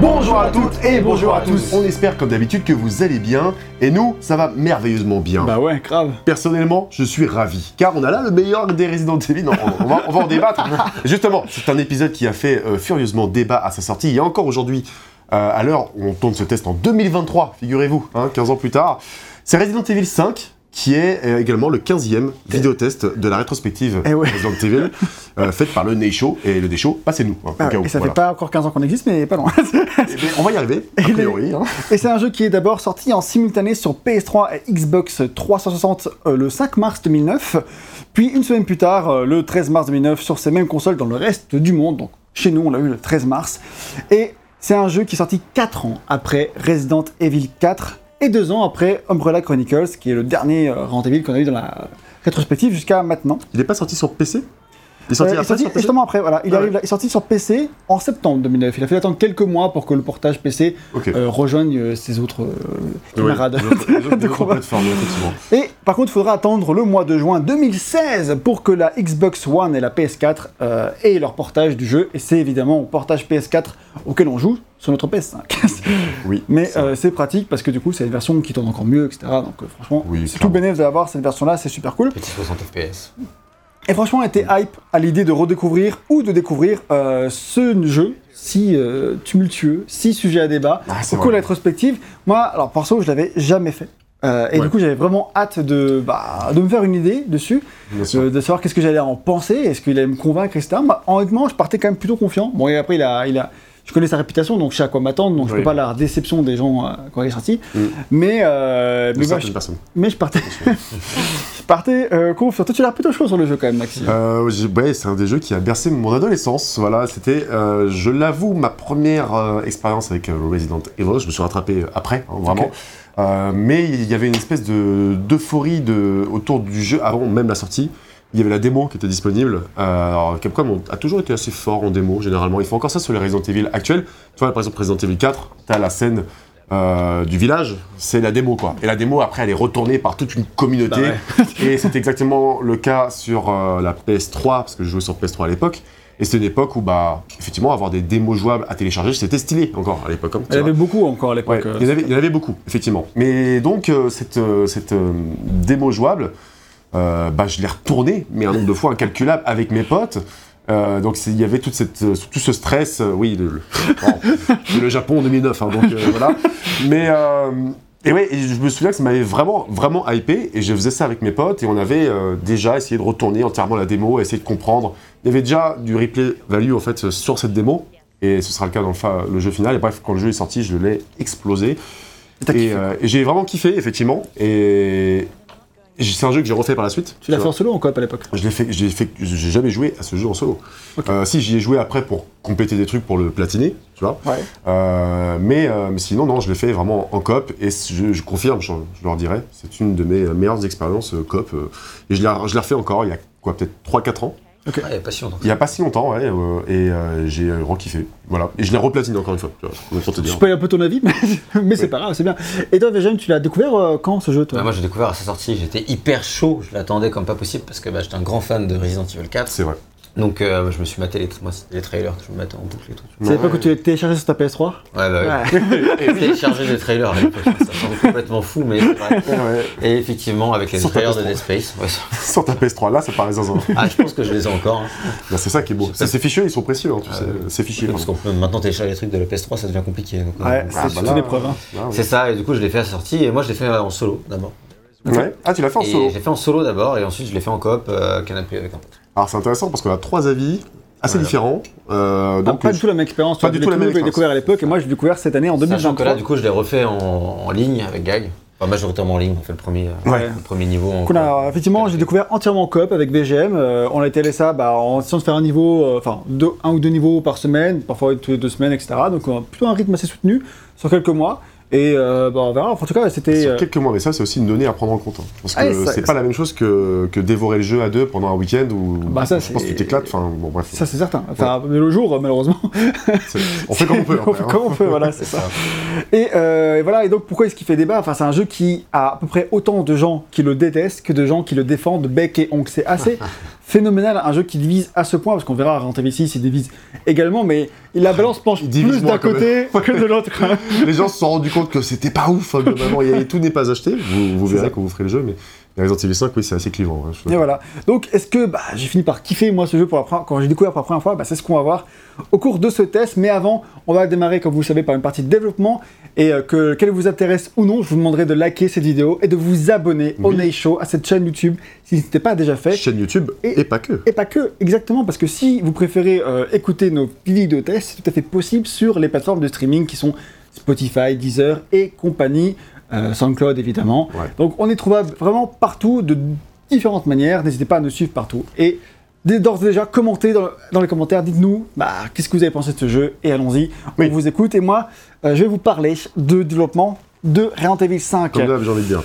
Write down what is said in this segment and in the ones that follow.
Bonjour à toutes et bonjour à tous. On espère comme d'habitude que vous allez bien et nous, ça va merveilleusement bien. Bah ouais, grave. Personnellement, je suis ravi car on a là le meilleur des Resident Evil. Non, on, on va, on va en débattre. Justement, c'est un épisode qui a fait euh, furieusement débat à sa sortie et encore aujourd'hui, euh, à l'heure où on tourne ce test en 2023, figurez-vous, hein, 15 ans plus tard, c'est Resident Evil 5 qui est euh, également le 15e vidéotest de la rétrospective Eh ouais. Resident Evil, euh, faite par le Neisho. Et le Neisho, bah, c'est nous. hein, Ah où, et ça voilà. fait pas encore 15 ans qu'on existe, mais pas loin. Eh bien, on va y arriver, a priori. hein. et c'est un jeu qui est d'abord sorti en simultané sur PS3 et Xbox 360 euh, le 5 mars 2009, puis une semaine plus tard, euh, le 13 mars 2009, sur ces mêmes consoles dans le reste du monde. Donc chez nous, on l'a eu le 13 mars. Et c'est un jeu qui est sorti 4 ans après Resident Evil 4 et 2 ans après Umbrella Chronicles, qui est le dernier euh, Resident Evil qu'on a eu dans la rétrospective jusqu'à maintenant. Il n'est pas sorti sur PC Il est sorti Euh, il sur PC justement après, voilà. Il, Ah arrive ouais. là- il est sorti sur PC en septembre 2009. Il a fallu attendre quelques mois pour que le portage PC euh, rejoigne euh, ses autres euh, camarades. les autres- les autres- les. Et par contre, il faudra attendre le mois de juin 2016 pour que la Xbox One et la PS4 euh, aient leur portage du jeu. Et c'est évidemment au portage PS4 auquel on joue sur notre PS5. Oui. Mais c'est euh, pratique parce que du coup, c'est une version qui tourne encore mieux, etc. Donc euh, franchement, Oui, c'est tout bénéfice d'avoir cette version-là, c'est super cool. Petit 60 FPS. Et franchement, était hype à l'idée de redécouvrir ou de découvrir euh, ce jeu si euh, tumultueux, si sujet à débat, Ah, c'est la rétrospective. Moi, alors perso, je l'avais jamais fait. Euh, et Ouais. du coup, j'avais vraiment hâte de, bah, de me faire une idée dessus, de savoir qu'est-ce que j'allais en penser, est-ce qu'il allait me convaincre, etc. Moi, honnêtement, je partais quand même plutôt confiant. Bon, et après, il a, il a, je connais sa réputation, donc je sais à quoi m'attendre, donc je Oui. peux pas la déception des gens euh, quand il est sorti. Mm. Mais, euh, mais, certaines je, mais je partais, je partais euh, confiant. Toi, tu as l'air plutôt chaud sur le jeu quand même, Maxime. Euh, ouais, c'est un des jeux qui a bercé mon adolescence. Voilà, c'était, je l'avoue, ma première expérience avec Resident Evil. Je me suis rattrapé après, hein, vraiment. Mais il y avait une espèce de d'euphorie de, autour du jeu avant même la sortie. Il y avait la démo qui était disponible. Euh, alors, Capcom a toujours été assez fort en démo, généralement. Ils font encore ça sur les Resident Evil actuels. Tu vois, par exemple, Resident Evil 4, tu as la scène euh, du village, c'est la démo, quoi. Et la démo, après, elle est retournée par toute une communauté. Bah Et c'est exactement le cas sur euh, la PS3, parce que je jouais sur PS3 à l'époque. Et c'était une époque où, bah, effectivement, avoir des démos jouables à télécharger, c'était stylé encore à l'époque. Il y en avait beaucoup encore à l'époque. euh. il, y en avait, il y en avait beaucoup, effectivement. Mais donc, cette, cette démo jouable, euh, bah, je l'ai retournée, mais un nombre de fois incalculable avec mes potes. Euh, donc il y avait toute cette, euh, tout ce stress, euh, oui, le, le, le Japon en 2009, hein, donc voilà. Mais et ouais, et je me souviens que ça m'avait vraiment, vraiment hypé, et je faisais ça avec mes potes, et on avait déjà essayé de retourner entièrement la démo, essayer de comprendre. Il y avait déjà du replay value en fait sur cette démo, et ce sera le cas dans le, fa- le jeu final. Et bref, quand le jeu est sorti, je l'ai explosé. Et, j'ai vraiment kiffé, effectivement. Et, c'est un jeu que j'ai refait par la suite. Tu l'as fait en solo ou en coop à l'époque Je l'ai fait, j'ai fait, j'ai jamais joué à ce jeu en solo. Euh, si j'y ai joué après pour compléter des trucs pour le platiner, tu vois. Ouais. Euh, mais, euh, mais sinon, non, je l'ai fait vraiment en coop et je, je confirme, je, je leur dirais, c'est une de mes meilleures expériences coop. et je l'ai, je l'ai refait encore il y a quoi, peut-être 3-4 ans. Ah, il n'y a pas si longtemps. Il y a pas si longtemps, ouais, euh, et euh, j'ai euh, re-kiffé. Voilà. Et je l'ai replatiné encore une fois, tu vois, pour te dire. Je peux un peu ton avis, mais, mais c'est pas grave, c'est bien. Et toi, Vegem, tu l'as découvert euh, quand ce jeu toi? Bah, moi j'ai découvert à sa sortie, j'étais hyper chaud, je l'attendais comme pas possible parce que bah, j'étais un grand fan de Resident Evil 4. C'est vrai. Donc euh, je me suis maté les, moi, les trailers, je me mettais en boucle et tout. C'est l'époque où tu l'as téléchargé sur ta PS3? Ouais, bah ouais. Ouais. J'ai téléchargé des trailers à l'époque, ça semble complètement fou, mais c'est vrai. Ouais. Et effectivement, avec les trailers de PS3. Dead Space, ouais, Sur ta PS3, là, ça paraît zinzin. ah, je pense que je les ai encore. hein. Bah, c'est ça qui est beau. C'est- Ces fichiers, ils sont précieux, hein, tu sais. Ces fichiers. Parce qu'on peut maintenant télécharger les trucs de la PS3, ça devient compliqué. donc, euh, Ouais, bon. c'est bah une épreuve. Hein. C'est ça, et du coup je l'ai fait à sortie, et moi je l'ai fait en solo d'abord. Ouais. Ah, tu l'as fait en solo. je l'ai fait en solo d'abord, et ensuite je l'ai fait en coop euh, canapé avec un pote. Alors, c'est intéressant parce qu'on a trois avis assez Voilà. différents. Euh, Donc, donc, pas du tout la même expérience. pas du tout la même expérience. découvert à l'époque, et moi, je l'ai découvert cette année en Sachant que 2023. là, du coup, je l'ai refait en, en ligne avec Gag. Enfin, majoritairement en ligne, on fait le premier, euh, Ouais. le premier niveau. en a, effectivement, j'ai découvert entièrement en coop avec VGM. Euh, on a été allé ça bah, en essayant de faire un niveau, enfin deux- un ou deux niveaux par semaine, parfois toutes les deux semaines, etc. Donc on a plutôt un rythme assez soutenu sur quelques mois. Et euh, bah, on verra. Enfin, en tout cas, c'était. sur euh, quelques mois, mais ça, c'est aussi une donnée à prendre en compte. hein. Parce que Ah, c'est pas la même chose que, que dévorer le jeu à deux pendant un week-end où Bah, ça, je pense que tu t'éclates. Enfin, bon, bref. Ça, c'est certain. Enfin, mais le jour, malheureusement. C'est- On fait comme on peut. on fait hein. comme on peut, voilà, c'est ça. Et, euh, et voilà, et donc pourquoi est-ce qu'il fait débat? Enfin, c'est un jeu qui a à peu près autant de gens qui le détestent que de gens qui le défendent de bec et ongle. C'est assez phénoménal, un jeu qui divise à ce point, parce qu'on verra Evil 6, il divise également, mais il la balance penche plus d'un côté que de l'autre. Les gens se sont rendus compte que c'était pas ouf, hein, globalement. A- tout n'est pas acheté. Vous, vous verrez ça. quand vous ferez le jeu, mais Resident Evil 5, oui, c'est assez clivant. hein, je Et voilà. Donc, est-ce que bah, j'ai fini par kiffer moi ce jeu pour la première- quand j'ai découvert pour la première fois bah, C'est ce qu'on va voir au cours de ce test. Mais avant, on va démarrer, comme vous le savez, par une partie de développement. Et euh, que qu'elle vous intéresse ou non, je vous demanderai de liker cette vidéo et de vous abonner au. Ney Show, à cette chaîne YouTube, si ce n'était pas déjà fait. Chaîne YouTube Et- et, pas que. Et pas que, exactement, parce que si vous préférez euh, écouter nos vidéos de test, c'est tout à fait possible sur les plateformes de streaming qui sont Spotify, Deezer et compagnie, euh, SoundCloud évidemment. Ouais. Donc on est trouvable vraiment partout de différentes manières, n'hésitez pas à nous suivre partout. Et dès- d'ores et déjà, commentez dans, dans les commentaires, dites-nous bah, qu'est-ce que vous avez pensé de ce jeu, et allons-y, Oui. on vous écoute. Et moi, euh, je vais vous parler de développement de Resident Evil 5. Comme d'hab, j'ai envie de dire.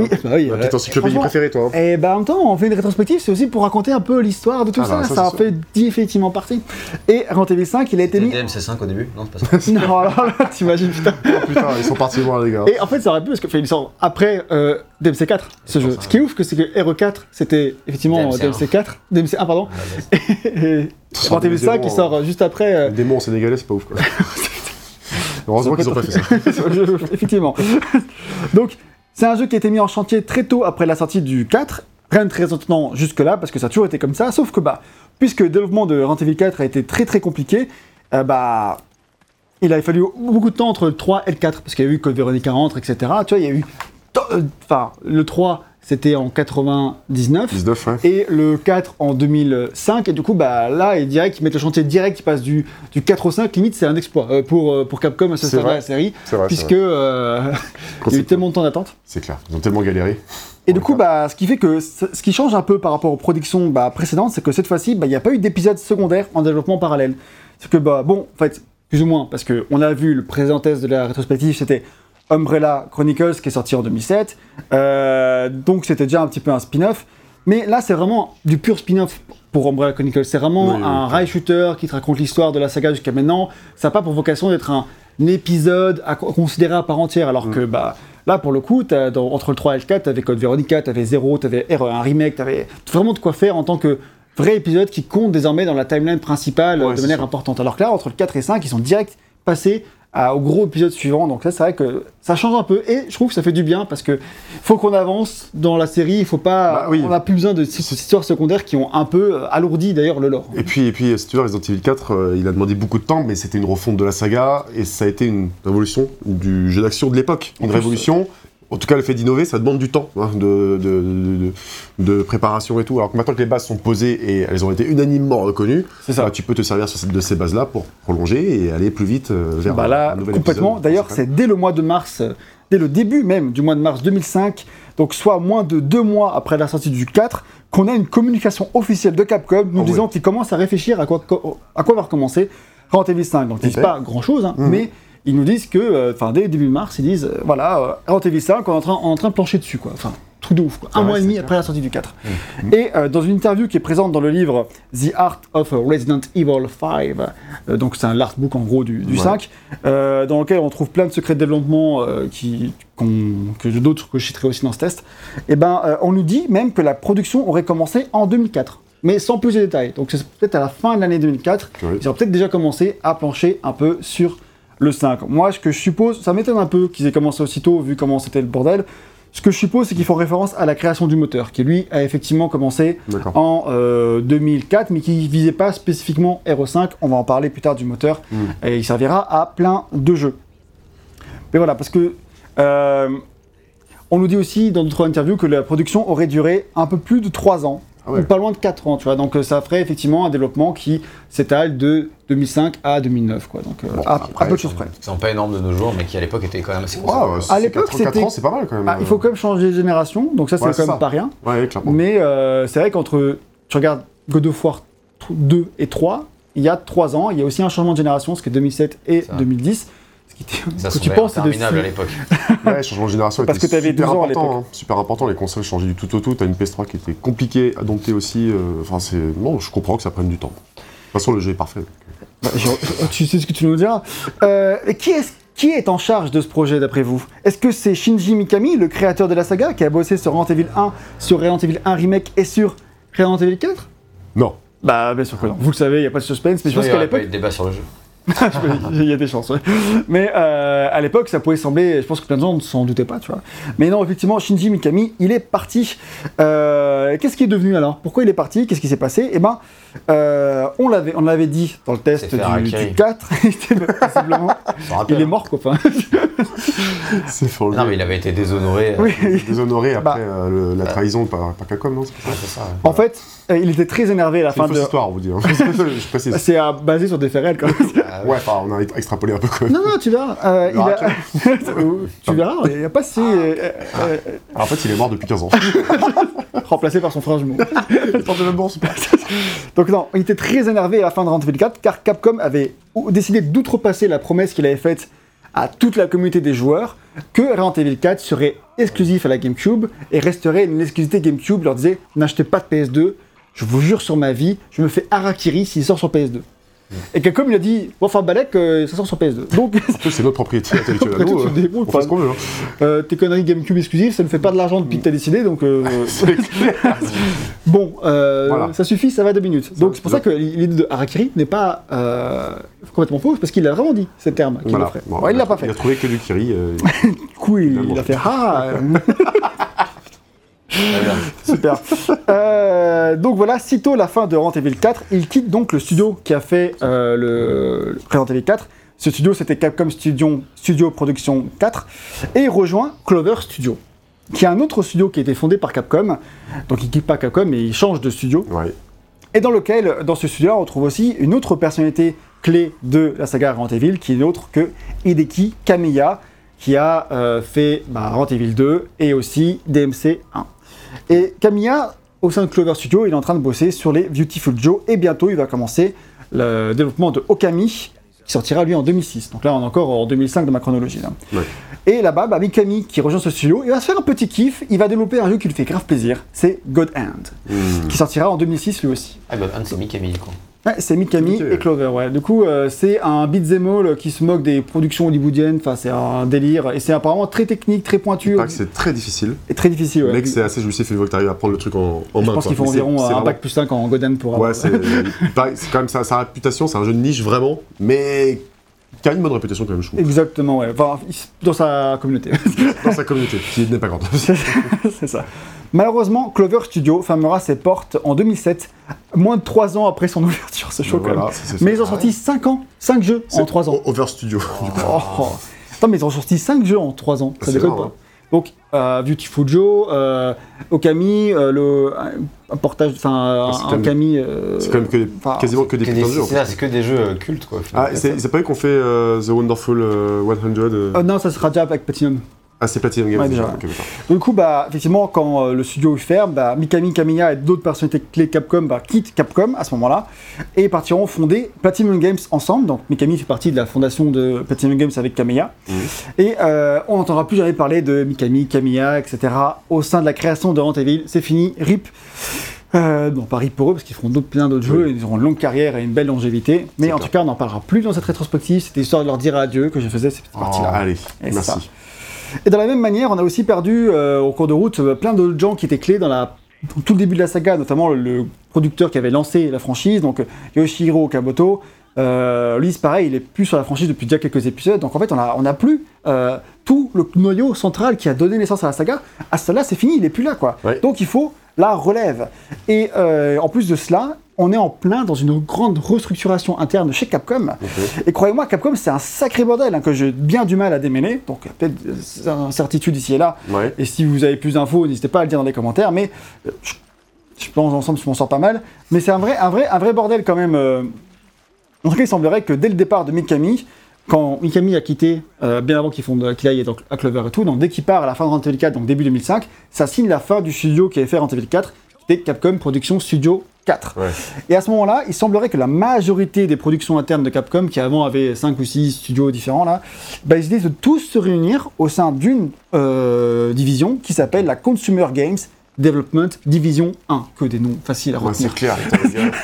Oui, bah oui, petite encyclopédie préférée, toi. hein. et bah en même temps, on fait une rétrospective, c'est aussi pour raconter un peu l'histoire de tout Ah ça. bah, ça, ça c'est en fait effectivement partie. Et Resident Evil 5, il a été mis. DMC5 au début Non, c'est pas ça. non, alors là, t'imagines, putain. Oh putain, ils sont partis loin, les gars. Et en fait, ça aurait pu, parce que fait, il sort après euh, DMC4, ce jeu. ça, Ce qui est ouf, que c'est que RE4, c'était effectivement DMC1. DMC4, DMC1, pardon. Ah, bah, Et Resident Evil 5, qui sort euh, juste après. euh, Les démons sénégalais, c'est pas ouf, quoi. Heureusement qu'ils ont pas fait ça. Effectivement. Donc, c'est un jeu qui a été mis en chantier très tôt après la sortie du 4. Rien de très étonnant jusque-là, parce que ça a toujours été comme ça. Sauf que, bah, puisque le développement de Resident Evil 4 a été très très compliqué, euh, bah, il a fallu beaucoup de temps entre le 3 et le 4, parce qu'il y a eu Code Veronica rentre, etc. Tu vois, il y a eu. euh, Enfin, le 3, c'était en 99. 19, ouais. Et le 4 en 2005, et du coup, bah, là, ils dirait qu'ils mettent le chantier direct, ils passent du, du 4 au 5, limite, c'est un exploit euh, pour, euh, pour Capcom à ce stade de la série, vrai. puisque euh, il y a eu tellement de temps d'attente. C'est clair. Ils ont tellement galéré. Et du coup, bah, ce qui fait que ce qui change un peu par rapport aux productions bah, précédentes, c'est que cette fois-ci, bah, il n'y a pas eu d'épisode secondaire en développement parallèle. C'est que, bah, bon, en fait, plus ou moins, parce qu'on a vu le présent test de la rétrospective, c'était Umbrella Chronicles qui est sorti en 2007. Euh, donc, c'était déjà un petit peu un spin-off. Mais là, c'est vraiment du pur spin-off pour Umbrella Chronicles. C'est vraiment Oui, un oui. rail shooter qui te raconte l'histoire de la saga jusqu'à maintenant. Ça n'a pas pour vocation d'être un, un épisode à co- considérer à part entière. Alors Mm. que bah, là, pour le coup, dans- entre le 3 et le 4, tu avais Code Veronica, tu avais 0, tu avais un remake, tu avais vraiment de quoi faire en tant que vrai épisode qui compte désormais dans la timeline principale Ouais, de manière importante. Alors que là, entre le 4 et 5, ils sont direct passés à- au gros épisode suivant. Donc ça, c'est vrai que ça change un peu et je trouve que ça fait du bien parce que faut qu'on avance dans la série. Il faut pas, Bah oui. on n'a plus besoin de ces histoires secondaires qui ont un peu euh, alourdi d'ailleurs le lore. Et puis, et puis, si tu veux, Resident Evil 4, euh, il a demandé beaucoup de temps, mais c'était une refonte de la saga, et ça a été une révolution du jeu d'action de l'époque. Une plus, révolution. En tout cas, le fait d'innover, ça demande du temps hein, de, de, de- de- de préparation et tout. Alors que maintenant que les bases sont posées et elles ont été unanimement reconnues, ça. bah, tu peux te servir de ces bases-là pour prolonger et aller plus vite euh, vers Bah là, un nouvel complètement. D'ailleurs, c'est dès le mois de mars, dès le début même du mois de mars 2005, donc soit moins de deux mois après la sortie du 4, qu'on a une communication officielle de Capcom nous Ah disant qu'ils commencent à réfléchir à quoi, à quoi va recommencer Resident Evil 5. Donc ils disent Ok. pas grand-chose, hein, Mhm. mais ils nous disent que, euh, enfin, dès début mars, ils disent, euh, voilà, euh, Resident Evil 5, on est en train, on est en train de plancher dessus, quoi. Enfin, truc de ouf, quoi. Un Ouais, mois et demi clair. après la sortie du 4. Et euh, dans une interview qui est présente dans le livre The Art of Resident Evil 5, euh, donc c'est un l'artbook en gros du, du Ouais. 5, euh, dans lequel on trouve plein de secrets de développement qui, qu'on- que d'autres que je citerai aussi dans ce test, et ben euh, on nous dit même que la production aurait commencé en 2004, mais sans plus de détails. Donc c'est peut-être à la fin de l'année 2004, Oui. ils auraient peut-être déjà commencé à plancher un peu sur le 5. Moi, ce que je suppose, ça m'étonne un peu qu'ils aient commencé aussitôt, vu comment c'était le bordel. Ce que je suppose, c'est qu'ils font référence à la création du moteur, qui lui a effectivement commencé en euh, 2004, mais qui visait pas spécifiquement RE5. On va en parler plus tard du moteur, Mm. et il servira à plein de jeux. Mais voilà, parce que euh, on nous dit aussi dans d'autres interviews que la production aurait duré un peu plus de 3 ans, Ah ouais. ou pas loin de 4 ans, tu vois. Donc euh, ça ferait effectivement un développement qui s'étale de 2005 à 2009, quoi. Donc euh, Bon, à, après, à peu de choses près. Qui sont pas énormes de nos jours, mais qui à l'époque étaient quand même assez ouais, À l'époque, 4 4 c'était- ans, c'est pas mal quand même. Ah, il faut quand même changer de génération, donc ça c'est Ouais, quand même ça. pas rien. Ouais, clairement. Mais euh, c'est vrai qu'entre, tu regardes God of War 2 et 3, il y a 3 ans, il y a aussi un changement de génération, ce qui est 2007 et Ça. 2010. Ce qui était, Ça quand tu penses, c'est de interminable à l'époque. Ouais, changement de génération Parce était que t'avais super 12 ans à important, l'époque. hein, super important, les consoles changeaient du tout au tout, t'as une PS3 qui était compliquée à dompter aussi, euh, enfin c'est... Non, je comprends que ça prenne du temps. De toute façon, le jeu est parfait. Bah, je- tu sais ce que tu nous diras. Euh, qui est qui est en charge de ce projet d'après vous? Est-ce que c'est Shinji Mikami, le créateur de la saga, qui a bossé sur Resident Evil 1, sur Resident Evil 1 Remake et sur Resident Evil 4 Non. Bah bien sûr que non. Vous le savez, il n'y a pas de suspense, mais je pense qu'à aurait pas eu l'époque... de débat sur le jeu. Il y a des chances, ouais. Mais euh, à l'époque, ça pouvait sembler. Je pense que plein de gens ne s'en doutaient pas, tu vois. Mais non, effectivement, Shinji Mikami, il est parti. Euh, Qu'est-ce qui est devenu alors? Pourquoi il est parti? Qu'est-ce qui s'est passé? Eh ben, euh, on l'avait, on l'avait dit dans le test du, du 4. Visiblement, Je me rappelle, il est hein. mort, quoi. Enfin, C'est fort. Non, mais il avait été déshonoré. oui. Déshonoré après Bah. euh, le- la trahison par, par Capcom, non pas ça? En fait, il était très énervé à la C'est une fin de. histoire, on vous dit. hein. Je précise. C'est euh, basé sur des faits réels, quand même. Ah, Ouais, enfin, on a extrapolé un peu quand même. Non, non, tu verras. euh, il a... tu verras, il n'y a pas si. euh, euh, Alors, en fait, il est mort depuis 15 ans. remplacé par son frère jumeau. C'est Donc non, il était très énervé à la fin de Resident Evil 4 car Capcom avait décidé d'outrepasser la promesse qu'il avait faite à toute la communauté des joueurs que Resident Evil 4 serait exclusif à la GameCube et resterait une exclusivité GameCube. Leur disait n'achetez pas de PS2, je vous jure sur ma vie, je me fais harakiri s'il sort sur PS2. Et Capcom il a dit enfin Balek, euh, ça sort sur PS2. Donc En plus, c'est notre propriété intellectuelle à nous. euh, On fait ce qu'on veut. hein. euh, tes conneries GameCube exclusives, ça ne fait pas de l'argent depuis que t'as décidé, donc euh, C'est clair. Bon, Voilà. ça suffit, ça va deux minutes. Donc c'est pour ça que l'idée de Harakiri n'est pas complètement fausse, parce qu'il a vraiment dit ces termes qu'il Voilà. le ferait. Bon, Bon, il l'a pas fait. Il a trouvé que du Kiri. Du coup, il, Il a fait Ah. Super. Euh, donc voilà, sitôt la fin de Resident Evil 4, il quitte donc le studio qui a fait euh, le le Resident Evil 4. Ce studio, c'était Capcom Studio, Studio Production 4, et il rejoint Clover Studio, qui est un autre studio qui a été fondé par Capcom. Donc il quitte pas Capcom, mais il change de studio. Ouais. Et dans lequel, dans ce studio-là, on retrouve aussi une autre personnalité clé de la saga Resident Evil, qui n'est autre que Hideki Kamiya, qui a euh, fait bah, Resident Evil 2 et aussi DMC 1. Et Kamiya, au sein de Clover Studio, il est en train de bosser sur les Beautiful Joe, et bientôt il va commencer le développement de Okami, qui sortira lui en 2006. Donc là, on est encore en 2005 de ma chronologie. là. Ouais. Et là-bas, bah, Mikami, qui rejoint ce studio, il va se faire un petit kiff, il va développer un jeu qui lui fait grave plaisir, c'est God Hand, Hmm. qui sortira en 2006 lui aussi. Ah, bah, Anne, c'est Mikami, du coup. Ouais, c'est Mikami et Clover, ouais. Du coup, euh, c'est un beat'em all qui se moque des productions hollywoodiennes, enfin, c'est un délire, et c'est apparemment très technique, très pointu, que c'est très difficile. et très difficile, ouais. Mec, c'est assez jouissif une fois que tu arrives à prendre le truc en, en Je main. pense quoi. qu'il faut Mais environ un vraiment- bac plus 5 en Godan pour. Ouais, c'est quand même sa, sa réputation, c'est un jeu de niche vraiment, mais qui a une bonne réputation quand même, je trouve, Exactement, ouais. Enfin, dans sa communauté. dans sa communauté, qui n'est pas grande. c'est ça. Malheureusement, Clover Studio fermera ses portes en 2007, moins de 3 ans après son ouverture, c'est chaud quand même. Ça, Mais ils ont sorti 5 ans, 5 jeux en C'est 3 ans. Over Studio. du coup. Oh, oh. Attends, mais ils ont sorti 5 jeux en 3 ans, ça déconne pas. hein. Donc, euh, Beautiful Joe, euh, Okami, euh, le, un, portage, enfin, c'est un Okami. euh, C'est quand même que des- quasiment que des putains de jeux. C'est ça, fait. c'est que des jeux cultes, quoi. Ah, c'est c'est pas eux qu'on fait euh, The Wonderful euh, 100 euh, euh, non, ça sera déjà avec Platinum. Ah, c'est Platinum Games ouais, déjà. Du coup, bah, effectivement, quand euh, le studio ferme, bah, Mikami Kamiya et d'autres personnalités clés Capcom bah, quittent Capcom à ce moment-là et partiront fonder Platinum Games ensemble. Donc Mikami fait partie de la fondation de Platinum Games avec Kamiya. Mhm. Et euh, on n'entendra plus jamais parler de Mikami, Kamiya, etc. au sein de la création de Resident Evil. C'est fini, RIP. Euh, non, pas RIP pour eux, parce qu'ils feront d'autres, plein d'autres jeux, ils auront une longue carrière et une belle longévité. Mais en clair. tout cas, on n'en parlera plus dans cette rétrospective. C'était histoire de leur dire adieu que je faisais cette partie-là. Ah, allez, Et merci. Et de la même manière, on a aussi perdu euh, au cours de route euh, plein d'autres gens qui étaient clés dans la dans tout le début de la saga, notamment le, producteur qui avait lancé la franchise, donc euh, Yoshihiro Kamoto. Euh, lui, c'est pareil, il est plus sur la franchise depuis déjà quelques épisodes. Donc en fait, on a, on a plus euh, tout le noyau central qui a donné naissance à la saga. À cela, c'est fini, il est plus là, quoi. Ouais. Donc il faut la relève. Et euh, en plus de cela, on est en plein dans une grande restructuration interne chez Capcom. Ok. Et croyez-moi, Capcom, c'est un sacré bordel hein, que j'ai bien du mal à démêler. Donc, peut-être des incertitudes ici et là. Ouais. Et si vous avez plus d'infos, n'hésitez pas à le dire dans les commentaires. Mais euh, je, je pense ensemble, je m'en sors pas mal. Mais c'est un vrai, un, vrai, un vrai bordel quand même. En tout cas, il semblerait que dès le départ de Mikami, quand Mikami a quitté, euh, bien avant qu'il fonde qu'il aille donc, à Clover et tout, donc dès qu'il part à la fin de Resident Evil 4, donc début 2005, ça signe la fin du studio qui avait fait Resident Evil 4, qui était Capcom Production Studio 4. Ouais. Et à ce moment-là, il semblerait que la majorité des productions internes de Capcom, qui avant avaient 5 ou 6 studios différents, là, bah, ils décident de tous se réunir au sein d'une euh, division qui s'appelle la Consumer Games Development Division 1. Que des noms faciles à Ouais, retenir. c'est clair.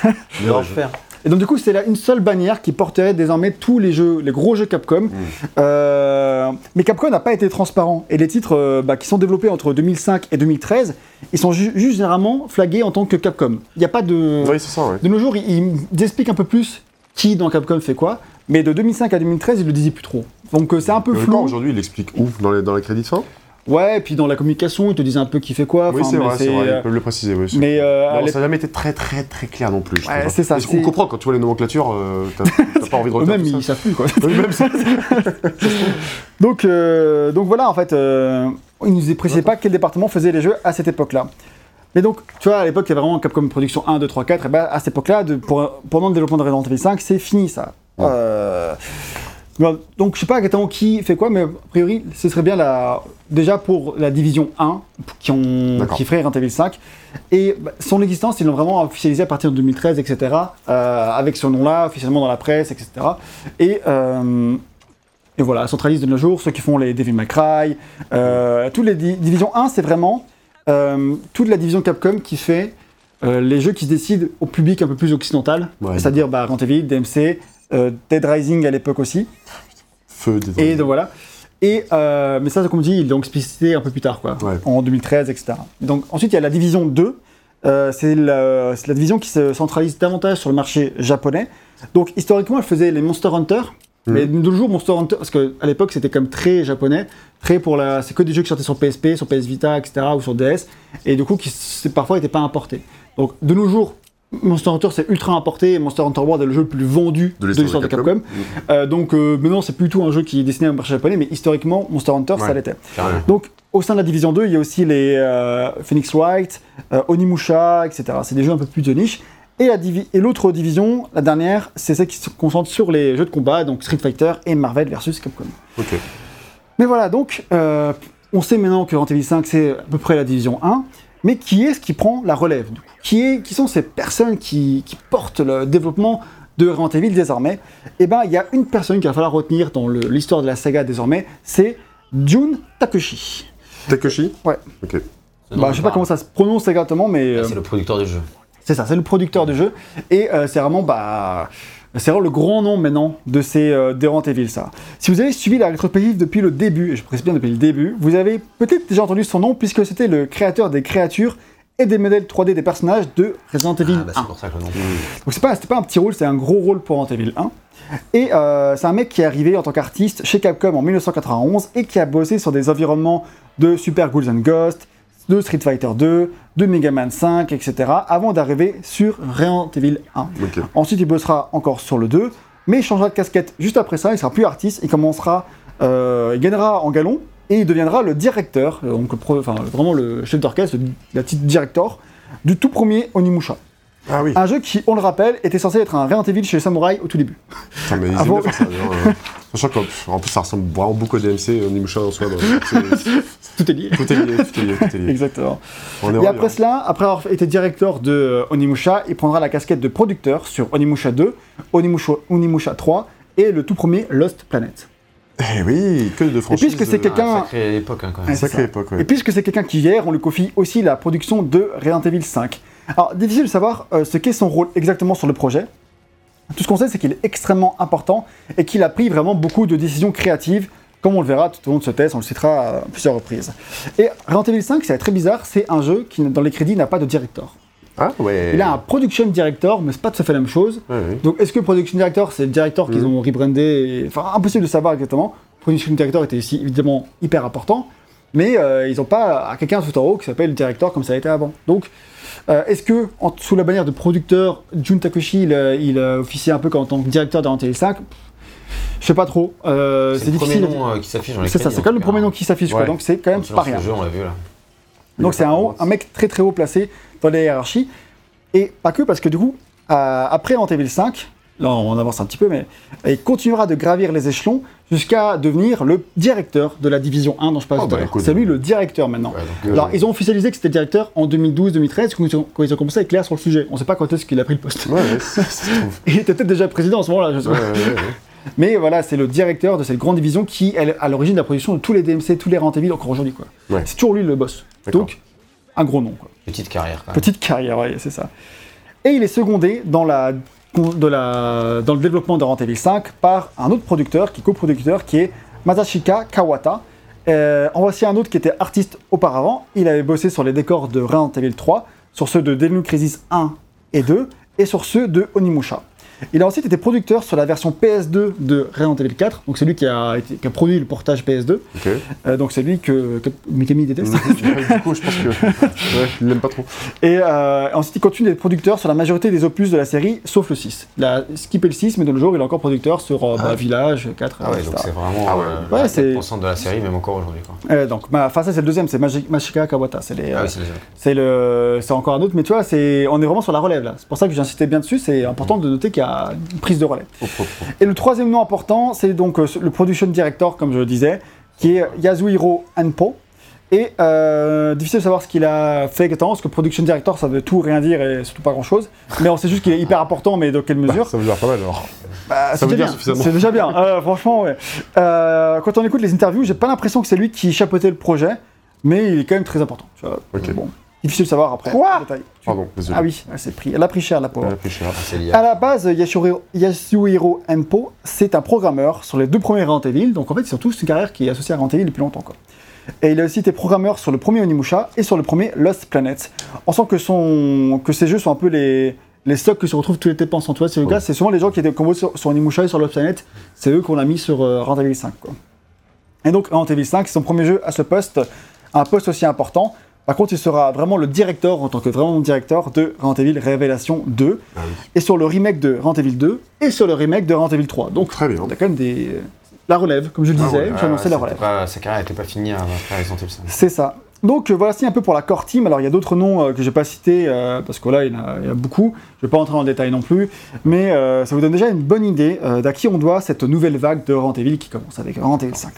L'enfer. Et donc du coup, c'est là une seule bannière qui porterait désormais tous les jeux, les gros jeux Capcom. Mm. Euh, mais Capcom n'a pas été transparent. Et les titres euh, bah, qui sont développés entre 2005 et 2013, ils sont ju- juste généralement flagués en tant que Capcom. Il n'y a pas de... Oui, ça, ouais. De nos jours, ils, ils expliquent un peu plus qui dans Capcom fait quoi. Mais de 2005 à 2013, il le disait plus trop. Donc euh, c'est un peu flou. aujourd'hui, il explique où? Dans les, dans les crédits de fin? Ouais, et puis dans la communication, il te disait un peu qui fait quoi. Oui, c'est vrai, c'est vrai, ils peuvent le préciser. Oui, Mais euh, Non, ça n'a jamais été très très très clair non plus. Ouais, trouve. c'est ça, Parce qu'on comprend quand tu vois les nomenclatures, euh, t'as pas envie de retenir eux-mêmes, ils ça. savent plus quoi. Donc, euh, donc voilà, en fait, euh, il nous précisait pas quel département faisait les jeux à cette époque-là. Mais donc, tu vois, à l'époque, il y avait vraiment Capcom Production 1, 2, 3, 4, et ben à cette époque-là, pendant le développement de Resident Evil 5, c'est fini ça. Ouais. Euh, donc, je sais pas exactement qui fait quoi, mais a priori, ce serait bien la, déjà pour la division 1, qui, ont, qui ferait Resident Evil 5. Et bah, son existence, ils l'ont vraiment officialisé à partir de 2013, etc., euh, avec ce nom-là, officiellement dans la presse, etc. Et. euh, et voilà, centralise de nos jours, ceux qui font les Devil May Cry, euh, toutes les di- divisions 1, c'est vraiment euh, toute la division Capcom qui fait euh, les jeux qui se décident au public un peu plus occidental, Ouais. c'est-à-dire bah, Resident DMC, Dead Rising à l'époque aussi, Feu des et donc voilà. Et, euh, mais ça, comme dit, ils l'ont explicité un peu plus tard, quoi, Ouais. en 2013, etc. Donc ensuite, il y a la division 2, euh, c'est la, division qui se centralise davantage sur le marché japonais. Donc historiquement, elle faisait les Monster Hunter, Mhm. mais de nos jours, Monster Hunter, parce qu'à l'époque, c'était comme très japonais, très pour la. C'est que des jeux qui sortaient sur PSP, sur PS Vita, etc., ou sur DS, et du coup, qui parfois n'étaient pas importés. Donc de nos jours, Monster Hunter c'est ultra importé, Monster Hunter World est le jeu le plus vendu De l'histoire de de Capcom. Capcom. Euh, donc euh, maintenant, c'est plus tout un jeu qui est destiné au marché japonais, mais historiquement, Monster Hunter, ça l'était. Donc, au sein de la division 2, il y a aussi les euh, Phoenix Wright, Onimusha, etc. C'est des jeux un peu plus de niche. Et la divi- et l'autre division, la dernière, c'est celle qui se concentre sur les jeux de combat, donc Street Fighter et Marvel versus Capcom. Ok. Mais voilà, donc, on sait maintenant que Resident Evil 5, c'est à peu près la division 1. Mais qui est-ce qui prend la relève? Du coup qui, est, qui sont ces personnes qui, qui portent le développement de Resident Evil désormais? Eh bien, il y a une personne qu'il va falloir retenir dans l'histoire de la saga désormais, c'est Jun Takeshi. Takeshi? Ouais. Ok. Bah, je sais pas comment ça se prononce exactement, mais euh, C'est le producteur du jeu. c'est ça, c'est le producteur du jeu. Et euh, c'est vraiment, bah, c'est vraiment le grand nom maintenant de ces euh, ça. Si vous avez suivi la rétrospective depuis le début, et je précise bien depuis le début, vous avez peut-être déjà entendu son nom puisque c'était le créateur des créatures et des modèles 3D des personnages de Resident Evil Ah, bah, 1. c'est pour ça que le nom. Donc c'est pas, c'était pas un petit rôle, c'est un gros rôle pour Resident Evil 1. Et euh, c'est un mec qui est arrivé en tant qu'artiste chez Capcom en 1991 et qui a bossé sur des environnements de Super Ghouls and Ghosts, de Street Fighter 2, de Mega Man 5, etc. avant d'arriver sur Resident Evil 1. Ok. Ensuite, il bossera encore sur le 2, mais il changera de casquette juste après ça, il sera plus artiste, il commencera, euh, il gagnera en galon et il deviendra le directeur, donc le pro- enfin, vraiment le chef d'orchestre, le- la titre director du tout premier Onimusha. Ah oui. Un jeu qui, on le rappelle, était censé être un Resident Evil chez les samouraïs au tout début. Putain, mais ils faire ça. euh. En plus, ça ressemble vraiment beaucoup à DMC, Onimusha en soi. donc Tout est lié. Tout est lié, tout est lié, tout est lié. Exactement. On est Et après bien. cela, après avoir été directeur de euh, Onimusha, il prendra la casquette de producteur sur Onimusha 2, Onimusha, Onimusha 3 et le tout premier Lost Planet. Eh oui, que de franchises. puisque c'est euh, quelqu'un- Ah, sacrée époque, hein, quand même. Sacrée époque, Et puisque c'est quelqu'un qui gère, on lui confie aussi la production de Resident Evil 5. Alors, difficile de savoir euh, ce qu'est son rôle exactement sur le projet. Tout ce qu'on sait, c'est qu'il est extrêmement important et qu'il a pris vraiment beaucoup de décisions créatives, comme on le verra tout au long de ce test, on le citera à plusieurs reprises. Et Resident Evil 5, c'est très bizarre, c'est un jeu qui, dans les crédits, n'a pas de director. Ah ouais. Il a un production director, mais c'est pas tout à fait la même chose. Ouais, ouais. Donc, est-ce que production director, c'est le director qu'ils Mhm. ont rebrandé et- Enfin, impossible de savoir exactement. Production director était ici évidemment hyper important, mais euh, ils n'ont pas à quelqu'un tout en haut qui s'appelle director comme ça a été avant. Donc, euh, est-ce que en- sous la bannière de producteur, Jun Takeshi, il, euh, il a officié un peu en tant que directeur de Resident Evil 5 Je sais pas trop. Euh, C'est c'est le premier difficile. nom euh, qui s'affiche dans c'est ça, c'est quand même le premier nom qui s'affiche, Ouais. donc c'est quand même pas rien. le jeu, on l'a vu là. Donc c'est un, haut- un mec très très haut placé dans les hiérarchies. Et pas que, parce que du coup, euh, après Evil 5, là on avance un petit peu, mais il continuera de gravir les échelons jusqu'à devenir le directeur de la division 1 dont je Oh, tout à bah, C'est lui le directeur maintenant. Ouais, donc, Alors euh, ils ont officialisé que c'était directeur en 2012-2013 quand, ils ont- quand ils ont commencé à être clairs sur le sujet. On sait pas quand est-ce qu'il a pris le poste. Ouais. Il était peut-être déjà président en ce moment-là, je sais Ouais, pas. ouais, ouais, ouais. Mais voilà, c'est le directeur de cette grande division qui est à l'origine de la production de tous les DMC, tous les Evil encore aujourd'hui. quoi. C'est toujours lui le boss. Donc, un gros nom. Quoi. Petite carrière quand même. Petite carrière, ouais, c'est ça. Et il est secondé dans, la, dans le développement de Resident Evil 5 par un autre producteur, qui est coproducteur, qui est Masashika Kawata. Euh, en voici un autre qui était artiste auparavant. Il avait bossé sur les décors de Resident Evil 3, sur ceux de Devil Cry 1 et 2, et sur ceux de Onimusha. Il a ensuite été producteur sur la version PS2 de Resident Evil 4. Donc c'est lui qui a, été- qui a produit le portage PS2. Ok. Euh, donc c'est lui que, que Mikami déteste. du coup, je pense que. Ouais, il l'aime pas trop. Et euh, ensuite, il continue d'être producteur sur la majorité des opus de la série, sauf le 6. Il a skippé le 6, mais dans le jour, il est encore producteur sur euh, bah, Ah. Village, 4, Ah ouais, etc. donc c'est vraiment Ah ouais. Ouais, la c'est- 4% de la série, même encore aujourd'hui. quoi. Euh, donc, bah, enfin, ça, c'est le deuxième, c'est Magi- Mashika Kawata. C'est les, Ah euh, c'est le, c'est encore un autre, mais tu vois, c'est, on est vraiment sur la relève là. C'est pour ça que j'insistais bien dessus. C'est important de noter qu'il y a une prise de propre. Et le troisième nom important, c'est donc euh, le production director, comme je le disais, qui est Yasuhiro Anpo. Et euh, difficile de savoir ce qu'il a fait exactement, parce que production director, ça veut tout rien dire et surtout pas grand chose. Mais on sait juste qu'il est hyper important, mais dans quelle Bah, mesure ça veut dire pas mal alors. Bah, Ça c'est veut déjà dire bien. suffisamment. C'est déjà bien. Euh, franchement, ouais. Euh, quand on écoute les interviews, j'ai pas l'impression que c'est lui qui chapeautait le projet, mais il est quand même très important. tu vois. Ok. Bon, difficile de savoir après. Quoi détail. Pardon, désolé. Ah oui, elle, s'est pris. elle a pris cher la pauvre. Elle a pris cher. Ah, c'est lié. À la base, Yasuhiro, Yasuhiro Enpo, c'est un programmeur sur les deux premiers Evil. Donc en fait, ils ont tous une carrière qui est associée à Evil depuis longtemps. Quoi. Et il a aussi été programmeur sur le premier Onimusha et sur le premier Lost Planet. On sent que, son, que ces jeux sont un peu les, les stocks que se retrouvent tous les dépenses en toi. C'est le Ouais. cas, c'est souvent les gens qui étaient combos sur, sur Onimusha et sur Lost Planet. C'est eux qu'on a mis sur euh, Evil 5. Quoi. Et donc Evil 5, c'est son premier jeu à ce poste, un poste aussi important. Par contre, il sera vraiment le directeur, en tant que vraiment directeur, de Resident Evil Révélation 2 Ah oui. et sur le remake de Resident Evil 2 et sur le remake de Resident Evil 3. Donc Très bien. on a quand même des la relève, comme je le Ah disais, j'ai annoncé la c'était relève. pas- sa carrière n'était pas finie après Resident Evil 5. C'est ça. Donc euh, voilà, c'est un peu pour la core team. Alors il y a d'autres noms euh, que j'ai pas cités euh, parce que là il y, en a, il y a beaucoup. Je vais pas entrer en détail non plus, mais euh, ça vous donne déjà une bonne idée euh, d'à qui on doit cette nouvelle vague de Resident Evil qui commence avec Resident Evil 5.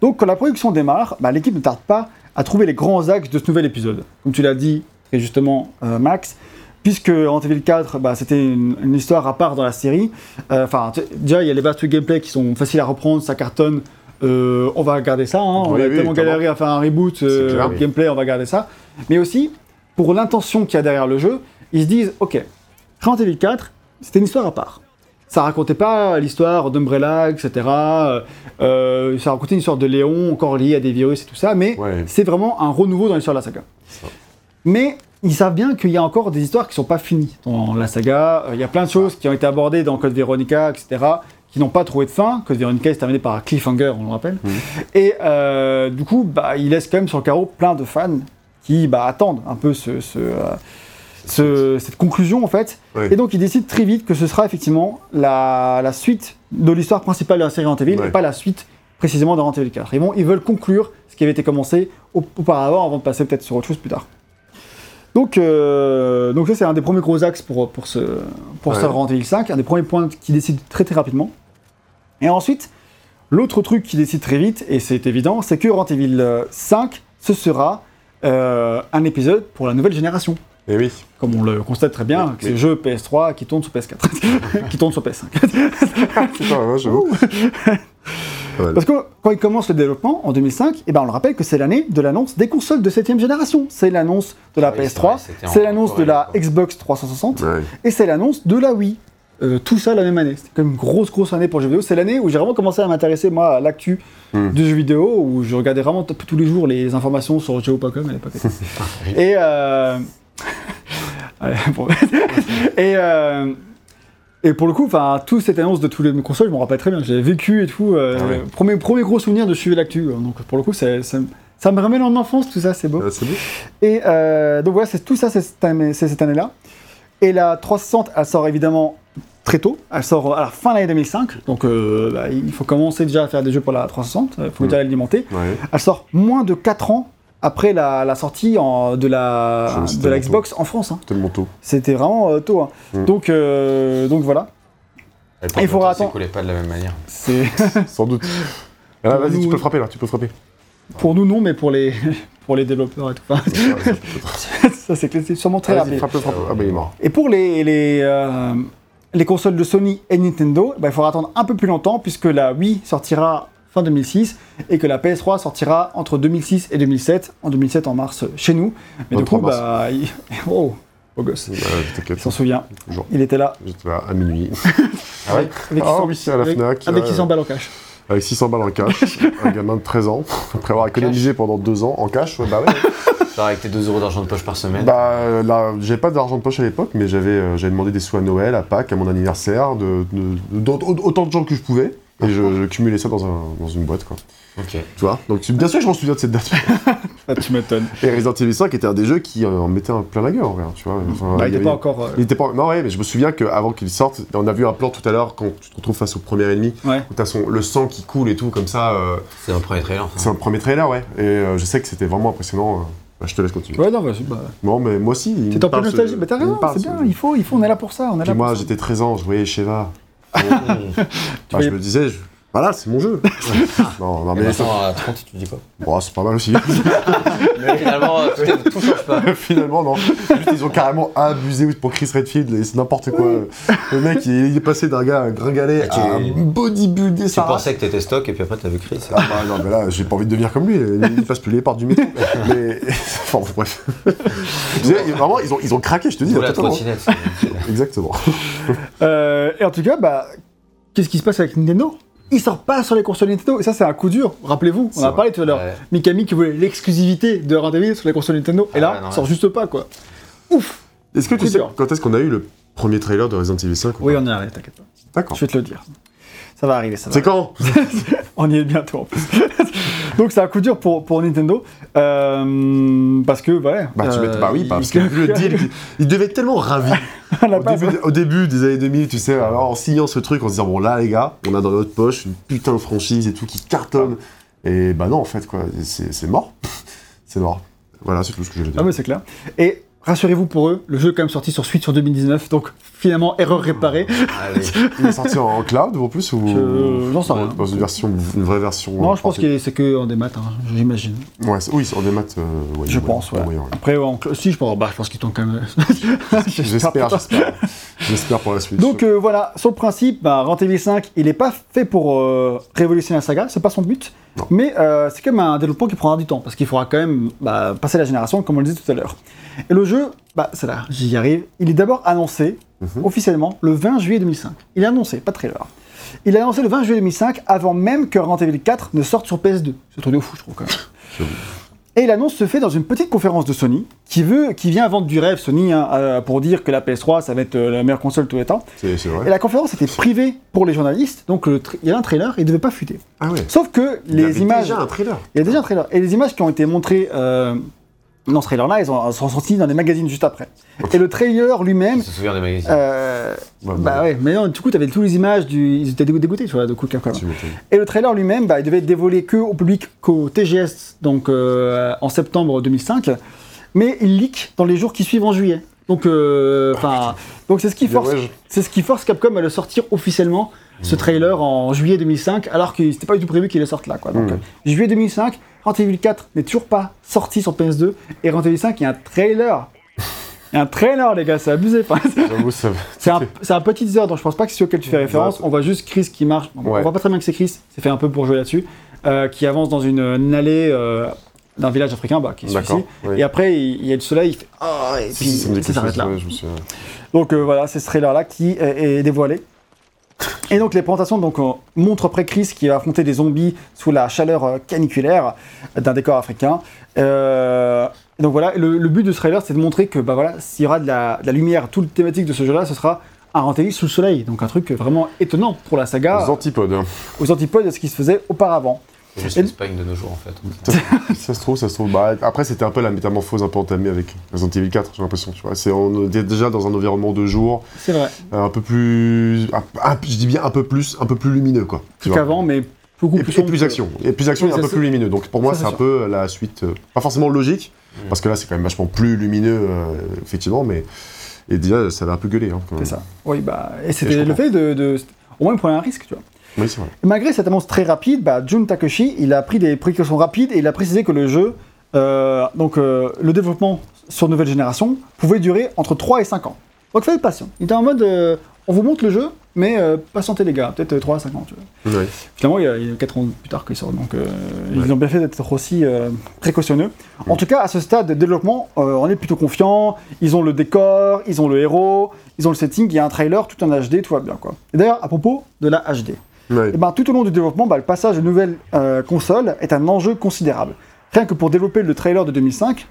Donc quand la production démarre, bah, l'équipe ne tarde pas à trouver les grands axes de ce nouvel épisode. Comme tu l'as dit très justement, euh, Max, puisque Evil 4, bah, c'était une, une histoire à part dans la série. Euh, Enfin, déjà il y a les bases de gameplay qui sont faciles à reprendre, ça cartonne. Euh, on va garder ça, hein. on a oui, tellement galéré à faire un reboot C'est clair, oui. gameplay, on va garder ça. Mais aussi, pour l'intention qu'il y a derrière le jeu, ils se disent, ok, Resident Evil 4, c'était une histoire à part. Ça racontait pas l'histoire d'Umbrella, etc. Euh, euh, ça racontait une histoire de Léon, encore liée à des virus et tout ça, mais Ouais. c'est vraiment un renouveau dans l'histoire de la saga. Ça. Mais ils savent bien qu'il y a encore des histoires qui sont pas finies dans la saga. Euh, Il y a plein de choses qui ont été abordées dans Code Veronica, etc., qui n'ont pas trouvé de fin. Code Veronica est terminé par un cliffhanger, on le rappelle. Mhm. Et euh, du coup, bah, il laisse quand même sur le carreau plein de fans qui bah, attendent un peu ce, ce, ce- cette conclusion en fait. Et donc ils décident très vite que ce sera effectivement la, la suite de l'histoire principale de la série Evil Ouais. et pas la suite précisément de Evil 4. Ils, vont, ils veulent conclure ce qui avait été commencé au- auparavant avant de passer peut-être sur autre chose plus tard. Donc, euh, donc ça c'est un des premiers gros axes pour, pour ce, pour ce Ouais. Resident Evil 5, un des premiers points qui décide très très rapidement. Et ensuite, l'autre truc qui décide très vite, et c'est évident, c'est que Resident Evil euh, 5, ce sera euh, un épisode pour la nouvelle génération. Et oui. Comme on le constate très bien, Oui, c'est oui. le jeu PS3 qui tourne sur PS4, qui tourne sur PS5. Putain, ouais, j'avoue. Pas mal. Parce que quand il commence le développement en 2005, eh ben on le rappelle que c'est l'année de l'annonce des consoles de 7ème génération. C'est l'annonce de la Oui, c'est PS3, vrai, c'était en c'est l'annonce de la quoi. Xbox 360 Ouais. et c'est l'annonce de la Wii. Euh, tout ça la même année. C'était quand même une grosse, grosse année pour le jeu vidéo. C'est l'année où j'ai vraiment commencé à m'intéresser, moi, à l'actu Hmm. du jeu vidéo, où je regardais vraiment tous les jours les informations sur Geo.com à l'époque. et, euh... et, euh... et pour le coup, enfin, toute cette annonce de tous les consoles, je m'en rappelle très bien. J'ai vécu et tout. euh, Ah ouais. premier, premier gros souvenir de suivre l'actu. euh, Donc pour le coup, ça, ça me ramène en enfance, tout ça, c'est beau. Ah, beau. Et euh, donc voilà, c'est tout ça, c'est cette année- année-là. Et la 360, elle sort évidemment très tôt. Elle sort à la fin de l'année 2005. Donc euh, bah, il faut commencer déjà à faire des jeux pour la 360. Il faut Mm. déjà l'alimenter. Ouais. Elle sort moins de 4 ans après la, la sortie en- de, la, de la Xbox en France. hein. Tellement tôt. C'était vraiment euh, tôt. hein. Mm. Donc, euh, donc voilà. Il faudra attendre. s'écoulait pas de la même manière. C'est Sans doute. Ah, vas-y, Nous- tu peux frapper là, tu peux frapper. pour nous non, mais pour les pour les développeurs et tout. Enfin, ça c'est sûrement très Vas-y, rapide. frappe, frappe. Ah, bah, il est mort. Et pour les, les, euh, les consoles de Sony et Nintendo, bah, il faudra attendre un peu plus longtemps puisque la Wii sortira fin 2006 et que la PS3 sortira entre 2006 et 2007, en 2007 en mars euh, chez nous. Mais du 23 coup, mars. bah, il... oh, beau gosse. T'inquiète. Il s'en souvient, il était là J'étais là à minuit. Ah ouais avec, Ah 600 oui, c'est à la avec- Fnac. avec là, 600 balles en cash. Avec 600 balles en cash. un gamin de 13 ans. Après avoir économisé pendant 2 ans en cash. ouais, Bah ouais. Genre avec tes 2 euros d'argent de poche par semaine. Bah là, j'avais pas d'argent de poche à l'époque, mais j'avais euh, j'avais demandé des sous à Noël, à Pâques, à mon anniversaire, de, de- de- de- autant de gens que je pouvais. Et je, je cumulais ça dans, un, dans une boîte, quoi. Ok. Tu vois? Donc bien sûr que je m'en souviens de cette date. Ah, tu m'étonnes. Et Resident Evil 5 était un des jeux qui euh, en mettait un plein la gueule, en vrai, tu vois. Enfin, Bah, il y était pas avait- encore. euh, Il était pas... Non, ouais, mais je me souviens qu'avant qu'il sorte, on a vu un plan tout à l'heure quand tu te retrouves face au premier ennemi, Ouais. où t'as son... le sang qui coule et tout, comme ça. euh, C'est un premier trailer. C'est un premier trailer, ouais. Et euh, je sais que c'était vraiment impressionnant. euh. Bah, je te laisse continuer. Ouais, non, vas-y. Bah, Non, mais moi aussi. il T'es me en pleine parle, ce- t'as il me raison, parle, c'est ce- bien. Il faut, il faut, on est là pour ça. On est Puis là moi, pour ça. j'étais 13 ans, je voyais Sheva. Je me disais, je- voilà, c'est mon jeu. non, non, Et mais maintenant, à 30, tu te dis quoi? Bon, c'est pas mal aussi. Mais finalement, euh, tout, est- tout change pas. Finalement, non. Juste, ils ont carrément abusé pour Chris Redfield, et c'est n'importe quoi. Le mec, il est passé d'un gars un gringalet Ah, à un bodybuilder Tu pensais que t'étais stock et puis après t'as vu Chris. Ah bah non, mais là, j'ai pas envie de devenir comme lui. Il passe plus les portes du métro. mais. Enfin, bref. Vraiment, ils ont, ils ont craqué, je te dis. La trottinette. Exactement. Euh, et en tout cas, bah, qu'est-ce qui se passe avec Nintendo? Il sort pas sur les consoles Nintendo. Et ça, c'est un coup dur. Rappelez-vous, on a vrai. parlé tout à l'heure. Ouais. Mikami qui voulait l'exclusivité de Resident Evil sur les consoles Nintendo. et Ah là, non, il sort ouais. juste pas, quoi. Ouf Est-ce que tu sais quand est-ce qu'on a eu le premier trailer de Resident Evil 5 ou Oui, on y arrive, t'inquiète pas. D'accord. Je vais te le dire. Ça va arriver, ça va C'est quand On y est bientôt en plus. Donc c'est un coup dur pour, pour Nintendo. euh, parce que, ouais. Bah, tu euh, bah oui, il- parce que le deal, il- devait être tellement ravi. à la Au base, début, au début des années 2000, tu sais, alors en signant ce truc, en se disant, bon là les gars, on a dans notre poche une putain de franchise et tout qui cartonne. Et bah non, en fait, quoi, c'est c'est mort. c'est mort. Voilà, c'est tout ce que je veux dire. Ah mais c'est clair. Et rassurez-vous pour eux, le jeu est quand même sorti sur Switch en 2019, donc finalement erreur réparée. Allez. Il est sorti en cloud en plus ou Je- j'en sais rien. dans une version, une vraie version Non, je pense que c'est que en démat, hein, j'imagine. Ouais, oui, c'est en démat. euh, ouais, Je ouais, pense, ouais. Après, en si, je pense, bah, je pense qu'ils t'ont quand même. J'espère, j'espère. J'espère pour la suite. Donc euh, voilà, sur le principe, bah, Resident Evil 5, il n'est pas fait pour euh, révolutionner la saga, c'est pas son but. Non. Mais euh, c'est quand même un développement qui prendra du temps, parce qu'il faudra quand même bah, passer la génération, comme on le disait tout à l'heure. Et le jeu, bah, c'est là, j'y arrive. Il est d'abord annoncé Mhm. officiellement le 20 juillet 2005. Il est annoncé, pas de trailer. Il est annoncé le 20 juillet 2005, avant même que Resident Evil 4 ne sorte sur PS2. C'est truc de fou, je trouve quand même. Et l'annonce se fait dans une petite conférence de Sony, qui veut, qui vient vendre du rêve Sony hein, euh, pour dire que la PS3 ça va être euh, la meilleure console de tous les temps. C'est c'est Et vrai. la conférence était privée pour les journalistes, donc le tra- il y avait un trailer, il devait pas fuiter. Ah ouais. Sauf que Il y avait les images, déjà un trailer. il y a déjà un trailer, et les images qui ont été montrées euh, dans ce trailer-là, elles sont sorties dans des magazines juste après. Et le trailer lui-même, Je me souviens des magazines. euh, bah bon, ouais, mais non, du coup, t'avais toutes les images du, ils étaient dégoûtés, tu vois, de coup Capcom. tu m'étonnes. Et le trailer lui-même, bah, il devait être dévoilé que au public qu'au TGS, donc euh, en septembre 2005, mais il leak dans les jours qui suivent en juillet. Donc, euh, enfin, donc c'est ce qui force, c'est ce qui force Capcom à le sortir officiellement ce trailer en juillet 2005, alors que c'était pas du tout prévu qu'il sorte là, quoi. Donc, Mhm. euh, juillet 2005, Resident Evil 4 n'est toujours pas sorti sur PS2 et Resident Evil 5 il y a un trailer. Il y a un trailer, les gars, c'est abusé. Ça. c'est un, petit teaser, donc je pense pas que c'est auquel tu fais référence. Ouais. On voit juste Chris qui marche. On Ouais. voit pas très bien que c'est Chris, c'est fait un peu pour jouer là-dessus. euh, qui avance dans une, une allée euh, d'un village africain, bah, qui est oui. Et après, il, il y a le soleil, il fait Ah et puis ça s'arrête là. ouais, je me souviens. Donc euh, voilà, c'est ce trailer-là qui est, est dévoilé. Et donc les présentations donc, euh, montrent après Chris qui va affronter des zombies sous la chaleur euh, caniculaire d'un décor africain. Euh, donc voilà, le, le but de ce trailer, c'est de montrer que bah voilà, s'il y aura de la, de la lumière, toute la thématique de ce jeu-là, ce sera un Evil sous le soleil. Donc un truc vraiment étonnant pour la saga, Les antipodes. aux antipodes de ce qui se faisait auparavant. C'est juste l'Espagne de nos jours en fait. Ça, se trouve, ça se trouve. Bah, après, c'était un peu la métamorphose un peu entamée avec Resident Evil 4, j'ai l'impression. Tu vois, c'est on était déjà dans un environnement de jour, C'est vrai, euh, un peu plus, un- un- je dis bien un peu plus, un peu plus lumineux, quoi. tu plus vois. qu'avant, mais beaucoup Et, plus et plus d'action. Et plus d'action Oui, et un peu plus lumineux. Donc pour moi, ça, c'est c'est un peu la suite, euh, pas forcément logique, Mm. parce que là, c'est quand même vachement plus lumineux, euh, effectivement, mais et déjà, ça va un peu gueuler. Hein, quand même. C'est ça. Oui, bah, et c'était le comprends. fait de, de- Au moins, il prenait un risque, tu vois. Oui, c'est vrai. Et Malgré cette annonce très rapide, bah, Jun Takeshi, il a pris des précautions rapides et il a précisé que le jeu, euh, donc euh, le développement sur nouvelle génération, pouvait durer entre 3 et 5 ans. Donc faites patient. Il était en mode, euh, on vous montre le jeu, mais patientez les gars, peut-être 3 à 5 ans. Tu vois. Ouais. Finalement, il y a, il y a 4 ans plus tard qu'il sort, donc ils ont bien fait d'être aussi précautionneux. En tout cas, à ce stade de développement, on est plutôt confiant. Ils ont le décor, ils ont le héros, ils ont le setting, il y a un trailer, tout en HD, tout va bien. Quoi. Et d'ailleurs, à propos de la HD, Ouais. eh ben, tout au long du développement, bah, le passage de nouvelles euh, consoles est un enjeu considérable. Rien que pour développer le trailer de 2005,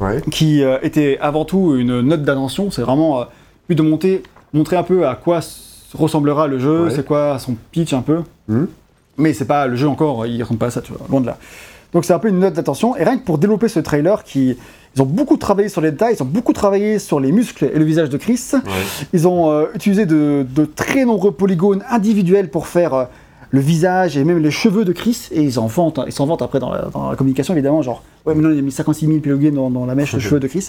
Ouais. qui euh, était avant tout une note d'intention. C'est vraiment euh, but de monter, montrer un peu à quoi ressemblera le jeu, Ouais. c'est quoi son pitch un peu. Mhm. Mais c'est pas le jeu encore, il ressemble pas à ça, tu vois, loin de là. Donc c'est un peu une note d'attention. Et rien que pour développer ce trailer, qui, ils ont beaucoup travaillé sur les détails, ils ont beaucoup travaillé sur les muscles et le visage de Chris. Ouais. Ils ont euh, utilisé de, de très nombreux polygones individuels pour faire euh, le visage et même les cheveux de Chris. Et ils en vantent, ils s'en vantent après dans la, dans la communication, évidemment. Genre, ouais, maintenant il a mis 56 000 polygones dans, dans la mèche de cheveux de Chris.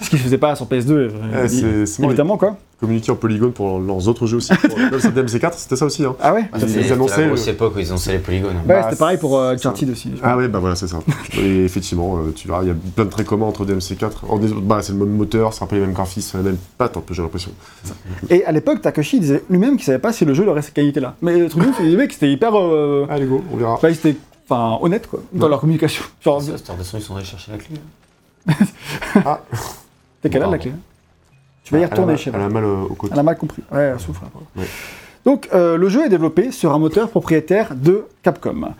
Ce qu'il faisait pas sur PS2, euh, Ouais, c'est- évidemment, quoi. Communiquer en polygone pour leurs autres jeux aussi. Même sur DMC4, c'était ça aussi. Hein. Ah ouais Ah, Ils C'était annonçaient la le- grosse époque où ils annonçaient les polygones. Ouais, Bah, c'était pareil pour euh. Uncharted aussi. Ah ouais, bah voilà, c'est ça. Et effectivement, euh, tu verras, il y a plein de traits communs entre DMC4. En dés- bah, c'est le même moteur, c'est un peu les mêmes graphismes, la même patte, un peu, j'ai l'impression. Et à l'époque, Takashi disait lui-même qu'il savait pas si le jeu aurait cette qualité-là. Mais le truc c'est que les mecs, c'était hyper. Euh... Allez, go, on verra. bah, ils enfin, honnêtes, quoi, dans Ouais. leur communication. Genre, Ça, cette ils sont allés chercher la clé. Ah, t'es quelle heure la clé Tu vas y elle a retourner, sais Elle a mal au côté. Elle a mal compris. Ouais, elle souffre. Ouais. Donc, euh, le jeu est développé sur un moteur propriétaire de Capcom.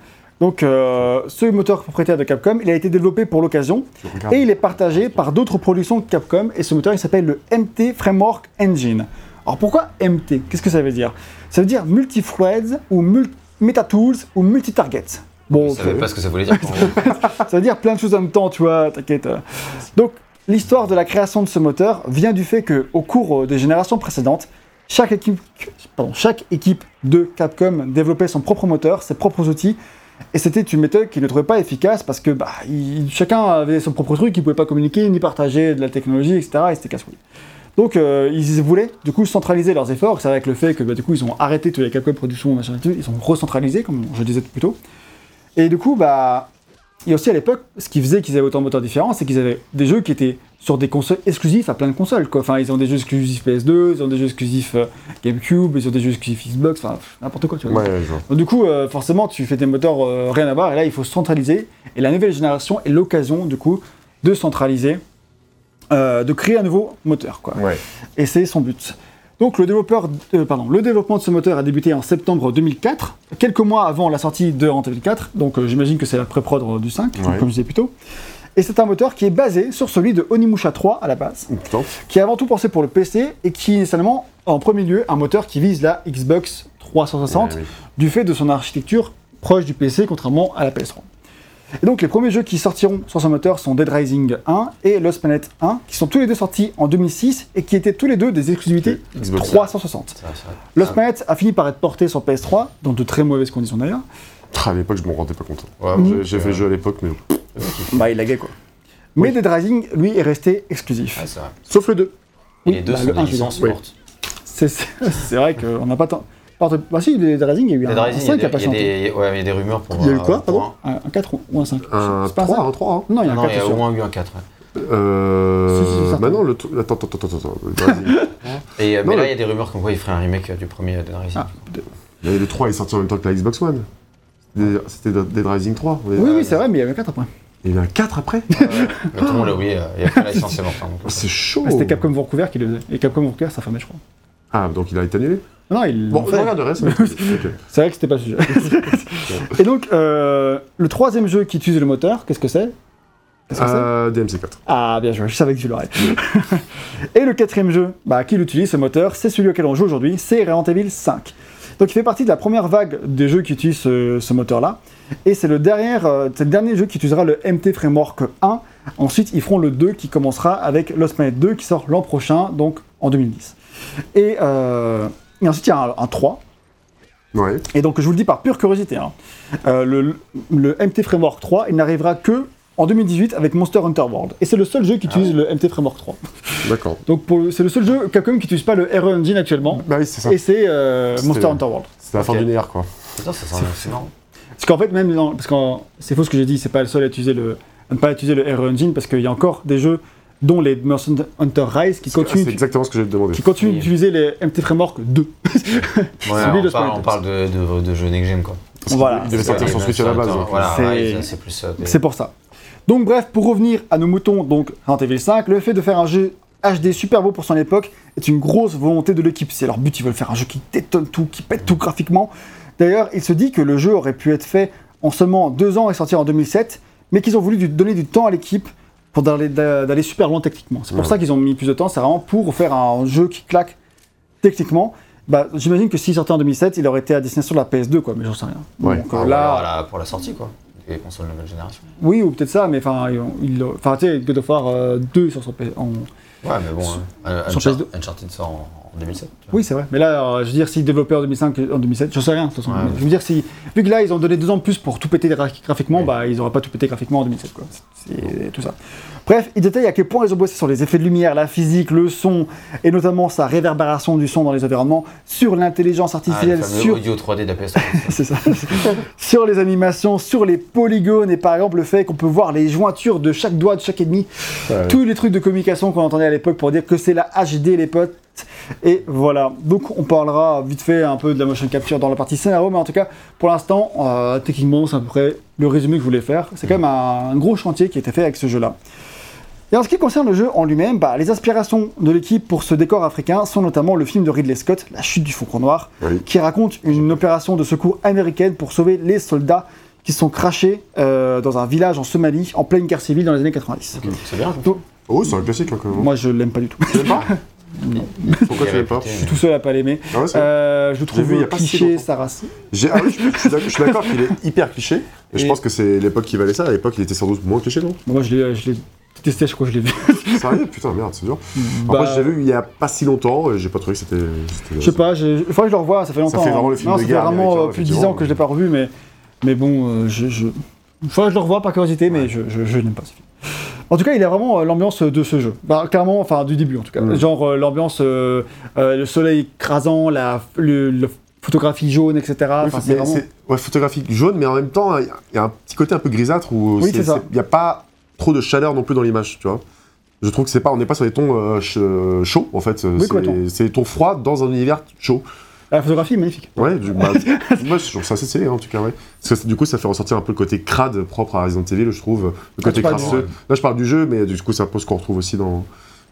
Donc, euh, ce moteur propriétaire de Capcom, il a été développé pour l'occasion Tu regardes. et il est partagé par d'autres productions de Capcom. Et ce moteur, il s'appelle le MT Framework Engine. Alors, pourquoi MT Qu'est-ce que ça veut dire? Ça veut dire multi-threads ou mul- meta-tools ou multi-targets. Bon, Je savais euh, pas ce que ça voulait dire. ça veut dire plein de choses en même temps, tu vois, t'inquiète. Donc, l'histoire de la création de ce moteur vient du fait que, au cours euh, des générations précédentes, chaque équipe, pardon, chaque équipe de Capcom développait son propre moteur, ses propres outils, et c'était une méthode qu'ils ne trouvaient pas efficace parce que bah, il- chacun avait son propre truc, ils ne pouvaient pas communiquer ni partager de la technologie, etc. Et c'était casse-couille. Donc euh, ils voulaient du coup centraliser leurs efforts. C'est avec le fait que bah, du coup ils ont arrêté tous les Capcom Productions, machin, ils ont recentralisé, comme je disais plus tôt. Et du coup, bah, et aussi à l'époque, ce qui faisait qu'ils avaient autant de moteurs différents, c'est qu'ils avaient des jeux qui étaient sur des consoles exclusifs à plein de consoles. Quoi. Enfin, ils ont des jeux exclusifs PS2, ils ont des jeux exclusifs euh, GameCube, ils ont des jeux exclusifs Xbox, enfin n'importe quoi. Tu vois. Ouais, je vois. Donc, du coup, euh, forcément, tu fais des moteurs euh, rien à voir, et là, il faut centraliser. Et la nouvelle génération est l'occasion, du coup, de centraliser, de créer un nouveau moteur. Quoi. Ouais. Et c'est son but. Donc le, développeur, euh, pardon, le développement de ce moteur a débuté en septembre 2004, quelques mois avant la sortie de Evil 4, donc euh, j'imagine que c'est la pré-prod du 5, Ouais. comme je disais plus tôt. Et c'est un moteur qui est basé sur celui de Onimusha 3 à la base, putain. qui est avant tout pensé pour le PC et qui est initialement, en premier lieu, un moteur qui vise la Xbox 360 Ouais, oui. du fait de son architecture proche du PC, contrairement à la PS3. Et donc les premiers jeux qui sortiront sur ce moteur sont Dead Rising 1 et Lost Planet 1, qui sont tous les deux sortis en 2006 et qui étaient tous les deux des exclusivités Xbox. 360. Ça, ça- Lost Planet a fini par être porté sur PS3, dans de très mauvaises conditions d'ailleurs. Ah, à l'époque, je m'en rendais pas compte. Ouais, Mm. J'ai- fait le jeu à l'époque, mais. Bah il laguait quoi. Mais Dead Rising, lui, est resté exclusif. Vrai. Sauf le 2. Et Oui, les deux bah, sont le des licences. Oui. c'est vrai qu'on n'a pas tant... Pardon, Bah si, Dead Rising, il y a eu Dead un, Rising, 5 il y qui a a pas des- il y a chanté. des- ouais, il y a des rumeurs pour. Il y a eu euh, quoi, pardon un, un 4 ou un 5 Un C'est pas 3, ça un 3, hein. Non, il y a un non, 4 il y a au moins eu un 4. ouais. Si, si, Euh. Bah non, le. Attends, attends, attends, attends. Vas-y. Et, euh, Non, mais là, le- il y a des rumeurs comme quoi il ferait un remake euh, du premier Dead Rising. Ah. Mais le 3 est sorti en même temps que la Xbox One. C'était- Dead Rising 3. On est- Oui, oui, c'est vrai, mais il y avait un 4 après. Il y avait un 4 après Mais tout le monde l'a oublié. euh, Et après, la licence est morte. hein, donc, Oh, C'est chaud Ah, C'était Capcom Vancouver qui le faisait. Et Capcom Vancouver, ça fermait, je crois. Ah, donc il a été annulé Non, ils Bon, je regarderai, c'est vrai que c'était pas le sujet. Et donc, euh, le troisième jeu qui utilise le moteur, qu'est-ce que c'est? Qu'est-ce que c'est? Euh, DMC4. Ah, bien joué, je savais que tu l'aurais. Et le quatrième jeu bah, qui l'utilise, ce moteur, c'est celui auquel on joue aujourd'hui, c'est Resident Evil 5. Donc il fait partie de la première vague des jeux qui utilisent ce, ce moteur-là. Et c'est le, dernier, euh, le dernier jeu qui utilisera le MT Framework 1. Ensuite, ils feront le 2 qui commencera avec Lost Planet 2 qui sort l'an prochain, donc en 2010. Et, euh, et ensuite, il y a un, un 3. Ouais. Et donc, je vous le dis par pure curiosité, hein. Euh, le, le MT Framework 3, il n'arrivera que en 2018 avec Monster Hunter World. Et c'est le seul jeu qui utilise le MT Framework 3. D'accord. Donc, c'est le seul jeu Capcom qui n'utilise pas le RE Engine actuellement. Bah oui, c'est ça. Et c'est euh, Monster Hunter World. C'était la fin Ok. d'une ère, quoi. Ça sent c'est. Parce qu'en fait, même dans, parce que c'est faux ce que j'ai dit, c'est pas le seul à utiliser le, à ne pas utiliser le RE Engine parce qu'il y a encore des jeux, dont les Monster Hunter Rise, qui continuent, c'est exactement ce que j'ai demandé. qui continuent Oui. d'utiliser les MT Framework 2. Ouais, Celui on, de parle, Splinter. on parle de, de, de jeux quoi. Parce qu'il Voilà. Il devait sortir sur Switch à la base. Voilà, C'est- pour ça. Donc bref, pour revenir à nos moutons, donc Resident Evil 5, le fait de faire un jeu HD super beau pour son époque est une grosse volonté de l'équipe. C'est leur but, ils veulent faire un jeu qui détonne tout, qui pète tout graphiquement. D'ailleurs, il se dit que le jeu aurait pu être fait en seulement deux ans et sortir en 2007, mais qu'ils ont voulu donner du temps à l'équipe pour d'aller d'aller super loin techniquement. C'est pour Ouais. ça qu'ils ont mis plus de temps, c'est vraiment pour faire un jeu qui claque techniquement. Bah, J'imagine que s'il sortait en 2007, il aurait été à destination de la PS2, quoi, mais j'en sais rien. Ouais. Donc, Ah, euh, là, pour la sortie, quoi. Des consoles nouvelle génération. oui, ou peut-être ça, mais enfin, il, enfin, tu sais, God of War euh, 2 sur son PS. en- Ouais, mais bon, hein, sur Unchar- PS2. Uncharted sort en, en 2007. tu vois. Oui, c'est vrai. Mais là, euh, je veux dire, s'ils développaient en 2005 et en 2007, je sais rien, de toute façon. Ouais. Je veux dire, si, vu que là, ils ont donné deux ans de plus pour tout péter gra- graphiquement, bah, ils n'auraient pas tout pété graphiquement en 2007, quoi. C'est tout ça. Bref, ils détaillent à quel point ils ont bossé sur les effets de lumière, la physique, le son, et notamment sa réverbération du son dans les environnements, sur l'intelligence Ah, le artificielle, sur audio 3D de la PS3. c'est ça. sur les animations, sur les polygones et par exemple le fait qu'on peut voir les jointures de chaque doigt de chaque ennemi, tous les trucs de communication qu'on entendait à l'époque pour dire que c'est la HD les potes. Et voilà, donc on parlera vite fait un peu de la motion capture dans la partie scénario, mais en tout cas, pour l'instant, euh, techniquement, c'est à peu près le résumé que je voulais faire. C'est quand même un, un gros chantier qui a été fait avec ce jeu-là. Et en ce qui concerne le jeu en lui-même, bah, les inspirations de l'équipe pour ce décor africain sont notamment le film de Ridley Scott, La chute du Faucon Noir, Oui. qui raconte une opération de secours américaine pour sauver les soldats qui sont crachés euh, dans un village en Somalie en pleine guerre civile dans les années 90. C'est bien. Oh, c'est un classique, hein, quand même. Moi, je l'aime pas du tout. Tu l'aimes Pourquoi tu l'aimes pas Je suis tout seul à pas l'aimer. Ah ouais, Euh, je le J'ai vu il y trouve a cliché, sa race. Ah oui, je, suis d'accord- qu'il est hyper cliché. Et je pense que c'est l'époque qui valait ça. À l'époque, il était sans doute moins cliché, non Moi, je l'ai je l'ai détesté, je crois que je l'ai vu. Sérieux? Putain, merde, c'est dur. Bah, Après, j'ai vu il y a pas si longtemps et j'ai pas trouvé que c'était. Je sais pas, il faudrait que je le revoie, ça fait longtemps. fait vraiment hein. le film non, de ça guerre fait vraiment américain, euh, plus de 10 ans que je l'ai pas revu, mais, mais bon, euh, je, faudrait que je le revoie par curiosité, mais je, je, je n'aime pas ce film. En tout cas, il a vraiment euh, l'ambiance de ce jeu. Bah, clairement, enfin, du début en tout cas. Genre euh, l'ambiance, euh, le soleil écrasant, la le, le photographie jaune, etc. Oui, Enfin, vraiment... ouais, photographique jaune, mais en même temps, il y a un petit côté un peu grisâtre où Oui, il n'y a pas trop de chaleur non plus dans l'image, tu vois. Je trouve que c'est pas, on n'est pas sur des tons euh, ch- chauds en fait. Oui, c'est des tons froids dans un univers chaud. La photographie est magnifique. Ouais, du, bah, moi je trouve ça assez stylé en tout cas, ouais. Parce que du coup, ça fait ressortir un peu le côté crade propre à Resident Evil, je trouve. Le Ah, côté du crasseux. Là, je parle du jeu, mais du coup, c'est un peu ce qu'on retrouve aussi dans,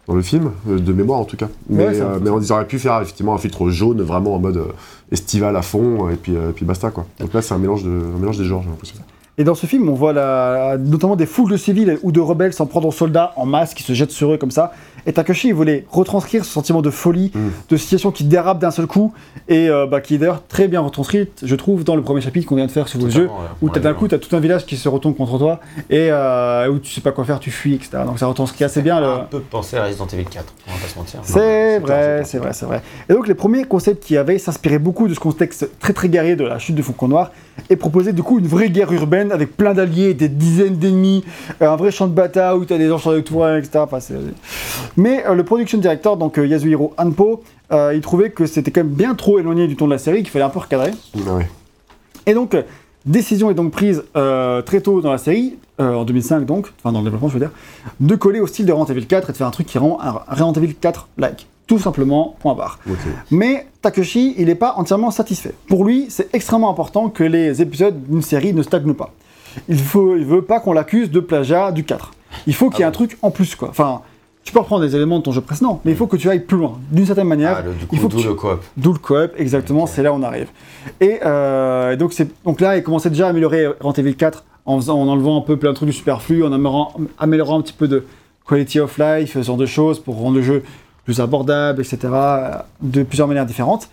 dans le film, euh, de mémoire en tout cas. Mais, Ouais, euh, mais on ils auraient pu faire effectivement un filtre jaune, vraiment en mode euh, estival à fond, et puis, euh, et puis basta quoi. Donc là, c'est un mélange, de, un mélange des genres, j'ai l'impression. Et dans ce film, on voit la- notamment des foules de civils ou de rebelles s'en prendre aux soldats en masse qui se jettent sur eux comme ça. Et Takashi il voulait retranscrire ce sentiment de folie, Mm. de situation qui dérape d'un seul coup, et euh, bah, qui est d'ailleurs très bien retranscrite, je trouve, dans le premier chapitre qu'on vient de faire sur vos yeux, ouais. où d'un coup, t'as tout un village qui se retourne contre toi, et euh, où tu sais pas quoi faire, tu fuis, etc. Donc ça retranscrit assez bien le... Un peu pensé à Resident Evil 4, on va pas se mentir. C'est vrai, c'est vrai, c'est vrai. Et donc les premiers concepts qu'il y avait s'inspiraient beaucoup de ce contexte très très guerrier de la chute de Faucon Noir et proposaient du coup une vraie guerre urbaine avec plein d'alliés, des dizaines d'ennemis, un vrai champ de bataille où tu as des gens sur les tours, etc. Enfin, Mais euh, le production director, donc euh, Yasuhiro Hanpo, euh, il trouvait que c'était quand même bien trop éloigné du ton de la série, qu'il fallait un peu recadrer. Ah ouais. Et donc, euh, décision est donc prise très tôt dans la série, en 2005 donc, enfin dans le développement je veux dire, de coller au style de Resident Evil 4 et de faire un truc qui rend un Resident Evil 4-like. Tout simplement, point barre. Mais Takeshi, il n'est pas entièrement satisfait. Pour lui, c'est extrêmement important que les épisodes d'une série ne stagnent pas. Il il veut pas qu'on l'accuse de plagiat du 4. Il faut qu'il y ait Ah un truc en plus, quoi. Enfin, tu peux reprendre des éléments de ton jeu précédent, mais il faut que tu ailles plus loin. D'une certaine manière, Ah, le, du coup, il faut d'où tu- le coop. D'où le coop, exactement, c'est là où on arrive. Et euh, donc, là, il commençait déjà à améliorer Resident Evil 4 en, faisant, en enlevant un peu plein de trucs du superflu, en améliorant, améliorant un petit peu de quality of life, ce genre de choses, pour rendre le jeu plus abordable, etc., euh, de plusieurs manières différentes.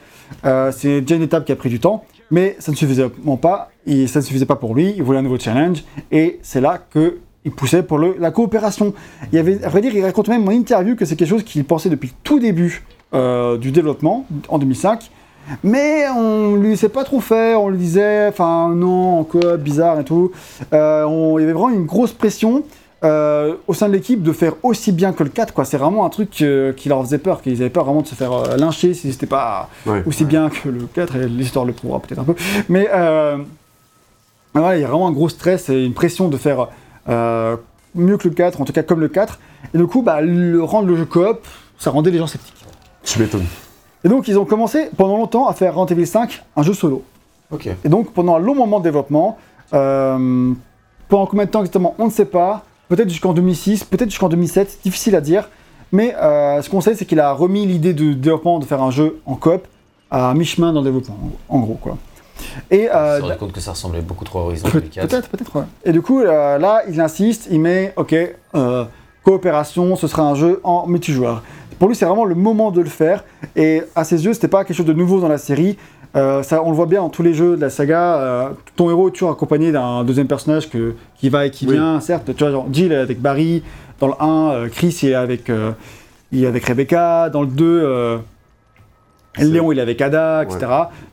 Euh, c'est déjà une étape qui a pris du temps, mais ça ne suffisait pas, et ça ne suffisait pas pour lui, il voulait un nouveau challenge, et c'est là que il poussait pour le, la coopération. Il avait, à vrai dire, il raconte même en interview que c'est quelque chose qu'il pensait depuis le tout début euh, du développement, en 2005, mais on lui laissait pas trop faire, on lui disait, enfin non, quoi, bizarre et tout. Euh, on- il y avait vraiment une grosse pression euh, au sein de l'équipe de faire aussi bien que le 4, quoi. C'est vraiment un truc qui leur faisait peur, qu'ils avaient peur vraiment de se faire euh, lyncher si c'était pas Ouais. aussi bien que le 4, et l'histoire le prouvera peut-être un peu. Mais euh, voilà, il y a vraiment un gros stress et une pression de faire euh, mieux que le 4, en tout cas comme le 4. Et du coup, bah, le rendre le jeu coop, ça rendait les gens sceptiques. Tu m'étonnes. Et donc, ils ont commencé pendant longtemps à faire Resident Evil 5 un jeu solo. Ok. Et donc, pendant un long moment de développement, euh, pendant combien de temps exactement, on ne sait pas. Peut-être jusqu'en 2006, peut-être jusqu'en 2007, difficile à dire. Mais euh, ce qu'on sait, c'est qu'il a remis l'idée de développement de faire un jeu en coop à mi-chemin dans le développement, en en gros. quoi. Et euh, se compte que ça ressemblait beaucoup trop à Horizon Peut- 2004. Peut-être, peut-être. ouais. Et du coup, euh, là, il insiste, il met, ok, euh, coopération, ce sera un jeu en multijoueur. Pour lui, c'est vraiment le moment de le faire. Et à ses yeux, c'était pas quelque chose de nouveau dans la série. Euh, ça, on le voit bien dans tous les jeux de la saga. euh, ton héros est toujours accompagné d'un deuxième personnage que, qui va et qui Oui. vient. Certes, tu vois, genre, Jill est avec Barry. Dans le 1, euh, Chris il est avec, euh, il est avec Rebecca. Dans le 2, euh, C'est- Léon il est avec Ada, etc.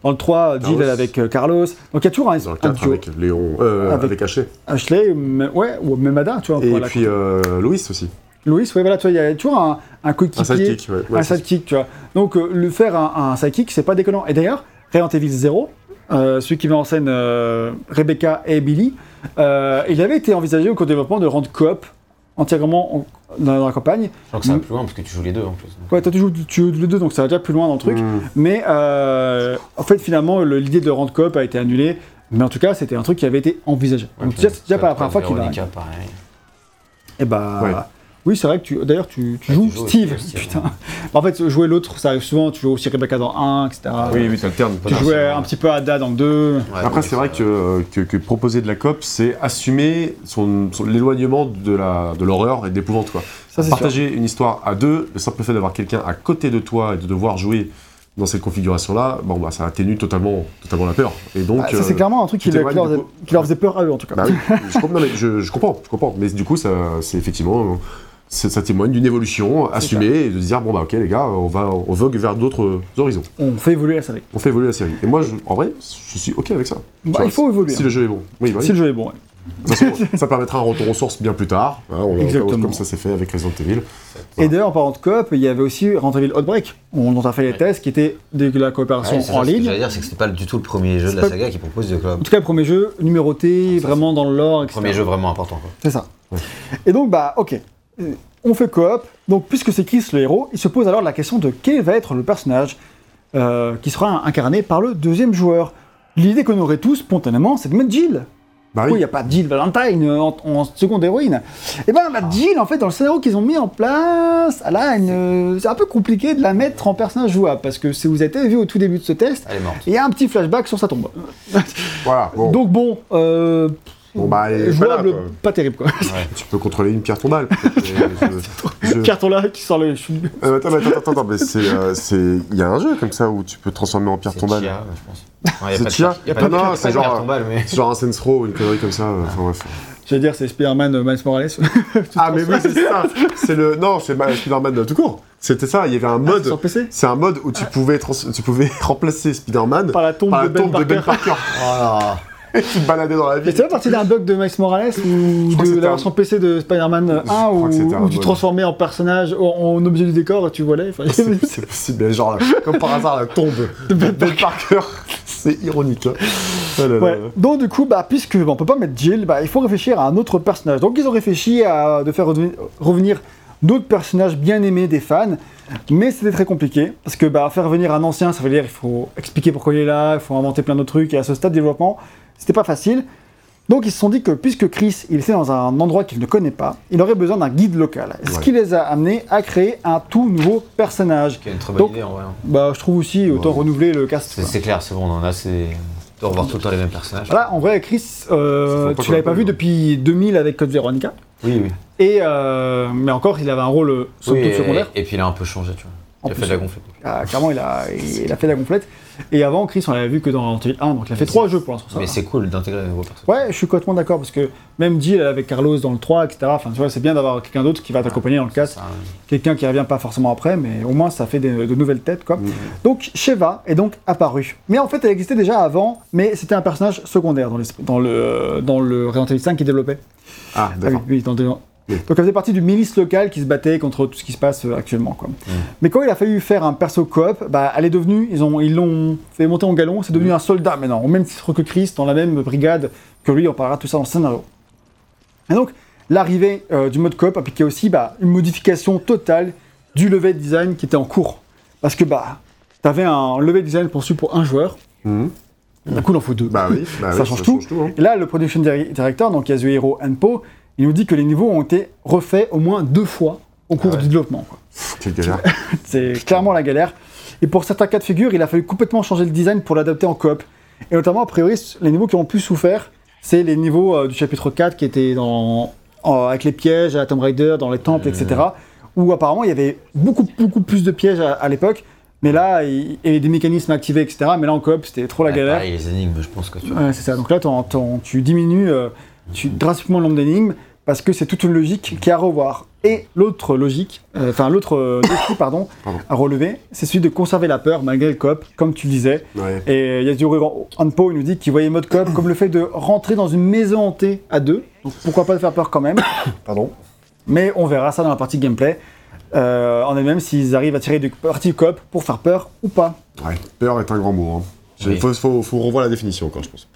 Dans le 3, Jill elle est avec euh, Carlos. Donc il y a toujours un, Dans le un 4 duo. avec Léon, euh, Avec- avec, Ashley. Ashley, mais- ouais, ou même Ada, tu vois. Et puis euh, Louis aussi. Louis, ouais, voilà, tu vois, il y a toujours un, un Un coéquipier, sidekick, ouais. ouais, un sidekick, tu vois. Donc, euh, le faire un, un sidekick, c'est pas déconnant. Et d'ailleurs, Resident Evil 0, euh, celui qui met en scène euh, Rebecca et Billy, euh, il avait été envisagé au cours du développement de rendre coop entièrement en- dans, dans la campagne. Je crois que ça va plus loin parce que tu joues les deux en plus. Ouais, toi, tu joues, tu joues les deux, donc ça va déjà plus loin dans le truc. Mm. Mais euh, en fait, finalement, le- l'idée de rendre coop a été annulée. Mais en tout cas, c'était un truc qui avait été envisagé. Ouais, donc, déjà, c'est déjà pas la première fois qu'il va. Et bah. Ouais. Oui, c'est vrai que tu. D'ailleurs, tu, tu Ouais, joues tu joues Steve. aussi, Steve, Putain. Bah, en fait, jouer l'autre, ça arrive souvent. Tu joues aussi Rebecca dans 1, etc. Oui, oui, t'alternes. Tu jouais un petit peu Ada dans le 2. Ouais, Après, c'est vrai ça- que, que, que proposer de la COP, c'est assumer son, son- l'éloignement de la de l'horreur et de l'épouvante. quoi. Ça, c'est sûr. Partager une histoire à deux, le simple fait d'avoir quelqu'un à côté de toi et de devoir jouer dans cette configuration-là, bon, bah, ça atténue totalement, totalement la peur. Et donc, Ah, ça, c'est euh, clairement un truc qui, leur- qui faisait, coup. qui leur faisait peur à eux, en tout cas. Bah oui, je, comprends, non, mais je, je comprends, je comprends. Mais du coup, ça, c'est effectivement, ça témoigne d'une évolution assumée et de se dire bon bah ok les gars, on va, on vogue vers d'autres horizons. On fait évoluer la série. On fait évoluer la série. Et moi, je- en vrai, je suis ok avec ça. Bah, vois, il faut évoluer. Si le jeu est bon. Oui, bah oui. Si le jeu est bon. ouais. Façon, ça permettra un retour aux sources bien plus tard. hein, on- Exactement. Comme ça s'est fait avec Resident Evil. Et d'ailleurs, en parlant de coop, il y avait aussi Resident Evil Outbreak, on- dont on a fait les Ouais. tests, qui était de la coopération Ouais, en ça, ce que ligne. J'allais dire, c'est que c'était pas du tout le premier jeu de pas- la saga qui propose de En club. tout cas, le premier jeu, numéroté, ça, vraiment dans le lore, etc. Premier jeu vraiment important. Quoi. C'est ça. Ouais. Et donc, bah, ok. Euh, On fait coop. Donc, puisque c'est Chris le héros, il se pose alors la question de quel va être le personnage euh, qui sera incarné par le deuxième joueur. L'idée qu'on aurait tous spontanément, c'est de mettre Jill. Bah Oui, il n'y a pas Jill Valentine euh, en, en seconde héroïne. Et ben, la Jill, en fait, dans le scénario qu'ils ont mis en place, elle a une- c'est un peu compliqué de la mettre en personnage jouable parce que si vous avez vu au tout début de ce test, il y a un petit flashback sur sa tombe. Voilà. Bon, Donc bon, euh, Bon, bah, elle est pas là, jouable, pas terrible quoi. Ouais. tu peux contrôler une pierre tombale. Je- je- Carton là qui sort le. Euh, attends, attends, attends, attends, mais c'est, euh, c'est, il y a un jeu comme ça où tu peux transformer en pierre C'est tombale. Chia, je pense. Ouais, y a C'est pas de Chia pierre- y a Ah pas de non, pierre- c'est genre- pierre tombale, mais. C'est genre un Saints Row, une connerie comme ça. euh, Enfin bref. J'allais dire c'est Spider-Man euh, Miles Morales. Ah mais oui, c'est ça. C'est le, non, c'est Ma- Spider-Man tout court. C'était ça. Il y avait un mode. sur PC C'est un mode où tu pouvais, trans- tu pouvais remplacer Spider-Man Par la tombe, par la de, ben tombe de Ben Parker. Parker. Tu te baladais dans la Mais ville. c'est pas partie d'un bug de Miles Morales ou de la un- version PC de Spider-Man 1 crois où, un où tu transformais en personnage, en, objet du décor et tu volais. C'est possible, mais genre, comme par hasard, la tombe de Ben Parker. C'est ironique. hein. Oh là là. Ouais. Donc du coup, bah, puisque bah, on peut pas mettre Jill, bah, il faut réfléchir à un autre personnage. Donc ils ont réfléchi à de faire revenir, d'autres personnages bien aimés des fans, mais c'était très compliqué parce que bah, faire venir un ancien, ça veut dire il faut expliquer pourquoi il est là, il faut inventer plein d'autres trucs et à ce stade de développement, c'était pas facile. Donc ils se sont dit que puisque Chris il était dans un endroit qu'il ne connaît pas, il aurait besoin d'un guide local. Ce Ouais. qui les a amenés à créer un tout nouveau personnage. Qui est une très bonne Donc- idée en vrai. hein. Bah je trouve aussi autant Ouais. renouveler le cast. C'est c'est clair, c'est bon, on en a assez. De revoir tout le temps les mêmes personnages. Voilà, en vrai, Chris, euh, tu l'avais pas vu depuis 2000 avec Code Veronica. Oui, oui. Et euh, mais encore, il avait un rôle euh, Oui, et, secondaire. et puis il a un peu changé, tu vois. En Il a plus. fait de la gonflette. Ah, clairement, il a, il, a fait la complète. Et avant, Chris, on l'avait vu que dans Resident Evil 1, donc il a fait trois jeux pour l'instant. Mais c'est cool d'intégrer de nouveaux personnages. Ouais, je suis complètement d'accord parce que même Jill avec Carlos dans le 3, etc. Enfin, tu vois, c'est bien d'avoir quelqu'un d'autre qui va t'accompagner dans le cast. Quelqu'un qui revient pas forcément après, mais au moins ça fait des- de nouvelles têtes, quoi. Mhm. Donc Sheva est donc apparue. Mais en fait, elle existait déjà avant, mais c'était un personnage secondaire dans, dans le, dans le Resident Evil 5 qui développait. Ah, Ah oui, d'accord. oui, dans Donc elle faisait partie du milice local qui se battait contre tout ce qui se passe euh, actuellement. Quoi. Mais quand il a fallu faire un perso coop, bah, elle est devenue, ils ont, ils l'ont fait monter en galon, c'est devenu un soldat maintenant, au même titre que Chris, dans la même brigade que lui, on parlera de tout ça dans le scénario. Et donc l'arrivée euh, du mode coop impliquait aussi bah, une modification totale du level design qui était en cours. Parce que bah, t'avais un level design conçu pour un joueur, Mhm. d'un coup il en faut deux. Bah oui, bah Ça oui, change tout. hein. Et là, le production dir- director, donc Yasuhiro Enpo, il nous dit que les niveaux ont été refaits au moins deux fois au cours Ah ouais. du développement. Quelle galère. C'est clairement la galère. Et pour certains cas de figure, il a fallu complètement changer le design pour l'adapter en coop. Et notamment, a priori, les niveaux qui ont plus souffert, c'est les niveaux euh, du chapitre 4 qui étaient dans, avec les pièges à Tomb Raider, dans les temples, etc. Où apparemment, il y avait beaucoup, beaucoup plus de pièges à, à l'époque. Mais là, il il y avait des mécanismes activés, etc. Mais là, en coop, c'était trop la galère. pareil, les énigmes, je pense que tu Ouais, c'est ça. Donc là, tu diminues euh, drastiquement le nombre d'énigmes parce que c'est toute une logique qui est à revoir. Et l'autre logique, euh, enfin l'autre euh, défi, pardon, Pardon. à relever, c'est celui de conserver la peur malgré le coop, comme tu le disais. Ouais. Et Yasuru Anpo il nous dit qu'il voyait mode coop comme le fait de rentrer dans une maison hantée à deux. Donc pourquoi pas de faire peur quand même. Pardon Mais on verra ça dans la partie gameplay. Euh, en elle-même, s'ils arrivent à tirer du partie coop pour faire peur ou pas. Ouais, peur est un grand mot. Hein. Il Oui. faut, faut, faut revoir la définition encore, je pense.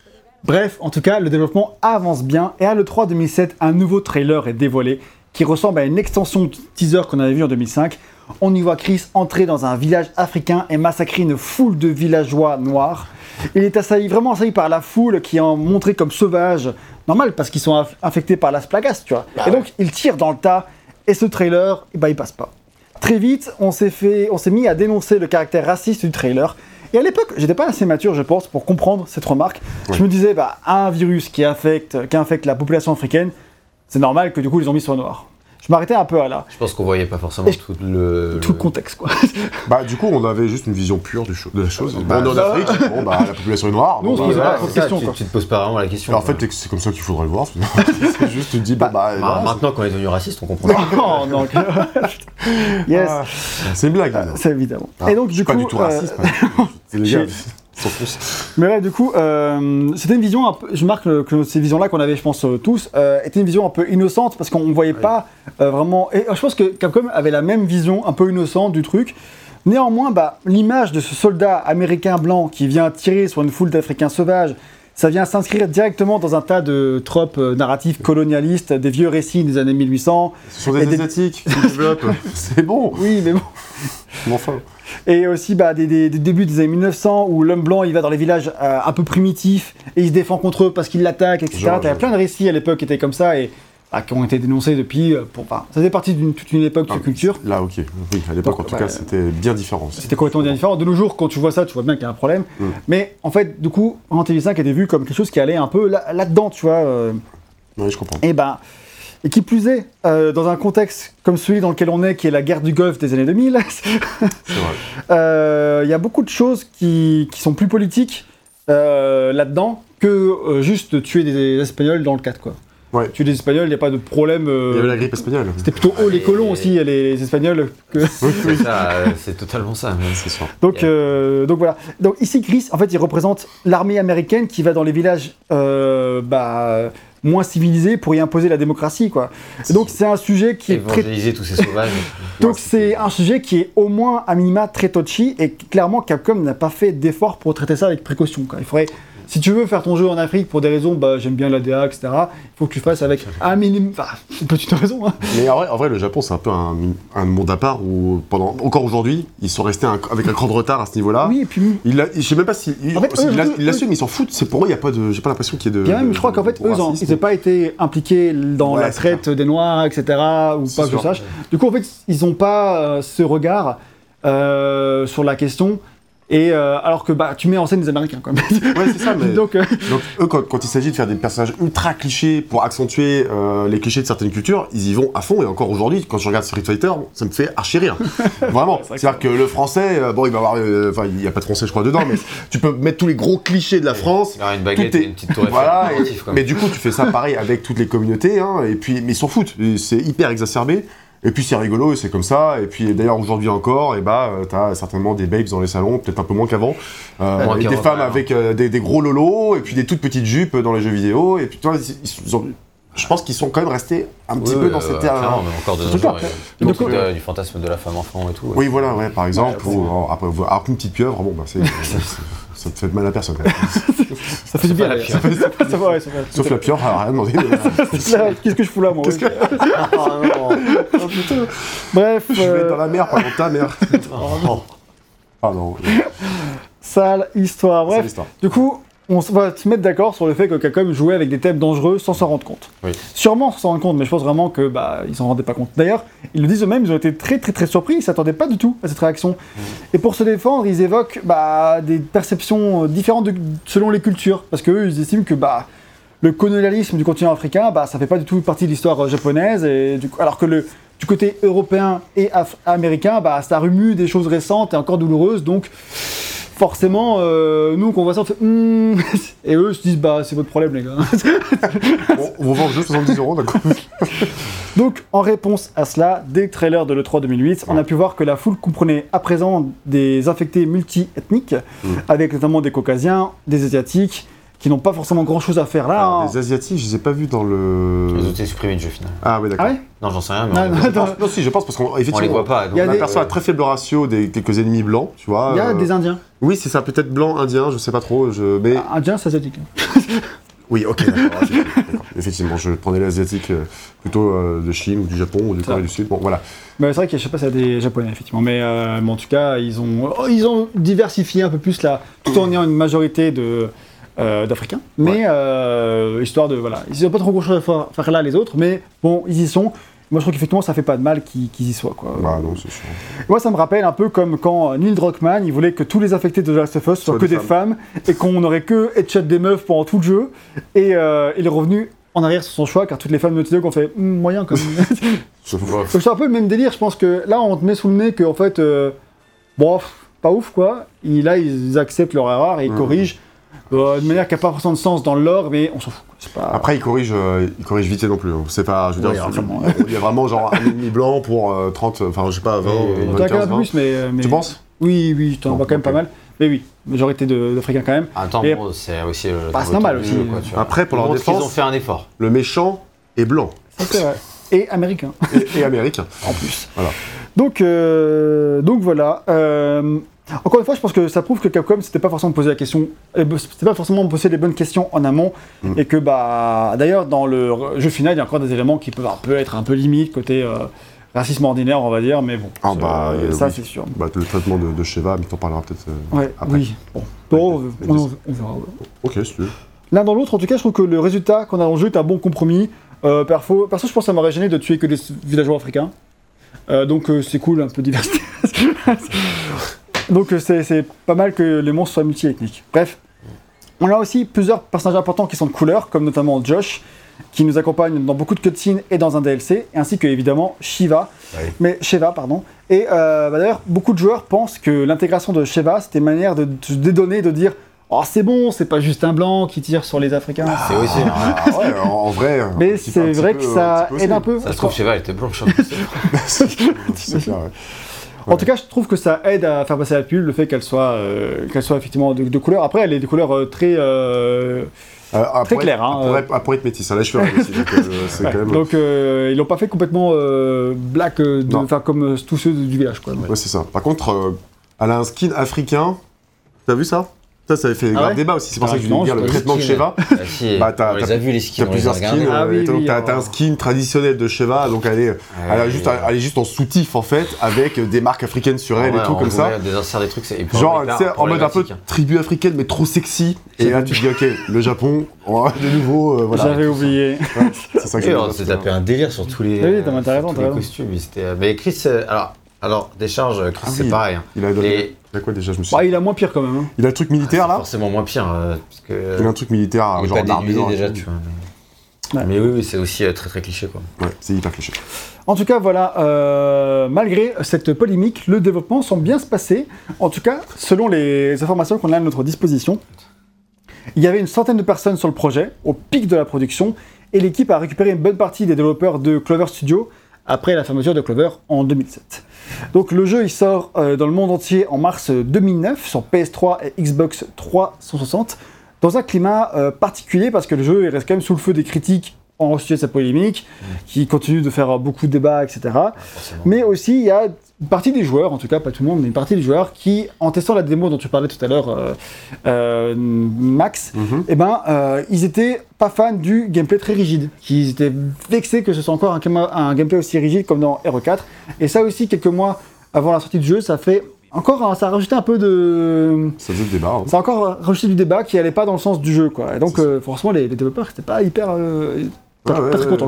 Bref, en tout cas, le développement avance bien et à l'E3 2007, un nouveau trailer est dévoilé qui ressemble à une extension du teaser qu'on avait vu en 2005. On y voit Chris entrer dans un village africain et massacrer une foule de villageois noirs. Il est assailli, vraiment assailli par la foule qui est en montré comme sauvage. Normal, parce qu'ils sont infectés par la splagasse, tu vois. et donc, il tire dans le tas et ce trailer, eh ben, il passe pas. Très vite, on s'est fait, on s'est mis à dénoncer le caractère raciste du trailer. Et à l'époque, j'étais pas assez mature, je pense, pour comprendre cette remarque. Je me disais, bah, un virus qui affecte, qui infecte la population africaine, c'est normal que du coup les zombies soient noirs. Je m'arrêtais un peu à là, Je pense qu'on voyait pas forcément tout le. tout le contexte quoi. Bah, du coup, on avait juste une vision pure du cho- de la chose. Bah, on est en Afrique, bon, bah, la population est noire. Nous, on se bah, posait pas trop de c'est ça, questions, tu, quoi. tu te poses pas vraiment la question. En fait, c'est comme ça qu'il faudrait le voir. c'est juste, tu te dis, bah, Bah, voilà, maintenant qu'on est devenu raciste, on comprend. non, donc, yes, Ah, c'est une blague. là. c'est évidemment. Ah, Et donc du coup, pas du tout euh, raciste. hein. C'est Mais ouais, du coup, euh, c'était une vision un peu. Je marque que, ces visions-là qu'on avait, je pense, euh, tous, euh, étaient une vision un peu innocente parce qu'on ne voyait pas euh, vraiment. Et je pense que Capcom avait la même vision un peu innocente du truc. Néanmoins, bah, l'image de ce soldat américain blanc qui vient tirer sur une foule d'Africains sauvages, ça vient s'inscrire directement dans un tas de tropes narratifs colonialistes, des vieux récits des années 1800. Ce sont des des- Asiatiques qui développent. C'est bon. Oui, mais bon. Enfin. Et aussi bah, des, des- des débuts des années 1900 où l'homme blanc il va dans les villages euh, un peu primitifs et il se défend contre eux parce qu'ils l'attaquent, etc. T'avais plein de récits à l'époque qui étaient comme ça et bah, qui ont été dénoncés depuis. euh, pour, enfin, ça faisait partie d'une toute une époque de Ah, culture. Là, ok. Oui, à l'époque, en tout bah, cas, c'était bien différent. C'était complètement différent. De nos jours, quand tu vois ça, tu vois bien qu'il y a un problème. Mm. Mais en fait, du coup, en TV5 était vu comme quelque chose qui allait un peu là- là-dedans, tu vois. euh, Oui, je comprends. et ben, et qui plus est, euh, dans un contexte comme celui dans lequel on est, qui est la guerre du Golfe des années 2000, C'est vrai. Euh, il y a beaucoup de choses qui, qui sont plus politiques euh, là-dedans que euh, juste tuer des Espagnols dans le 4. Quoi. Ouais. Tuer des Espagnols, il n'y a pas de problème. euh, Il y avait la grippe espagnole. C'était plutôt eux les Et- colons aussi, les, les Espagnols. que- C'est totalement ça. mais- C'est sûr. Donc, euh, donc voilà. Donc ici, Chris, en fait, il représente l'armée américaine qui va dans les villages euh, bah, moins civilisés pour y imposer la démocratie. Quoi. Et donc c'est un sujet qui est très tous ces sauvages. Donc c'est un sujet qui est au moins à minima très touchy et clairement Capcom n'a pas fait d'effort pour traiter ça avec précaution. Quoi. Il faudrait, si tu veux faire ton jeu en Afrique pour des raisons, bah, j'aime bien l'ADA, etc., il faut que tu fasses avec un minimum, enfin, une petite raison. Hein. Mais en vrai, en vrai, le Japon, c'est un peu un, un monde à part où, pendant, encore aujourd'hui, ils sont restés un- avec un cran de retard à ce niveau-là. Oui, et puis Il a, je sais même pas si. Il, En fait, si- eux, il, a- eux, il l'assume, ils s'en foutent. C'est pour eux, il y a pas de. J'ai pas l'impression qu'il y ait de. bien même, je crois qu'en fait, eux, ils n'ont pas été impliqués dans Ouais, la traite des Noirs, etc., ou pas que je sache. Du coup, en fait, ils n'ont pas euh, ce regard euh, sur la question. Et euh, alors que bah, tu mets en scène des Américains quand même. Ouais, c'est ça, mais. Donc, euh, Donc eux, quand, quand il s'agit de faire des personnages ultra clichés pour accentuer euh, les clichés de certaines cultures, ils y vont à fond. Et encore aujourd'hui, quand je regarde Street Fighter, ça me fait archi rire. Vraiment. Que C'est-à-dire que le français, euh, bon, il va avoir, euh, enfin, il n'y a pas de français, je crois, dedans, mais tu peux mettre tous les gros clichés de la France. Il y aura une baguette est- et une petite tour Voilà, et- mais du coup, tu fais ça pareil avec toutes les communautés, hein, et puis, mais ils s'en foutent, c'est hyper exacerbé. Et puis c'est rigolo, et c'est comme ça. Et puis d'ailleurs aujourd'hui encore, et bah euh, t'as certainement des babes dans les salons, peut-être un peu moins qu'avant, Euh, et des femmes avec euh, des, des gros lolos, et puis des toutes petites jupes dans les jeux vidéo. Et puis tu vois, ils- ils ont- je pense qu'ils sont quand même restés un petit Ouais, peu dans euh, cette clairement, mais encore de nos jours, il y a du fantasme de la femme enfant et tout. ouais. Oui, voilà, ouais, par exemple. Ouais, ou, alors, après, alors qu'une petite pieuvre, bon, bah, c'est, ça te fait mal à personne. quand même. ça fait du bien. la fait- Sauf la pieuvre, elle a rien demandé. Qu'est-ce que je fous là, moi. Ah, non. Oh, putain, Bref, je vais être dans euh, la mer, par contre, ta mère. Oh, Pardon. sale histoire. Bref, l'histoire. du coup, on va se mettre d'accord sur le fait que Capcom jouait avec des thèmes dangereux sans s'en rendre compte. Oui. Sûrement sans s'en rendre compte, mais je pense vraiment que bah ils s'en rendaient pas compte. D'ailleurs, ils le disent eux-mêmes, ils ont été très très très surpris, ils s'attendaient pas du tout à cette réaction. Mm. Et pour se défendre, ils évoquent bah, des perceptions euh, différentes de- selon les cultures, parce qu'eux ils estiment que bah le colonialisme du continent africain, bah ça fait pas du tout partie de l'histoire euh, japonaise, et du coup- alors que le du côté européen et américain, bah ça remue des choses récentes et encore douloureuses, donc forcément, euh, nous, qu'on voit ça, on fait Hmm Et eux se disent, bah, c'est votre problème, les gars. Bon, on vend le jeu 70 euros, d'accord. Donc, en réponse à cela, dès le trailer de l'E3 2008, on a pu voir que la foule comprenait à présent des infectés multi-ethniques, Mm. avec notamment des Caucasiens, des Asiatiques, qui n'ont pas forcément grand-chose à faire là. Alors, hein. Les Asiatiques, je les ai pas vus dans le. Ils ont été supprimés du jeu final. Ah oui, d'accord. Ah ouais Non, j'en sais rien, mais Non, on, non, si, je pense parce qu'effectivement. on les voit pas. donc, Il y a On des- aperçoit à très faible ratio des quelques ennemis blancs, tu vois. Il y a euh, des Indiens. Oui, c'est ça, peut-être blanc, indien, je sais pas trop. Je... Mais Ah, Indiens, c'est asiatique. oui, ok, d'accord. ok, d'accord. Effectivement, je prenais l'asiatique euh, plutôt euh, de Chine ou du Japon ou du. Corée du Sud. Bon, voilà. Mais c'est vrai que je sais pas, c'est des japonais, effectivement. Mais, euh, mais en tout cas, ils ont, oh, ils ont diversifié un peu plus là, tout en ayant une majorité de. Euh, d'Africains, mais euh, histoire de voilà, ils n'ont pas trop grand chose à faire, faire là les autres, mais bon, ils y sont. Moi, je trouve qu'effectivement, ça fait pas de mal qu'ils y soient quoi. Bah non, c'est sûr. Moi, ça me rappelle un peu comme quand Neil Druckmann, il voulait que tous les infectés de The Last of Us soient que des des femmes, et qu'on n'aurait que headshot des meufs pendant tout le jeu. Et euh, il est revenu en arrière sur son choix, car toutes les femmes de Naughty Dog ont fait Hmm, moyen Donc c'est un peu le même délire, je pense que là on te met sous le nez que en fait, euh, bon, pas ouf quoi. Et là ils acceptent leur erreur et ils Mhm. corrigent euh, de manière qui n'a pas forcément de sens dans le lore, mais on s'en fout. quoi. C'est pas... Après, il corrige, euh, il corrige vite et non plus. hein. C'est pas, je veux dire, il y a vraiment genre un ennemi blanc pour euh, 30, enfin, je sais pas, 20, Oui, oui, euh, oui. T'en as quand 15, même 20. plus, mais, mais- Tu penses? Oui, oui, t'en vois quand même pas mal. Mais oui, majorité d'Africains quand même. Attends, Et- bon, c'est aussi. euh, Bah, c'est normal aussi. jeu, quoi, tu vois. Après, pour Ils leur défense- ont fait un effort. Le méchant est blanc Ça, c'est vrai. Et américain et, et américain. en plus. Voilà. Donc, euh, donc voilà. Euh, encore une fois, je pense que ça prouve que Capcom s'était pas forcément posé la question, euh, c'était pas forcément posé les bonnes questions en amont, Mm. et que bah d'ailleurs dans le jeu final, il y a encore des éléments qui peuvent un peu être un peu limite côté euh, racisme ordinaire, on va dire, mais bon, Ah ça, bah, euh, ça oui. c'est sûr. Bah, le traitement de, de Sheva, mais t'en parleras peut-être euh, Ouais, après. oui. Bon, Bon, on, on- on verra. Ok, si tu veux. L'un dans l'autre, en tout cas, je trouve que le résultat qu'on a dans le jeu est un bon compromis. Euh, perso, perso, je pense que ça m'aurait gêné de tuer que des villageois africains. Euh, donc euh, c'est cool, un peu diversité. donc euh, c'est c'est pas mal que les monstres soient multi-ethniques. Bref, on a aussi plusieurs personnages importants qui sont de couleur, comme notamment Josh, qui nous accompagne dans beaucoup de cutscenes et dans un DLC, ainsi que évidemment Shiva, mais Sheva, pardon. Et euh, bah, d'ailleurs, beaucoup de joueurs pensent que l'intégration de Sheva, c'était une manière de se dédonner, de dire Oh, c'est bon, c'est pas juste un blanc qui tire sur les Africains. C'est aussi. hein. Ah, ouais, en, vrai. Mais c'est vrai peu- que ça peu aide un aussi. peu. Ça se trouve, Sheva, était blanche. hein. C'est clair, ouais. En tout cas, je trouve que ça aide à faire passer la pilule, le fait qu'elle soit, euh, qu'elle soit effectivement de, de couleur. Après, elle est de couleur euh, très. euh, Euh, Très clair, hein, elle pourrait être métisse. hein. Là, je suis aussi. Donc, euh, c'est ouais. quand même. Donc, euh, ils l'ont pas fait complètement euh, black, euh, de- comme euh, tous ceux du village, quoi. Ouais, c'est ça. Par contre, euh, elle a un skin africain. T'as vu ça? Ça, ça avait fait grave ouais débat aussi. C'est pour Ah, ça que je voulais dire le traitement de. Sheva. Ah, si, Bah, t'as- les skins, plusieurs skins. Ah euh, oui, oui, t'as un skin traditionnel de Sheva. Donc, elle est, elle, a juste, elle est juste en soutif en fait, avec des marques africaines sur elle Ouais, et tout comme ça. Des inserts, des trucs, c'est Genre, tu sais, en mode un peu problématique. tribu africaine, mais trop sexy. Et là, tu te dis, ok, le Japon, on va de nouveau, euh, voilà. J'avais oublié. C'est ça que on s'est tapé un délire sur tous les, euh, costumes. Mais Chris, euh, alors, alors décharge, Chris, Ah c'est pareil. hein. Il a donné. Les- Il a quoi déjà Je me suis. Bah, il a moins pire quand même. hein. Il a le truc militaire C'est là. Forcément moins pire, euh, parce que. Il a un truc militaire, il est genre pas déguisé d'armure. déjà, vois. Mais, Ouais. mais oui, oui, c'est aussi euh, très très cliché quoi. Ouais, c'est hyper cliché. En tout cas, voilà, euh, malgré cette polémique, le développement semble bien se passer. En tout cas, selon les informations qu'on a à notre disposition, il y avait une centaine de personnes sur le projet, au pic de la production, et l'équipe a récupéré une bonne partie des développeurs de Clover Studio après la fermeture de Clover en 2007. Donc le jeu il sort euh, dans le monde entier en mars 2009 sur PS3 et Xbox 360 dans un climat euh, particulier parce que le jeu il reste quand même sous le feu des critiques en suite de sa polémique qui continue de faire beaucoup de débats etc. Forcément. Mais aussi, il y a une partie des joueurs, en tout cas pas tout le monde, mais une partie des joueurs qui, en testant la démo dont tu parlais tout à l'heure, euh, euh, Max, Mhm. eh ben, euh, ils étaient pas fans du gameplay très rigide. Ils étaient vexés que ce soit encore un, gameplay aussi rigide comme dans RE4. Et ça aussi, quelques mois avant la sortie du jeu, ça fait encore, ça a rajouté un peu de. Ça faisait le débat. hein. Ça a encore rajouté du débat qui allait pas dans le sens du jeu, quoi. Et donc, forcément, les, les développeurs, c'était pas hyper. Pas, Ouais, très quoi.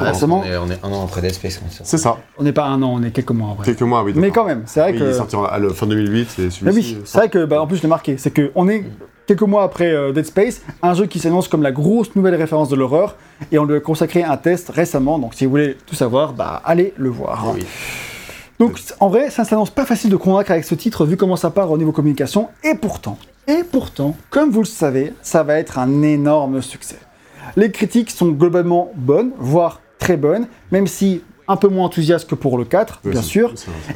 On, est, on est un an après Dead Space. C'est ça. On n'est pas un an, on est quelques mois après. Quelques mois, oui. Mais quand même, c'est vrai Oui, que. Il est sorti en- à la fin 2008 et Mais celui-ci. oui, c'est vrai que, bah, en plus, je l'ai marqué, c'est que on est quelques mois après euh, Dead Space, un jeu qui s'annonce comme la grosse nouvelle référence de l'horreur, et on lui a consacré un test récemment, donc si vous voulez tout savoir, bah, allez le voir. Oui. Donc, en vrai, ça ne s'annonce pas facile de convaincre avec ce titre, vu comment ça part au niveau communication, et pourtant, et pourtant, comme vous le savez, ça va être un énorme succès. Les critiques sont globalement bonnes, voire très bonnes, même si un peu moins enthousiastes que pour le 4, ouais, bien sûr.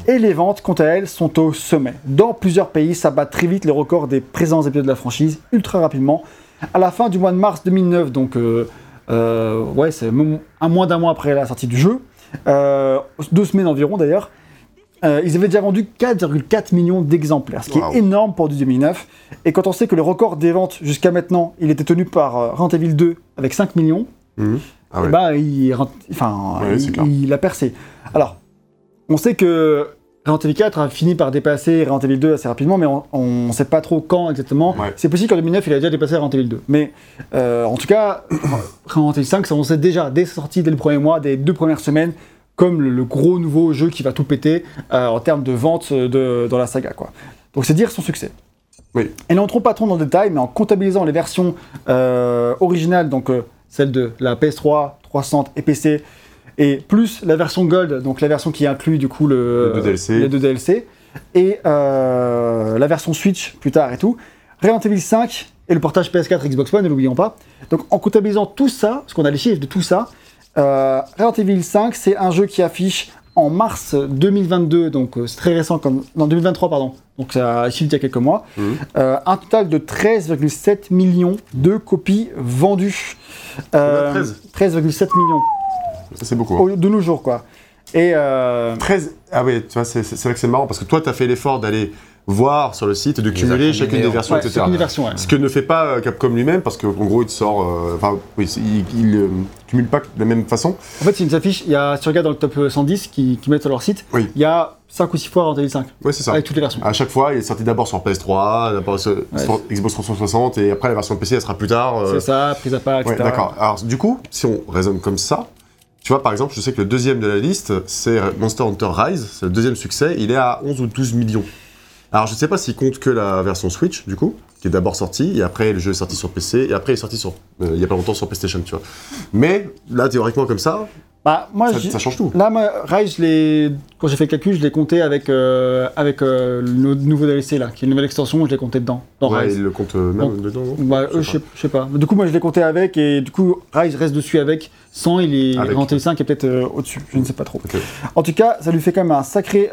Et les ventes, quant à elles, sont au sommet. Dans plusieurs pays, ça bat très vite les records des présents épisodes de la franchise, ultra rapidement. À la fin du mois de mars 2009, donc euh, euh, ouais, c'est un mois d'un mois après la sortie du jeu, euh, deux semaines environ d'ailleurs, euh, ils avaient déjà vendu 4,4 millions d'exemplaires, ce qui Wow. est énorme pour du 2009. Et quand on sait que le record des ventes jusqu'à maintenant, il était tenu par euh, Resident Evil 2 avec 5 millions. Ah ouais. bah, il, rent- enfin, Ouais, c'est il, clair. il a percé. Alors, on sait que Resident Evil 4 a fini par dépasser Resident Evil 2 assez rapidement, mais on ne sait pas trop quand exactement. Ouais. C'est possible qu'en 2009, il a déjà dépassé Resident Evil 2. Mais euh, en tout cas, Resident Evil 5, ça on sait déjà dès sa sortie, dès le premier mois, des deux premières semaines, comme le, le gros nouveau jeu qui va tout péter euh, en termes de vente de, dans la saga. Quoi. Donc c'est dire son succès. Oui. Et n'entrons pas trop dans le détail, mais en comptabilisant les versions euh, originales, donc euh, celle de la PS3, 360 et PC, et plus la version Gold, donc la version qui inclut du coup le, Les deux DLC. les deux DLC, et euh, la version Switch plus tard et tout, Resident Evil 5 et le portage PS4 Xbox One, ne l'oublions pas. Donc en comptabilisant tout ça, parce qu'on a les chiffres de tout ça, euh, Resident Evil 5, c'est un jeu qui affiche en mars 2022, donc euh, c'est très récent, comme non 2023 pardon, donc ça a il y a quelques mois, Mhm. euh, un total de 13,7 millions de copies vendues. Euh, 13? 13,7 millions Ça, c'est beaucoup. hein. au- de nos jours quoi. Et euh, 13. Ah ouais, tu vois, c'est vrai que c'est marrant parce que toi, tu as fait l'effort d'aller voir sur le site et de cumuler chacune des en- versions, ouais, etc. version, ouais. Ce que ne fait pas euh, Capcom lui-même parce qu'en gros, il sort. euh, Enfin, oui, il, il, euh, cumule pas de la même façon. En fait, c'est une affiche, il y a, si tu regardes dans le top 110 qui, qui mettent sur leur site, Oui. il y a 5 ou 6 fois Resident Evil 5, Ouais, c'est ça. avec toutes les versions. À chaque fois, il est sorti d'abord sur PS3, d'abord sur sur Xbox 360 et après la version PC, elle sera plus tard. euh, C'est ça, prise à part, etc. Ouais, d'accord. Alors, du coup, si on raisonne comme ça, tu vois, par exemple, je sais que le deuxième de la liste, c'est Monster Hunter Rise. C'est le deuxième succès. Il est à 11 ou 12 millions. Alors, je ne sais pas s'il compte que la version Switch, du coup, qui est d'abord sortie, et après, le jeu est sorti sur PC, et après, il est sorti sur, euh, il y a pas longtemps sur PlayStation, tu vois. Mais, là, théoriquement, comme ça, Bah, moi, ça, ça change tout. là, moi, Rise, je l'ai- quand j'ai fait le calcul, je l'ai compté avec, euh, avec euh, le nou- nouveau DLC, là, qui est une nouvelle extension, je l'ai compté dedans, dans Ouais, Rise. il le compte euh, même dedans, Bah, Je sais je sais pas. Du coup, moi, je l'ai compté avec, et du coup, Rise reste dessus avec. Sans, il est Avec. Evil 5 est peut-être euh, au-dessus. Je ne sais pas trop. En tout cas, ça lui fait quand même un sacré,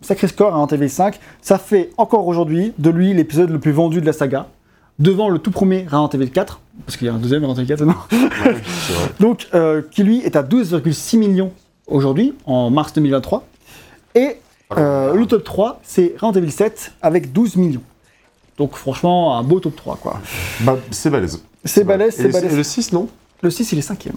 sacré score à Resident Evil 5. Ça fait encore aujourd'hui de lui l'épisode le plus vendu de la saga. Devant le tout premier Resident Evil 4, parce qu'il y a un deuxième Resident Evil 4 maintenant. Ouais. Donc, euh, qui lui est à 12,6 millions aujourd'hui, en mars 2023. Et euh, le top 3, c'est Resident Evil 7 avec 12 millions. Donc, franchement, un beau top 3, quoi. Bah, c'est balèze. C'est balèze, c'est balèze. Et le 6, non? Le 6, il est cinquième.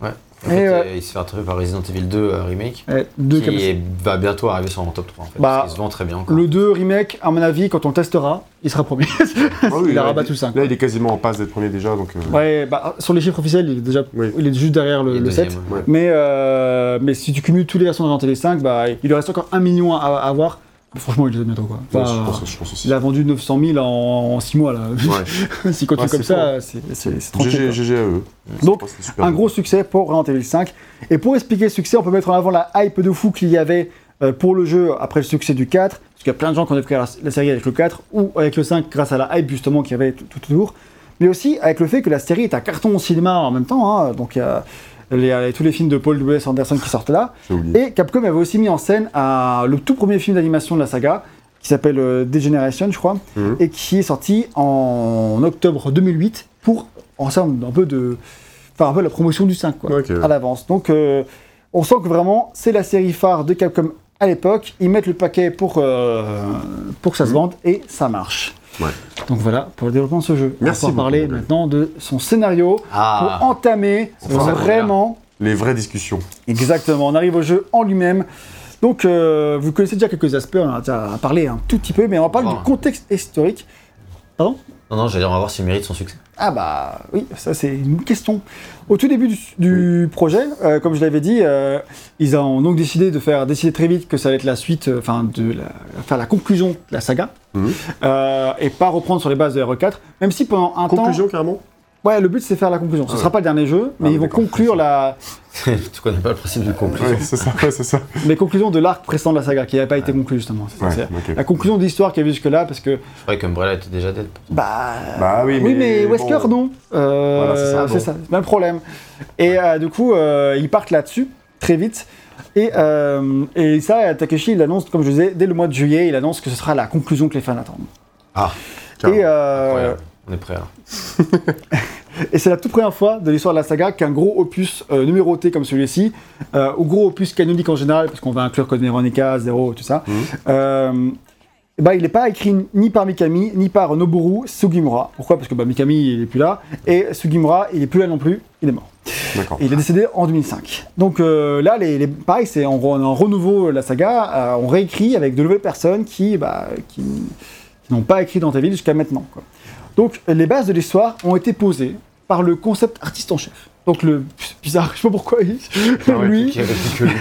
Ouais. En Et fait, ouais. euh, il se fait rattraper par Resident Evil 2 euh, Remake, Ouais, deux comme qui ça. est- va bientôt arriver sur mon top 3 en fait. Bah, parce qu'il se vend très bien encore. Le 2 remake, à mon avis, quand on le testera, il sera premier. Ah oui, il a là, rabattu le 5. Là, il est quasiment en passe d'être premier déjà, donc. euh, Ouais, bah, sur les chiffres officiels, il est déjà Oui. il est juste derrière le, Et le deuxième, 7. ouais. Ouais. Mais, euh, mais si tu cumules toutes les versions de Resident Evil 5, bah, il lui reste encore un million à, à avoir. Franchement, il les a bientôt quoi. ouais, Enfin, je, pense, je pense aussi. il a vendu 900 000 en 6 mois là. Ouais. S'il continue Ouais, comme ça, c'est c'est- c'est tranquille. GG. GG à eux. Donc, Un bien. gros succès pour Resident Evil 5. Et pour expliquer le succès, on peut mettre en avant la hype de fou qu'il y avait euh, pour le jeu après le succès du 4. Parce qu'il y a plein de gens qui ont découvert la, la série avec le 4 ou avec le 5 grâce à la hype justement qu'il y avait tout, tout autour. Mais aussi avec le fait que la série est un carton au cinéma en même temps. hein. Donc il y a, a tous les films de Paul W.S. Anderson qui sortent là. Et Capcom avait aussi mis en scène un- le tout premier film d'animation de la saga, qui s'appelle euh, Degeneration, je crois, Mhm. et qui est sorti en octobre 2008 pour en termes un peu de, enfin un peu la promotion du 5 quoi, Ok. à l'avance. Donc euh, on sent que vraiment c'est la série phare de Capcom à l'époque. Ils mettent le paquet pour euh, pour que ça se Mhm. vende et ça marche. Ouais. Donc voilà pour le développement de ce jeu. Merci on va parler beaucoup, maintenant de son scénario Ah, pour entamer vraiment Les vraies discussions. Exactement, on arrive au jeu en lui-même. Donc, euh, vous connaissez déjà quelques aspects, on en a déjà parlé un tout petit peu, mais on va parler Wow. du contexte historique. Pardon? Non, non, j'allais dire, on va voir s'il mérite son succès. Ah bah oui, ça c'est une question. Au tout début du, du projet, euh, comme je l'avais dit, euh, ils ont donc décidé de faire décider très vite que ça allait être la suite, euh, enfin de la- faire la conclusion de la saga, Mhm. et pas reprendre sur les bases de RE4, même si pendant un Conclusion, carrément temps, ouais, le but c'est de faire la conclusion. Ce Ah sera ouais. pas le dernier jeu, mais Ah ils vont conclure la, tu connais pas le principe de conclusion. Ouais, c'est ça, ouais, c'est ça. les conclusions de l'arc précédent de la saga qui n'avait pas été conclu justement. C'est- Ouais, c'est. La conclusion de l'histoire qu'il y avait jusque-là, parce que Je croyais qu'Umbrella était déjà dead. bah Bah oui, Oui, mais mais Wesker, bon. non. Euh, Voilà, c'est ça, c'est bon. ça, c'est pas le problème. Et euh, du coup, euh, ils partent là-dessus, très vite. Et, euh, et ça, Takeshi, il annonce, comme je disais, dès le mois de juillet, il annonce que ce sera la conclusion que les fans attendent. Ah. Et, euh, incroyable. On est prêt alors. et c'est la toute première fois de l'histoire de la saga qu'un gros opus euh, numéroté comme celui-ci, euh, ou gros opus canonique en général, parce qu'on va inclure Code Veronica, Zero, tout ça, euh, bah, il n'est pas écrit ni par Mikami, ni par Noboru Sugimura. Pourquoi? Parce que bah, Mikami, il est plus là, et Sugimura, il est plus là non plus, il est mort. Et il est décédé en 2005. Donc là, les, les- pareil, c'est en, re- en renouveau la saga, on réécrit avec de nouvelles personnes qui, bah, qui, qui n'ont pas écrit dans ta ville jusqu'à maintenant. quoi. Donc les bases de l'histoire ont été posées par le concept artiste en chef. Donc le c'est bizarre, je sais pas pourquoi il, Ah ouais, lui,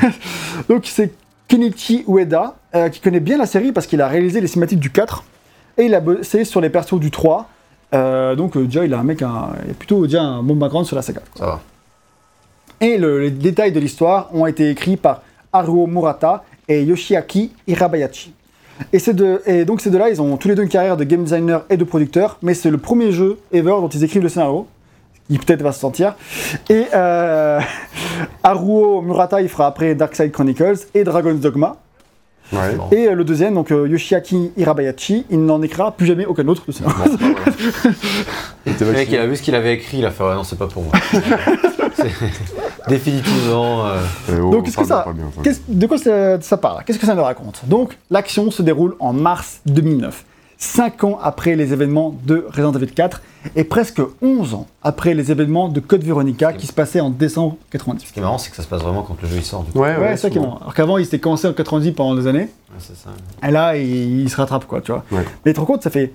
donc c'est Kenichi Ueda euh, qui connaît bien la série parce qu'il a réalisé les cinématiques du 4 et il a bossé sur les persos du 3. Euh, donc euh, déjà il a un mec, un, il a plutôt déjà un bon background sur la saga. Ça va. Et le- les détails de l'histoire ont été écrits par Haruo Murata et Yoshiaki Hirabayashi. Et, donc ces deux-là, ils ont tous les deux une carrière de game designer et de producteur, mais c'est le premier jeu ever dont ils écrivent le scénario, qui peut-être va se sentir. Et euh, Haruo Murata, il fera après Darkside Chronicles et Dragon's Dogma. Ouais. Et euh, le deuxième, donc euh, Yoshiaki Hirabayashi, il n'en écrira plus jamais aucun autre de scénario. Le mec, il a vu ce qu'il avait écrit, il a fait non, c'est pas pour moi. C'est- Définitivement. euh, oh, Donc, qu'est-ce que ça- pas bien, pas bien. Qu'est-ce- de quoi ça, ça parle? Qu'est-ce que ça nous raconte? Donc, l'action se déroule en mars 2009, 5 ans après les événements de Resident Evil 4 et presque 11 ans après les événements de Code Veronica qui se passaient en décembre 90. Ce qui est marrant, c'est que ça se passe vraiment quand le jeu il sort. Du coup. Ouais, Ouais, c'est ça qui est bon. Alors qu'avant, il s'était commencé en 90 pendant des années, Ouais, c'est ça. et là, il, il se rattrape, quoi, tu vois. Ouais. Mais tu te rends compte, ça fait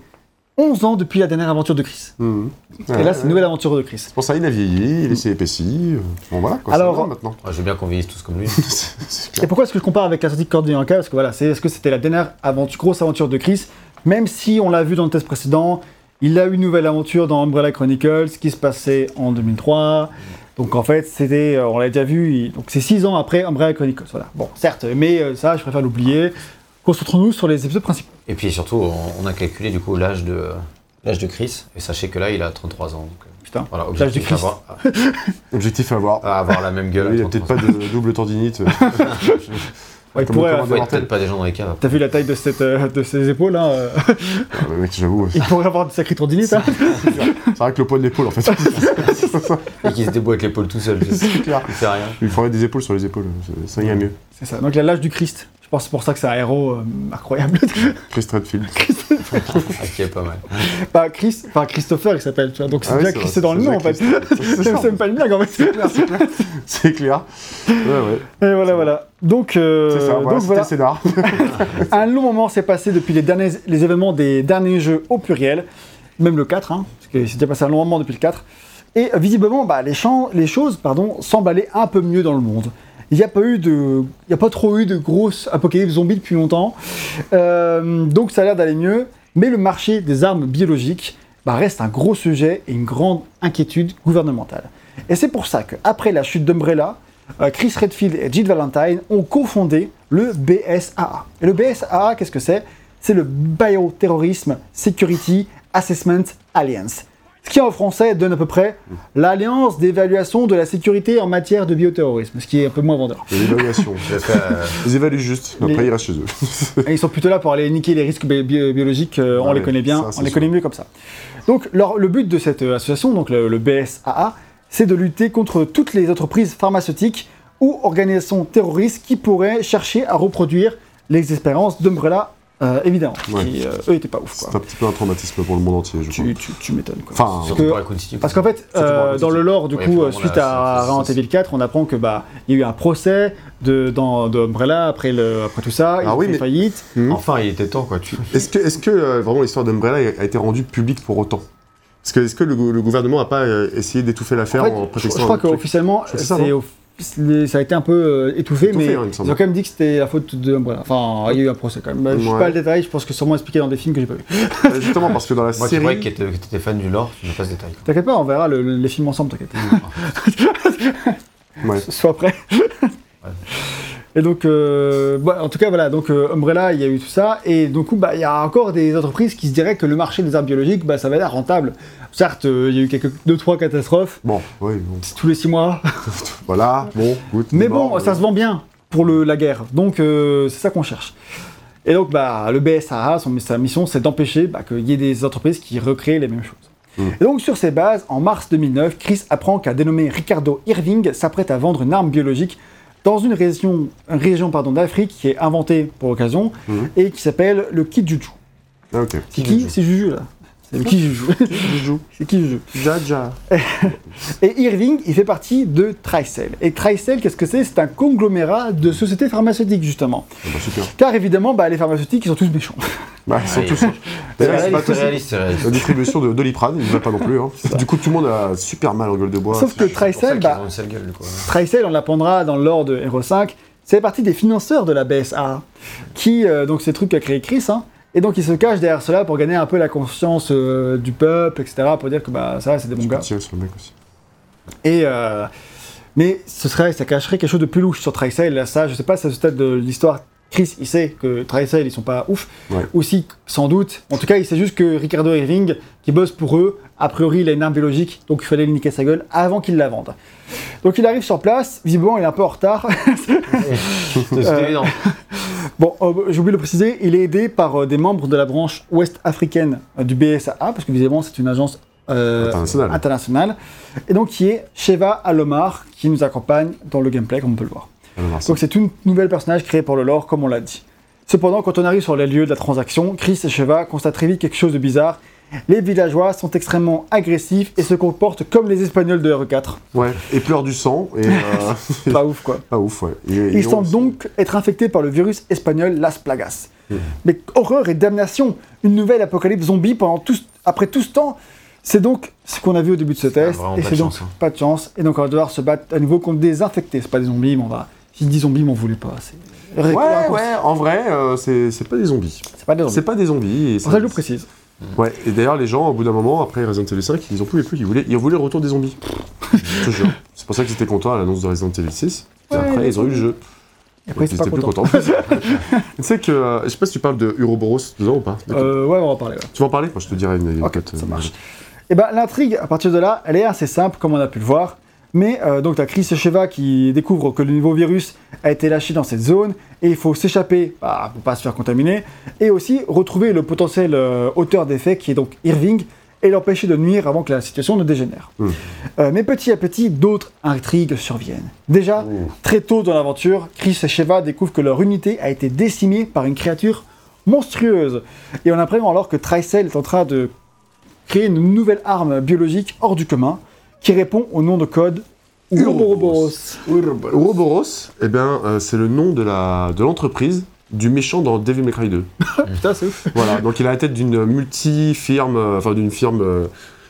11 ans depuis la dernière aventure de Chris. Mhm. et Ouais, là, c'est une ouais. nouvelle aventure de Chris. C'est pour ça il a vieilli, il s'est épaissi. euh, Bon voilà, quoi, Alors- c'est bien maintenant. Ouais, je veux bien qu'on vieillisse tous comme lui. C'est- c'est Et pourquoi est-ce que je compare avec la sortie de Veronica Parce que voilà, c'est est-ce que c'était la dernière aventure, grosse aventure de Chris? Même si on l'a vu dans le test précédent, il a eu une nouvelle aventure dans Umbrella Chronicles qui se passait en 2003. Donc en fait, c'était, euh, on l'a déjà vu, donc c'est 6 ans après Umbrella Chronicles. Voilà. Bon, certes, mais euh, ça, je préfère l'oublier. Concentrons-nous sur les épisodes principaux. Et puis surtout, on, on a calculé du coup l'âge de l'âge de Chris. Et sachez que là, il a 33 ans. Donc, euh, Putain. voilà, L'âge de objectif Chris. avoir, Objectif à avoir. à avoir la même gueule. il à n'y a peut-être 33 pas de double tendinite. Ouais, il pourrait, être peut-être pas des gens dans les caves. T'as vu la taille de, cette, euh, de ses épaules là euh, Ah, bah, mec, j'avoue. Il pourrait avoir de sacrées tendinites. Hein C'est vrai que le poids de l'épaule en fait. Et qui se débrouille avec l'épaule tout seul. c'est clair. Il fait rien. Il faudrait des épaules sur les épaules, ça irait mieux. c'est ça. Donc il a l'âge du Christ. Je pense que c'est pour ça que c'est un héros euh, incroyable. Chris Redfield. Ah, qui est pas mal. Bah, Chris, enfin Christopher il s'appelle, tu vois. Donc c'est Ah déjà c'est Chris vrai, c'est dans le c'est nom en déjà fait. C'est c'est même pas une blague en fait. C'est clair, c'est clair. C'est clair. Ouais, ouais. Et voilà, voilà. Donc, euh, C'est ça, voilà, donc c'était voilà. le scénar. un long moment s'est passé depuis les, derniers, les événements des derniers jeux au pluriel, même le 4, hein, parce que c'est déjà passé un long moment depuis le 4. Et euh, visiblement, bah, les, champs, les choses pardon, semblent aller un peu mieux dans le monde. Il n'y a pas trop eu de grosses apocalypses zombies depuis longtemps, Euh, donc ça a l'air d'aller mieux. Mais le marché des armes biologiques bah, reste un gros sujet et une grande inquiétude gouvernementale. Et c'est pour ça qu'après la chute d'Umbrella, euh, Chris Redfield et Jill Valentine ont cofondé le BSAA. Et le BSAA, qu'est-ce que c'est? C'est le Bioterrorism Security Assessment Alliance. Ce qui en français donne à peu près l'alliance d'évaluation de la sécurité en matière de bioterrorisme, ce qui est un peu moins vendeur. L'évaluation. Fais, euh, Ils évaluent juste, après Les- ils restent chez eux. Et ils sont plutôt là pour aller niquer les risques bi- bi- biologiques, euh, on les connaît bien, ça, on les connaît mieux comme ça. Donc leur- le but de cette euh, association, donc le, le BSAA, c'est de lutter contre toutes les entreprises pharmaceutiques ou organisations terroristes qui pourraient chercher à reproduire les expériences d'Umbrella euh, évidemment. Ouais. Et, euh, eux étaient pas ouf, C'est un petit peu un traumatisme pour le monde entier, je crois. Tu, tu, tu m'étonnes, quoi. Enfin, que-. Parce qu'en fait, euh, dans le lore, du Ouais, coup, suite à Resident Evil 4, on apprend que bah il y a eu un procès de dans de Umbrella après le après tout ça, il Ah a oui, fait mais- faillite. Hmm. Enfin, il était temps, quoi. Tu... Est-ce que, est-ce que euh, vraiment l'histoire d'Umbrella a été rendue publique pour autant? Est-ce que, est-ce que le, gou- le gouvernement n'a pas euh, essayé d'étouffer l'affaire En en, fait, je, je prétextant crois qu'officiellement, crois que c'est ça, les- a été un peu euh, étouffé, Étouffé, mais hein, il ils ont quand même dit que c'était la faute de Umbrella. Enfin, il y a eu un procès quand même. Je sais Ouais. pas le détail, je pense que c'est sûrement expliqué dans des films que j'ai pas vus. Euh, Justement, parce que dans la Moi, tu série. que t'étais que t'étais fan du lore, tu n'as pas ce détail. T'inquiète pas, on verra le- le- les films ensemble, t'inquiète. Ouais. Sois prêt. Et donc, euh, bah, en tout cas, voilà, donc euh, Umbrella, il y a eu tout ça, et coup, bah, il y a encore des entreprises qui se diraient que le marché des armes biologiques, bah, ça va être rentable. Certes, euh, il y a eu quelques deux trois catastrophes Bon, oui, bon. tous les six mois, Voilà, bon, good. mais bon, ça se vend bien pour le, la guerre, donc c'est ça qu'on cherche. Et donc, bah, le BSAA, son, sa mission, c'est d'empêcher bah, qu'il y ait des entreprises qui recréent les mêmes choses. Mm. Et donc, sur ces bases, en mars 2009, Chris apprend qu'un dénommé Ricardo Irving s'apprête à vendre une arme biologique dans une région, une région pardon, d'Afrique qui est inventée pour l'occasion Mhm. et qui s'appelle le Kijuju. Ah, ok. C'est qui? C'est Juju, là. C'est le Kijuju. Juju. c'est Kijuju. Jaja. Et Irving, il fait partie de Tricell. Et Tricell, qu'est-ce que c'est? C'est un conglomérat de sociétés pharmaceutiques, justement. Ah bah, super. Car évidemment, bah, les pharmaceutiques, ils sont tous méchants. Bah, ils sont Ouais. tous. C'est D'ailleurs, c'est pas réaliste, c'est tous- réaliste, c'est réaliste. La distribution de Doliprane, il ne va pas non plus. Hein. Du coup, tout le monde a super mal en gueule de bois. Sauf que qu'ils bah, gueule, quoi. On l'apprendra dans le lore de Hero 5, c'est partie des financeurs de la BSA, qui, euh, donc, c'est le truc qu'a créé Chris, hein, et donc il se cache derrière cela pour gagner un peu la conscience euh, du peuple, etc., pour dire que bah, ça, c'est des bons gars. tirer sur le mec aussi. Et, euh, mais ce serait, ça cacherait quelque chose de plus louche sur Tricell. Là, ça, je sais pas si à ce stade de l'histoire, Chris, il sait que Tricell, ils sont pas ouf. Ouais. Aussi, sans doute. En tout cas, il sait juste que Ricardo Irving, qui bosse pour eux, a priori, il a une arme biologique, donc il fallait lui niquer sa gueule avant qu'il la vende. Donc il arrive sur place, visiblement, il est un peu en retard. C'est Euh, évident. bon, euh, j'ai oublié de le préciser, il est aidé par euh, des membres de la branche ouest africaine euh, du BSAA, parce que visiblement, c'est une agence Internationale. internationale. Et donc, qui est Sheva Alomar, qui nous accompagne dans le gameplay, comme on peut le voir. Donc c'est une nouvelle personnage créé pour le lore, comme on l'a dit. Cependant, quand on arrive sur les lieux de la transaction, Chris et Sheva constatent très vite quelque chose de bizarre. Les villageois sont extrêmement agressifs et se comportent comme les Espagnols de RE4. Ouais, et pleure du sang. Et, euh, Pas ouf, quoi. pas ouf, ouais. Et- et Ils semblent donc être infectés par le virus espagnol Las Plagas. Mhm. Mais horreur et damnation Une nouvelle apocalypse zombie pendant tout, après tout ce temps C'est donc ce qu'on a vu au début de ce test, vraiment et c'est donc chance, hein. pas de chance, et donc on va devoir se battre à nouveau contre des infectés. C'est pas des zombies, mais on va. Si je dis zombies, m'en voulez pas. C'est Ouais, ouais, en vrai, euh, c'est pas des zombies. C'est pas des zombies. C'est pas des zombies. et ça, je le précise. Ouais, et d'ailleurs, les gens, au bout d'un moment, après Resident Evil 5, ils en pouvaient plus, ils voulaient, ils voulaient le retour des zombies. je te jure. C'est pour ça qu'ils étaient contents à l'annonce de Resident Evil 6. Et après, ils ont eu le jeu. Et après, ils pas étaient plus content. contents. tu sais que, euh, je sais pas si tu parles de Uroboros dedans ou pas. Euh, ouais, on va en parler. ouais. Tu vas en parler? Moi, je te dirai une Ok, anecdote, ça euh, marche. Et ben l'intrigue, à partir de là, elle est assez simple, comme on a pu le voir. Mais euh, donc, tu as Chris Sheva qui découvre que le nouveau virus a été lâché dans cette zone et il faut s'échapper bah, pour pas se faire contaminer et aussi retrouver le potentiel euh, auteur d'effet qui est donc Irving et l'empêcher de nuire avant que la situation ne dégénère. Hmm. Euh, mais petit à petit, d'autres intrigues surviennent. Déjà, Ouh. très tôt dans l'aventure, Chris et Sheva découvrent que leur unité a été décimée par une créature monstrueuse. Et on apprend alors que Tricell est en train de créer une nouvelle arme biologique hors du commun qui répond au nom de code Ouroboros. Ouroboros, eh bien, euh, c'est le nom de la de l'entreprise du méchant dans Devil May Cry 2. Putain, c'est ouf. voilà, donc il a la tête d'une multi-firme, euh, enfin d'une firme euh,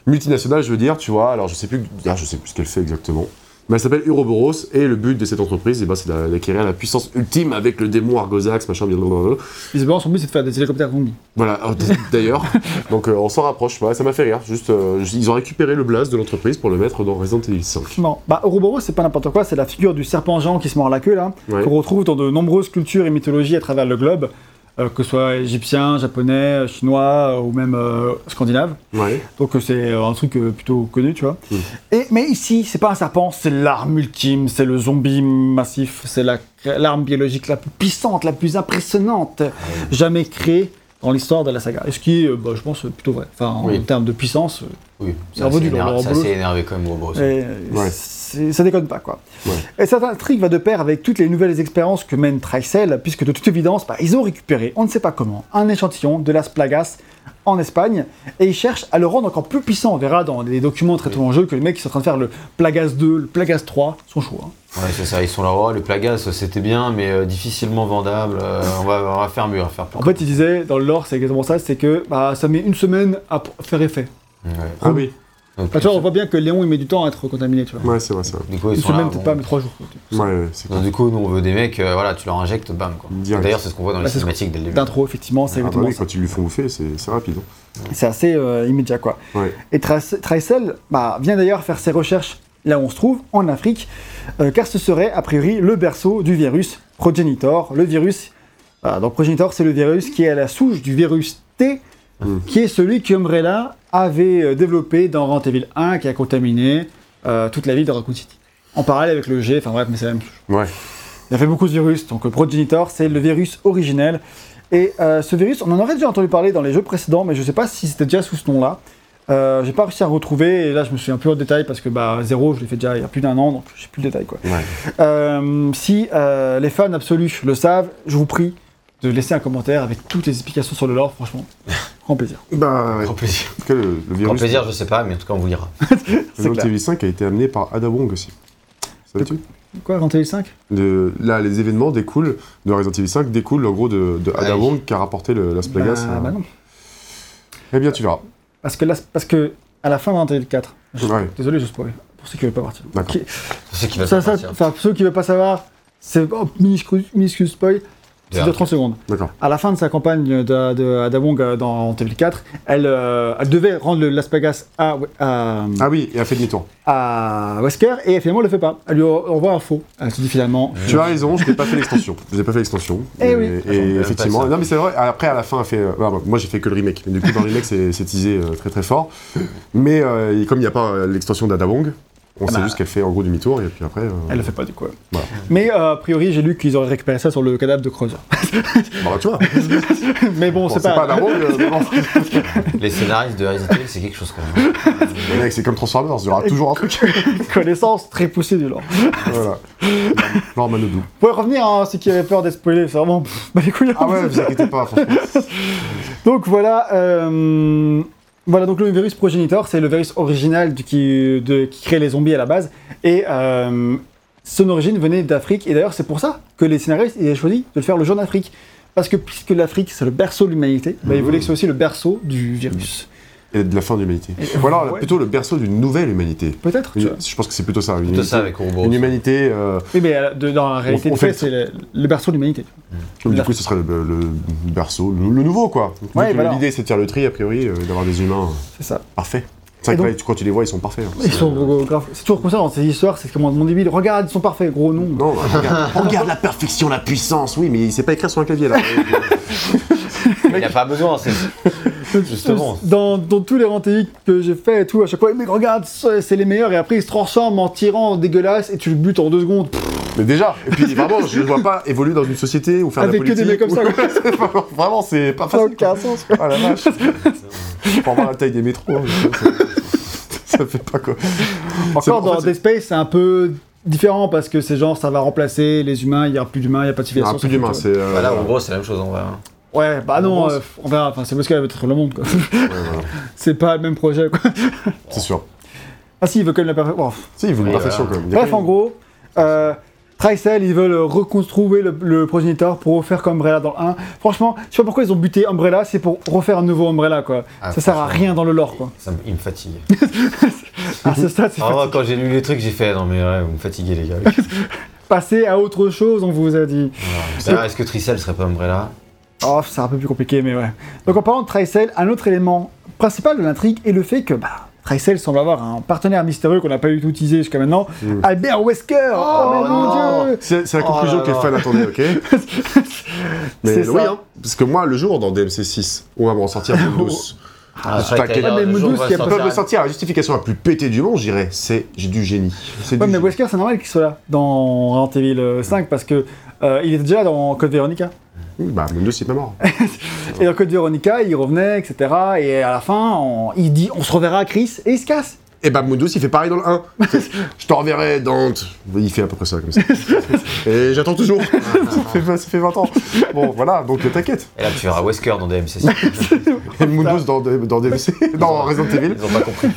multinationale, je veux dire, tu vois. Alors je sais plus, ah, je sais plus ce qu'elle fait exactement. Mais elle s'appelle Uroboros et le but de cette entreprise, eh ben, c'est d'a- d'acquérir la puissance ultime avec le démon Argosax, machin, blablabla. Visiblement, son but c'est de faire des hélicoptères zombies. Voilà, d- d'ailleurs, donc euh, on s'en rapproche, ouais, ça m'a fait rire. Juste, euh, ils ont récupéré le blast de l'entreprise pour le mettre dans Resident Evil 5. Non, bah Ouroboros c'est pas n'importe quoi, c'est la figure du serpent géant qui se mord la queue là, Ouais. qu'on retrouve dans de nombreuses cultures et mythologies à travers le globe, que ce soit égyptien, japonais, euh, chinois euh, ou même euh, scandinave. Ouais. Donc euh, c'est euh, un truc euh, plutôt connu, tu vois. Mm. Et, mais ici, c'est pas un serpent, c'est l'arme ultime, c'est le zombie massif, c'est la- l'arme biologique la plus puissante, la plus impressionnante jamais créée dans l'histoire de la saga. Et ce qui est, euh, bah, je pense, plutôt vrai. Enfin, en Oui. termes de puissance, euh, Oui, C'est revenu dans énervé, énervé quand même, Ouais. c'est- ça déconne pas, quoi. Ouais. Et cette intrigue va de pair avec toutes les nouvelles expériences que mène Tricel, puisque de toute évidence, bah, ils ont récupéré, on ne sait pas comment, un échantillon de Las Plagas en Espagne, et ils cherchent à le rendre encore plus puissant. On verra dans les documents très tôt en jeu que les mecs qui sont en train de faire le Plagas 2, le Plagas 3, sont chauds. hein. Ouais, c'est ça, ils sont là, oh, le Plagas, c'était bien, mais euh, difficilement vendable, euh, on, va, on va faire mieux, on va faire plus. En fait, ils disaient, dans le lore, c'est exactement ça, c'est que bah, ça met une semaine à faire effet. Ouais. Ah oui, Donc, Bah, tu vois, on voit bien que Léon, il met du temps à être contaminé, tu vois. ouais, c'est vrai, ça. du coup, ils Une sont semaine, peut-être bon. pas, mais trois jours. Ouais, ouais, c'est Donc, du coup, nous, on veut des mecs, euh, voilà, tu leur injectes, bam, quoi. Direct. D'ailleurs, c'est ce qu'on voit dans Bah, les c'est cinématiques dès le début. D'intro, effectivement, c'est Ah bah exactement oui, ça. quand ils lui font bouffer, c'est c'est rapide. hein. C'est assez euh, immédiat, quoi. Ouais. Et Tricel bah, vient d'ailleurs faire ses recherches là où on se trouve, en Afrique, euh, car ce serait a priori le berceau du virus Progenitor. Le virus, voilà, donc Progenitor, c'est le virus qui est à la souche du virus T, Mm. qui est celui que Umbrella avait euh, développé dans Resident Evil 1, qui a contaminé euh, toute la ville de Raccoon City. En parallèle avec le G, enfin bref, mais c'est la même chose. Ouais. Il a fait beaucoup de virus, donc le Progenitor, c'est le virus originel. Et ce virus, on en aurait déjà entendu parler dans les jeux précédents, mais je sais pas si c'était déjà sous ce nom-là. Euh, j'ai pas réussi à retrouver, et là je me souviens plus en détail parce que bah, zéro, je l'ai fait déjà il y a plus d'un an, donc j'ai plus le détail quoi. Ouais. Euh, si euh, les fans absolus le savent, je vous prie de laisser un commentaire avec toutes les explications sur le lore, franchement, grand plaisir. Bah, ouais. Grand plaisir. En tout cas, le, le Grand plaisir, je sais pas, mais en tout cas, on vous lira. C'est Resident clair. Evil 5 a été amené par Ada Wong aussi. Savais-tu Quoi, Resident Evil 5 De- Là, les événements découlent de Resident Evil 5 découlent en gros de, de Ada. Wong qui a rapporté le, Las Plagas. bah, bah non. Eh bien, tu verras. Parce que, là, parce que à la fin de Resident Evil 4, je- Ouais. désolé, je spoil, pour ceux qui veulent pas partir. D'accord. Qui- Je sais qu'il va Ça, pas ça, partir. enfin, pour ceux qui veulent pas savoir, c'est oh, minuscule, minuscule spoil, c'est de D'accord. 30 secondes. D'accord. À la fin de sa campagne de, de Ada Wong euh, dans Resident Evil 4, elle, euh, elle devait rendre le Las Plagas à, à, Ah oui, et a fait demi-tour. à Wesker et finalement elle le fait pas. Elle lui envoie un faux. Elle se dit finalement. Tu as raison, je n'ai pas fait l'extension. Je n'ai pas fait l'extension. Eh Et- oui. Et, Ah, effectivement. Non, mais c'est vrai. Après, à la fin, elle fait. euh, bah, moi, j'ai fait que le remake. Mais du coup, dans le remake, c'est teasé euh, très très fort. Mais euh, comme il n'y a pas euh, l'extension d'Ada Wong, on Ah sait bah. juste qu'elle fait en gros demi-tour. Et puis après. euh, Elle le fait pas du coup. Voilà. Mais euh, a priori, j'ai lu qu'ils auraient récupéré ça sur le cadavre de Creuser. Bah, tu vois. Mais bon, Bon, c'est c'est pas. pas Wong. euh. Les scénaristes de Resident Evil, c'est quelque chose quand même. Mecs, c'est comme Transformers. Il y aura toujours un truc. connaissance très poussée du lore. voilà. Manodou. Vous pouvez revenir à ceux qui avaient peur d'être spoilés, c'est vraiment. bah les couilles. Ah ouais, vous inquiétez pas, franchement. Donc voilà, euh, voilà donc le virus progenitor, c'est le virus original qui, crée les zombies à la base. Et euh, son origine venait d'Afrique. Et d'ailleurs, c'est pour ça que les scénaristes ils avaient choisi de le faire le jour d'Afrique. Parce que puisque l'Afrique, c'est le berceau de l'humanité, bah, ils voulaient que ce soit aussi le berceau du virus. Et de la fin de l'humanité. Et- Ou alors, ouais. plutôt le berceau d'une nouvelle humanité. Peut-être, je pense que c'est plutôt ça. Une Tout humanité, ça avec une humanité euh, Oui, mais euh, de- dans la réalité on fait c'est le, le berceau de l'humanité. Donc, du coup, ce serait le, le berceau, le, le nouveau, quoi. Ouais, voilà. L'idée, c'est de faire le tri, a priori, euh, d'avoir des humains C'est ça. parfaits. C'est vrai que donc- là, quand tu les vois, ils sont parfaits. hein. Ils C'est- sont euh. C'est toujours comme ça dans ces histoires, c'est comme mon débile. Regarde, ils sont parfaits, gros non. Non, bah, regarde, regarde la perfection, la puissance. Oui, mais il sait pas écrire sur un clavier, là. Il n'a pas besoin, c'est. Justement. Dans, dans tous les rentéiques que j'ai fait et tout, à chaque fois, mais regarde, c'est les meilleurs, et après ils se transforment en tyrans dégueulasses et tu le butes en deux secondes. Mais déjà, et puis vraiment, je ne vois pas évoluer dans une société ou faire Avec de que la des politique. mecs comme ça, ou- pas- vraiment, c'est pas ça n'a facile. quoi. aucun sens. quoi. Ah la vache. Pour voir la taille des métros. hein, ça, ça fait pas quoi. Encore en dans fait, Dead Space, c'est un peu différent parce que c'est genre ça va remplacer les humains, il n'y aura plus d'humains, il n'y a pas de Il y civilisation. aura plus d'humains, c'est. euh, Voilà, en gros, c'est la même chose en vrai. hein. Ouais, bah non, euh, on verra, enfin, c'est parce qu'elle veut être le monde quoi. ouais, voilà, c'est pas le même projet quoi. c'est sûr. Ah si, il veut quand même la perfection. Si, il veut Oui, perfection voilà. quand même. Il y a Bref, quand en même- gros, euh, Tricel, ils veulent reconstruire le, le progéniteur pour refaire comme Umbrella dans le 1. Franchement, je sais pas pourquoi ils ont buté Umbrella, c'est pour refaire un nouveau Umbrella, quoi. Ah, ça sert à franchement. rien dans le lore, quoi. Ça me- il me fatigue. À ce stade, c'est Ah, moi, quand j'ai lu les trucs, j'ai fait non mais ouais, vous me fatiguez les gars. Passer à autre chose, on vous a dit. Est-ce que Tricel serait pas Umbrella? Oh, c'est un peu plus compliqué, mais ouais. Donc en parlant de Tricel, un autre élément principal de l'intrigue est le fait que, bah, Tricel semble avoir un partenaire mystérieux qu'on n'a pas eu tout teasé jusqu'à maintenant, Mm. Albert Wesker Oh, mais mon non. dieu C'est c'est la Oh conclusion là que les là. fans attendaient, ok Mais C'est oui, hein, parce que moi, le jour dans DMC6, on va me ressortir Moondous. Ah, que- Ouais, mais a Ils peuvent me sortir la justification la plus pétée du monde, je dirais, c'est j'ai du génie. C'est Ouais, du mais. Wesker, c'est normal qu'il soit là dans Resident Evil euh, 5 parce que euh, il était déjà dans Code Veronica. Oui, Bah, Mundus, il est pas mort. Et dans Code Veronica, il revenait, etc. Et à la fin, on- il dit on se reverra à Chris et il se casse. Et bah, Mundus, il fait pareil dans le 1. Je te reverrai, Dante. Il fait à peu près ça, comme ça. Et j'attends toujours. ça, fait, ça fait 20 ans. Bon, voilà, donc t'inquiète. Et là, tu verras Wesker dans DMC6. Et Mundus dans, dans DVC, dans Resident Evil. Ils ont pas compris.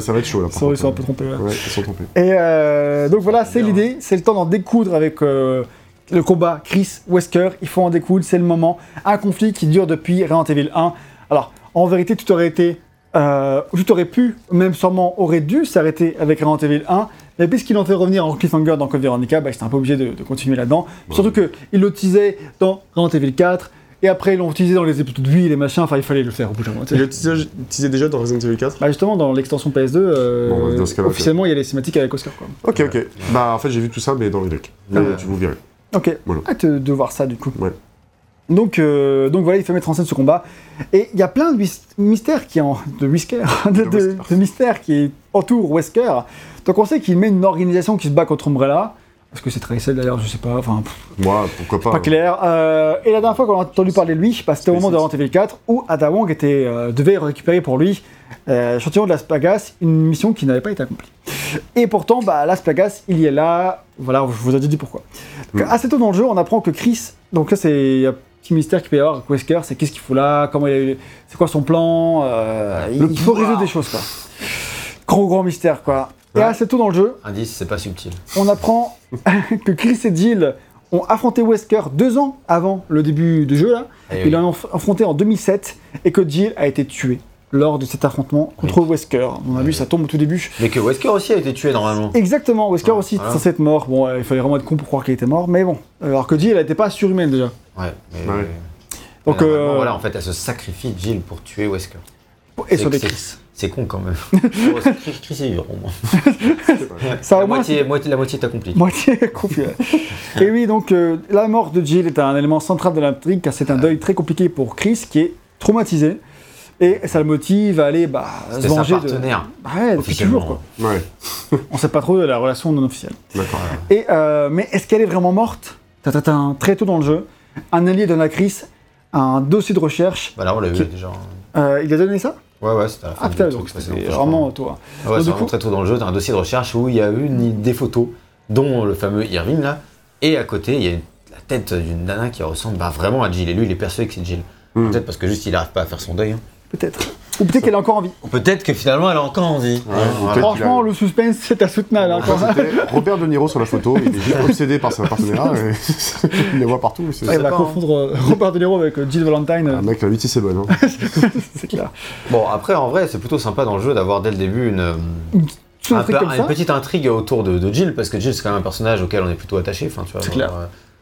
ça. Va être chaud, là. Ils sont, ils contre. sont un peu trompés. ouais. Ouais, ils sont trompés. Et euh, donc voilà, c'est l'idée. C'est le temps d'en découdre avec euh, le combat Chris-Wesker. Il faut en découdre, c'est le moment. Un conflit qui dure depuis Resident Evil 1. Alors, en vérité, tout aurait été. Euh, tout aurait pu, même sûrement aurait dû s'arrêter avec Resident Evil 1. Mais puisqu'ils l'ont fait revenir en cliffhanger dans Code Veronica, bah, ils étaient un peu obligés de, de continuer là-dedans. Surtout qu'ils l'utilisaient dans Resident Evil 4. Et après, ils l'ont utilisé dans les épisodes de vie, les machins. Enfin, il fallait le faire au bout d'un moment. tu sais. Il est utilisé déjà dans Resident Evil 4 Bah justement, dans l'extension PS2, euh, Bon, dans ce cas-là, ok. officiellement, il y a les cinématiques avec Oscar. Quoi. Ok, ok. Bah, en fait, j'ai vu tout ça, mais dans le remake. Mais Ah. tu vous verrez. Ok, Voilà. hâte de voir ça du coup. Ouais. Donc, euh, donc voilà, il fait mettre en scène ce combat. Et il y a plein de mystères qui en, de whisker, de, de mystères qui entourent Wesker. Donc on sait qu'il met une organisation qui se bat contre Umbrella. Est-ce que c'est Tracel d'ailleurs Je sais pas. Enfin, Moi, pourquoi pas. pas clair. Euh, et la dernière fois qu'on a entendu parler de lui, bah, c'était au moment de. Resident Evil 4 où Ada Wong était, euh, devait récupérer pour lui euh, l'échantillon de Las Plagas, une mission qui n'avait pas été accomplie. Et pourtant, bah, Las Plagas, il y est là. Voilà, je vous ai dit pourquoi. Donc, Mm. Assez tôt dans le jeu, on apprend que Chris. Donc là, c'est un petit mystère qu'il peut y avoir avec Wesker, c'est qu'est-ce qu'il fout là, comment il a eu- c'est quoi son plan. euh, il, faut pouvoir. résoudre des choses quoi. Gros gros mystère quoi. Et Ouais. assez tôt dans le jeu, Indice, c'est pas subtil. on apprend que Chris et Jill ont affronté Wesker deux ans avant le début du jeu là. Eh Ils oui. l'ont aff- affronté en 2007 et que Jill a été tuée lors de cet affrontement contre Wesker. On a vu ça tombe au tout début. Mais que Wesker aussi a été tué normalement. Exactement, Wesker Ah, aussi était voilà. censé être mort. Bon, euh, il fallait vraiment être con pour croire qu'il était mort, mais bon. Alors que Jill, elle n'était pas surhumaine déjà. Ouais. Mais, Ouais. Donc, mais euh, voilà, en fait, elle se sacrifie Jill pour tuer Wesker. Et sauver Chris. C'est con quand même. C'est Chris, est. Ça La moitié, moitié, la moitié t'accomplit. Moitié confus. et oui, donc euh, la mort de Jill est un élément central de l'intrigue car c'est un deuil très compliqué pour Chris qui est traumatisé. Et ça le motive à aller bah, se C'était venger de. partenaire. Bah ouais, depuis officiellement. toujours quoi. Ouais, On sait pas trop de la relation non officielle. d'accord. Et euh, mais est-ce qu'elle est vraiment morte? Tatatin, Très tôt dans le jeu, un allié donne à Chris un dossier de recherche. Bah là, on l'a Qui- vu déjà. Euh, il a donné ça? Ouais, ouais, c'était à la fin. Ah du putain, truc, donc ça, c'était c'est vraiment toi. Ah ouais, Donc, c'est du vraiment coup- très tôt dans le jeu, t'as un dossier de recherche où il y a une, des photos, dont le fameux Irving là, et à côté il y a une- la tête d'une nana qui ressemble bah, vraiment à Jill, et lui il est persuadé que c'est Jill. Hmm. Peut-être parce que juste il arrive pas à faire son deuil. hein. Peut-être. Ou peut-être qu'elle est encore en vie. Ou peut-être que finalement elle a encore envie. Ouais, Hein, Franchement, a- le suspense, c'est insoutenable. hein, quand même. C'était Robert De Niro sur la photo, il est juste obsédé par sa partenaire, et il les voit partout. Elle va pas, hein. confondre euh, Robert De Niro avec euh, Jill Valentine. euh, Ah, mec, la 8 c'est bonne. Hein. c'est clair. Bon après en vrai c'est plutôt sympa dans le jeu d'avoir dès le début une, un un peu- petite intrigue autour de, de Jill, parce que Jill c'est quand même un personnage auquel on est plutôt attaché. Enfin, tu vois, C'est clair.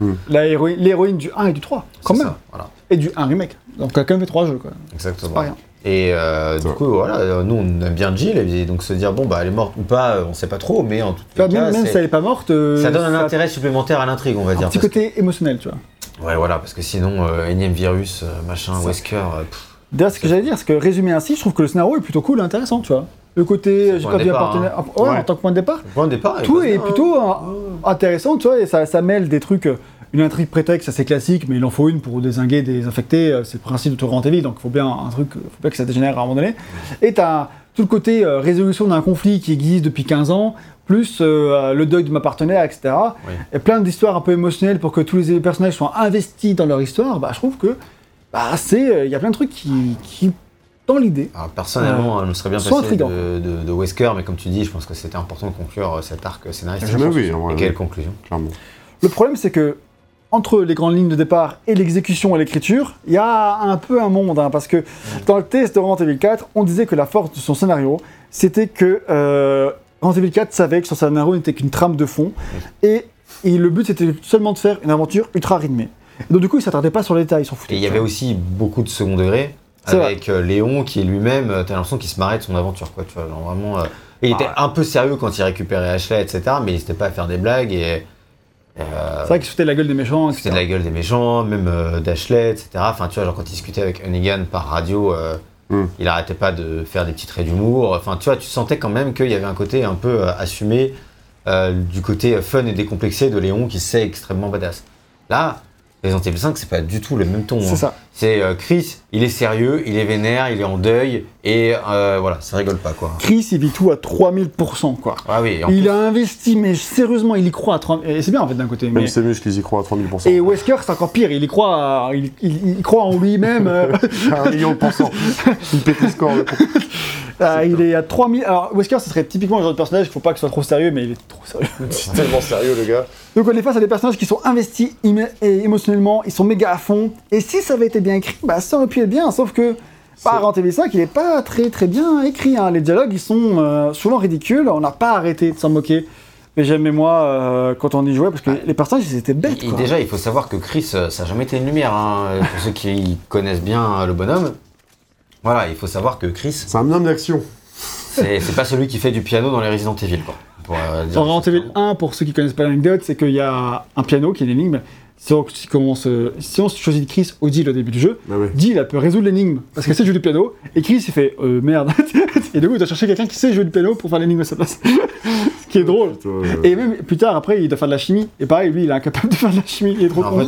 euh, La héroïne- L'héroïne du 1 et du 3, quand même. ça, voilà. Et du 1 remake. Donc, il a quand même fait 3 jeux, quoi. Exactement. pas rien. Et euh, du coup, voilà, euh, nous on aime bien Jill, et donc se dire, bon, bah elle est morte ou pas, euh, on sait pas trop, mais en tout Bah, cas, même si elle est pas morte, euh, ça donne un intérêt supplémentaire à l'intrigue, on va un dire. petit parce côté émotionnel, tu vois. Ouais, voilà, parce que sinon, euh, énième virus, machin, Ça. Wesker, D'ailleurs, ce que j'allais dire, c'est que résumé ainsi, je trouve que le scénario est plutôt cool et intéressant, tu vois. Le côté, j'ai point pas bien partenaire. hein. Ouais, Ouais. en tant que point de départ. le point de départ. Tout est bien, plutôt hein. intéressant, tu vois, et ça, ça mêle des trucs, euh, une intrigue prétexte assez classique, mais il en faut une pour désinguer des infectés, euh, c'est le principe de Torrent Evil, donc il faut bien un truc, euh, faut pas que ça dégénère à un moment donné. Et t'as tout le côté euh, résolution d'un conflit qui existe depuis 15 ans, plus euh, le deuil de ma partenaire, etc. Oui. Et plein d'histoires un peu émotionnelles pour que tous les personnages soient investis dans leur histoire, bah je trouve que, bah c'est, euh, il y a plein de trucs qui, qui dans l'idée. Alors, personnellement, je me serais bien passé de, de, de Wesker, mais comme tu dis, je pense que c'était important de conclure cet arc scénaristique. Mais oui, ouais, Et quelle conclusion clairement. Le problème, c'est que entre les grandes lignes de départ et l'exécution et l'écriture, il y a un peu un monde, hein, parce que dans le test de Resident Evil 4, on disait que la force de son scénario, c'était que euh, Resident Evil 4 savait que son scénario n'était qu'une trame de fond, et, et le but c'était seulement de faire une aventure ultra rythmée. Et donc du coup, il s'attardait pas sur les détails, il s'en foutait. Et il y avait aussi beaucoup de second degré vrai. avec euh, Léon qui est lui-même, euh, t'as l'impression qu'il se marrait de son aventure, quoi, tu vois, genre vraiment. euh, il était Ah un peu sérieux quand il récupérait Ashley, etc., mais il n'hésitait pas à faire des blagues et. Euh, C'est vrai qu'il se foutait de la gueule des méchants, etc. c'était de la gueule des méchants, même euh, d'Ashley, etc. Enfin, tu vois, genre quand il discutait avec Hunnigan par radio, euh, Hmm. il arrêtait pas de faire des petits traits d'humour. Enfin, tu vois, tu sentais quand même qu'il y avait un côté un peu euh, assumé euh, du côté fun et décomplexé de Léon qui sait extrêmement badass. Là, Resident Evil 5, c'est pas du tout le même ton. C'est hein. ça. C'est euh, Chris, il est sérieux, il est vénère, il est en deuil, et euh, voilà, ça rigole pas quoi. Chris, il vit tout à 3000%, quoi. Ah oui, en Il plus- a investi, mais sérieusement, il y croit à 3000%. Et c'est bien, en fait, d'un côté. Même Mais... ses muscles, ils y croient à 3000%. Et Wesker, c'est encore pire. Il y croit, à- il, il- il croit en lui-même. euh, Un million de pourcents. Il pète les scores. Ah, il est à 3000. Alors, Wesker, ce serait typiquement le genre de personnage, il faut pas que ce soit trop sérieux, mais il est trop sérieux. C'est tellement sérieux, le gars. Donc, on est face à des personnages qui sont investis et émotionnellement, ils sont méga à fond. Et si ça avait été bien écrit, bah, ça aurait pu être bien, sauf que. Par Resident Evil 5, il est pas très très bien écrit. hein. Les dialogues, ils sont euh, souvent ridicules. On n'a pas arrêté de s'en moquer. Mais j'aimais moi euh, quand on y jouait parce que les personnages, ils étaient bêtes. Et quoi. déjà, il faut savoir que Chris, euh, ça n'a jamais été une lumière. hein. Pour ceux qui connaissent bien le bonhomme, voilà, il faut savoir que Chris, C'est un homme d'action. c'est pas celui qui fait du piano dans les Resident Evil. Quoi, pour, euh, dire Dans Resident Evil 1, pour ceux qui connaissent pas l'anecdote, c'est qu'il y a un piano qui est une énigme. Si on, si commence, si on choisit Chris ou Jill au début du jeu, Ah ouais. Jill elle peut résoudre l'énigme parce qu'elle sait jouer du piano et Chris il fait euh, merde. et du coup il doit chercher quelqu'un qui sait jouer du piano pour faire l'énigme à sa place. Qui est drôle. Putain, euh, Et même plus tard après il doit faire de la chimie et pareil lui il est incapable de faire de la chimie, il est trop con.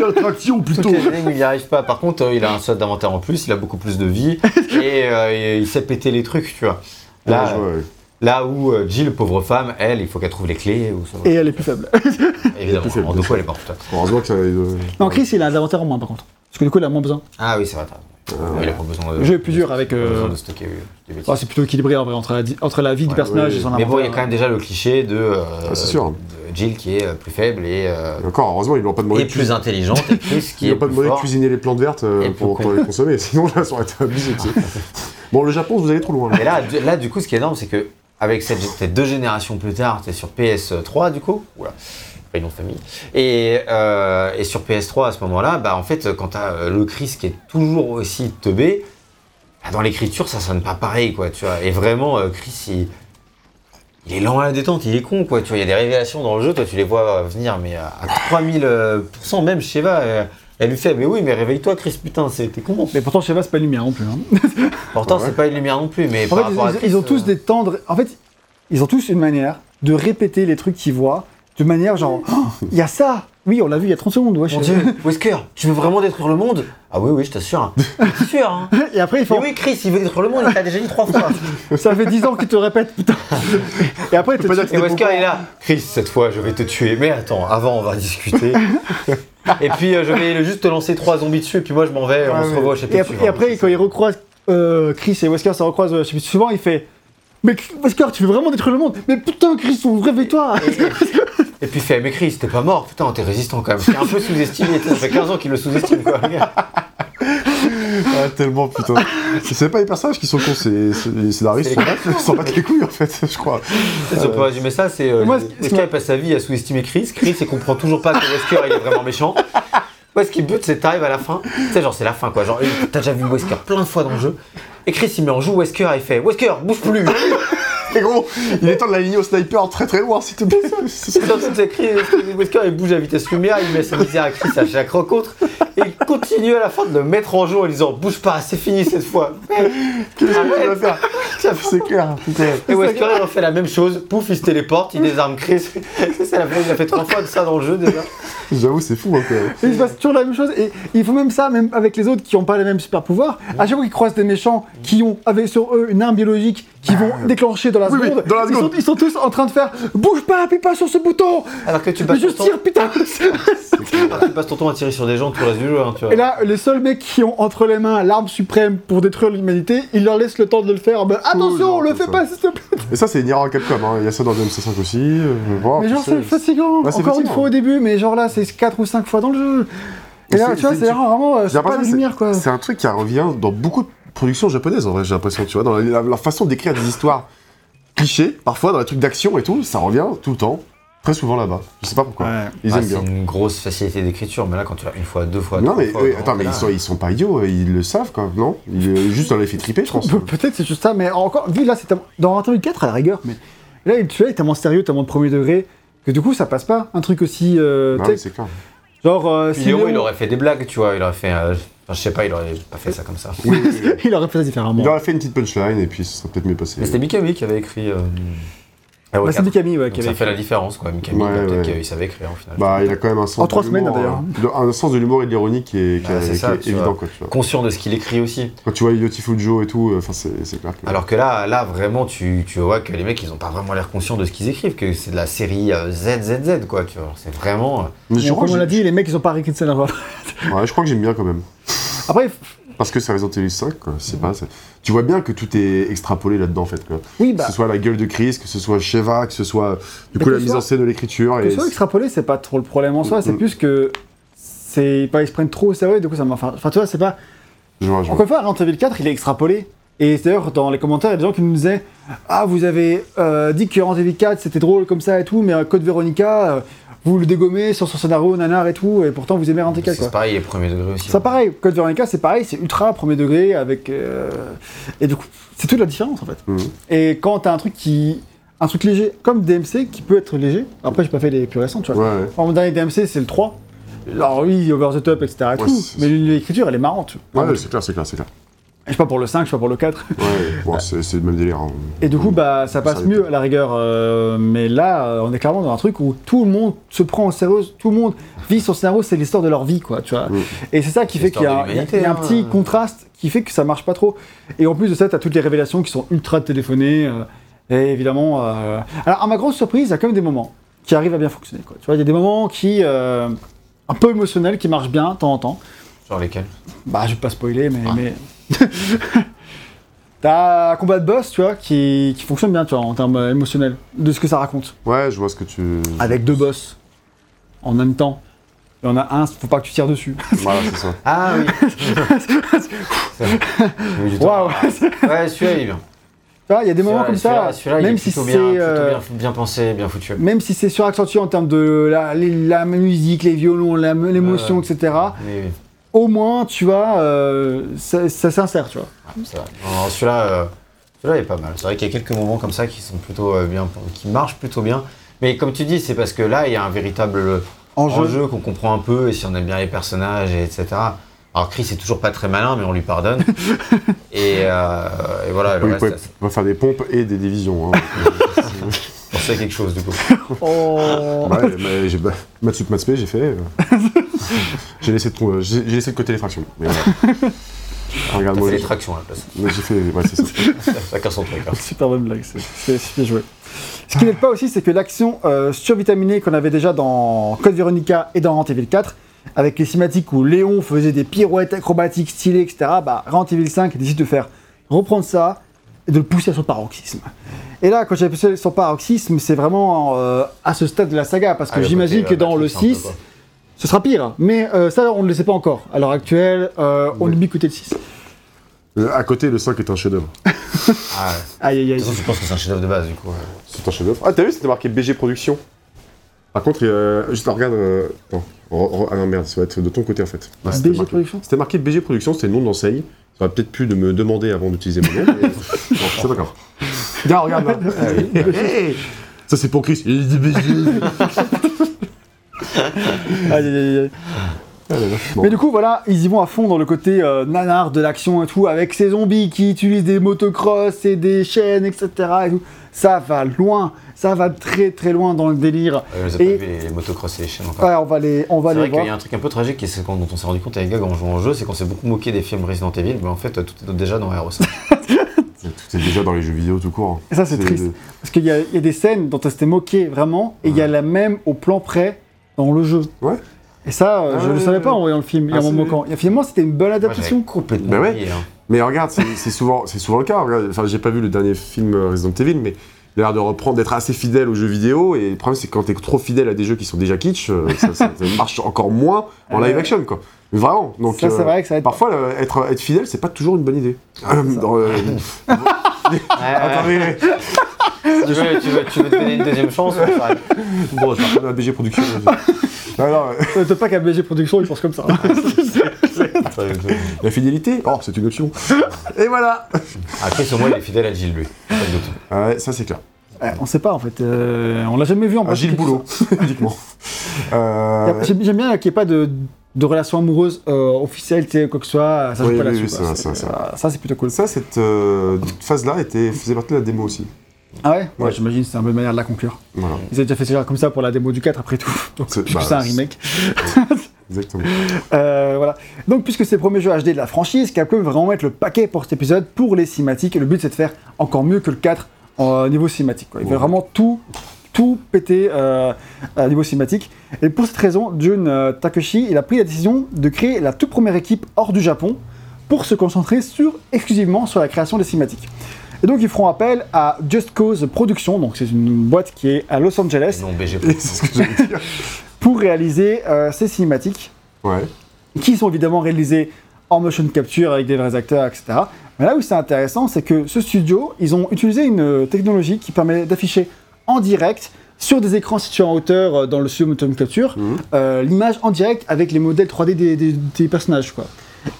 L'attraction plutôt. Il n'y arrive pas. Par contre, euh, il a un slot d'inventaire en plus, il a beaucoup plus de vie et, euh, et il sait péter les trucs, tu vois. Là, Ouais, ouais. là où euh, Jill, pauvre femme, elle, il faut qu'elle trouve les clés. Ou ça. Et elle est plus faible. Évidemment, plus faible, en deux fois, elle est morte. Heureusement que ça. euh, non Chris il a l'inventaire en moins par contre. Parce que du coup il a moins besoin. Ah oui, c'est vrai. T'as- Il a pas besoin de. Le jeu est plus dur avec. euh, besoin de stocker des bêtises. oh, c'est plutôt équilibré en vrai entre la, di- entre la vie du Ouais, personnage et son Mais bon, il y a quand même déjà le cliché de, euh, Ah, c'est sûr. de Jill qui est euh, plus faible et, euh, Et encore, heureusement, ils l'ont pas demandé et de plus intelligente et Chris qui Ils est n'ont pas plus demandé de cuisiner les plantes vertes euh, pour, plus pour les consommer, sinon là ça aurait été abusé. tu. Bon, le Japon, vous allez trop loin. Là. Et là, du- là, du coup, ce qui est énorme, c'est que avec cette, deux générations plus tard, t'es sur PS3 du coup, oula, pas une nom de famille, et, euh, et sur PS3 à ce moment-là, bah en fait, quand t'as euh, le Chris qui est toujours aussi teubé, bah, dans l'écriture, ça sonne pas pareil, quoi, tu vois. Et vraiment, euh, Chris, il, il est lent à la détente, il est con, quoi, tu vois. Il y a des révélations dans le jeu, toi, tu les vois venir, mais à, à 3000%, euh, pourcent, même Sheva, elle lui fait, mais oui, mais réveille-toi, Chris, putain, t'es con. Mais pourtant Sheva c'est pas une lumière non plus. hein. Pourtant, ouais. c'est pas une lumière non plus, mais En par fait, rapport à ils, Chris, ils ont tous des tendres. En fait, ils ont tous une manière de répéter les trucs qu'ils voient de manière genre, Oh, il y a ça. Oui, on l'a vu il y a 30 secondes. Ouais, Mon je- dieu, Wesker, tu veux vraiment détruire le monde? Ah oui, oui, je t'assure. C'est sûr, hein. Et après, Mais font. oui, Chris, il veut détruire le monde, il t'a déjà dit trois fois. Ça fait 10 ans qu'ils te répètent, putain. Et après, ils te Et Wesker, il est là. Chris, cette fois, je vais te tuer. Mais attends, avant, on va discuter. et puis, euh, je vais juste te lancer trois zombies dessus, et puis moi, je m'en vais, on Ouais, se revoit Et après, suivant. et après, quand ils recroisent euh, Chris et Wesker, ça recroise, je sais plus, souvent, il fait. Mais Wesker, tu veux vraiment détruire le monde? Mais putain, Chris, réveille-toi Et puis, il fait, mais Chris, t'es pas mort, putain, t'es résistant quand même. C'est un peu sous-estimé, ça fait 15 ans qu'il le sous-estime, quoi. Ah, tellement putain. C'est pas les personnages qui sont cons, c'est les scénaristes C'est s'en battent- les couilles en fait, je crois. Si on peut résumer ça, c'est. Euh, Wesker passe sa vie à sous-estimer Chris. Chris, il comprend toujours pas que Wesker, il est vraiment méchant. Ouais, ce qui bute, c'est que t'arrives à la fin. Tu sais, genre, c'est la fin, quoi. Genre, t'as déjà vu Wesker plein de fois dans le jeu. Et Chris, il met en joue Wesker et il fait Wesker, bouge plus Et gros, il est temps de l'aligner au sniper très très loin s'il te plaît. C'est Chris, Wesker, il bouge à vitesse lumière, il met sa misère à Chris à chaque rencontre. Et il continue à la fin de le mettre en jeu en disant Bouge pas, c'est fini cette fois. Qu'est-ce que tu vas faire C'est clair, putain. Et Wesker, il refait la même chose. Pouf, il se téléporte, il désarme Chris. C'est ça, la fois, il a fait trois fois de ça dans le jeu déjà. J'avoue, c'est fou hein. Et il se passe toujours la même chose. Et il faut même ça, même avec les autres qui n'ont pas les mêmes super pouvoirs. À chaque fois qu'ils croisent des méchants qui ont avec sur eux une arme biologique qui vont déclencher dans la Oui, oui, seconde, dans la ils, sont, ils sont tous en train de faire bouge pas, appuie pas sur ce bouton, Alors que tu mais passes ton juste temps, tire, putain. alors que tu passes ton temps à tirer sur des gens tout le reste du jeu. Hein, tu vois. Et là, les seuls mecs qui ont entre les mains l'arme suprême pour détruire l'humanité, ils leur laissent le temps de le faire. Ben, attention, genre, le fais pas, s'il te plaît. Et ça, c'est une erreur Capcom, hein. il y a ça dans le MC5 aussi. euh, voir, mais genre, c'est fatigant. C'est Encore une fatigant. fois au début, mais genre là, c'est 4 ou 5 fois dans le jeu. Et là, c'est- tu vois, c'est- vraiment, euh, c'est pas la lumière, quoi. c'est- C'est un truc qui revient dans beaucoup de productions japonaises, en vrai, j'ai l'impression, tu vois, dans la, la- leur façon d'écrire des histoires clichés, parfois dans les trucs d'action et tout, ça revient tout le temps, très souvent là-bas. Je sais pas pourquoi. Ouais. Ils Ah, aiment c'est bien. une grosse facilité d'écriture, mais là, quand tu l'as une fois, deux fois, Non trois mais fois, oui, vraiment, attends mais ils sont, ils sont pas idiots, ils le savent quand même, non? Ils euh, juste on les fait triper je pense. Pe- Peut-être c'est juste ça, mais encore, vu là, c'est tellement- dans Resident Evil 4 à la rigueur, mais là, tu vois, il est tellement sérieux, tellement de premier degré, que du coup, ça passe pas. Un truc aussi, euh, Ah tu sais, c'est clair. genre, euh, si Léo, il aurait fait des blagues, tu vois, il aurait fait. euh, Enfin, je sais pas, il aurait pas fait ça comme ça. Il aurait fait ça différemment. Il aurait fait une petite punchline et puis ça serait peut-être mieux passé. Mais c'était Mikami qui avait écrit. euh, Ah ouais, Bah, c'est Mikami, ouais, Donc qui ça fait la différence, quoi. Mikami, Ouais, peut-être ouais. qu'il savait écrire au final. Bah, il a quand même un sens En trois de semaines, l'humour, d'ailleurs. euh, un sens de l'humour et de l'ironie qui est, qui Bah, est- c'est qui ça, est tu évident, vois. quoi, tu vois. Conscient de ce qu'il écrit aussi. Quand tu vois Yoti Fujo et tout, euh, enfin, c'est c'est clair que. Alors que là, là vraiment, tu, tu vois que les mecs, ils ont pas vraiment l'air conscients de ce qu'ils écrivent, que c'est de la série euh, ZZZ, quoi. Tu vois, c'est vraiment. euh, Mais je, crois comme que on l'a dit, les mecs, ils ont pas réécrit de scénario. ouais, je crois que j'aime bien quand même. Après, Parce que c'est Resident Evil 5, quoi. Je sais pas. c'est- Tu vois bien que tout est extrapolé là-dedans, en fait. Quoi. oui, Que bah. ce soit la gueule de Chris, que ce soit Sheva, que ce soit du Mais coup la mise en scène de l'écriture. Que ce soit extrapolé, c'est pas trop le problème en soi, c'est Mm. plus que. C'est pas ils se prennent trop au sérieux, du coup ça m'a. Enfin, enfin, tu vois, c'est pas. Je vois, je vois. Encore une fois, Resident Evil 4, il est extrapolé. Et d'ailleurs, dans les commentaires, il y a des gens qui nous disaient Ah, vous avez euh, dit que Resident Evil 4 c'était drôle comme ça et tout, mais euh, Code Veronica, euh, vous le dégommez sur son scénario, nanar et tout, et pourtant vous aimez 4. C'est pareil, les premiers degrés aussi. Ça hein. pareil, Code Veronica c'est pareil, c'est ultra premier degré avec. euh, Et du coup, c'est toute la différence en fait. Mhm. Et quand t'as un truc qui. Un truc léger, comme DMC, qui peut être léger. Après, j'ai pas fait les plus récents, tu vois. Ouais, ouais. Enfin, mon dernier DMC, c'est le 3. Alors oui, over the top, etc. et Ouais, tout, c'est- mais l'écriture, elle est marrante. Ouais, c'est clair, c'est clair, c'est clair. Je sais pas pour le 5, je sais pas pour le 4. Ouais, bon, c'est le même délire. hein. Et du coup, bah, ça passe Ça mieux à la rigueur. euh, mais là, euh, on est clairement dans un truc où tout le monde se prend au sérieux, tout le monde vit son scénario, c'est l'histoire de leur vie, quoi, tu vois. Mm. Et c'est ça qui fait qu'il y a, y y un hein. petit contraste qui fait que ça marche pas trop. Et en plus de ça, t'as toutes les révélations qui sont ultra téléphonées. euh, et évidemment. euh, Alors, à ma grande surprise, il y a quand même des moments qui arrivent à bien fonctionner, quoi. Tu vois, il y a des moments qui. euh, un peu émotionnels qui marchent bien de temps en temps. Genre lesquels? Bah, je vais pas spoiler, mais. Ah. mais... T'as un combat de boss, tu vois, qui, qui fonctionne bien, tu vois, en termes euh, émotionnels, de ce que ça raconte. Ouais, je vois ce que tu. Avec deux boss, en même temps. Il y en a un, faut pas que tu tires dessus. Voilà, c'est ça. Ah oui C'est du temps. Waouh Ouais, celui-là, il est bien. Tu vois, il y a des moments comme ça, celui-là, il même est si plutôt c'est. bien, plutôt euh, bien, bien pensé, bien foutu. Même si c'est suraccentué en termes de la, les- la musique, les violons, la- l'émotion, etc., Mais oui. Au moins, tu vois, euh, ça, ça s'insère, tu vois. Ah, c'est celui-là, euh, celui-là est pas mal. C'est vrai qu'il y a quelques moments comme ça qui sont plutôt euh, bien, qui marchent plutôt bien. Mais comme tu dis, c'est parce que là, il y a un véritable Enjeu. enjeu qu'on comprend un peu, et si on aime bien les personnages, et etc. Alors Chris est toujours pas très malin, mais on lui pardonne. et, euh, et voilà, le Oui, reste, ouais, c'est- on va faire des pompes et des divisions. Hein. on sait quelque chose du coup. Oh. ouais, mais j'ai maths j'ai fait. euh. j'ai laissé, de trou- j'ai j'ai laissé de côté les fractions. Mais voilà. Regarde-moi. fait les tractions à la place. mais J'ai fait. Ouais, c'est ça. Chacun son truc. hein. Super bonne blague, c'est- c'est bien joué. Ce qui n'aide pas aussi, c'est que l'action euh, survitaminée qu'on avait déjà dans Code Veronica et dans Resident Evil 4, avec les cinématiques où Léon faisait des pirouettes acrobatiques stylées, etc., bah, Resident Evil 5 décide de faire reprendre ça et de le pousser à son paroxysme. Et là, quand j'ai poussé son paroxysme, c'est vraiment euh, à ce stade de la saga, parce que Ah, j'imagine côté, que euh, dans le Matrix, un peu, 6, quoi. Ce sera pire. Mais euh, ça, on ne le sait pas encore. À l'heure actuelle, euh, on Oui. oublie côté le 6. Euh, À côté, le 5 est un chef-d'œuvre. Ah, ouais. Aïe, aïe, De aïe. façon, je pense que c'est un chef-d'œuvre de base du coup. ouais. C'est un chef-d'œuvre. Ah, t'as vu, c'était marqué BG Productions. Par contre, euh, juste regarde. euh, attends. Re- re- ah non, merde, ça va être de ton côté en fait. C'était BG marqué- Productions C'était marqué BG Productions, c'était le nom de l'enseigne. Ça aurait peut-être pu de me demander avant d'utiliser mon nom. mais- bon, c'est d'accord. Regarde, regarde là. Hey ça c'est pour Chris. Il dit BG. Aïe, aïe, aïe, aïe. Ah. Bon. Mais du coup, voilà, ils y vont à fond dans le côté euh, nanar de l'action et tout, avec ces zombies qui utilisent des motocross et des chaînes, etc. Et tout. Ça va loin, ça va très très loin dans le délire. Euh, vous avez Et- pas vu les, les motocross et les chaînes encore. Ouais, on va les, on va C'est les vrai qu'il voir. y a un truc un peu tragique et c'est quand- dont on s'est rendu compte avec Gag en jouant au jeu, c'est qu'on s'est beaucoup moqué des films Resident Evil, mais en fait tout est déjà dans RE5. Tout est déjà dans les jeux vidéo tout court. Et ça, c'est triste. Parce qu'il il y a des scènes dont on s'était moqué vraiment, et il y a la même au plan près dans le jeu. Ouais. Et ça, euh, Ah je ne ouais, le savais ouais, pas en ouais. voyant le film et Ah, en me c'est- moquant. Et finalement, c'était une bonne adaptation. j'avais complètement Bah ouais. hein. Mais regarde, c'est souvent, c'est souvent le cas. Enfin, j'ai pas vu le dernier film euh, Resident Evil, mais il a l'air de reprendre, d'être assez fidèle aux jeux vidéo. Et le problème, c'est que quand t'es trop fidèle à des jeux qui sont déjà kitsch, euh, ça, ça- ça marche encore moins en live action, quoi. Mais vraiment. Donc, ça, c'est euh, vrai que ça va être. Parfois, euh, être, être fidèle, c'est pas toujours une bonne idée. Euh, dans, Ouais, attendez, ouais. Tu, veux, tu, veux, tu veux te donner une deuxième chance bon, je vais la BG Production. Non, euh, Euh, T'as pas qu'à BG Production, ils pensent comme ça. la fidélité, oh, c'est une option. Et voilà. Après, au moins, il est fidèle à Gilles, lui. Pas de doute. Ah ouais, ça, c'est clair. Ouais, on sait pas en fait. Euh, on l'a jamais vu en Ah, pratique Gilles Boulot, uniquement. Euh, J'aime bien qu'il n'y ait pas de, de relation amoureuse euh, officielle, tu sais, quoi que ce soit. Ça joue Oui, pas oui, là-dessus. oui, quoi. ça, ça, C'est- euh, ça, c'est plutôt cool. Ça, cette euh, phase-là était, faisait partie de la démo aussi. Ah ouais, Ouais. J'imagine c'est un bonne manière de la conclure. Voilà. Ils avaient déjà fait ça comme ça pour la démo du 4 après tout. Donc C'est- bah, un remake. Exactement. Euh, voilà. Donc, puisque c'est le premier jeu HD de la franchise, Capcom veut vraiment mettre le paquet pour cet épisode pour les cinématiques. Et le but, c'est de faire encore mieux que le 4 en niveau cinématique. Quoi. Il veut Ouais. vraiment tout, tout péter euh, à niveau cinématique. Et pour cette raison, Jun euh, Takeshi, il a pris la décision de créer la toute première équipe hors du Japon pour se concentrer sur, exclusivement sur la création des cinématiques. Et donc, ils feront appel à Just Cause Productions, donc c'est une boîte qui est à Los Angeles, Non, BG. Et c'est ce que j'allais dire. pour réaliser euh, ces cinématiques Ouais. qui sont évidemment réalisés en motion capture avec des vrais acteurs, etc. Mais là où c'est intéressant, c'est que ce studio, ils ont utilisé une euh, technologie qui permet d'afficher en direct sur des écrans situés en hauteur euh, dans le studio motion capture Mhm. euh, l'image en direct avec les modèles 3D des, des- des personnages quoi.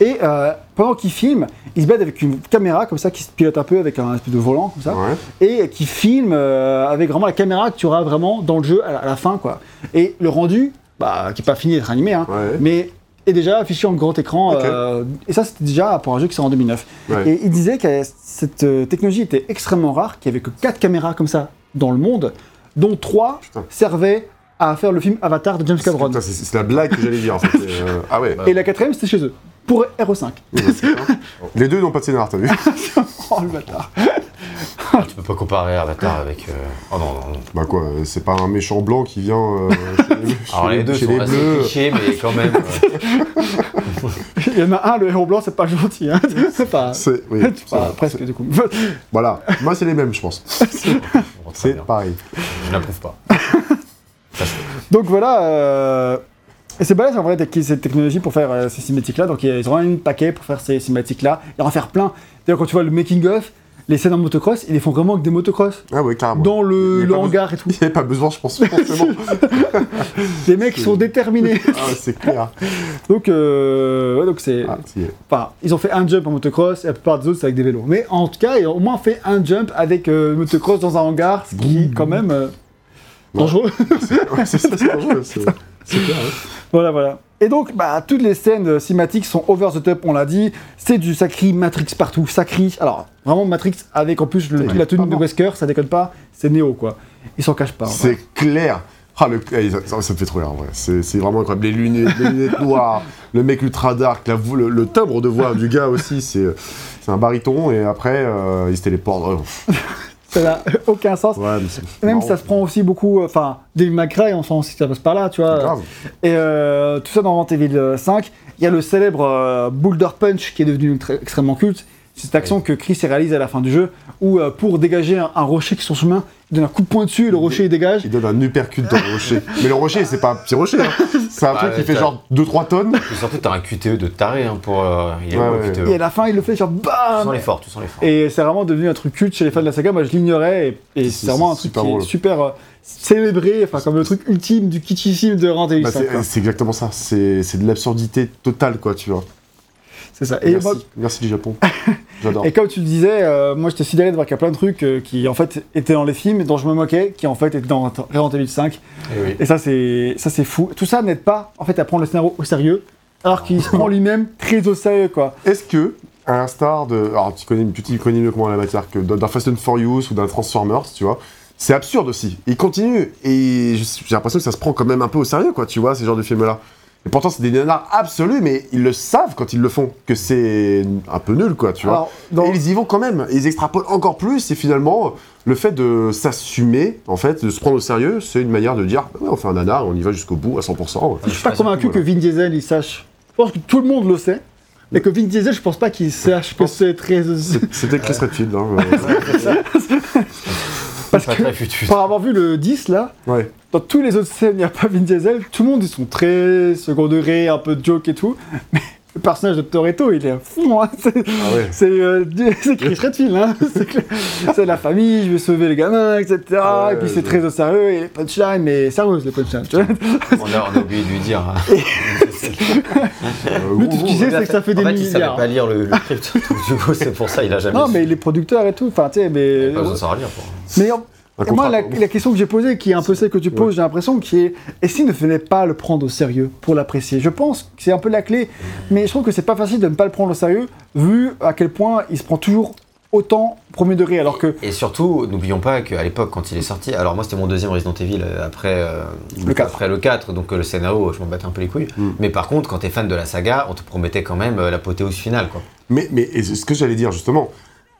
Et euh, pendant qu'ils filment, ils se battent avec une caméra comme ça qui se pilote un peu avec un espèce de volant comme ça Ouais. et qui filme euh, avec vraiment la caméra que tu auras vraiment dans le jeu à la, à la fin quoi. Et le rendu, bah, qui n'est pas fini d'être animé, hein, Ouais. mais est déjà affiché en grand écran. Euh, et ça, c'était déjà pour un jeu qui sort en 2009. Ouais. Et il disait que cette technologie était extrêmement rare, qu'il n'y avait que 4 caméras comme ça dans le monde, dont 3 Putain. servaient à faire le film Avatar de James Cameron. C'est c'est la blague que j'allais dire. en fait. Euh, ah ouais. Et la quatrième, c'était chez eux, pour RE5. Oui, bah, c'est ça. Les deux n'ont pas de scénar, t'as vu oh le bâtard. Tu peux pas comparer Avatar avec. euh, Oh non, non, non. Bah quoi, euh, c'est pas un méchant blanc qui vient euh, chez Alors chez les deux chez sont les assez bleus. clichés, mais quand même. euh, Il y en a un, le héros blanc, c'est pas gentil. Hein. C'est pas. C'est oui, presque du coup. Voilà, moi c'est les mêmes, je pense. C'est pareil. Je n'approuve pas. Donc voilà, euh, et c'est balèze en vrai cette technologie pour faire euh, ces cinématiques-là. Donc ils ont un paquet pour faire ces cinématiques-là. Il en faire plein. D'ailleurs, quand tu vois le making-of, les scènes en motocross, ils les font vraiment avec des motocross. Ah ouais, carrément. Dans le, hangar et tout. Il n'y avait pas besoin, je pense, forcément. Les mecs sont déterminés. ah, c'est clair. donc, euh, ouais, donc c'est. Ah. Enfin, ils ont fait un jump en motocross et la plupart des autres c'est avec des vélos. Mais en tout cas, ils ont au moins fait un jump avec euh, motocross dans un hangar, ce qui quand même euh. Dangereux. Ouais, c'est ça, c'est dangereux. C'est c'est clair. hein. Voilà, voilà. Et donc, bah, toutes les scènes euh, cinématiques sont over the top, on l'a dit. C'est du sacré Matrix partout. Sacré. Alors, vraiment Matrix avec en plus le- la tenue de. Wesker, ça déconne pas. C'est Neo, quoi. Ils s'en cachent pas. vrai. C'est clair. Ah, le... eh, ça, me fait trop rire, en vrai. C'est c'est vraiment incroyable. Les lunettes, les lunettes noires, le mec ultra dark, la le, le timbre de voix du gars aussi, c'est c'est un baryton. Et après, euh, il se téléporte. Ça n'a aucun sens. ouais, Même ça se prend aussi beaucoup. euh, Enfin, May Cry, on sent que ça passe par là, tu vois. Grave. Et euh, tout ça dans Resident Evil euh, 5. Il y a le célèbre euh, Boulder Punch qui est devenu extrêmement culte. C'est cette action que Chris réalise à la fin du jeu où euh, pour dégager un, un rocher qui est sur son chemin, il donne un coup de poing dessus et le rocher il dégage. Il donne un uppercut dans le rocher. Mais le rocher, c'est pas un petit rocher. hein. C'est un Bah, truc qui fait genre 2-3 tonnes. Et surtout, t'as un QTE de taré hein, pour. euh, Il Ouais, QTE Et à la fin il le fait genre Tu BAM sens l'effort, tu sens l'effort. Et c'est vraiment devenu un truc culte chez les fans de la saga. Moi, je l'ignorais et, c'est vraiment un truc super qui est super euh, célébré, enfin comme le truc ultime du kitschissime de Evil Bah, 5, c'est exactement ça. C'est c'est de l'absurdité totale, quoi, tu vois. C'est ça. Et, Merci, moi- Merci du Japon. J'adore. et comme tu le disais, euh, moi j'étais sidéré de voir qu'il y a plein de trucs euh, qui en fait étaient dans les films et dont je me moquais, qui en fait étaient dans Resident Evil 5. Eh oui. Et ça c'est ça c'est fou. Tout ça n'aide pas en fait à prendre le scénario au sérieux, alors qu'il se prend lui-même très au sérieux quoi. Est-ce que, à l'instar de. Alors, tu connais, tu connais mieux comment la matière que d'un Fast and Furious ou d'un Transformers, tu vois. C'est absurde aussi. Il continue. Et j'ai l'impression que ça se prend quand même un peu au sérieux, quoi, tu vois, ces genres de films-là. Et pourtant, c'est des nanars absolus, mais ils le savent quand ils le font, que c'est un peu nul, quoi, tu vois. Dans- Et ils y vont quand même. Ils extrapolent encore plus. Et finalement, le fait de s'assumer, en fait, de se prendre au sérieux, c'est une manière de dire ouais, on fait un nanar, on y va jusqu'au bout à 100%. je suis pas convaincu que Vin Diesel il sache. Je pense que tout le monde le sait. Mais que Vin Diesel, je pense pas qu'il sache que c'est très. C'était Chris Redfield. Hein, euh, Parce Pas que, très futur. pour avoir vu le 10 là, ouais. dans tous les autres scènes, il n'y a pas Vin Diesel. Tout le monde, ils sont très second degré, un peu de joke et tout. Mais le personnage de Toretto, il est fou. Hein. C'est Ah ouais. c'est, euh, Chris Redfield. Hein. C'est la famille, je vais sauver les gamins, etc. Ah ouais, et puis c'est très au sérieux. Et les punchlines, mais sérieuses les punchlines. tu vois. On a, on a oublié de lui dire. hein. Euh, Lui, tout ce qu'il sait, c'est que ça fait des en fait, il savait milliards. pas lire le, le script. Donc, du coup, c'est pour ça il a jamais. Non, su. mais les producteurs et tout. Enfin, tu sais, mais. Il a pas besoin de savoir lire pour. Mais en- Un et moi, la, question que j'ai posée, qui est un peu celle que tu poses, j'ai l'impression, qui est est-ce qu'il ne fallait pas le prendre au sérieux pour l'apprécier? Je pense que c'est un peu la clé, mais je trouve que c'est pas facile de ne pas le prendre au sérieux, vu à quel point il se prend toujours autant premier degré, alors que Et surtout, n'oublions pas qu'à l'époque, quand il est sorti, alors moi c'était mon deuxième Resident Evil euh, après, euh, Le 4. après le 4, donc euh, le scénario, je m'en battais un peu les couilles. Mm. Mais par contre, quand t'es fan de la saga, on te promettait quand même euh, l'apothéose finale, quoi. Mais, mais et ce que j'allais dire justement,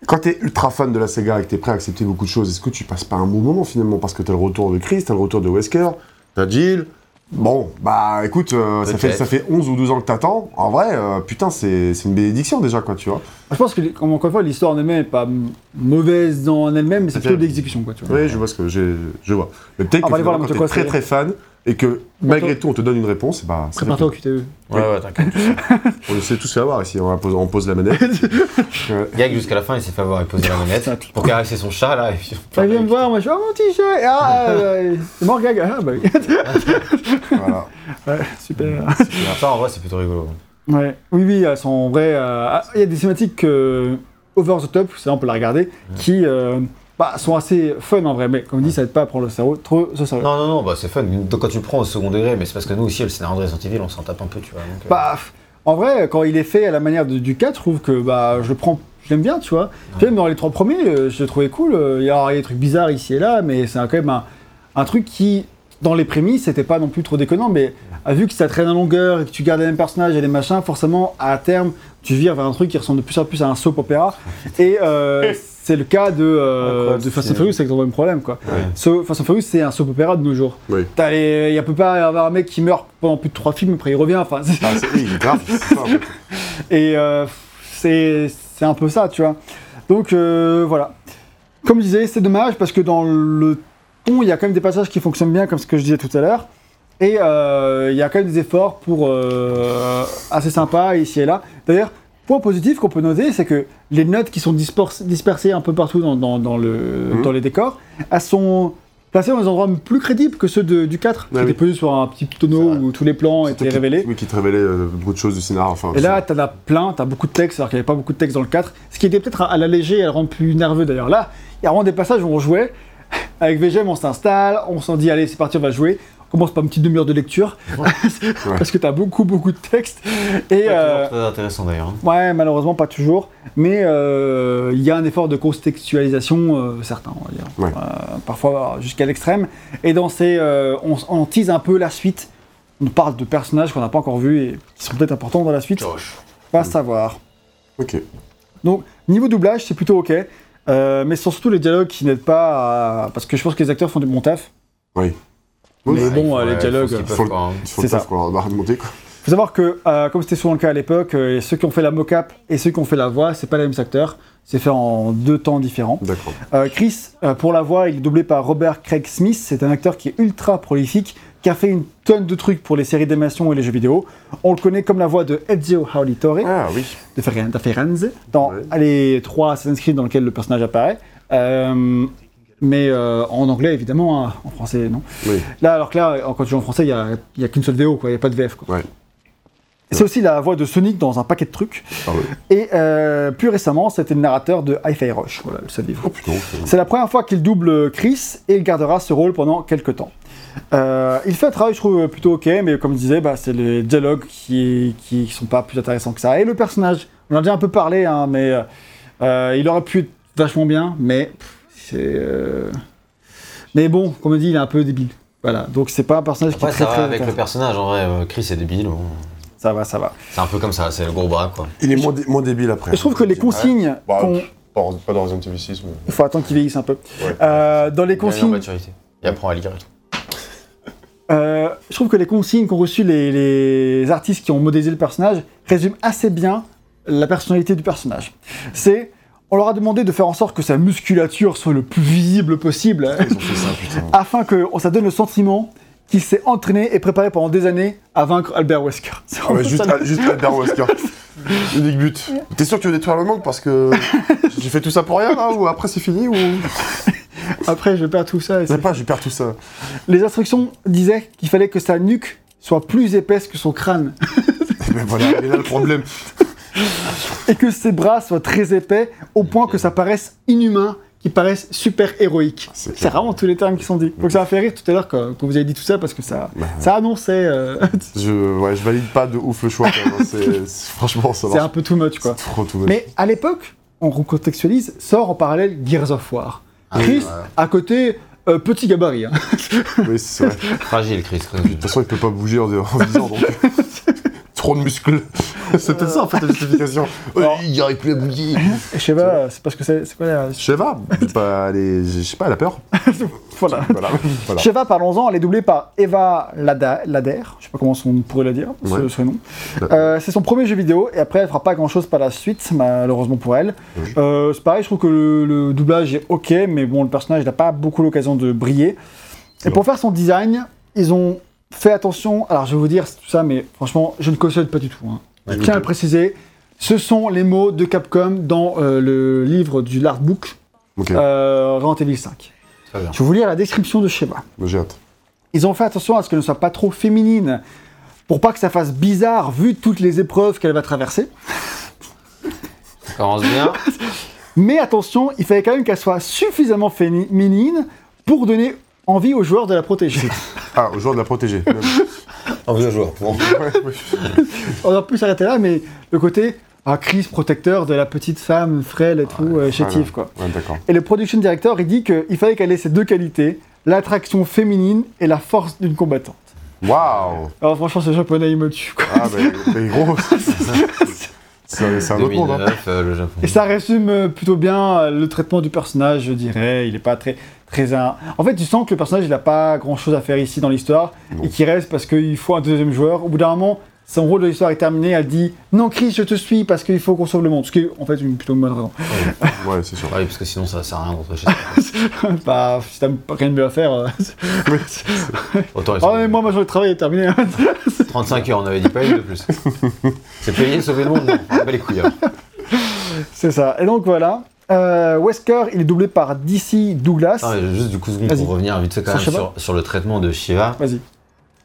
quand t'es ultra fan de la Sega et que t'es prêt à accepter beaucoup de choses, est-ce que tu passes pas un bon moment finalement Parce que t'as le retour de Chris, t'as le retour de Wesker, t'as Jill? Bon, bah écoute, euh, ça, fait, ça fait 11 ou 12 ans que t'attends. En vrai, euh, putain, c'est c'est une bénédiction déjà, quoi, tu vois. je pense que, comme encore une fois, l'histoire en elle-même n'est pas mauvaise en elle-même, mais c'est plutôt l'exécution, quoi, tu vois. Oui, je vois ce que je vois. Mais peut-être On que voir moto très très fan et que malgré tout on te donne une réponse, bah Prépare-toi au QTE. Ouais, ouais, t'inquiète. On le sait tous fait avoir ici, on pose, on pose la manette. Ouais. Gag jusqu'à la fin, il s'est fait avoir et poser la manette pour caresser son chat, là. Et puis... Vient me voir, moi je suis, oh mon petit chat Ah, euh, c'est mort, gag Ah, bah oui. voilà. Ouais, super. Ça, en vrai, c'est plutôt rigolo. Ouais. Oui, oui, elles sont en vrai. euh, ah, Il y a des cinématiques euh, over the top, ça on peut la regarder, qui euh, bah, sont assez fun en vrai, mais comme dit, ça aide pas à prendre le cerveau trop au sérieux. Non, non, non, bah c'est fun. Donc, quand tu le prends au second degré, mais c'est parce que nous aussi, le scénario de Resident Evil, on s'en tape un peu, tu vois. donc, euh, Bah, en vrai, quand il est fait à la manière de- du 4, je trouve que bah, je le prends, je l'aime bien, tu vois. Puis Même dans les trois premiers, euh, je trouvé cool. euh, Il y a des trucs bizarres ici et là, mais c'est quand même un, un truc qui, dans les prémices, c'était pas non plus trop déconnant, mais vu que ça traîne en longueur et que tu gardes les mêmes personnages et les machins, forcément, à terme, tu vires vers un truc qui ressemble de plus en plus à un soap opéra. Et euh, c'est le cas de, euh, Quoi, de Fast and Furious, c'est le même problème, quoi. ouais. So- Fast and Furious, c'est un soap opéra de nos jours. Oui. T'as les- Il ne peut pas avoir un mec qui meurt pendant plus de trois films, après il revient. Enfin, c'est- Ah, oui, grave, et euh, c'est c'est un peu ça, tu vois. Donc euh, voilà. Comme je disais, c'est dommage parce que dans le ton, il y a quand même des passages qui fonctionnent bien, comme ce que je disais tout à l'heure. Et euh, il y a quand même des efforts pour euh, assez sympas ici et là. D'ailleurs, point positif qu'on peut noter, c'est que les notes qui sont dispers- dispersées un peu partout dans, dans- dans le, Mhm. dans les décors, elles sont placées dans des endroits plus crédibles que ceux de- du 4, qui Ah étaient oui. posés sur un petit tonneau où tous les plans étaient qui- révélés. Oui, qui te révélait euh, beaucoup de choses du scénar. Enfin, Et là, t'en as plein, t'as beaucoup de texte, alors qu'il n'y avait pas beaucoup de texte dans le 4. Ce qui était peut-être à, à l'alléger et à le rendre plus nerveux d'ailleurs. Là, il y a vraiment des passages où on jouait. Avec VGM, on s'installe, on s'en dit, allez, c'est parti, on va jouer. Commence par une petite demi-heure de lecture. parce que t'as beaucoup, beaucoup de texte. Et. Pas euh, toujours très intéressant d'ailleurs. hein. Ouais, malheureusement pas toujours, mais euh, il y a un effort de contextualisation euh, certain, on va dire. Ouais. Euh, parfois jusqu'à l'extrême. Et dans ces, euh, on, on tease un peu la suite. On parle de personnages qu'on n'a pas encore vus et qui sont peut-être importants dans la suite. Josh. Pas savoir. Ok. Donc niveau doublage, c'est plutôt ok, Euh, mais ce sont surtout les dialogues qui n'aident pas, à... parce que je pense que les acteurs font du bon taf. Oui. Mais Oui, bon, euh, les dialogues, faut le- quoi, hein. Faut ça. taf, quoi. On va remonter, quoi. faut savoir que, euh, comme c'était souvent le cas à l'époque, euh, ceux qui ont fait la mocap et ceux qui ont fait la voix, c'est pas les mêmes acteurs. C'est fait en deux temps différents. D'accord. Euh, Chris, euh, pour la voix, il est doublé par Robert Craig Smith. C'est un acteur qui est ultra prolifique, qui a fait une tonne de trucs pour les séries d'animation et les jeux vidéo. On le connaît comme la voix de Ezio Auditore Ah oui. de Firenze dans Ouais. les trois Assassin's Creed dans lesquels le personnage apparaît. Mais euh, en anglais, évidemment, hein, en français, non. Oui. Là, alors que là, quand tu joues en français, il n'y a, y a qu'une seule VO. Il n'y a pas de VF. Quoi. Ouais. C'est aussi la voix de Sonic dans un paquet de trucs. Ah oui. Et euh, plus récemment, c'était le narrateur de Hi-Fi Rush. Voilà, le saviez-vous. Oh. C'est la première fois qu'il double Chris et il gardera ce rôle pendant quelques temps. Euh, il fait un travail, je trouve, plutôt ok, mais comme je disais, bah, c'est les dialogues qui, qui sont pas plus intéressants que ça. Et le personnage, on en a déjà un peu parlé, hein, mais euh, il aurait pu être vachement bien, mais pff, c'est. euh, Mais bon, comme on dit, il est un peu débile. Voilà, donc c'est pas un personnage Après, qui est très ça va très. avec le personnage, en vrai. euh, Chris est débile. bon. Ça va, ça va. C'est un peu comme ça, c'est le gros bras, quoi. Il est moins, dé- moins débile après. Je trouve que les consignes Bah, qu'on. Pas, pas dans Resident Evil 6, mais. Il faut attendre qu'il vieillisse un peu. Ouais. Euh, dans les consignes. maturité. Il apprend à lire. Euh, je trouve que les consignes qu'ont reçues les, les artistes qui ont modélisé le personnage résument assez bien la personnalité du personnage. C'est, on leur a demandé de faire en sorte que sa musculature soit le plus visible possible, Ils ont fait ça, putain. afin que ça donne le sentiment qu'il s'est entraîné et préparé pendant des années à vaincre Albert Wesker. Ah ouais, juste, Albert Wesker. Unique but. T'es sûr que tu veux détruire le monde parce que j'ai fait tout ça pour rien là ou après c'est fini ou Après, je perds tout ça. et pas, je perds tout ça. Les instructions disaient qu'il fallait que sa nuque soit plus épaisse que son crâne ben voilà, il est là le problème. Et que ses bras soient très épais au point que ça paraisse inhumain, qu'ils paraissent super héroïques. C'est C'est vraiment tous les termes qui sont dits. Donc ça m'a fait rire tout à l'heure quand, quand vous avez dit tout ça parce que ça, Bah, ça annonçait. euh, Je, ouais, je valide pas de ouf le choix quand même. C'est- c'est- franchement, ça c'est un peu too much quoi. C'est trop tout much. Mais à l'époque, on recontextualise, sort en parallèle Gears of War. Ah, Chris, à côté, euh, petit gabarit. hein. Oui, c'est vrai. Fragile, Chris. De toute façon, il peut pas bouger en, en visant, donc. Trop de muscles. Peut-être ça, en fait, la justification. Euh, il arrive plus à bouger. Et Sheva, c'est parce que c'est c'est quoi la... Sheva, bah, elle est- je sais pas, elle a peur. Voilà. Voilà. voilà. Sheva, parlons-en, elle est doublée par Eva Lada- Lader, je sais pas comment on pourrait la dire, ce, Ouais. ce nom. Euh, c'est son premier jeu vidéo, et après elle fera pas grand-chose par la suite, malheureusement pour elle. Oui. Euh, c'est pareil, je trouve que le, le doublage est ok, mais bon, le personnage n'a pas beaucoup l'occasion de briller. Et pour faire son design, ils ont fait attention, alors je vais vous dire tout ça, mais franchement, je ne cautionne pas du tout. hein. Je tiens à le préciser, ce sont les mots de Capcom dans euh, le livre du l'artbook Ok, euh, Resident Evil 5. Très bien. Je vais vous lire la description de Sheva. j'ai hâte. Ils ont fait attention à ce qu'elle ne soit pas trop féminine, pour pas que ça fasse bizarre vu toutes les épreuves qu'elle va traverser. Ça commence bien. Mais attention, il fallait quand même qu'elle soit suffisamment féminine pour donner envie aux joueurs de la protéger. Ah, au joueur de la protéger. même. En vieux joueur. Pour... Ouais, ouais. On aurait pu s'arrêter là, mais le côté ah, Chris, protecteur de la petite femme frêle et tout, euh, chétive, quoi. Ouais. Et le production director, il dit qu'il fallait qu'elle ait ces deux qualités, l'attraction féminine et la force d'une combattante. Waouh Alors franchement, ce japonais, il me tue, quoi. Ah, mais, mais gros, c'est c'est un autre monde. Hein. 2009, euh, le Japon. Et ça résume euh, plutôt bien euh, le traitement du personnage, je dirais. Il est pas très. Très un- En fait, tu sens que le personnage, il n'a pas grand chose à faire ici dans l'histoire et qu'il reste parce qu'il faut un deuxième joueur. Au bout d'un moment, son rôle de l'histoire est terminé. Elle dit Non, Chris, je te suis parce qu'il faut qu'on sauve le monde. Ce qui est en fait une plutôt bonne raison. Ouais, c'est sûr. Ouais, parce que sinon ça sert à rien d'entrer chez toi. bah, si t'as rien de mieux à faire. euh, Autant Ah, mais moi, ma journée de travail est terminée. 35 heures, on avait dit pas une de plus. C'est payé, sauver le monde, non. On bat les couilles. hein. C'est ça. Et donc voilà. Euh, Wesker, il est doublé par DC Douglas. Juste du coup, seconde, pour revenir vite fait quand Sur même Shiva sur, sur le traitement de Shiva, Vas-y.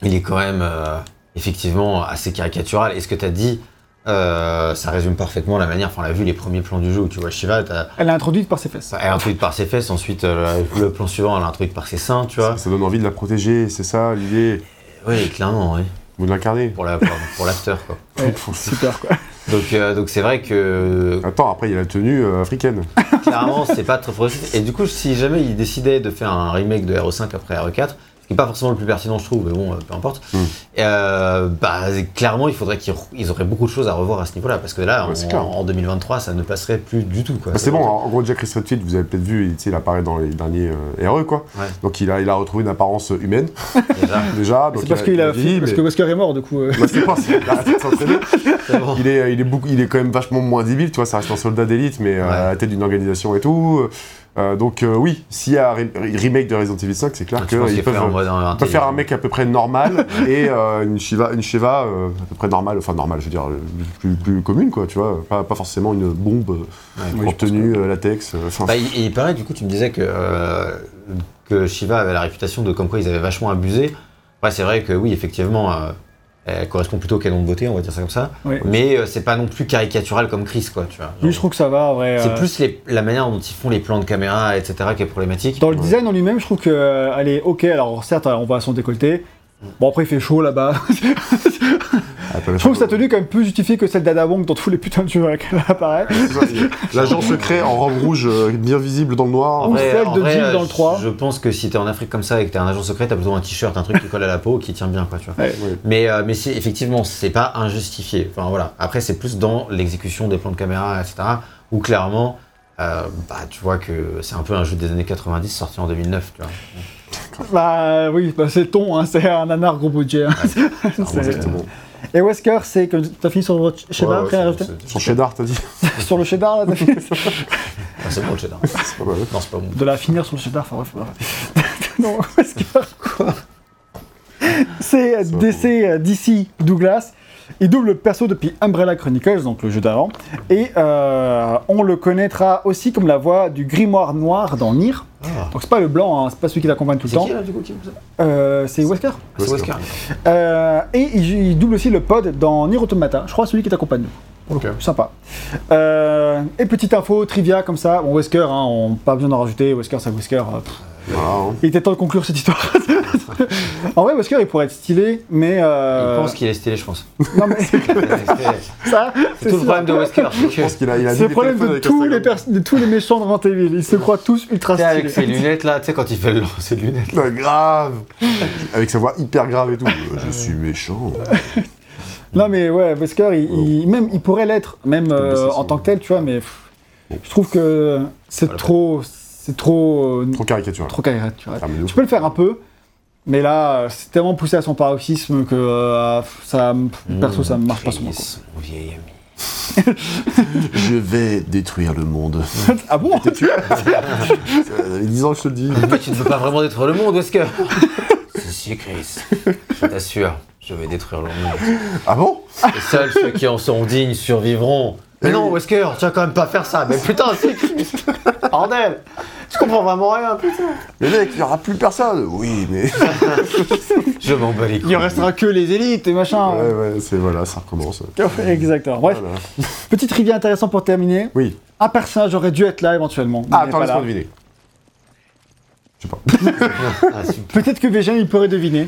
il est quand même euh, effectivement assez caricatural. Et ce que tu as dit, euh, ça résume parfaitement la manière. Enfin, on l'a vu les premiers plans du jeu où tu vois Shiva, Elle est introduite par ses fesses. elle est introduite par ses fesses, ensuite euh, le plan suivant, elle est introduite par ses seins, tu vois. Ça, ça donne envie de la protéger, c'est ça l'idée? Oui, clairement, oui. Vous de l'incarner. Pour la- pour- pour l'acteur, quoi. Ouais, super quoi. Donc, euh, donc c'est vrai que Attends, après, il y a la tenue euh, africaine. clairement, c'est pas progressif. Et du coup, si jamais ils décidaient de faire un remake de RE5 après RE4, ce qui n'est pas forcément le plus pertinent, je trouve, mais bon, euh, peu importe, Mm. euh, bah, clairement, il faudrait qu'ils ils auraient beaucoup de choses à revoir à ce niveau-là, parce que là, Ouais, en, c'est clair. en 2023, ça ne passerait plus du tout. quoi. Bah, c'est bon, en gros, Jack Redfield, vous avez peut-être vu, il, apparaît dans les derniers euh, RE, quoi. Ouais. Donc il a, il a retrouvé une apparence humaine, Déjà, C'est parce il qu'il a vieilli, parce mais- que Wesker est mort du coup. euh. Bah, c'est pas, a c'est bon. Il est, il, est beaucoup, il est quand même vachement moins débile, tu vois, ça reste un soldat d'élite, mais euh, Ouais. à la tête d'une organisation et tout. Euh, donc euh, oui, s'il y a un re- remake de Resident Evil 5, c'est clair qu'ils qu'il peuvent, faire un mec à peu près normal et euh, une Shiva, une Shiva à peu près normale, enfin normale, je veux dire, plus, plus commune, quoi, tu vois, pas, pas forcément une bombe Ouais. Oui, en je pense tenue, euh, latex, Bah, il, il paraît, du coup, tu me disais que, que Shiva avait la réputation de comme quoi ils avaient vachement abusé. Ouais, c'est vrai que oui, effectivement, elle correspond plutôt au canon de beauté, on va dire ça comme ça. Oui. Mais euh, c'est pas non plus caricatural comme Chris, quoi, tu vois. Je trouve que ça va, en vrai. C'est euh, plus les- la manière dont ils font les plans de caméra, etc., qui est problématique. Dans le design en lui-même, je trouve qu'elle est ok. Alors, certes, on voit son décolleté. Bon, après, il fait chaud là-bas. Attends, je trouve que sa tenue est quand même plus justifiée que celle d'Ada Wong dans tous les putains de jeux dans lesquels elle apparaît. L'agent secret en robe rouge, euh, bien visible dans le noir. Ou celle de Jill dans le je- 3. Je pense que si t'es en Afrique comme ça et que t'es un agent secret, t'as plutôt un t-shirt, un truc qui colle à la peau, qui tient bien, quoi, tu vois. Ouais. Ouais. Mais, euh, mais si, effectivement, c'est pas injustifié. Enfin voilà. Après, c'est plus dans l'exécution des plans de caméra, etc. Où clairement, euh, bah, tu vois que c'est un peu un jeu des années 90 sorti en 2009. Tu vois. Bah oui, bah, c'est ton, hein, c'est un nanar gros budget. hein. C'est- Exactement. Et Wesker, c'est que t'as fini sur votre cheddar, Ouais, après, ouais, à rajouter Son cheddar, t'as dit Sur le cheddar, là, t'as fini Ah, c'est bon le cheddar. C'est pas mal. Non, c'est pas bon. De la finir sur le cheddar, enfin bref. non, Wesker, quoi C'est DC, euh, DC Douglas. Il double le perso depuis Umbrella Chronicles, donc le jeu d'avant. Et euh, on le connaîtra aussi comme la voix du grimoire noir dans Nier. Ah. Donc c'est pas le blanc, hein, c'est pas celui qui l'accompagne tout le C'est temps. qui là du coup qui Euh, c'est Wesker. C'est Wesker. Euh, et il, il double aussi le pod dans Nier Automata. Je crois celui qui t'accompagne. Ok. Sympa. Euh, et petite info, trivia comme ça. Bon, Wesker, hein, on, pas besoin d'en rajouter. Wesker, c'est Wesker. euh. Voilà, hein. il était temps de conclure cette histoire. En vrai, Wesker, il pourrait être stylé, mais. euh, Il pense qu'il est stylé, je pense. Non, mais c'est tout le problème de Wesker. c'est Je pense que- qu'il a, il a C'est dit le problème de tous, les pers- de tous les méchants de Resident Evil. Ils se croient tous ultra sais, avec ses stylés. lunettes là, tu sais, quand il fait le lancer de lunettes. Ouais, grave Avec sa voix hyper grave et tout. Euh, Je suis méchant. Non, mais ouais, Wesker, il, il- même, il pourrait l'être, même euh, en tant que tel, tu vois, mais pff, je trouve que c'est trop. C'est trop. euh, Trop caricatural. trop caricatural. Ah. Tu peux le faire un peu, mais là, c'est tellement poussé à son paroxysme que euh, ça, perso, ça marche pas sur moi. Chris, mon vieil ami. Je vais détruire le monde. Ah bon Ça fait 10 ans que je te le dis. Fait, tu ne peux pas vraiment détruire le monde, Wesker. Si, Chris. Je t'assure, je vais détruire le monde. Ah bon? Et seuls ceux qui en sont dignes survivront. Mais non. Wesker, tu vas quand même pas faire ça. Mais putain, si, Chris. Bordel. Je comprends vraiment rien, putain. Mais mec, il n'y aura plus personne. Oui, mais. Je m'en bats les couilles. Il en restera que les élites et machin. Ouais, ouais, c'est voilà, ça recommence. Exactement. Bref, Voilà. petite trivia intéressant pour terminer. Oui. Un personnage aurait dû être là éventuellement. Ah, attends, pas laisse-moi deviner. Je sais pas. Ah. Peut-être que Végène, il pourrait deviner.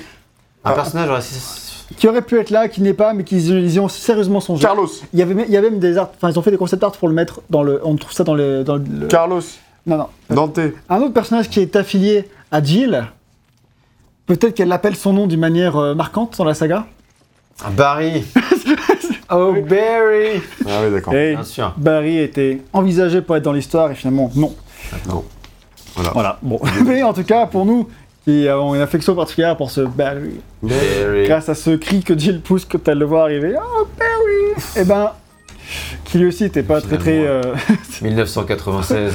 Un personnage, c'est- Qui aurait pu être là, qui n'est pas, mais qu'ils ils y ont sérieusement songé. Carlos. Il y avait, même- il y avait même des art, enfin ils ont fait des concept art pour le mettre dans le, on trouve ça dans le, dans le- Carlos. Non non. Dante. Un autre personnage qui est affilié à Jill, peut-être qu'elle appelle son nom d'une manière euh, marquante dans la saga. Ah, Barry. oh, Barry. Ah oui, d'accord. Et Bien sûr. Barry était envisagé pour être dans l'histoire et finalement non. Non. Voilà. Bon, mais en tout cas pour nous qui avons une affection particulière pour ce Barry, Barry. grâce à ce cri que Jill pousse quand elle le voit arriver, oh Barry, et ben qui lui aussi était pas très très euh, 1996,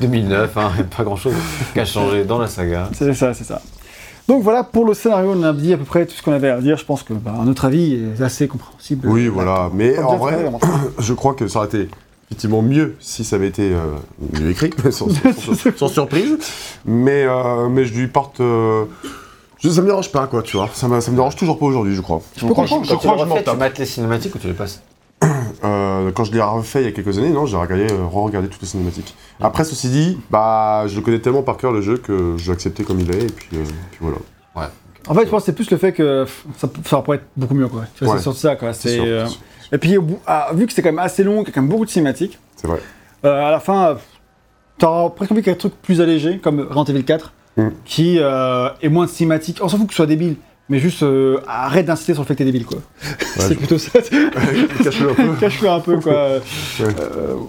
2009, hein, pas grand chose qui a changé dans la saga. C'est ça, c'est ça. Donc voilà, pour le scénario, on a dit à peu près tout ce qu'on avait à dire. Je pense que, bah, à notre avis, est assez compréhensible. Oui, voilà. Mais en vrai, je crois que ça aurait été effectivement mieux si ça avait été euh, mieux écrit, sans, sans- sans surprise. Mais, euh, mais je lui porte. euh, je- ça me dérange pas, quoi, tu vois. Ça me, ça me dérange toujours pas aujourd'hui, je crois. peux comprendre. Je tu crois le que je refais, tu mates les cinématiques ou tu les passes Euh, quand je l'ai refait il y a quelques années, non, j'ai regardé, euh, re-regardé toutes les cinématiques. Après, ceci dit, bah, je le connais tellement par cœur le jeu que je l'ai accepté comme il est, et puis, euh, puis voilà. En fait, je pense que c'est plus le fait que ça, ça pourrait être beaucoup mieux. Quoi. Ouais. C'est surtout ça. Quoi. C'est C'est, sûr, euh, c'est sûr. Et puis, au bout- ah, vu que c'est quand même assez long, qu'il y a quand même beaucoup de cinématiques, C'est vrai. euh, à la fin, t'auras presque envie qu'il y ait un truc plus allégé, comme Resident Evil 4, Mm. qui euh, est moins de cinématiques. On s'en fout que ce soit débile, mais juste euh, arrête d'insister sur le fait que t'es débile. Quoi. c'est je- plutôt ça. Cache-le un peu. Cache-le un peu. Quoi. Euh,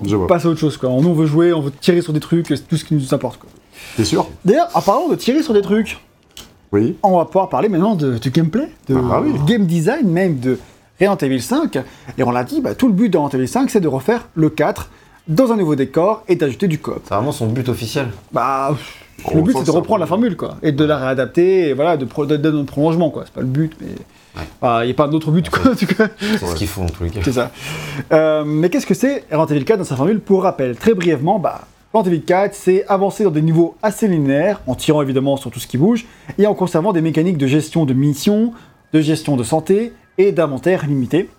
Je vois. passe à autre chose. Quoi. Nous, on veut jouer, on veut tirer sur des trucs, c'est tout ce qui nous importe. Quoi. T'es sûr? D'ailleurs, en parlant de tirer sur des trucs, Oui. on va pouvoir parler maintenant de, du gameplay, de Ah oui. game design même de Resident Evil 5. Et on l'a dit, bah, tout le but de Resident Evil 5, c'est de refaire le 4 dans un nouveau décor et d'ajouter du coop. C'est vraiment son but officiel. Bah, Le but c'est de reprendre la formule quoi, et de la réadapter, et voilà, de, donner un prolongement quoi. C'est pas le but, mais il n'y a pas d'autre but quoi. en tout cas. C'est ce qu'ils font en tous les cas. C'est ça. Euh, mais qu'est-ce que c'est Evil 4 dans sa formule Pour rappel, très brièvement, bah, Evil 4, c'est avancer dans des niveaux assez linéaires, en tirant évidemment sur tout ce qui bouge, et en conservant des mécaniques de gestion de missions, de gestion de santé et d'inventaire limité.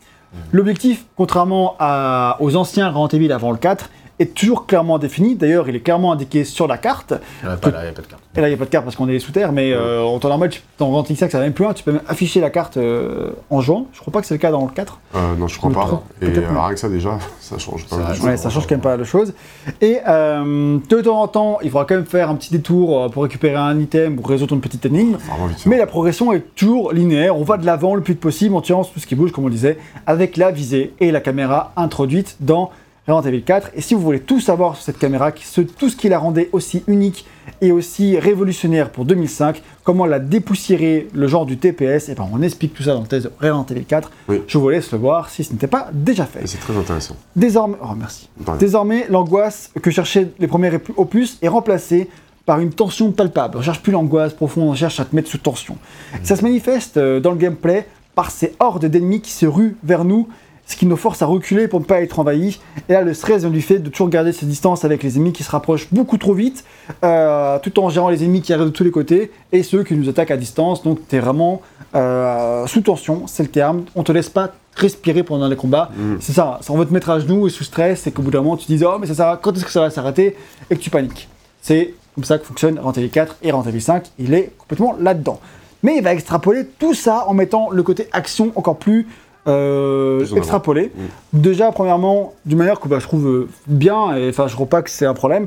L'objectif, contrairement à- aux anciens Evil avant le 4, est toujours clairement défini. D'ailleurs, il est clairement indiqué sur la carte. Il n'y a pas là, il y a pas de carte. Et là, il n'y a pas de carte parce qu'on est sous terre, mais euh, en temps normal, tu- dans Resident Evil 5, ça va même plus loin. Tu peux même afficher la carte euh, en jouant. Je crois pas que c'est le cas dans le 4. Euh, non, je crois pas. trompe, Et peut-être euh, rien que ça, déjà, ça change pas. Ouais, ça change quand même pas la chose. Et euh, de temps en temps, il faudra quand même faire un petit détour pour récupérer un item ou résoudre une petite énigme. Vite. Mais la progression est toujours linéaire. On va de l'avant le plus vite possible en tirant sur tout ce qui bouge, comme on le disait, avec la visée et la caméra introduite dans Resident Evil 4. Et si vous voulez tout savoir sur cette caméra, tout ce qui la rendait aussi unique et aussi révolutionnaire pour 2005, comment la dépoussiérer le genre du TPS, et ben on explique tout ça dans le test de Resident Evil 4. Oui. Je vous laisse le voir si ce n'était pas déjà fait. C'est très intéressant. Désormais, oh merci. Désormais, l'angoisse que cherchaient les premiers opus est remplacée par une tension palpable. On cherche plus l'angoisse profonde, on cherche à te mettre sous tension. Ça se manifeste euh, dans le gameplay par ces hordes d'ennemis qui se ruent vers nous, ce qui nous force à reculer pour ne pas être envahis. Et là, le stress vient du fait de toujours garder ses distances avec les ennemis qui se rapprochent beaucoup trop vite, euh, tout en gérant les ennemis qui arrivent de tous les côtés et ceux qui nous attaquent à distance. Donc, tu es vraiment euh, sous tension, c'est le terme. On te laisse pas respirer pendant les combats. Mm. C'est ça, ça, on veut te mettre à genoux et sous stress, et qu'au bout d'un moment tu te dis oh mais ça à- quand est-ce que ça va s'arrêter? Et que tu paniques. C'est comme ça que fonctionne Evil 4 et Evil 5. Il est complètement là-dedans. Mais il va extrapoler tout ça en mettant le côté action encore plus euh, extrapolé. Déjà, premièrement, d'une manière que bah, je trouve euh, bien, et enfin, je crois pas que c'est un problème.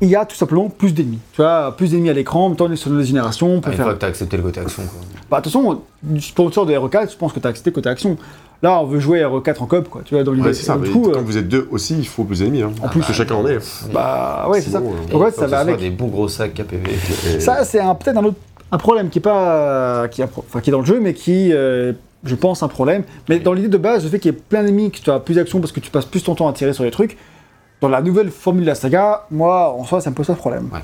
Il y a tout simplement plus d'ennemis. Tu vois, plus d'ennemis à l'écran, en même temps, on est sur une nouvelle génération, on peut Une faire fois que t'as accepté le côté action, quoi. bah, de toute façon, du sponsor de RE4, je pense que tu as accepté côté action. Là, on veut jouer RE4 en coop, quoi. Tu vois, dans l'idée. Ouais, c'est ça. Donc, mais du coup, quand euh, vous êtes deux aussi, il faut plus d'ennemis. Hein. En plus, que chacun en est. bah, ouais, c'est ça. Euh, Donc, ouais, Faut ça que va ce soit avec. des bons gros sacs KPV. Et- Ça, c'est peut-être un autre un problème qui est pas. qui, a- enfin, qui est dans le jeu, mais qui, euh, je pense, un problème. Mais dans l'idée de base, le fait qu'il y ait plein d'ennemis, que tu as plus d'action parce que tu passes plus ton temps à tirer sur les trucs, dans la nouvelle formule de la saga, moi, en soi, ça me pose pas de problème. Ouais.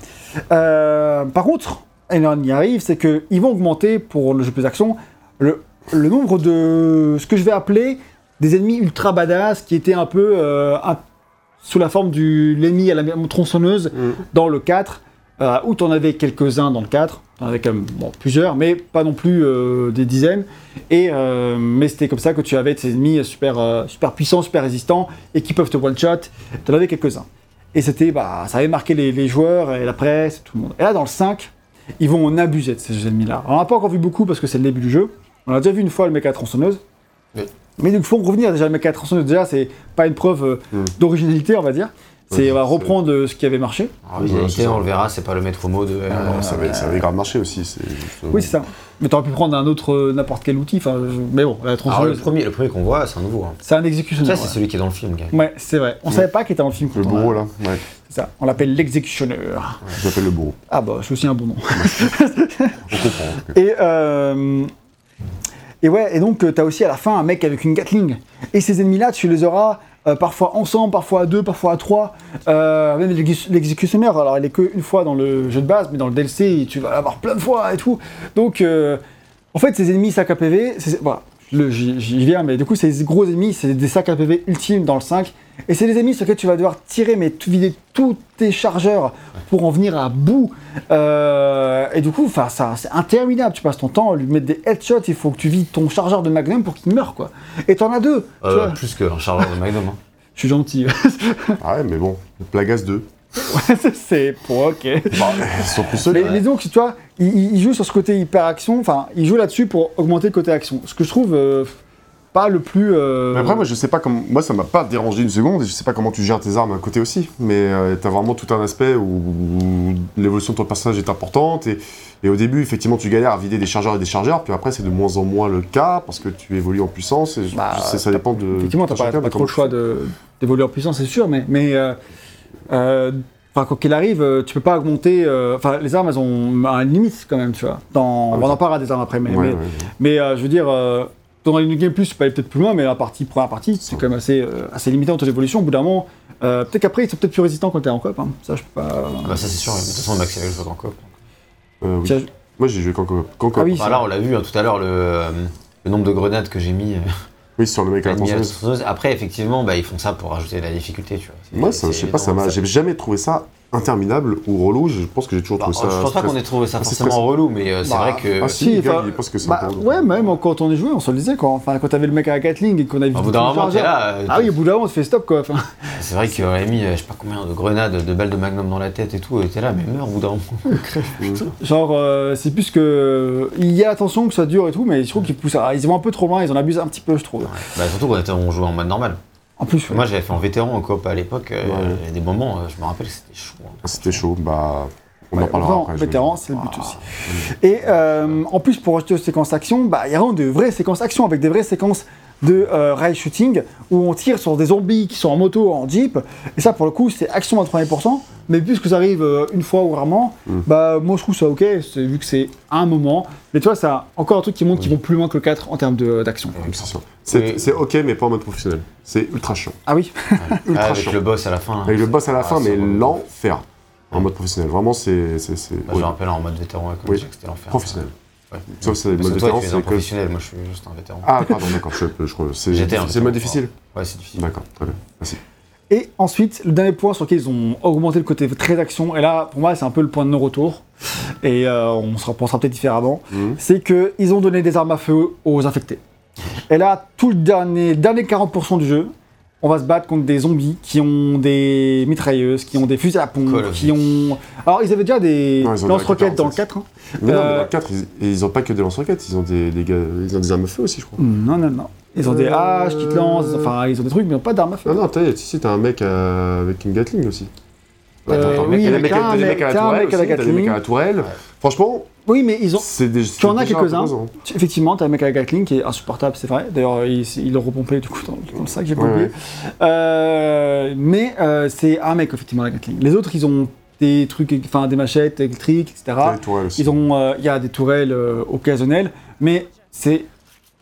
Euh, par contre, et là, on y arrive, c'est qu'ils vont augmenter pour le jeu plus action le, le nombre de ce que je vais appeler des ennemis ultra badass qui étaient un peu euh, un- sous la forme du l'ennemi à la tronçonneuse Mm. dans le 4, euh, où tu en avais quelques-uns dans le 4, quand même bon, plusieurs, mais pas non plus euh, des dizaines. Et, euh, mais c'était comme ça que tu avais tes ennemis super, euh, super puissants, super résistants, et qui peuvent te one-shot, tu en avais quelques-uns. Et c'était, bah, ça avait marqué les, les joueurs et la presse, tout le monde. Et là, dans le 5, ils vont en abuser de ces ennemis-là. On n'en a pas encore vu beaucoup parce que c'est le début du jeu. On a déjà vu une fois le mec à la tronçonneuse. Oui. Mais il faut revenir déjà, le mec à la tronçonneuse, déjà, c'est pas une preuve euh, Mm. d'originalité, on va dire. C'est Ouais, on va reprendre euh, ce qui avait marché. En Ouais, c'est réalité, ça. on le verra, c'est pas le maître mot de. Alors, ça, avait, ça avait grave marché aussi. c'est euh, Oui, c'est ça. Mais t'aurais pu prendre un autre, euh, n'importe quel outil. Enfin, je- mais bon, la Alors, le tronçonneuse, premier, le premier qu'on voit, c'est un nouveau. hein. c'est un exécutionneur. Ça, c'est ouais. celui qui est dans le film, gars. Ouais, c'est vrai. On savait pas qu'il était dans le film. Le a- bourreau, là. Ouais, C'est ça. On l'appelle l'exécutionneur. je l'appelle le bourreau. Ah bah, c'est aussi un bon nom. On comprend. Et, euh, et ouais, et donc tu as aussi à la fin un mec avec une Gatling. Et ces ennemis-là, tu les auras euh, parfois ensemble, parfois à deux, parfois à trois. Euh, même l'exé- l'exécutionneur, alors il est qu'une fois dans le jeu de base, mais dans le DLC, tu vas l'avoir plein de fois et tout. Donc, euh, en fait, ces ennemis sacs à PV, voilà, j'y viens, mais du coup, ces gros ennemis, c'est des sacs à PV ultimes dans le 5. Et c'est des ennemis sur lesquels tu vas devoir tirer, mais tout vider tous tes chargeurs pour en venir à bout. Euh, et du coup, enfin, ça, c'est interminable. Tu passes ton temps à lui mettre des headshots. Il faut que tu vides ton chargeur de Magnum pour qu'il meure, quoi. Et t'en as deux. tu Euh, vois. plus qu'un chargeur de Magnum. hein. Je suis gentil. Ah ouais, mais bon, Plagas 2. c'est pour ok. Bah, ils sont plus seuls. Mais, mais donc, tu vois, il, il- il joue sur ce côté hyper action. Enfin, il joue là-dessus pour augmenter le côté action. Ce que je trouve euh, pas le plus. euh, Mais après, moi, je sais pas comment. Moi, ça m'a pas dérangé une seconde et je sais pas comment tu gères tes armes à côté aussi. Mais euh, t'as vraiment tout un aspect où, l'évolution de ton personnage est importante et, et au début, effectivement, tu galères à vider des chargeurs et des chargeurs. Puis après, c'est de moins en moins le cas parce que tu évolues en puissance et Bah, ça dépend de. Effectivement, t'as pas, pas trop le choix d'évoluer en puissance, c'est sûr, mais, mais euh, euh, enfin, quoi qu'il arrive, tu peux pas augmenter. euh, Enfin, les armes, elles ont une limite quand même, tu vois. Dans, Ah on en parlera des armes après, mais. Ouais, mais, ouais, ouais. mais, euh, je veux dire, euh, dans une game plus, tu peux aller peut-être plus loin, mais la partie, première partie, c'est quand même assez, euh, assez limité en ton évolution. Au bout d'un moment, euh, peut-être qu'après, ils sont peut-être plus résistants quand t'es en coop. hein. Ça, je peux pas. Ah bah, ça, c'est sûr. mais De toute façon, Max, il joue en coop. Euh, oui. Tiens, Moi, j'ai joué qu'en coop. qu'en coop. Ah oui, Enfin, là, on l'a vu hein, tout à l'heure, le, euh, le nombre de grenades que j'ai mis. euh, Oui, sur le mec à la mis à la tronçonneuse. Après, effectivement, bah, ils font ça pour rajouter de la difficulté, tu vois. C'est- Moi, ça, je c'est sais pas, ça évident, m'a. J'ai jamais trouvé ça interminable ou relou. Je pense que j'ai toujours Bah, trouvé ça. je pense pas qu'on ait trouvé ça c'est forcément relou, mais euh, c'est Bah, vrai que. Ah si, gars, pensent que c'est bah, un peu relou. ouais, même quand on y jouait, on se le disait quand, enfin, quand t'avais le mec à la Gatling et qu'on avait Au vu bout d'un moment, t'es là. euh, Ah oui, au bout d'un moment, on se fait stop quoi. Enfin, C'est vrai qu'il aurait mis, euh, je sais pas combien de grenades, de balles de magnum dans la tête et tout, et t'es là, mais meurs au bout d'un moment. Genre, euh, c'est plus que. Il y a attention que ça dure et tout, mais je trouve qu'ils poussent. à- Ils vont un peu trop loin, ils en abusent un petit peu, je trouve. Bah, surtout quand on jouait en mode normal. En plus, ouais. Moi, j'avais fait en vétéran en coop à l'époque, euh, il y a des moments, euh, je me rappelle que c'était chaud. hein. C'était chaud. Bah, on Ouais, en parlera après. vétéran, c'est le but Ah. aussi. Et euh, en plus, pour rajouter aux séquences action, bah, il y a vraiment de vraies séquences action avec des vraies séquences de euh, rail shooting où on tire sur des zombies qui sont en moto, en jeep. Et ça, pour le coup, c'est action à 30%. Mais puisque ça arrive euh, une fois ou rarement, Mm. bah, moi je trouve ça ok, c'est- vu que c'est un moment. Mais tu vois, c'est encore un truc qui montre qu'ils vont plus loin que le 4 en termes de- d'action. Oui, c'est Oui. ok, mais pas en mode professionnel. C'est ultra chiant. Ah oui Ultra Ah, avec chiant. le boss à la fin. Avec le boss à la Ah, fin, mais l'enfer. En mode professionnel. Vraiment, c'est. Bah, je me rappelle en mode vétéran, comme Oui. c'était l'enfer. Professionnel. Ouais. Sauf c'est tu es c'est un que. professionnel, moi je suis juste un vétéran. Ah, pardon, d'accord. Je, je crois. C'est c'est le mode difficile. Ouais, c'est difficile. D'accord, très bien. Merci. Et ensuite, le dernier point sur lequel ils ont augmenté le côté très action, et là, pour moi, c'est un peu le point de non-retour, et euh, on se repensera peut-être différemment, Mhm. c'est qu'ils ont donné des armes à feu aux infectés. Et là, tout le dernier, dernier 40% du jeu, on va se battre contre des zombies qui ont des mitrailleuses, qui ont des fusils à pompe, qui ont. Alors, ils avaient déjà des lance-roquettes dans le récupéré, 4. hein. Mais non, mais Euh, dans le 4, ils, ils ont pas que des lance-roquettes, ils ont des, des, gars- ils ont des armes à feu aussi, je crois. Non, non, non. Ils ont des Euh, haches qui te lancent, enfin, ils ont des trucs, mais ils n'ont pas d'armes à feu. Non, non, t'as, si, si, t'as un mec euh, avec une Gatling aussi. Euh, oui, à- un t'as des mec- mecs à la tourelle à à. Franchement, Oui, mais ils ont. des. Tu en as quelques-uns. imposant. Tu- Effectivement, t'as un mec à la Gatling qui est insupportable, c'est vrai. D'ailleurs, il, il le repompé du coup dans, dans le sac, j'ai pas Ouais, oublié. ouais. Euh, mais euh, c'est un mec, effectivement, la Gatling. Les autres, ils ont des trucs, enfin des machettes électriques, etc. Il y a des tourelles occasionnelles, mais c'est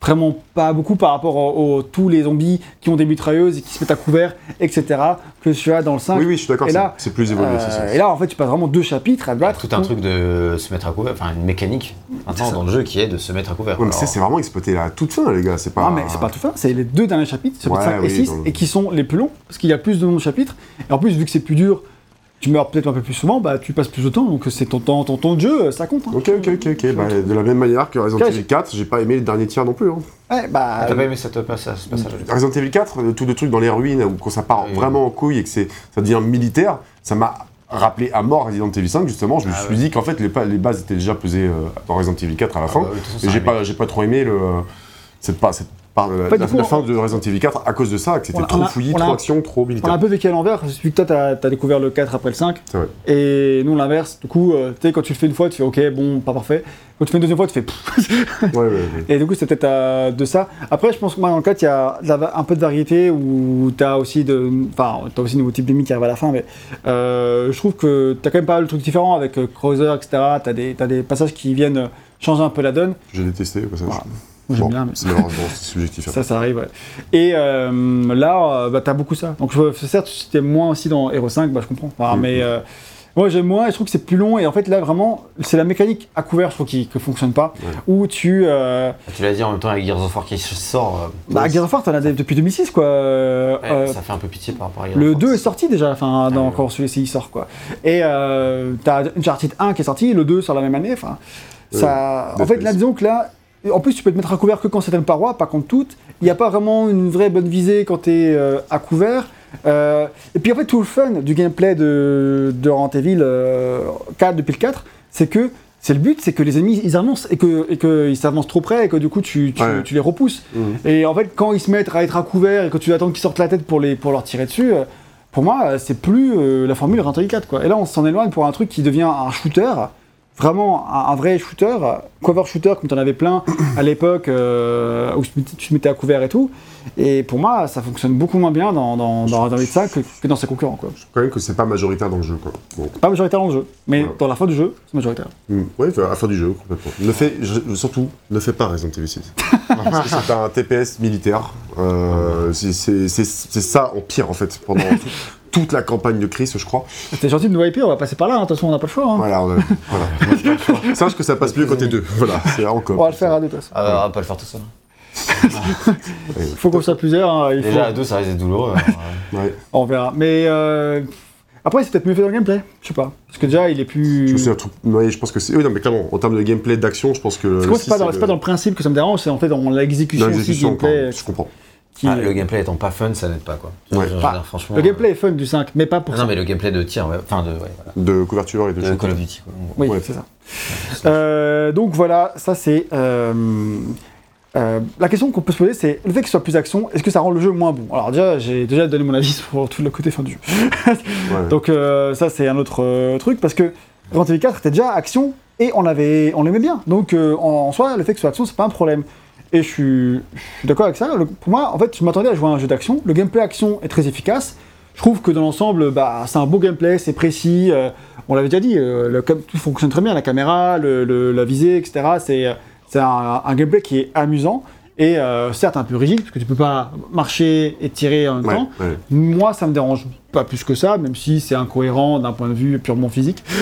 vraiment pas beaucoup par rapport aux, aux- tous les zombies qui ont des mitrailleuses et qui se mettent à couvert, etc. que tu as dans le 5. Oui, oui, je suis d'accord, Et c'est, là, c'est plus évolué. Euh, et là, en fait, tu passes vraiment deux chapitres à battre. Tout un truc de se mettre à couvert, enfin une mécanique maintenant dans le jeu qui est de se mettre à couvert. Ouais, mais Alors, c'est vraiment exploité à toute fin, les gars. C'est pas. Ah, mais c'est pas tout fin, c'est les deux derniers chapitres, chapitre Ouais, 5 et oui, 6, dans le- et qui sont les plus longs, parce qu'il y a plus de nombre de chapitres. Et en plus, vu que c'est plus dur, tu meurs peut-être un peu plus souvent, bah tu passes plus de temps, donc c'est ton temps, ton temps de jeu, ça compte. hein. Ok, ok, ok, ok. Bah, de la même manière que Resident. Evil 4, j'ai pas aimé le dernier tiers non plus. hein. Ouais, bah. Ah, T'as pas aimé cette passage, Resident Evil 4, euh, tout le truc dans les ruines, où quand ça part Oui. vraiment en couille et que c'est, ça devient militaire, ça m'a rappelé à mort Resident Evil 5, justement. Je me Ah suis ouais. dit qu'en fait, les, bases étaient déjà posées euh, dans Resident Evil 4 à la fin. bah oui, et j'ai pas, j'ai pas trop aimé le, cette part de la, coup, la on- fin de Resident Evil 4 à cause de ça, que c'était trop a- fouillis, a- trop action, trop On a militaire. un peu vécu à l'envers, vu que toi t'as as découvert le 4 après le 5, C'est vrai. et nous l'inverse, du coup, euh, tu sais, quand tu le fais une fois, tu fais ok, bon, pas parfait. Quand tu fais une deuxième fois, tu fais. Ouais, ouais, ouais. Et du coup, c'est peut-être euh, de ça. Après, je pense que moi, dans le 4, il y a un peu de variété où tu as aussi de. Enfin, tu as aussi nouveau type d'ennemis qui arrive à la fin, mais euh, je trouve que tu as quand même pas mal de trucs différents avec Cruiser, etc. Tu as, des t'as des passages qui viennent changer un peu la donne. J'ai détesté au passage. Voilà. J'aime Bon, bien, mais. c'est subjectif. hein. Ça, ça arrive, ouais. Et euh, là, euh, bah, t'as beaucoup ça. Donc, certes, si t'aimes moins aussi dans Hero 5, bah, je comprends. Enfin. Mais euh, moi, j'aime moins et je trouve que c'est plus long. Et en fait, là, vraiment, c'est la mécanique à couvert, je trouve, qui ne fonctionne pas. Ouais. Où tu. euh, Tu l'as dit en même temps avec Gears of War qui sort. euh, bah, Gears of War, t'en as depuis 2006, quoi. Euh, ouais, euh, ça fait un peu pitié par rapport à Gears le of War. 2 est sorti déjà, enfin, dans, Ah oui. quand celui-ci il sort, quoi. Et euh, t'as Uncharted 1 qui est sorti, le 2 sur la même année, enfin. Ça... En fait, là, disons que là, en plus, tu peux te mettre à couvert que quand certaines parois, pas contre toutes. Il n'y a pas vraiment une vraie bonne visée quand tu es à couvert. Euh, et puis en fait, tout le fun du gameplay de, de Resident Evil euh, 4 depuis le 4, c'est que c'est le but, c'est que les ennemis ils avancent et que et qu'ils s'avancent trop près et que du coup tu, tu, Ouais. tu les repousses. Mhm. Et en fait, quand ils se mettent à être à couvert et que tu attends qu'ils sortent la tête pour, les, pour leur tirer dessus, euh, pour moi, euh, c'est plus euh, la formule Resident Evil 4. Quoi. Et là, on s'en éloigne pour un truc qui devient un shooter, vraiment un, un vrai shooter, cover shooter comme tu en avais plein à l'époque euh, où tu te mettais à couvert et tout. Et pour moi, ça fonctionne beaucoup moins bien dans, dans, dans Evil 5 que, que dans ses concurrents. Quoi. Quand même que c'est pas majoritaire dans le jeu, quoi. Bon. Pas majoritaire dans le jeu, mais Ouais. dans la fin du jeu, c'est majoritaire. Mm. Oui, à la fin du jeu, complètement. Ne fais, je- surtout, ne fais pas Resident Evil 6. Parce que c'est un TPS militaire. Euh, c'est- ça en pire, en fait, pendant tout- toute la campagne de Chris, je crois. C'était gentil de nous wiper, on va passer par là, hein. de toute façon, on n'a pas le choix. hein. Voilà, on a- voilà. Sache que ça passe mieux côté 2. Voilà, c'est encore. On va le faire à deux, de toute façon. Ah, on va pas le faire tout seul. Il faut qu'on soit plusieurs, hein, il faut- Déjà à deux, ça risque d'être douloureux. alors, Ouais. on verra. Mais euh, après, c'est peut-être mieux fait dans le gameplay, je sais pas. Parce que déjà, il est plus. Je me souviens, un truc- ouais, je pense que c'est. Oui, non, mais clairement, en termes de gameplay d'action, je pense que. Le c'est pas, dans- c'est pas dans le principe que ça me dérange, c'est en fait dans l'exécution aussi gameplay. Je comprends. Qui- ah, le gameplay étant pas fun, ça n'aide pas quoi. Ouais. Je veux dire, franchement. le gameplay est fun du 5, mais pas pour ça. Non, mais le gameplay de tir, ouais. enfin de, ouais, voilà. De couverture et de de jeu. Call of Duty. Quoi. Oui, Ouais. c'est ça. Euh, donc voilà, ça c'est. euh, euh, la question qu'on peut se poser, c'est le fait que ce soit plus action, est-ce que ça rend le jeu moins bon? Alors déjà, j'ai déjà donné mon avis sur tout le côté fin du jeu. Ouais. Donc euh, ça c'est un autre euh, truc parce que Resident Evil 4 était déjà action et on avait on l'aimait bien. Donc euh, en, en soi le fait que ce soit action c'est pas un problème. Et je suis, d'accord avec ça. Pour moi en fait je m'attendais à jouer à un jeu d'action. Le gameplay action est très efficace. Je trouve que dans l'ensemble bah, c'est un beau gameplay, c'est précis. euh, on l'avait déjà dit, euh, tout fonctionne très bien, la caméra, le- la visée, etc. C'est c'est un gameplay qui est amusant. Et euh, certes un peu rigide, parce que tu peux pas marcher et tirer en même Ouais, temps. ouais. Moi, ça me dérange pas plus que ça, même si c'est incohérent d'un point de vue purement physique.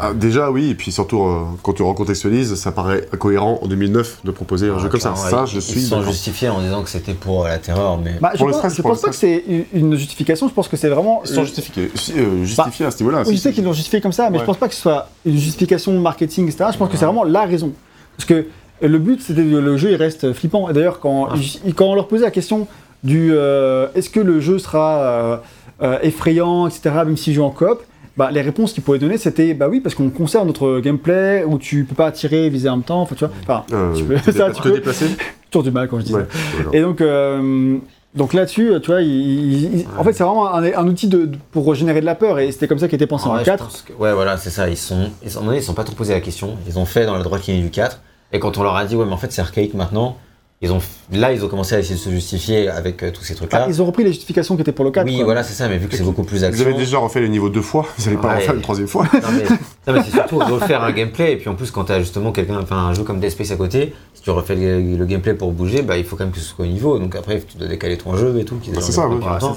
Ah, déjà, oui, et puis surtout, euh, quand tu recontextualises, ça paraît incohérent en 2009 de proposer un jeu comme ça. Ça, ils- je suis. Ils sont justifiés en disant que c'était pour euh, la terreur, mais. Bah, je Pour le pense, stress, je pour pense le pas que c'est une justification, je pense que c'est vraiment. Ils sont justifiés, si, euh, justifiés à ce niveau-là. Oui, je sais qu'ils l'ont justifié comme ça, mais Ouais. je pense pas que ce soit une justification marketing, etc. Je pense que c'est vraiment la raison. Parce que le but, c'était que le jeu il reste flippant. Et d'ailleurs, quand, Ah. quand on leur posait la question du euh, est-ce que le jeu sera euh, euh, effrayant, etc., même si je joue en coop, bah, les réponses qu'ils pouvaient donner, c'était bah oui, parce qu'on conserve notre gameplay où tu peux pas tirer, viser en même temps, enfin, tu vois. Enfin, Euh, tu peux- te ça, dé- tu te peux. déplacer toujours du mal quand je dis Ouais. ça. Et donc, euh, donc là-dessus, tu vois, il- il- il- en fait, c'est vraiment un, un outil de, de- pour générer de la peur, et c'était comme ça qu'était pensé en Ouais, je 4. pense que- ouais, voilà, c'est ça. Ils sont, ils donné, ils sont pas trop posé la question. Ils ont fait dans la droite ligne du 4. Et quand on leur a dit, ouais, mais en fait, c'est archaïque maintenant, ils ont, là, ils ont commencé à essayer de se justifier avec euh, tous ces trucs-là. Ah, ils ont repris les justifications qui étaient pour le 4. oui, quoi. voilà, c'est ça. Mais vu que c'est beaucoup plus Vous action. avez déjà refait les niveaux deux fois, vous allez pas Ouais. en faire une troisième fois. Non mais, non, mais c'est surtout refaire un gameplay et puis en plus quand t'as justement quelqu'un, enfin un jeu comme Dead Space à côté, si tu refais le, le gameplay pour bouger, bah il faut quand même que ce soit au niveau. Donc après tu dois décaler ton jeu et tout. qu'ils Bah, aient c'est ça, ouais. ça.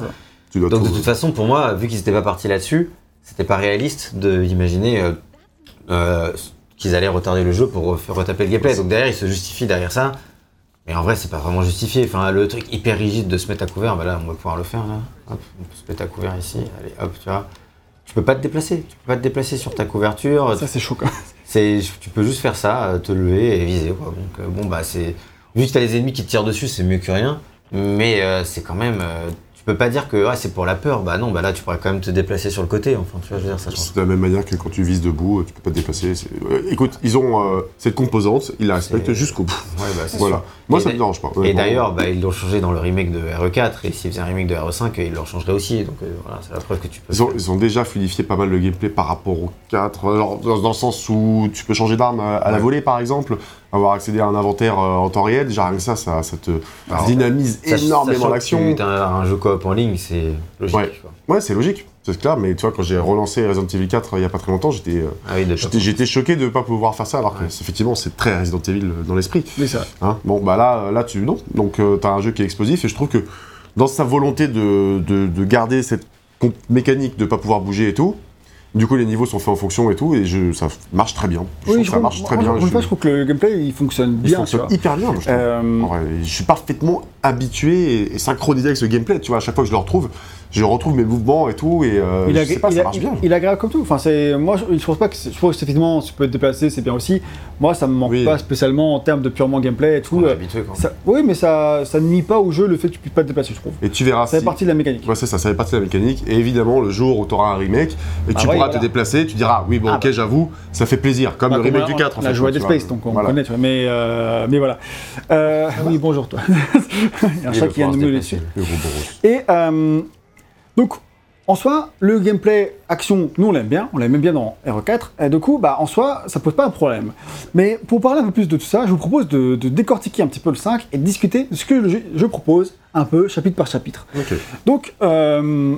Tu dois Donc de tout- toute façon pour moi, vu qu'ils étaient pas partis là-dessus, c'était pas réaliste de- d'imaginer euh, euh, qu'ils allaient retarder le jeu pour retaper le gameplay. Donc derrière ils se justifient derrière ça. Mais en vrai c'est pas vraiment justifié. Enfin le truc hyper rigide de se mettre à couvert, bah là on va pouvoir le faire là. Hop, on peut se mettre à couvert ici. Allez hop tu vois. Tu peux pas te déplacer, tu peux pas te déplacer sur ta couverture, Ça, c'est choquant. c'est, tu peux juste faire ça, euh, te lever et viser. Quoi. Donc euh, bon bah c'est, vu que t'as les ennemis qui te tirent dessus, c'est mieux que rien. Mais euh, c'est quand même, euh, peux pas dire que ah, c'est pour la peur. Bah non, bah là tu pourrais quand même te déplacer sur le côté. Enfin tu vois, je veux dire ça. C'est de la même manière que quand tu vises debout, tu peux pas te déplacer. euh, écoute, ils ont euh, cette composante, ils la respectent jusqu'au bout. Ouais, bah, Voilà. Moi, Et ça me dérange pas. Et d'ailleurs, bah, ils l'ont changé dans le remake de RE4 et s'ils faisaient un remake de RE5, ils le changeraient aussi. Donc euh, voilà, c'est la preuve que tu peux. Ils ont, ils ont déjà fluidifié pas mal le gameplay par rapport au 4, alors, dans, dans le sens où tu peux changer d'arme à, à la volée par exemple, avoir accédé à un inventaire euh, en temps réel, déjà rien que ça, ça, ça te Alors, dynamise énormément que l'action. un, un jeu coop en ligne, c'est logique. Ouais. c'est logique, c'est clair, mais tu vois, quand j'ai relancé Resident Evil 4 il y a pas très longtemps, j'étais euh, Ah oui, choqué de ne pas pouvoir faire ça, alors que Ouais. c'est- effectivement c'est très Resident Evil euh, dans l'esprit. Mais ça. Hein bon, bah là, euh, là tu non. Donc, tu t'as un jeu qui est explosif et je trouve que dans sa volonté de, de, de garder cette mécanique de pas pouvoir bouger et tout, du coup les niveaux sont faits en fonction et tout et je, ça marche très bien. Je trouve que ça trouve- marche très bien. je- trouve que le gameplay il fonctionne il bien. tu fonctionne hyper bien. je, trouve. Euh, vrai, je suis parfaitement habitué et, et synchronisé avec ce gameplay. Tu vois, à chaque fois que je le retrouve, je retrouve mes mouvements et tout et euh, il, je a, sais pas, il, ça a- marche bien. il est agréable comme tout. Enfin, c'est moi, je, je pense pas que c'est- je pense que effectivement, tu peux te déplacer, c'est bien aussi. Moi, ça me manque Oui. pas spécialement en termes de purement gameplay et tout. On est Euh, habitué, quoi. ça- oui, mais ça, ça ne nuit pas au jeu le fait que tu puisses pas te déplacer, je trouve. Et tu verras. Ça fait si- partie de la mécanique. Ouais, c'est ça, ça fait partie de la mécanique. Et évidemment, le jour où tu auras un remake et que Ah tu ouais, pourras voilà. te déplacer, tu diras oui, bon, Ah ok, bah. j'avoue, ça fait plaisir, comme Bah, le remake on du 4. en On a fait, joué à Dead. Space, donc on Voilà. connaît. Mais, euh, mais voilà. Euh, oui, bonjour toi. Il y a un chat qui vient de me Ouroboros. Et euh, donc, en soi, le gameplay action, nous on l'aime bien, on l'aime même bien dans RE4, et du coup, bah, en soi, ça pose pas un problème. Mais pour parler un peu plus de tout ça, je vous propose de, de décortiquer un petit peu le 5 et de discuter de ce que je propose un peu chapitre par chapitre. Donc, euh,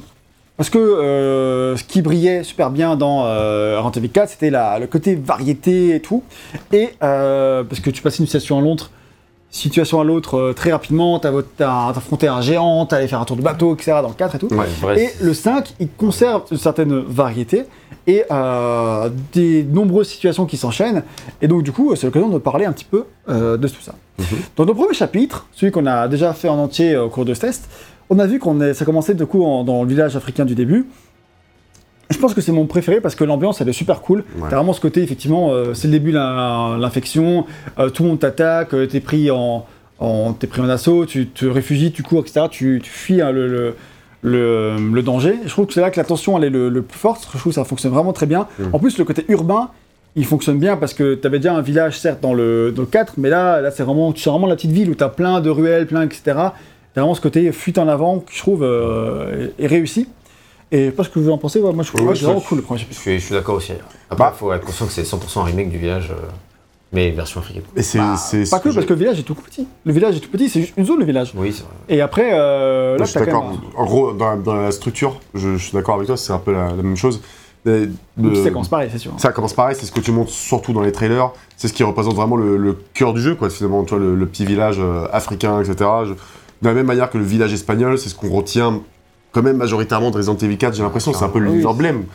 parce que euh, ce qui brillait super bien dans euh, Resident Evil 4, c'était le côté variété et tout. Et euh, parce que tu passais d'une situation à l'autre, situation à l'autre euh, très rapidement, t'as t'as affronté un géant, t'allais faire un tour de bateau, etc. dans le 4 et tout. Ouais. Et le 5, il conserve une certaine variété et euh, des nombreuses situations qui s'enchaînent. Et donc, du coup, c'est l'occasion de parler un petit peu euh, de tout ça. Mhm. Dans nos premiers chapitres, celui qu'on a déjà fait en entier au cours de ce test, on a vu qu'on ça commençait du coup en- dans le village africain du début. Je pense que c'est mon préféré parce que l'ambiance elle est super cool. Ouais. T'as vraiment ce côté effectivement, euh, c'est le début de l'in- l'infection, euh, tout le monde t'attaque, euh, t'es pris en, en t'es pris en assaut, tu te réfugies, tu cours, etc. Tu, tu fuis hein, le, le, le, le danger. Je trouve que c'est là que la tension elle est le, plus forte. Je trouve que ça fonctionne vraiment très bien. Mm. En plus le côté urbain, il fonctionne bien parce que tu avais déjà un village certes dans le, dans le 4, mais là, là c'est vraiment, c'est vraiment la petite ville où tu as plein de ruelles, plein, etc. T'as vraiment ce côté fuite en avant que je trouve euh, est réussi. Et je sais pas ce que vous en pensez, ouais, moi je trouve que c'est vraiment cool le premier Je chapitre. suis, je suis d'accord aussi. Après, Bah. il faut être conscient que c'est 100% un remake du village, euh, mais version africaine. Et c'est. Bah, pas que, parce que le village est tout petit. Le village est tout petit, c'est juste une zone le village. Oui, c'est vrai. Et après, euh, là, je suis d'accord. même En gros, dans, la- dans la structure, je, je suis d'accord avec toi, c'est un peu la, la même chose. Le- séquence pareil, c'est sûr. Ça commence pareil, c'est ce que tu montres surtout dans les trailers, c'est ce qui représente vraiment le, le cœur du jeu, quoi, finalement, tu vois, le, le petit village euh, africain, etc. Je- de la même manière que le village espagnol, c'est ce qu'on retient quand même majoritairement de Resident Evil 4, j'ai l'impression, c'est un peu l'emblème.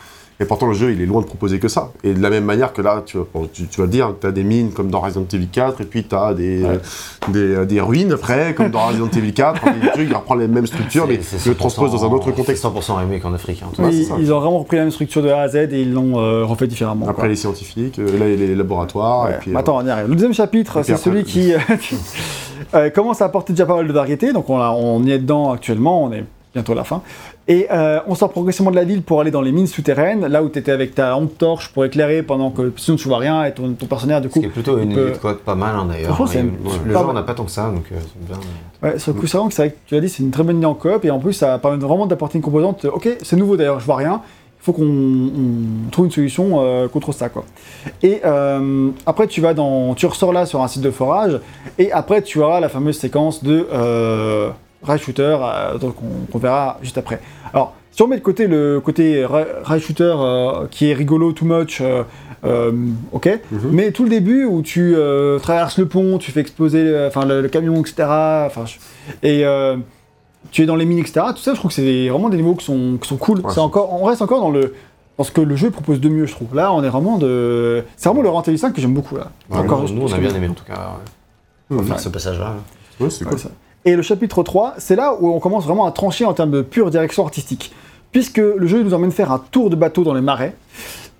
Et pourtant, le jeu, il est loin de proposer que ça. Et de la même manière que là, tu, vas- bon, tu, tu vas le dire, tu as des mines comme dans Resident Evil 4, et puis tu as des, Ouais. des, euh, des ruines après, comme dans Resident Evil 4. et des trucs, il reprend les mêmes structures, mais C'est- il c'est le transpose dans un autre 100% contexte. C'est 100% remake en Afrique. hein, en tout Ouais, cas. Oui, c'est ça. ils ont vraiment repris la même structure de A à Z et ils l'ont euh, refait différemment. Après quoi. les scientifiques, euh, là, les laboratoires, Ouais. et puis... Euh, Attends, on y arrive. Le deuxième chapitre, c'est celui qui. euh, commence à apporter déjà pas mal de variétés. Donc on, on y est dedans actuellement, on est bientôt la fin. Et euh, on sort progressivement de la ville pour aller dans les mines souterraines, là où tu étais avec ta lampe torche pour éclairer pendant que sinon tu vois rien et ton, ton partenaire du coup. qui est plutôt une peut- idée de quoi pas mal hein, d'ailleurs. C'est une- c'est le on n'a pas tant que ça, donc euh, c'est bien. Ouais, sur le coup, c'est c'est vrai que tu l'as dit, c'est une très bonne idée en coop et en plus ça permet vraiment d'apporter une composante. Ok, c'est nouveau d'ailleurs, je vois rien. Il faut qu'on on trouve une solution euh, contre ça quoi. Et euh, après tu vas dans, tu ressors là sur un site de forage et après tu auras la fameuse séquence de rail shooter euh, donc on, qu'on verra juste après. Alors si on met de côté le côté ra- rail shooter euh, qui est rigolo too much, euh, euh, ok. Mhm. Mais tout le début où tu euh, traverses le pont, tu fais exploser euh, enfin, le, le camion, etc. Enfin, je- et euh, tu es dans les mines, etc. Tout ça, je trouve que c'est vraiment des niveaux qui sont, qui sont cool. Ouais, encore, on reste encore dans le dans ce que le jeu propose de mieux, je trouve. Là, on est vraiment de. C'est vraiment le Evil 5 que j'aime beaucoup là. Ouais, encore, nous, nous, on a bien aimé en tout cas. ouais. Faire ce passage-là. là. Ouais, c'est Ouais, cool. ça. Et le chapitre 3, c'est là où on commence vraiment à trancher en termes de pure direction artistique. Puisque le jeu nous emmène faire un tour de bateau dans les marais.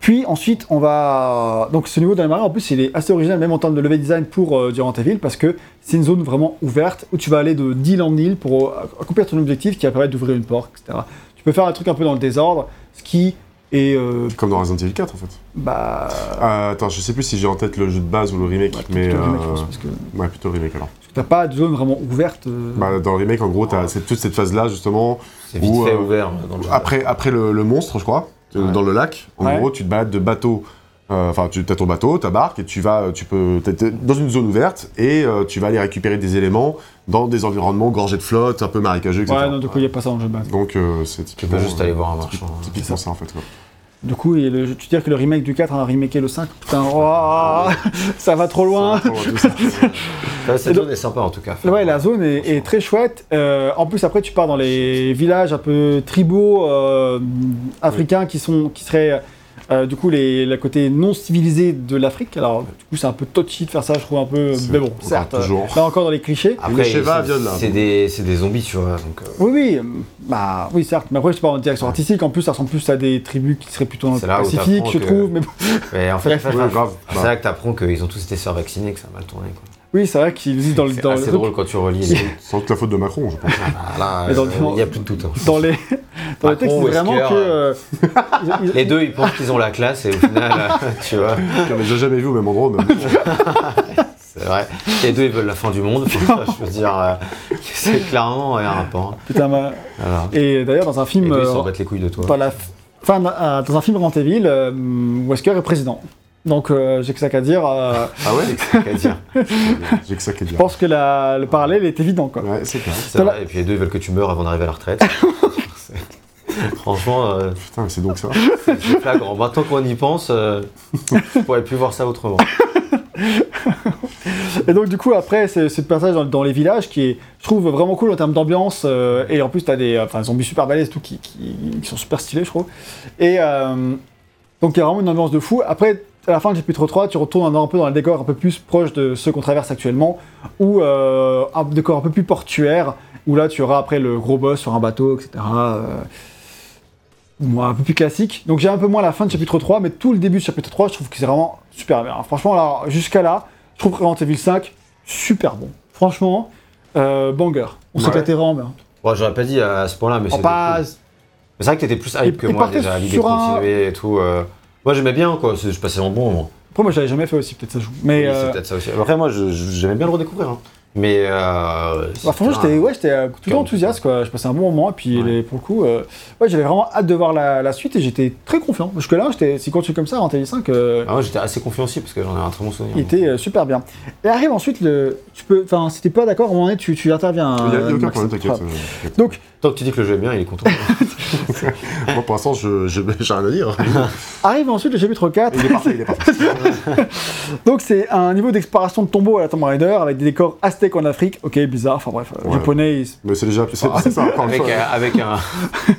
Puis ensuite, on va. Donc ce niveau dans les marais, en plus, il est assez original, même en termes de level design pour euh, Durant Evil, parce que c'est une zone vraiment ouverte où tu vas aller de d'île en île pour euh, accomplir ton objectif qui va permettre d'ouvrir une porte, etc. Tu peux faire un truc un peu dans le désordre, ce qui est. euh, Comme dans Resident Evil 4 en fait. bah. Ah, attends, je sais plus si j'ai en tête le jeu de base ou le remake, ouais, mais. plutôt le remake, je euh, pense, parce que Ouais, plutôt le remake alors. T'as pas de zone vraiment ouverte. euh, Bah, dans le remake, en gros, t'as cette- toute cette phase-là justement. C'est vite Ou, fait euh, ouvert dans le jeu. Après, après le, le monstre, je crois, euh, Ouais. dans le lac, en Ouais. gros, tu te balades de bateau. euh, Enfin, tu as ton bateau, ta barque, et tu vas, tu peux, t'es- t'es dans une zone ouverte, et euh, tu vas aller récupérer des éléments dans des environnements gorgés de flotte, un peu marécageux, etc. Ouais, non, du coup, il n'y a pas ça dans le jeu de base. Donc, euh, c'est Tu typiquement. peux juste aller voir un marchand. Typiquement ça, en fait. quoi. Du coup, et le, tu dire que le remake du 4 a remaké le 5 Putain, oh, ça va trop loin Ça va trop loin, Cette zone est sympa en tout cas. Ouais, la zone est, est très chouette. Euh, en plus, après, tu pars dans les villages un peu tribaux euh, africains qui sont, qui seraient euh, du coup les, le côté non civilisé de l'Afrique. Alors, du coup, c'est un peu touchy de faire ça, je trouve un peu. Mais bon, certes, toujours. euh, là encore dans les clichés. Après, c'est- des, c'est des zombies, tu vois. Donc, euh, Oui, oui, bah oui, certes. Mais après, je parle en direction artistique. En plus, ça ressemble plus à des tribus qui seraient plutôt dans le C'est là où Pacifique, t'apprends je que- trouve. Mais bon. mais en fait, ouais, c'est là que t'apprends qu'ils ont tous été se faire vacciner, que ça a mal tourné. quoi. Oui, c'est vrai qu'ils disent dans le C'est dans le drôle quand tu relis les. Sans doute la faute de Macron, je pense. Ah, là, Mais dans euh, il n'y a plus de tout. hein. dans les dans le texte, Macron c'est vraiment que euh, ils- Les deux, ils pensent qu'ils ont la classe et au final, euh, tu vois, On n'a jamais vu au même endroit. mais- c'est vrai. Les deux, ils veulent la fin du monde. je veux dire, euh, c'est clairement un rapport. putain, ma-. Et d'ailleurs, dans un film, deux, ils euh, s'en battent les couilles de toi. dans, la f- fin, d'un- euh, dans un film Resident Evil, euh, Wesker est président. Donc, euh, j'ai que ça qu'à dire. euh, Ah ouais C'est qu'à dire. J'ai que ça qu'à je dire. pense que la- le parallèle est évident, quoi. Ouais, c'est clair. C'est vrai. Et puis les deux, ils veulent que tu meurs avant d'arriver à la retraite. Franchement, euh, Putain, mais c'est donc ça. c'est flagrant. Maintenant qu'on y pense, euh, je pourrais plus voir ça autrement. Et donc, du coup, après, c'est ce passage dans, dans les villages qui est, je trouve, vraiment cool en termes d'ambiance. euh, et en plus, t'as des enfin, zombies super balèzes, tout, qui, qui, qui sont super stylés, je trouve. Et euh, donc, il y a vraiment une ambiance de fou. Après, à la fin du chapitre 3, tu retournes un, peu dans le décor un peu plus proche de ceux qu'on traverse actuellement, ou euh, un décor un peu plus portuaire, où là, tu auras après le gros boss sur un bateau, etc. euh, un peu plus classique. Donc j'ai un peu moins la fin de chapitre 3, mais tout le début de chapitre 3, je trouve que c'est vraiment super bien. Franchement, là, jusqu'à là, je trouve Resident Evil 5 super bon. Franchement, euh, banger. On Ouais. s'éclatait vraiment bien. Bon, j'aurais pas dit à ce point-là, mais On c'est. Mais c'est vrai que t'étais plus hype Il- que il moi déjà, l'idée de continuer et tout. euh. Moi j'aimais bien quoi, je passais un bon moment. Après, moi, je l'avais jamais fait aussi, peut-être ça joue. Mais Oui, euh, c'est peut-être ça aussi. Après moi j'aimais bien le redécouvrir. hein. Mais. Euh, bah, franchement, j'étais ouais, j'étais euh, tout enthousiaste, quoi. Je passais un bon moment, et puis Ouais. les- pour le coup, euh, ouais, j'avais vraiment hâte de voir la, la suite, et j'étais très confiant. Parce que là, j'étais- si continue comme ça, Resident Evil 5, euh, Ah ouais, j'étais assez confiant aussi parce que j'en ai un très bon souvenir. il était euh, super bien. Et arrive ensuite le. Tu peux. Enfin, si t'es pas d'accord, à un moment donné, tu, tu interviens. Il n'y a, euh, il y a aucun problème, t'inquiète. Donc, Tant que tu dis que le jeu est bien, il est content. Moi, pour l'instant, je je- j'ai rien à dire. arrive ensuite le chapitre 4. Il est parfait, il est parfait. Donc c'est un niveau d'exploration de tombeaux à la Tomb Raider avec des décors aztèques en Afrique. Ok, bizarre, enfin bref, euh, Ouais. japonais. ils- Mais c'est déjà. C'est c'est ça, avec euh, avec un,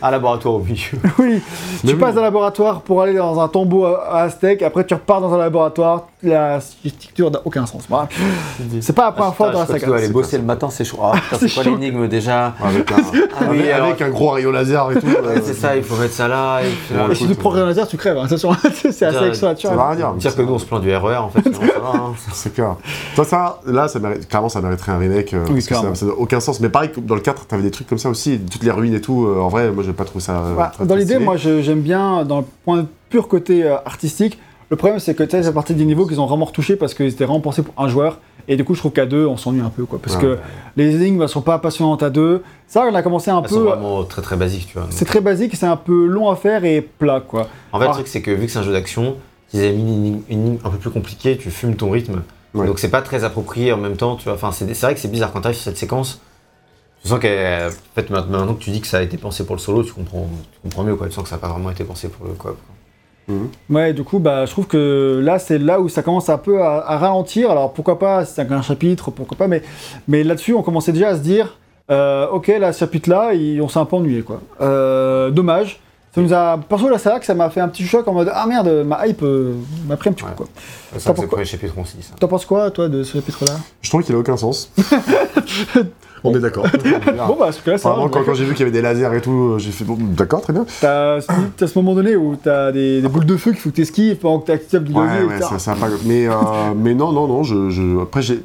un laboratoire au milieu. Oui, Mais tu oui. passes d'un laboratoire pour aller dans un tombeau à- à aztèque, après tu repars dans un laboratoire, la structure n'a aucun sens. Voilà. C'est pas la première fois dans la Tu dois saga. aller bosser le matin, c'est chaud. Ah, c'est quoi l'énigme déjà Avec un, Ah oui, avec, alors- avec un gros rayon laser et tout. C'est ça, il faut mettre ça là. Et Ouais, Et si tu laser, tu crèves. hein, attention, c'est assez Déjà, extra Ça rien dire. que nous on se plaint du RER en fait, hein. C'est clair. Toi, ça, là, ça mérite, clairement, ça mériterait un remake. euh, Oui, ça n'a aucun sens. Mais pareil, dans le 4, t'avais des trucs comme ça aussi, toutes les ruines et tout. euh, en vrai, moi, j'ai pas trouvé ça. euh, Bah, dans l'idée, moi j'aime bien, dans le point de pur côté euh, artistique, le problème c'est que tu sais, c'est partie des niveaux qu'ils ont vraiment retouchés parce qu'ils étaient vraiment pensés pour un joueur. Et du coup, je trouve qu'à deux, on s'ennuie un peu. quoi. Parce Ouais. que les énigmes elles sont pas passionnantes à deux. Ça, on a commencé un Elles peu. vraiment très très basiques, tu vois. C'est très basique, c'est un peu long à faire et plat quoi. En fait, le truc, c'est que vu que c'est un jeu d'action, s'ils avaient mis une énigme, un peu plus compliquée, tu fumes ton rythme. Ouais. Donc c'est pas très approprié en même temps, tu vois. Enfin, c'est c'est vrai que c'est bizarre quand tu arrives sur cette séquence. Tu sens que, en fait, maintenant que tu dis que ça a été pensé pour le solo, tu comprends, tu comprends mieux, quoi. Tu sens que ça n'a pas vraiment été pensé pour le coop. quoi. Ouais, du coup, bah, je trouve que là, c'est là où ça commence un peu à, ralentir. Alors pourquoi pas, c'est un chapitre, pourquoi pas, mais, là-dessus, on commençait déjà à se dire, euh, ok, là, ce chapitre-là, on s'est un peu ennuyé, quoi. Euh, dommage. Ça nous a, perso, la saga, ça m'a fait un petit choc en mode, ah merde, ma hype euh, m'a pris un petit coup, quoi. C'est ça que c'est le premier chapitre, ça. T'en penses quoi, toi, de ce chapitre-là? Je trouve qu'il a aucun sens. On est d'accord. Bon, bah, ce que là, ça Vraiment, va. quand, quand j'ai vu qu'il y avait des lasers et tout, euh, j'ai fait bon, d'accord, très bien. T'as t'as ce moment donné où t'as des, des boules de feu qu'il faut que t'esquives pendant que t'actives du Ouais, levier, ouais, ça, ça a pas. Mais, euh, mais non, non, non, je. je- Après, j'ai.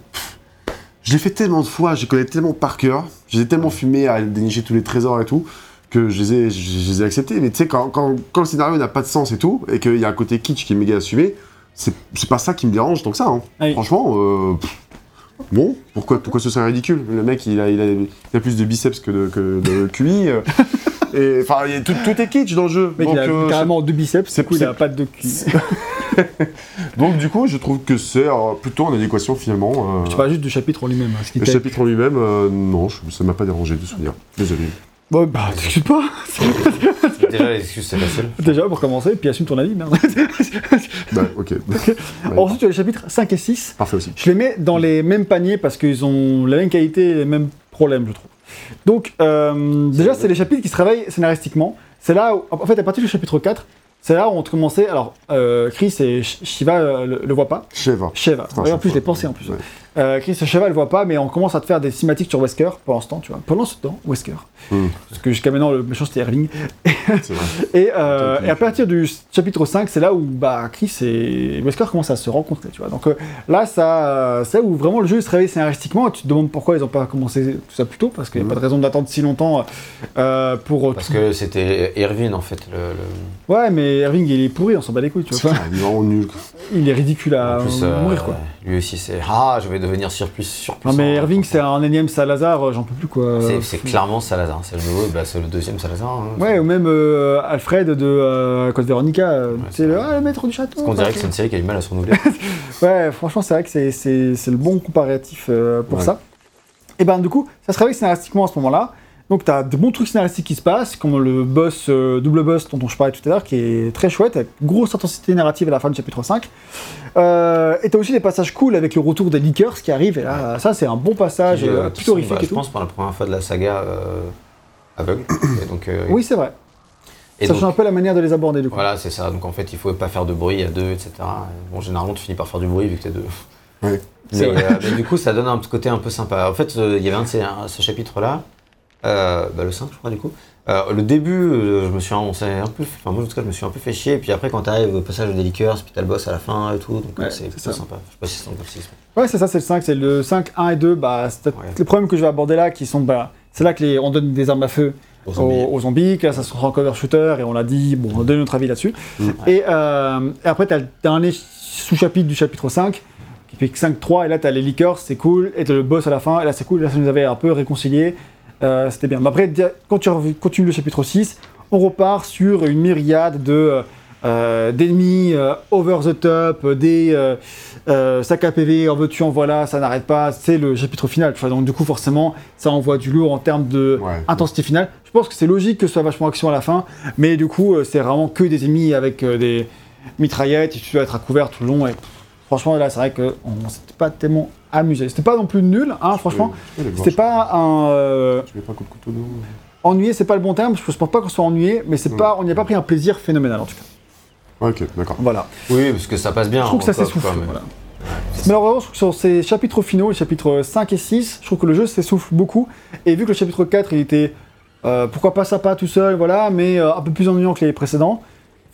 Je l'ai fait tellement de fois, je connais tellement par cœur, j'ai tellement fumé à dénicher tous les trésors et tout, que je les ai, je, je les ai acceptés. Mais tu sais, quand, quand, quand le scénario n'a pas de sens et tout, et qu'il y a un côté kitsch qui est méga assumé, c'est pas ça qui me dérange tant que ça. Hein. Oui. Franchement, euh, pff, bon, pourquoi, pourquoi ce serait ridicule? Le mec, il a, il, a, il a plus de biceps que de, que de QI. euh, et enfin, tout, tout est kitsch dans le jeu. Mec, il a euh, carrément deux biceps, c'est- du coup, il a pas de cul. Donc du coup, je trouve que c'est euh, plutôt en adéquation finalement. euh, Je parle juste du chapitre en lui-même. hein, ce qui le chapitre en lui-même, euh, non, je- ça m'a pas dérangé de souvenir. Désolé. Bon, bah, t'excuses pas. Déjà, les excuses, c'est facile. Déjà, pour commencer, puis assume ton avis, merde. Bah, ok. Ensuite, tu as les chapitres 5 et 6. Parfait aussi. Je les mets dans les mêmes paniers parce qu'ils ont la même qualité et les mêmes problèmes, je trouve. Donc, euh, déjà, c'est les chapitres qui se réveillent scénaristiquement. C'est là où, en fait, à partir du chapitre 4, c'est là où on commençait. Alors, euh, Chris et Sh- Shiva euh, le, le voient pas. Sheva. Sheva. Ouais, en plus, je l'ai pensé en plus. Ouais. Euh, Chris et Sheva le voient pas, mais on commence à te faire des cinématiques sur Wesker pour l'instant, tu vois. Pendant ce temps, Wesker. Parce que jusqu'à maintenant, le méchant c'était Erling. Et, euh, et à partir du chapitre 5, c'est là où bah, Chris et Wesker commencent à se rencontrer, tu vois. Donc euh, là, ça, c'est là où vraiment le jeu se réveille scénaristiquement et tu te demandes pourquoi ils n'ont pas commencé tout ça plus tôt, parce qu'il n'y a Mhm. pas de raison d'attendre si longtemps euh, pour... Parce que c'était Irvine en fait. Le, le- Ouais, mais Irving, il est pourri, on s'en bat les couilles, tu vois. Enfin, nul. il est ridicule à plus, euh, euh, mourir, quoi. lui aussi, c'est Ah, je vais devenir surplus. surpuissant. Non, mais Irving, c'est un énième Salazar, euh, j'en peux plus, quoi. C'est clairement Salazar. C'est le, nouveau, bah, c'est le deuxième Salazar. hein. Ouais, ou même euh, Alfred de euh, Code Veronica, euh, Ouais, c'est le, ah, le maître du château. Parce qu'on dirait que c'est une série qui a du mal à se renouveler. Ouais, franchement, c'est vrai que c'est- le bon comparatif euh, pour Ouais. ça. Et ben, du coup, ça se réveille scénaristiquement à ce moment-là. Donc, tu as de bons trucs scénaristiques qui se passent, comme le boss, euh, double boss dont je parlais tout à l'heure, qui est très chouette, avec grosse intensité narrative à la fin du chapitre 5. Euh, et tu as aussi des passages cool avec le retour des leakers qui arrivent. Et là, ça, c'est un bon passage, Qui, euh, plutôt sont, horrifique bah, et Je tout. pense pour la première fois de la saga euh, aveugle. Et donc, euh, Oui, c'est vrai. et ça donc, change un peu la manière de les aborder, du coup. Voilà, c'est ça. Donc en fait, il faut pas faire de bruit à deux, etc. Bon, généralement, tu finis par faire du bruit vu que t'es deux. Ouais. C'est Mais, euh, du coup, ça donne un petit côté un peu sympa. En fait, euh, il y avait un de ces, ce chapitre-là, bah, le 5, je crois, du coup. Euh, le début, euh, je me suis on s'est un peu, fait- enfin moi en tout cas, je me suis un peu fait chier. Et puis après, quand t'arrives au passage des liqueurs, puis t'as le boss à la fin et tout, donc euh, Ouais, c'est sympa. Je sais pas si c'est encore le 6. Ouais, c'est ça, c'est le 5. C'est le 5, 1 et 2. Bah, c'est Ouais. les problèmes que je vais aborder là qui sont. Bah, c'est là que les, on donne des armes à feu Aux zombies. aux zombies, que là ça se rend cover shooter, et on l'a dit, bon, on a donné notre avis là-dessus. Mm. Et, euh, et après, tu as le dernier sous-chapitre du chapitre 5, qui fait que 5-3, et là tu as les liqueurs, c'est cool, et tu le boss à la fin, et là c'est cool, là ça nous avait un peu réconcilié, euh, c'était bien. Mais après, quand tu continues le chapitre 6, on repart sur une myriade de. euh, d'ennemis euh, over the top, des sacs à PV, en veux-tu, en voilà, ça n'arrête pas, c'est le chapitre final. tu vois. donc du coup, forcément, ça envoie du lourd en termes de Ouais. intensité finale. Je pense que c'est logique que ce soit vachement action à la fin, mais du coup, c'est vraiment que des ennemis avec des mitraillettes, et tu dois être à couvert tout le long. Et franchement, là, c'est vrai qu'on pas tellement amusé. C'était pas non plus nul, hein, franchement. C'était pas un. euh, Tu mets pas un coup de couteau dedans ennuyé, c'est pas le bon terme, je pense pas qu'on soit ennuyé, mais c'est pas, on n'y a pas pris un plaisir phénoménal en tout cas. Ok, d'accord. Voilà. Oui, parce que ça passe bien. Je trouve que ça s'essouffle. voilà. Mais alors vraiment, je trouve que sur ces chapitres finaux, les chapitres 5 et 6, je trouve que le jeu s'essouffle beaucoup. Et vu que le chapitre 4, il était, euh, pourquoi pas sympa tout seul, voilà, mais euh, un peu plus ennuyant que les précédents,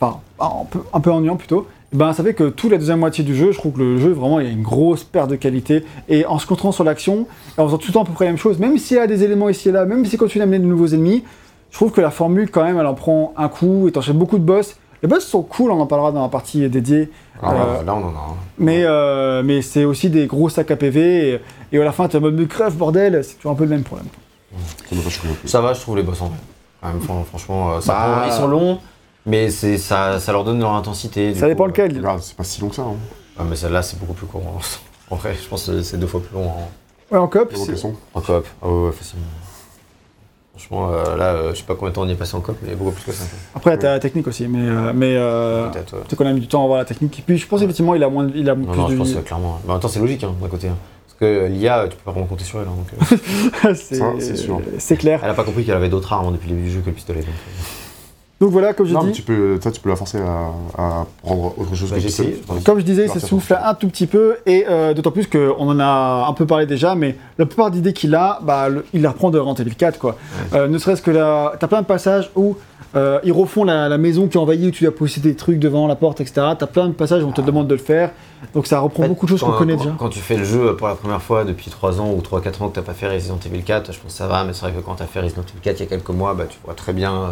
enfin, un peu, un peu ennuyant plutôt, ben, ça fait que toute la deuxième moitié du jeu, je trouve que le jeu, vraiment, il y a une grosse perte de qualité. Et en se concentrant sur l'action, et en faisant tout le temps à peu près la même chose, même s'il y a des éléments ici et là, même s'il continue d'amener de nouveaux ennemis, je trouve que la formule, quand même, elle en prend un coup, et t'enchaînes beaucoup de boss. Les boss sont cool, on en parlera dans la partie dédiée. Ah, Euh, Là, on en a un. mais, euh, mais c'est aussi des gros sacs à PV, et, et à la fin, tu as mode de crève, bordel, c'est toujours un peu le même problème. Ça va, je trouve les boss en vrai. Franchement, euh, ça Bah. prend- ils sont longs, mais c'est ça, ça leur donne leur intensité. Ça coup, dépend euh, lequel. Regarde, c'est pas si long que ça. Hein. Ah, mais celle-là, c'est beaucoup plus court. hein. En vrai, je pense que c'est deux fois plus long en, Ouais, en coop, en coop. Ah ouais, ouais, facilement. Franchement, euh, là, euh, je sais pas combien de temps on y est passé en coop, mais beaucoup plus que ça. après, t'as la technique aussi, mais, euh, mais euh, Peut-être. ouais. peut-être qu'on a mis du temps à voir la technique. Puis je pense effectivement il a moins, il a Non, plus non, je pense euh, clairement. Mais en même temps, c'est logique hein, d'un côté. hein. Parce que euh, l'IA, tu peux pas vraiment compter sur elle. hein, donc, euh, c'est Ça, c'est sûr. c'est clair. elle a pas compris qu'elle avait d'autres armes hein, depuis le début du jeu que le pistolet. Donc, euh, Donc voilà, comme je Non, mais dis, tu peux, toi, tu peux la forcer à, à prendre autre chose Bah, que essayé. Comme je disais, ça s'essouffle un tout petit peu, et euh, d'autant plus qu'on en a un peu parlé déjà, mais la plupart d'idées qu'il a, bah, le- il les reprend de Resident Evil 4, quoi. Euh, ne serait-ce que là, t'as plein de passages où euh, ils refont la, la maison qui est envahie, où tu dois poser des trucs devant la porte, etc. T'as plein de passages où on te demande de le faire, donc ça reprend En fait, beaucoup de choses qu'on connaît quand- déjà. Quand tu fais le jeu pour la première fois depuis 3 ans ou 3-4 ans que t'as pas fait Resident Evil 4, je pense que ça va, mais c'est vrai que quand t'as fait Resident Evil 4 il y a quelques mois, bah, tu vois très bien euh,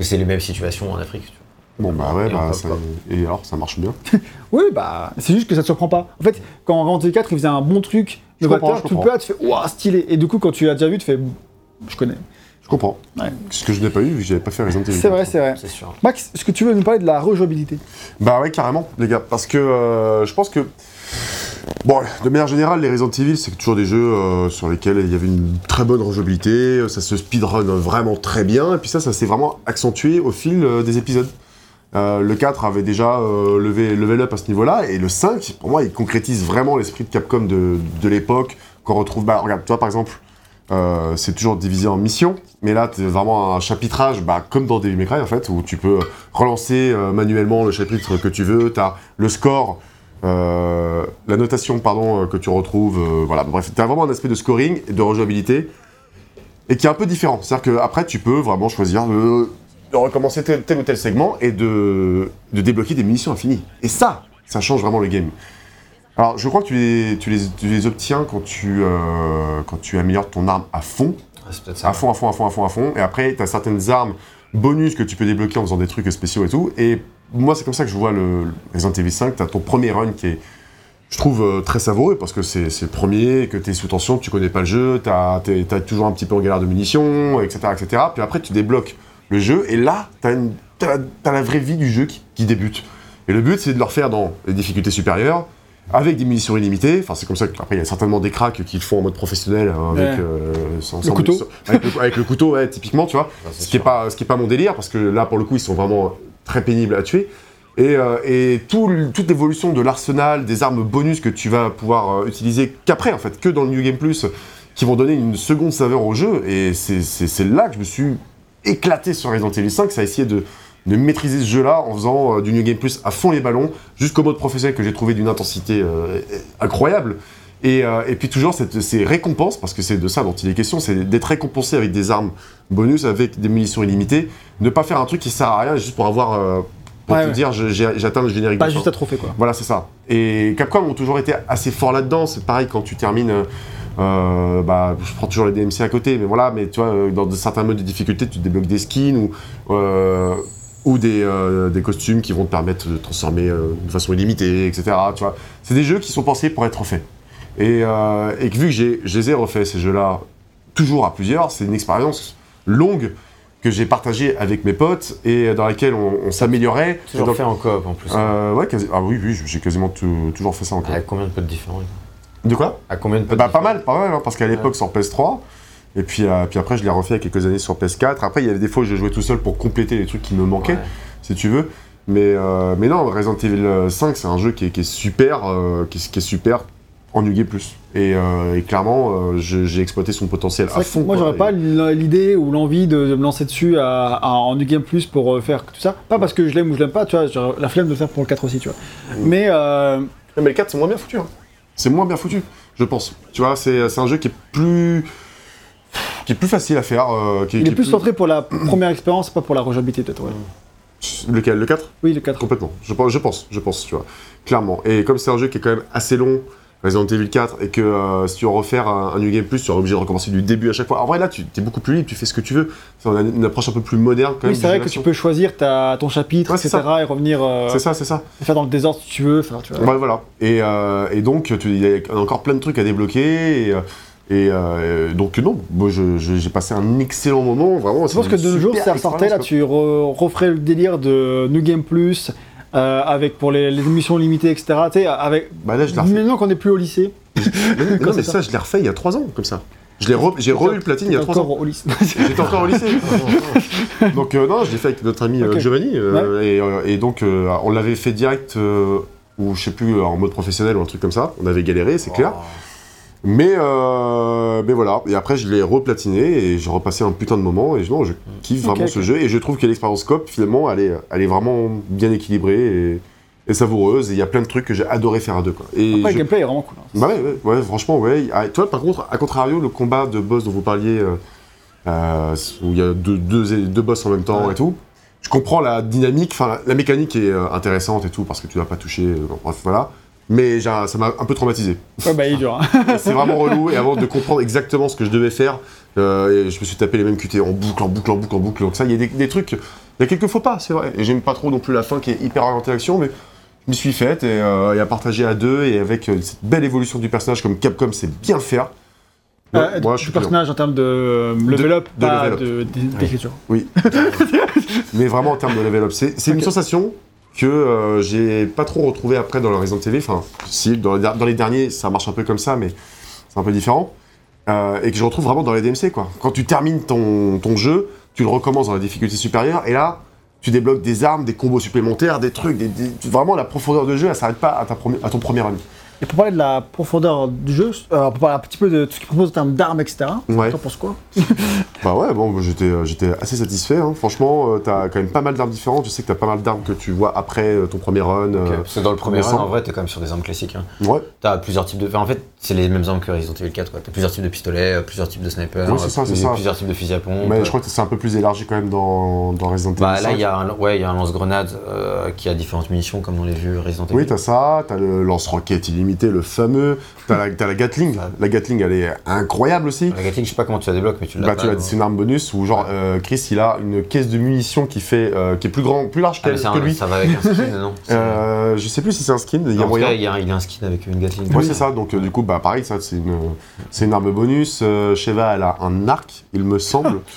c'est les mêmes situations en Afrique. tu vois. Bon, bah ouais, Et bah, ça- et alors, ça marche bien. Oui, bah, c'est juste que ça te surprend pas. En fait, quand Resident Evil 4, il faisait un bon truc, novateur, je tout peu, tu fais, waouh, stylé. Et du coup, quand tu l'as déjà vu, tu fais, je connais. Je comprends. Ouais. Ce que je n'ai pas eu, vu que j'avais pas fait Resident Evil. C'est vrai, c'est vrai. C'est sûr. Max, est-ce que tu veux nous parler de la rejouabilité? Bah ouais, carrément, les gars. Parce que euh, je pense que. Bon, de manière générale, les Resident Evil, c'est toujours des jeux euh, sur lesquels il y avait une très bonne rejouabilité, ça se speedrun vraiment très bien, et puis ça, ça s'est vraiment accentué au fil euh, des épisodes. Euh, le 4 avait déjà euh, levé, level up à ce niveau-là, et le 5, pour moi, il concrétise vraiment l'esprit de Capcom de, l'époque, qu'on retrouve. Bah, regarde, toi par exemple, euh, c'est toujours divisé en missions, mais là, c'est vraiment un chapitrage, bah, comme dans Devil May Cry en fait, où tu peux relancer euh, manuellement le chapitre que tu veux, tu as le score, euh, la notation pardon, euh, que tu retrouves, euh, voilà, bref, tu as vraiment un aspect de scoring et de rejouabilité, et qui est un peu différent. C'est-à-dire qu'après, tu peux vraiment choisir de, de recommencer tel, tel ou tel segment et de, de débloquer des munitions infinies. Et ça, ça change vraiment le game. Alors, je crois que tu les, tu les, tu les obtiens quand tu, euh, quand tu améliores ton arme à fond, Ah, ça. à fond, à fond, à fond, à fond, à fond. Et après, tu as certaines armes bonus que tu peux débloquer en faisant des trucs spéciaux et tout. Et moi, c'est comme ça que je vois le, le Resident Evil 5. Tu as ton premier run qui est, je trouve, euh, très savoureux parce que c'est le premier, que tu es sous tension, que tu connais pas le jeu, tu as, toujours un petit peu en galère de munitions, etc., etc. Puis après, tu débloques le jeu et là, tu as, la vraie vie du jeu qui, qui débute. Et le but, c'est de le refaire dans les difficultés supérieures, avec des munitions illimitées. Enfin, c'est comme ça qu'après, il y a certainement des cracks qui le font en mode professionnel, hein, avec, Ouais. euh, sans- Le sans- couteau. sans- avec, le, avec le couteau, ouais, typiquement, tu vois. Ah, Ce qui n'est sûr. pas, ce qui est pas mon délire, parce que là, pour le coup, ils sont vraiment très pénibles à tuer. Et, euh, et tout toute l'évolution de l'arsenal, des armes bonus que tu vas pouvoir euh, utiliser qu'après, en fait, que dans le New Game Plus, qui vont donner une seconde saveur au jeu. Et c'est- là que je me suis éclaté sur Resident Evil 5, ça a essayé de, de maîtriser ce jeu-là en faisant euh, du New Game Plus à fond les ballons, jusqu'au mode professionnel que j'ai trouvé d'une intensité incroyable. Et, euh, et puis toujours cette, ces récompenses, parce que c'est de ça dont il est question, c'est d'être récompensé avec des armes bonus, avec des munitions illimitées, ne pas faire un truc qui sert à rien juste pour avoir, euh, pour Ouais, te ouais. dire j'ai atteint le générique. Pas juste à trophée, quoi. Voilà, c'est ça. Et Capcom ont toujours été assez forts là-dedans. C'est pareil quand tu termines. euh, bah, je prends toujours les DMC à côté, mais voilà, mais tu vois, dans de- certains modes de difficulté, tu débloques des skins ou, euh, ou des, euh, des costumes qui vont te permettre de transformer de façon illimitée, etc. Tu vois, c'est des jeux qui sont pensés pour être refaits. Et, euh, et que vu que j'ai, je les ai refaits ces jeux-là, toujours à plusieurs, c'est une expérience longue que j'ai partagée avec mes potes et dans laquelle on, on s'améliorait. Toujours Donc, fait en coop en plus. euh, ouais, quasi- ah oui, oui, j'ai quasiment tout- toujours fait ça encore. Avec combien de potes différents De quoi? À combien de potes Bah pas mal, pas mal, hein, parce qu'à l'époque sur PS3, et puis, euh, puis après je l'ai refait il y a quelques années sur PS4. Après il y avait des fois où je jouais tout seul pour compléter les trucs qui me manquaient, Ouais. si tu veux. Mais, euh, mais non, Resident Evil 5 c'est un jeu qui est, qui est super, euh, qui, est, qui est super en New Game Plus. Et, euh, et clairement, euh, j'ai exploité son potentiel à fond. moi, j'aurais Et- pas l'idée ou l'envie de, de me lancer dessus à, à- en New Game Plus pour euh, faire tout ça. Pas parce que je l'aime ou je l'aime pas, tu vois, j'aurais la flemme de le faire pour le 4 aussi, tu vois. Mm. Mais euh, Mais le 4, c'est moins bien foutu. hein. C'est moins bien foutu, je pense. Tu vois, c'est c'est un jeu qui est plus. qui est plus facile à faire. euh, qui, il qui est plus centré pour la première expérience, pas pour la rejouabilité, peut-être, ouais. Lequel Le 4 Oui, le 4. Complètement. Je pense, je pense, je pense, tu vois. Clairement. Et comme c'est un jeu qui est quand même assez long, Resident Evil 4, et que euh, si tu veux refaire un, un New Game Plus, tu seras obligé de recommencer du début à chaque fois. En vrai, là, tu es beaucoup plus libre, tu fais ce que tu veux. C'est une, une approche un peu plus moderne quand même. Oui, c'est vrai que tu peux choisir ta, ton chapitre, Ouais, etc. et revenir euh, C'est ça, c'est ça. faire dans le désordre si tu veux. Enfin, tu vois. Ouais, voilà. Et, euh, et donc, il y a encore plein de trucs à débloquer. Et, et, euh, donc, non, moi, j'ai passé un excellent moment. Vraiment, Je pense que de nos jours, si ça ressortait, là, tu re- referais le délire de New Game Plus, euh, avec pour les, les émissions limitées, etc. Tu sais, avec. Bah là, je. Maintenant qu'on n'est plus au lycée. Mais non, mais ça, ça. je l'ai refait il y a 3 ans, comme ça. Je l'ai re- J'ai revu le platine il y a 3 ans. au lycée. J'étais encore au lycée. donc euh, non, je l'ai fait avec notre ami euh. Giovanni. euh, et, euh, et donc euh, on l'avait fait direct, euh, ou je sais plus, en mode professionnel ou un truc comme ça. On avait galéré, c'est clair. Mais, euh, mais voilà, et après je l'ai replatiné et j'ai repassé un putain de moment et je- non, je kiffe vraiment ce jeu et je trouve que l'expérience COP finalement elle est, elle est vraiment bien équilibrée et, et savoureuse et il y a plein de trucs que j'ai adoré faire à deux quoi. Et Après, je- le gameplay est vraiment cool. hein. bah ouais, ouais, ouais, franchement, ouais. Ah, toi, par contre, à contrario, le combat de boss dont vous parliez, euh, euh, où il y a deux, deux, deux boss en même temps Ouais. et tout, je comprends la dynamique, enfin, la, la mécanique est intéressante et tout, parce que tu dois pas toucher, bref, voilà. Mais ça m'a un peu traumatisé. Ouais, bah, il est dur. hein. C'est vraiment relou, et avant de comprendre exactement ce que je devais faire, euh, et je me suis tapé les mêmes QT en boucle, en boucle, en boucle, en boucle. Donc ça, il y a des, des trucs, il y a quelques faux pas, c'est vrai. Et j'aime pas trop non plus la fin qui est hyper orientée action, mais je m'y suis faite et, euh, et à partager à deux et avec euh, cette belle évolution du personnage comme Capcom sait bien faire. Ouais, Euh, moi, je suis personnage en termes de level up, de de- d'écriture. Oui. Mais vraiment en termes de level up. C'est une sensation que euh, j'ai pas trop retrouvé après dans Resident Evil. Enfin, si, dans, les derniers, ça marche un peu comme ça, mais c'est un peu différent. Euh, et que je retrouve vraiment dans les DMC, quoi. Quand tu termines ton, jeu, tu le recommences dans la difficulté supérieure, et là, tu débloques des armes, des combos supplémentaires, des trucs, vraiment la profondeur de jeu, elle s'arrête pas à, ton premier run. Et pour parler de la profondeur du jeu, euh, pour parler un petit peu de tout ce qu'il propose en termes d'armes, etc. Ouais. T'en penses quoi? Bah ouais, bon, j'étais, euh, j'étais assez satisfait. hein. Franchement, euh, t'as quand même pas mal d'armes différentes. Je sais que t'as pas mal d'armes que tu vois après euh, ton premier run. Ok, euh, Parce que dans le premier run, en vrai, t'es quand même sur des armes classiques. Hein. Ouais, T'as plusieurs types de. enfin, en fait, c'est les mêmes armes que Resident Evil 4. quoi. T'as plusieurs types de pistolets, plusieurs types de snipers, Oui, c'est ça, c'est ça. plusieurs types de fusils à pompe. mais je crois que c'est un peu plus élargi quand même dans, dans Resident Evil. Bah là, 5. il y a un, ouais, il y a un lance-grenade euh, qui a différentes munitions, comme on l'a vu Resident Evil. Oui, t'as ça, t'as le lance-roquette illimité, le fameux. T'as la, t'as la Gatling. La Gatling, elle est incroyable aussi. La Gatling, je sais pas comment tu la débloques, mais tu l'as. Bah, tu l'as dit, c'est une arme bonus où genre euh, Chris il a une caisse de munitions qui fait euh, qui est plus grand, plus large Ah, un- que lui. Ça va avec un skin, non Euh, je sais plus si c'est un skin, il y a En tout cas, moyen. il y a, il y a un skin avec une Gatling. Oui, c'est ça. Donc, euh, du coup, bah, pareil, ça, c'est une, c'est une arme bonus. Euh, Sheva, elle a un arc, il me semble.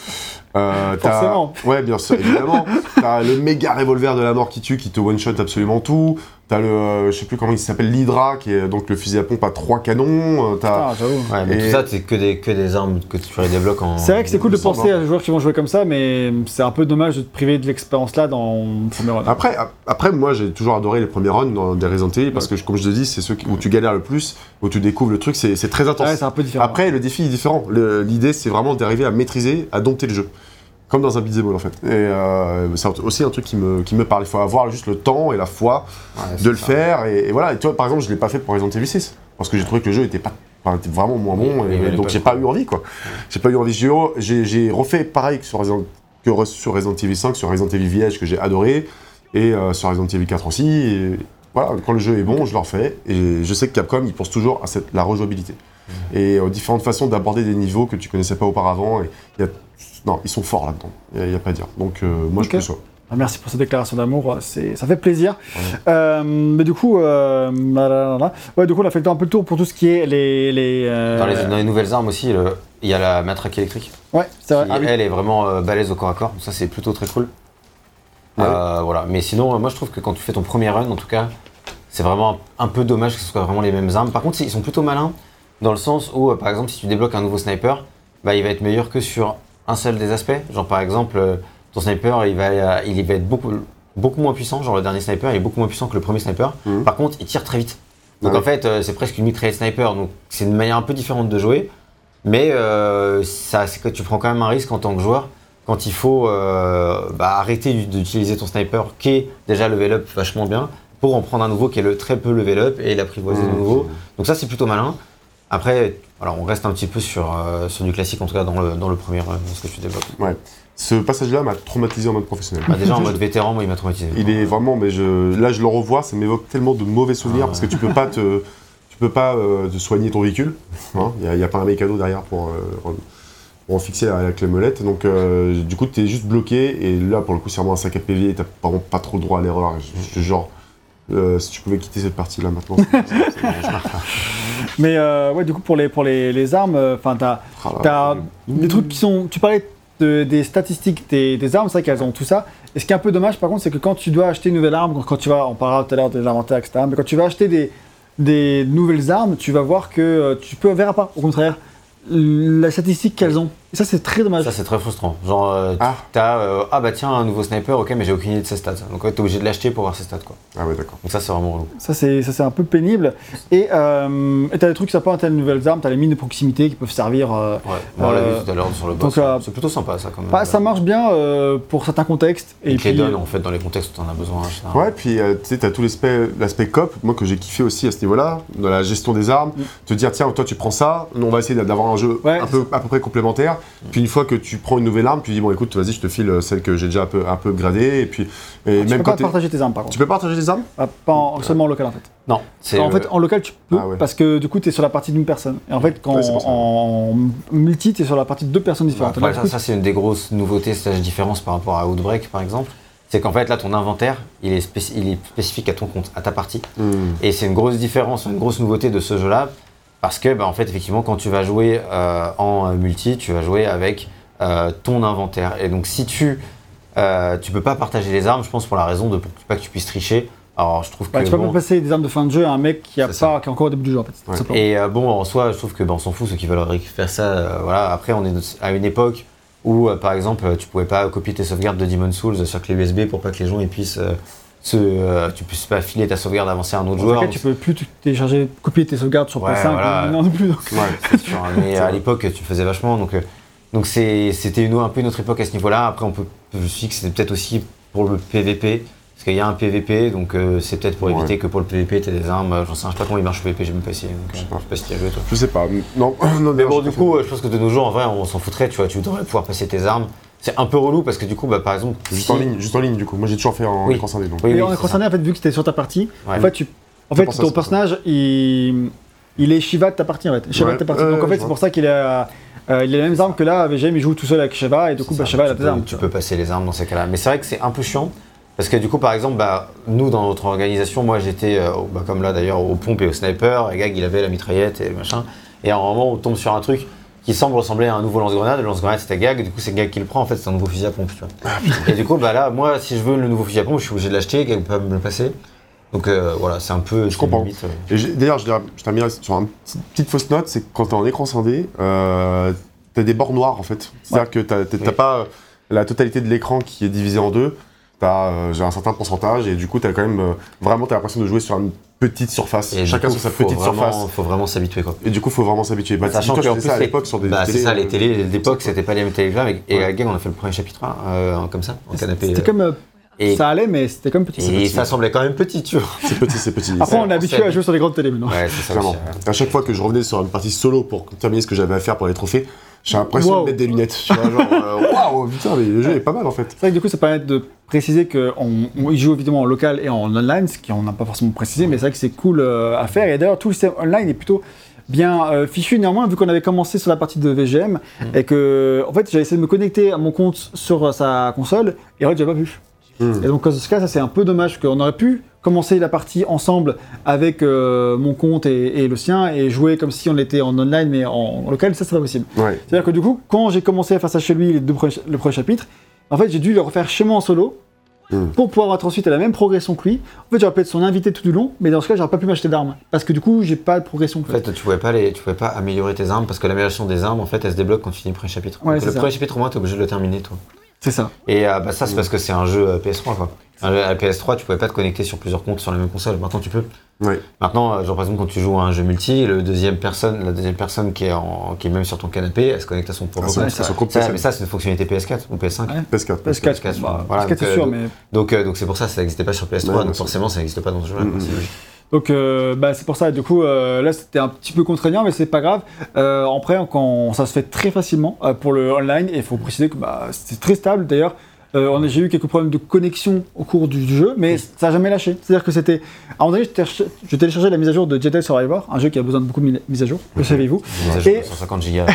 Euh, t'as- Forcément. Ouais, bien sûr, évidemment. t'as le méga revolver de la mort qui tue, qui te one-shot absolument tout. T'as le, euh, je sais plus comment il s'appelle, l'Hydra, qui est donc le fusil à pompe à trois canons. Euh, t'as- Ah, j'avoue. Ouais, mais Et- tout ça, c'est que des, que des armes que tu les débloques en. C'est vrai que c'est cool de penser à des joueurs qui vont jouer comme ça, mais c'est un peu dommage de te priver de l'expérience là dans le premier run. Après, ap- après, moi, j'ai toujours adoré les premiers runs dans des Resident Evil parce que, comme je te dis, c'est ceux qui- où tu galères le plus, où tu découvres le truc, c'est c'est très intense. Ouais, c'est un peu différent. Après, le défi est différent. Le- L'idée, c'est vraiment d'arriver à maîtriser, à dompter le jeu. Comme dans un beat'em en fait. Et euh, c'est aussi un truc qui me, qui me parle. Il faut avoir juste le temps et la foi Ouais, de le ça. faire. Et, et voilà. Et toi, par exemple, je l'ai pas fait pour Resident Evil 6. Parce que j'ai trouvé que le jeu était, pas, enfin, était vraiment moins bon. Oui, et donc, j'ai pas eu envie, quoi. J'ai pas eu envie. J'ai- refait pareil que sur Resident, que sur Resident Evil 5, sur Resident Evil Village, que j'ai adoré. Et euh, sur Resident Evil 4 aussi. Et voilà, quand le jeu est bon, je le refais. Et je sais que Capcom, il pense toujours à cette, la rejouabilité. Et aux différentes façons d'aborder des niveaux que tu connaissais pas auparavant. Et il y a- non, ils sont forts là-dedans. Il n'y a, pas à dire. Donc, euh, moi, je conçois. Ah, Merci pour cette déclaration d'amour, c'est- ça fait plaisir. Euh, mais du coup, euh, là, là, là, là. Ouais, du coup, on a fait le temps- un peu le tour pour tout ce qui est les. les, euh, Dans les, dans les nouvelles armes aussi, le- il y a la matraque électrique. Ouais, c'est vrai. qui, Ah oui. elle est vraiment euh, balèze au corps à corps. Ça, c'est plutôt très cool. Ouais. Euh, voilà. Mais sinon, euh, moi, je trouve que quand tu fais ton premier run, en tout cas, c'est vraiment un peu dommage que ce soit vraiment les mêmes armes. Par contre, ils sont plutôt malins dans le sens où, euh, par exemple, si tu débloques un nouveau sniper, bah, il va être meilleur que sur un seul des aspects. Genre, par exemple, euh, ton sniper, il va, euh, il va être beaucoup, beaucoup moins puissant. Genre, le dernier sniper, il est beaucoup moins puissant que le premier sniper. Mhm. Par contre, il tire très vite. Donc en fait, euh, c'est presque une mitraillette sniper. Donc c'est une manière un peu différente de jouer. Mais euh, ça, c'est que tu prends quand même un risque en tant que joueur quand il faut euh, bah, arrêter d'utiliser ton sniper qui est déjà level up vachement bien pour en prendre un nouveau qui est le très peu level up et l'apprivoiser de Mmh. nouveau. Donc ça, c'est plutôt malin. Après, voilà, on reste un petit peu sur, euh, sur du classique, en tout cas dans le, dans le premier, euh, ce que tu développes. Ouais. Ce passage-là m'a traumatisé en mode professionnel. Bah, déjà en mode vétéran, moi, il m'a traumatisé. Il est vraiment, mais je, là je le revois, ça m'évoque tellement de mauvais souvenirs Ah parce que tu peux pas te, tu peux pas euh, te soigner ton véhicule. hein. Il n'y a, pas un mécano derrière pour, euh, pour en fixer la, la clé molette. Donc du coup tu es juste bloqué et là pour le coup c'est vraiment un sac à PV et t'as vraiment pas trop le droit à l'erreur. Genre euh, si tu pouvais quitter cette partie là maintenant. Mais euh, ouais, du coup, pour les, pour les, les armes, euh, enfin, t'as Ah euh, des trucs qui sont. Tu parlais de- des statistiques des, des armes, c'est vrai qu'elles ont tout ça. Et ce qui est un peu dommage, par contre, c'est que quand tu dois acheter une nouvelle arme, quand- tu vas, on parlera tout à l'heure de l'inventaire, etc. Mais quand tu vas acheter des, des nouvelles armes, tu vas voir que tu peux verras pas, au contraire, la statistique qu'elles ont. Et ça, c'est très dommage. Ça, c'est très frustrant. Genre, euh, Ah. t'as, euh, ah bah tiens, un nouveau sniper, ok, mais j'ai aucune idée de ses stats. Donc, ouais, t'es obligé de l'acheter pour voir ses stats, quoi. Ah ouais d'accord. Donc, ça, c'est vraiment relou. Ça, c'est ça, c'est un peu pénible. Et euh, et t'as des trucs sympas, t'as des nouvelles armes, t'as les mines de proximité qui peuvent servir. euh, Ouais, on l'a Euh, vu tout à l'heure sur le donc, boss. euh, c'est plutôt sympa, ça, quand même. bah, ça marche bien euh, pour certains contextes. Et, Et te les puis, donne, en fait, dans les contextes où t'en as besoin. général. Ouais, puis euh, tu sais, t'as tout l'aspect l'aspect cop, moi que j'ai kiffé aussi à ce niveau-là, dans la gestion des armes, Mm. te dire tiens, toi tu prends ça, nous on va essayer d'avoir un jeu Ouais, un peu, à peu près complémentaire. Puis une fois que tu prends une nouvelle arme, tu dis bon écoute, vas-y, je te file euh, celle que j'ai déjà un peu, un peu gradée, et puis et Ah, tu même peux quand pas t'es- partager tes armes, par tu contre. peux partager des armes? Ah, Pas en- seulement en local, en fait. Non, c'est. En euh, fait, en local, tu peux, Ah ouais. parce que du coup, tu es sur la partie d'une personne. Et en fait, quand Ouais, c'est en multi, tu es sur la partie de deux personnes bah, différentes. après, Là, ça, du coup, ça, c'est une des grosses nouveautés, slash différences par rapport à Outbreak, par exemple. C'est qu'en fait, là, ton inventaire, il est, spéci- il est spécifique à ton compte, à ta partie. Et c'est une grosse différence, une grosse nouveauté de ce jeu-là, parce que, bah, en fait, effectivement, quand tu vas jouer euh, en euh, multi, tu vas jouer avec euh, ton inventaire. Et donc, si tu euh, tu peux pas partager les armes, je pense, pour la raison de pour pas que tu puisses tricher. Alors, je trouve que tu peux bon, pas passer des armes de fin de jeu à un mec qui, a pas, qui est encore au début du jeu, en fait. Ouais. Et bon, en soi, je trouve que bah, on s'en fout ceux qui veulent récupérer ça. voilà. Après, on est à une époque où, par exemple, tu pouvais pas copier tes sauvegardes de Demon Souls sur clé USB pour pas que les gens ils puissent se, euh, tu puisses pas filer ta sauvegarde avancer à un autre ce joueur. cas, tu peux plus télécharger, copier tes sauvegardes sur Ouais, PS5 voilà. non, non plus. donc. Ouais. C'est sûr, mais à l'époque, tu le faisais vachement. Donc, euh, donc c'était une, un peu une autre époque à ce niveau-là. Après, on peut, je me suis dit que c'était peut-être aussi pour le PVP. Parce qu'il y a un PVP, donc euh, c'est peut-être pour Ouais. éviter que pour le PVP, tu des armes. euh, J'en sais rien, je sais pas comment il marche le PVP, j'ai même pas essayé. Donc, euh, je sais pas si tu as joué toi. Je sais pas. Non, non Mais bon, du coup, je pense que de nos jours, en vrai, on s'en foutrait, tu vois, tu devrais pouvoir passer tes armes. C'est un peu relou parce que du coup, bah, par exemple. juste si- en ligne, juste en ligne du coup. Moi j'ai toujours fait en Oui. écran scindé donc. Oui, oui, en scindé, en fait, vu que tu es sur ta partie, Ouais. en fait, tu, en fait ton personnage, il, il est Shiva de ta partie, en fait. Shiva Ouais, de ta partie. donc, en fait, c'est pour ça qu'il a, euh, il a les mêmes armes que là. VGM, il joue tout seul avec Shiva, et du coup, bah, Shiva, il a peux- armes. Tu peux passer les armes dans ces cas-là. Mais c'est vrai que c'est un peu chiant. Parce que du coup, par exemple, bah, nous, dans notre organisation, moi, j'étais, euh, au- bah, comme là d'ailleurs, au pompe et au sniper. Et Gag, il avait la mitraillette et machin. Et à un moment, on tombe sur un truc qui semble ressembler à un nouveau lance-grenade. Le lance-grenade, c'était Gag. Du coup, c'est Gag qui le prend. En fait, c'est un nouveau fusil à pompe. Tu vois. et du coup, bah, là, moi, si je veux le nouveau fusil à pompe, je suis obligé de l'acheter. Gag peut me le passer. Donc euh, voilà, c'est un peu. c'est comprends. euh, d'ailleurs, je, je terminerai sur une petite, fausse note, c'est que quand t'es en écran scindé, euh, t'as des bords noirs en fait. C'est-à-dire que t'as Oui. pas euh, la totalité de l'écran qui est divisé en deux. T'as euh, j'ai un certain pourcentage et du coup t'as quand même euh, vraiment t'as l'impression de jouer sur une petite surface. Et Chacun coup, sur sa petite vraiment- surface. Faut vraiment s'habituer quoi. Et du coup faut vraiment s'habituer. Bah, Sachant qu'en plus, ça à l'époque sur des bah, c'est ça, les euh, télés d'époque, c'était pas les télés avec. Et Ouais. à Gag, on a fait le premier chapitre hein, euh, comme ça, en canapé. C'était euh, comme. euh, et- Ça allait, mais c'était comme petit. Et ça semblait quand même petit, tu vois. C'est petit, c'est petit. Après, on est on habitué à jouer sur les grandes télés maintenant. Ouais, c'est ça Clairement. À chaque fois que je revenais sur une partie solo pour terminer ce que j'avais à faire pour les trophées, j'ai l'impression Wow. de mettre des lunettes. Tu vois, genre, euh, waouh, putain, mais le jeu est pas mal en fait. C'est vrai que du coup, ça permet de préciser qu'on on y joue évidemment en local et en online, ce qu'on n'a pas forcément précisé, mais c'est vrai que c'est cool euh, à faire. Et d'ailleurs, tout le système online est plutôt bien euh, fichu. Néanmoins, vu qu'on avait commencé sur la partie de VGM et que, en fait, j'avais essayé de me connecter à mon compte sur euh, sa console et en fait, j'avais pas pu. Hmm. Et donc, dans ce cas, ça c'est un peu dommage qu'on aurait pu commencer la partie ensemble avec euh, mon compte et, et le sien et jouer comme si on était en online mais en, en local. Ça, c'est pas possible. Ouais. C'est-à-dire que du coup, quand j'ai commencé à faire ça chez lui, les deux premiers- le premier chapitre, en fait, j'ai dû le refaire chez moi en solo Mm. pour pouvoir être ensuite à la même progression que lui. En fait, j'aurais pu être son invité tout du long, mais dans ce cas, j'aurais pas pu m'acheter d'armes parce que du coup, j'ai pas de progression. En fait, tu pouvais pas les, tu pouvais pas améliorer tes armes parce que l'amélioration des armes, en fait, elle se débloque quand tu finis le premier chapitre. Ouais, Donc, c'est le ça. premier chapitre, au moins, t'es obligé de le terminer, toi. C'est ça. Et euh, bah, ça, c'est parce que c'est un jeu euh, PS3, quoi. À la PS3, tu pouvais pas te connecter sur plusieurs comptes sur la même console. Maintenant, tu peux. Maintenant, euh, genre par exemple, quand tu joues à un jeu multi, le deuxième personne, la deuxième personne qui est, en, qui est même sur ton canapé, elle se connecte à son propre Ah, compte. ça se compte Ça, PSN. mais ça, c'est une fonctionnalité PS4 ou PS5. Ouais. PS4. PS4, PS4, bah, voilà, PS4, donc, c'est euh, sûr, donc- mais. Donc, euh, donc c'est pour ça, ça n'existait pas sur PS3, Ouais, bien donc forcément, ça n'existe pas dans ce jeu-là. Mm, mm. logique. Donc euh, bah, c'est pour ça, du coup, euh, là c'était un petit peu contraignant, mais c'est pas grave. Euh, après, quand ça se fait très facilement euh, pour le online, et il faut préciser que bah, c'est très stable d'ailleurs. Euh, on a- J'ai eu quelques problèmes de connexion au cours du, du jeu, mais ça n'a jamais lâché. C'est-à-dire que c'était. À un moment donné, je téléchargeais- la mise à jour de Jedi Survivor, un jeu qui a besoin de beaucoup de mi- mises à jour, le savez-vous. Mise à jour Et- de 150 gigas.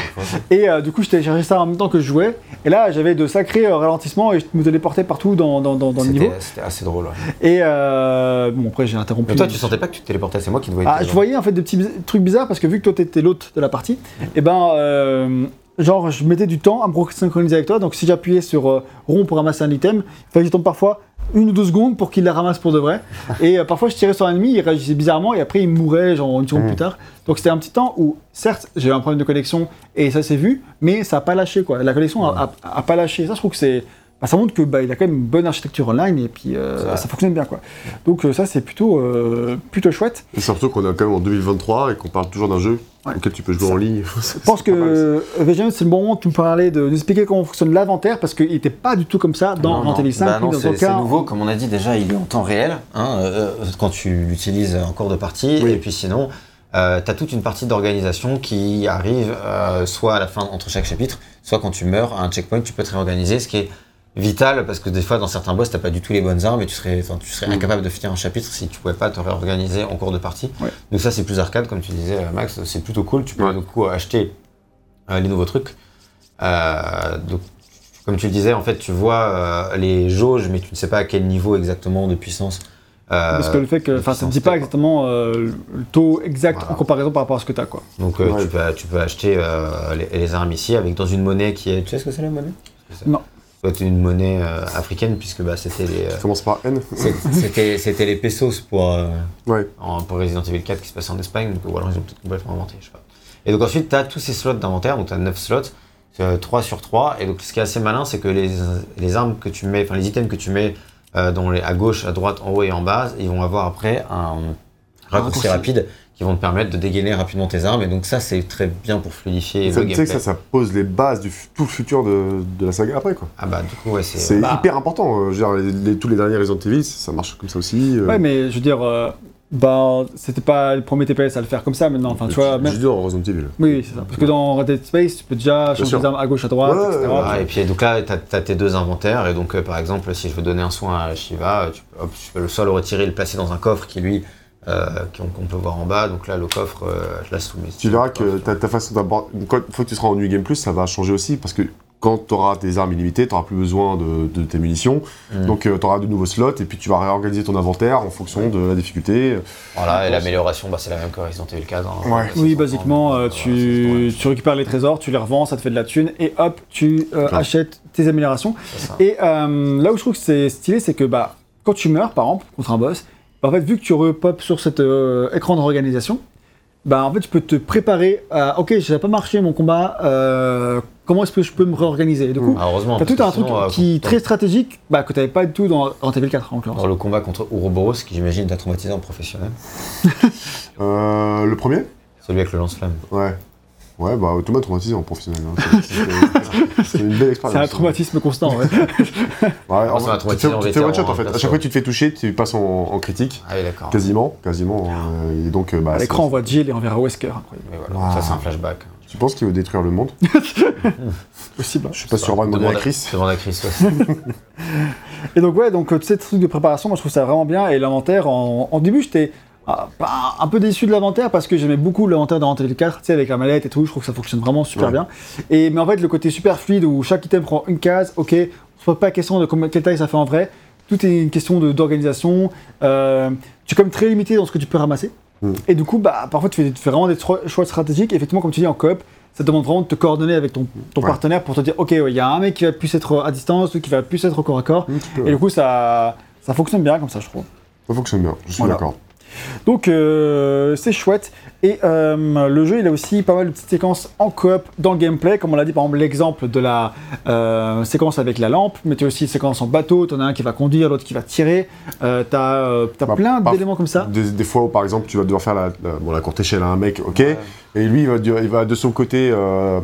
Et euh, du coup, je téléchargeais ça en même temps que je jouais, et là j'avais de sacrés euh, ralentissements et je me téléportais partout dans, dans, dans, dans le niveau. C'était assez drôle. ouais. Et euh, bon, après j'ai interrompu. Mais toi, tu sentais pas que tu te téléportais, c'est moi qui te voyais. Ah, je voyais en fait des petits trucs bizarres parce que vu que toi t'étais l'hôte de la partie, et ben euh, genre je mettais du temps à me synchroniser avec toi. Donc si j'appuyais sur euh, rond pour ramasser un item, il fallait que je tombe parfois une ou deux secondes pour qu'il la ramasse pour de vrai. Et euh, parfois je tirais sur un ennemi, il réagissait bizarrement et après il mourait genre une seconde Mhm. plus tard. Donc c'était un petit temps où certes j'ai eu un problème de connexion et ça s'est vu, mais ça a pas lâché quoi. La connexion a, a- a pas lâché. Ça je trouve que c'est bah, ça montre que bah, il a quand même une bonne architecture online et puis euh, ça fonctionne bien quoi. Donc euh, ça c'est plutôt euh, plutôt chouette. Et surtout qu'on est quand même en 2023 et qu'on parle toujours d'un jeu Ouais. auquel tu peux jouer en ligne. Je pense que euh, VGM, c'est le bon moment de nous parler, de nous expliquer comment fonctionne l'inventaire, parce qu'il n'était pas du tout comme ça dans Non, non. Evil 5, Bah non, c'est aucun. nouveau, comme on a dit déjà, il est en temps réel hein, euh, quand tu l'utilises en cours de partie. Oui. Et puis sinon, tu as toute une partie d'organisation qui arrive euh, soit à la fin entre chaque chapitre, soit quand tu meurs à un checkpoint, tu peux te réorganiser, ce qui est vital parce que des fois dans certains boss, t'as pas du tout les bonnes armes et tu serais, enfin, tu serais Mm. incapable de finir un chapitre si tu pouvais pas te réorganiser en cours de partie. Ouais. Donc ça c'est plus arcade comme tu disais euh, Max, c'est plutôt cool. Tu peux Ouais. du coup acheter euh, les nouveaux trucs. Euh, donc comme tu le disais, en fait, tu vois euh, les jauges, mais tu ne sais pas à quel niveau exactement de puissance. Euh, Parce que le fait que. Enfin, ça ne dit pas exactement euh, le taux exact Voilà. en comparaison par rapport à ce que tu as, quoi. Donc euh, Ouais. tu, peux, tu peux acheter euh, les, les armes ici avec dans une monnaie qui est. Tu sais ce que c'est la monnaie? Non. C'est une monnaie euh, africaine puisque bah, c'était les. euh, Ça commence par N. c'est- c'était c'était les pesos pour euh, Ouais. en- pour Resident Evil 4 qui se passait en Espagne, donc, ou alors ils ont peut-être complètement inventé, je sais pas. Et donc ensuite, tu as tous ces slots d'inventaire, donc tu as 9 slots, euh, 3 sur 3, et donc ce qui est assez malin, c'est que les, les armes que tu mets, enfin les items que tu mets euh, dans les, à gauche, à droite, en haut et en bas, ils vont avoir après un raccourci. rapide qui vont te permettre de dégainer rapidement tes armes, et donc ça c'est très bien pour fluidifier Ça, le tu sais que ça, ça pose les bases du tout le futur de, de la saga après, quoi. Ah bah du coup, ouais, c'est... C'est bah- hyper important. euh, je veux dire, les- les- tous les derniers Resident Evil, ça marche comme ça aussi. euh, Ouais, mais je veux dire, euh, bah, c'était pas le premier TPS à le faire comme ça maintenant. Enfin, tu vois, je même. dis dans Resident Evil. Oui, oui, c'est ça. Parce que dans Red Dead Space, tu peux déjà changer les armes à gauche, à droite, Ouais, etc. ouais, Voilà, et puis donc là, tu as, tes deux inventaires, et donc euh, par exemple, si je veux donner un soin à Shiva, tu peux, hop, tu peux le soit le retirer et le placer dans un coffre qui lui, euh, qu'on peut voir en bas. Donc là, le coffre, euh, je la soumets. Tu verras que ta, ta façon d'aborder. Une fois que tu seras en New Game Plus, ça va changer aussi parce que quand tu auras tes armes illimitées, tu n'auras plus besoin de, de tes munitions. Mm. Donc tu auras de nouveaux slots et puis tu vas réorganiser ton inventaire en fonction de la difficulté. Voilà, et l'amélioration, bah, c'est la même que Resident Evil 4. hein. Ouais. Oui, basiquement, euh, tu, récupères les trésors, tu les revends, ça te fait de la thune, et hop, tu euh, achètes tes améliorations. Et euh, là où je trouve que c'est stylé, c'est que bah, quand tu meurs, par exemple, contre un boss, en fait, vu que tu repopes sur cet euh, écran de réorganisation, bah, en fait, tu peux te préparer à Ok, ça n'a pas marché mon combat, euh, comment est-ce que je peux me réorganiser? Et du coup, heureusement. t'as parce tout un truc sinon, euh, qui est très stratégique bah, que tu n'avais pas du tout dans Resident Evil 4 en l'occurrence. Dans le combat contre Ouroboros, qui j'imagine t'a traumatisé en professionnel. Euh, le premier? Celui avec le lance-flamme. Ouais. Ouais, bah Thomas traumatisé en professionnel. hein. C'est- c'est- C'est une belle expérience. C'est un traumatisme constant, ouais. Ouais, en ça m'a fait, tu te traumatisé fais- en tu te fais one shot en fait. bien À chaque fois que tu te fais toucher, tu passes en, en critique. Ah oui, d'accord. Quasiment, quasiment. euh, et donc, euh, bah, à c'est- l'écran, on voit Jill et on verra Wesker. Mais voilà, Wow. ça c'est un flashback. Tu penses qu'il veut détruire le monde? Possible. hein. Je suis pas sûr de demander à Chris. Demande à Chris, ouais. Et donc ouais, donc euh, tous ces trucs de préparation, moi je trouve ça vraiment bien. Et l'inventaire, en, en début j'étais ah, un peu déçu de l'inventaire parce que j'aimais beaucoup l'inventaire dans Resident Evil 4, tu sais, avec la mallette et tout, je trouve que ça fonctionne vraiment super Ouais. bien. Et, mais en fait, le côté super fluide où chaque item prend une case, ok, on se pose pas la question de combien, quelle taille ça fait en vrai, tout est une question d'organisation. Euh, tu es comme très limité dans ce que tu peux ramasser. Mm. Et du coup, bah, parfois tu fais, tu fais vraiment des choix stratégiques. Et effectivement, comme tu dis en coop, ça te demande vraiment de te coordonner avec ton, ton Ouais. partenaire pour te dire, ok, ouais, il y a un mec qui va plus être à distance, qui va plus être au corps à corps. Et du coup, ça, ça fonctionne bien comme ça, je trouve. Ça fonctionne bien, je suis Voilà. d'accord. Donc euh, c'est chouette. Et euh, le jeu, il a aussi pas mal de petites séquences en coop dans le gameplay, comme on l'a dit, par exemple l'exemple de la euh, séquence avec la lampe, mais tu as aussi une séquence en bateau, tu en as un qui va conduire, l'autre qui va tirer, euh, tu as, Bah, plein d'éléments comme ça. Des, des fois où, par exemple, tu vas devoir faire la, la- bon, la courte échelle à un mec, ok, et lui, il va, il va de son côté euh,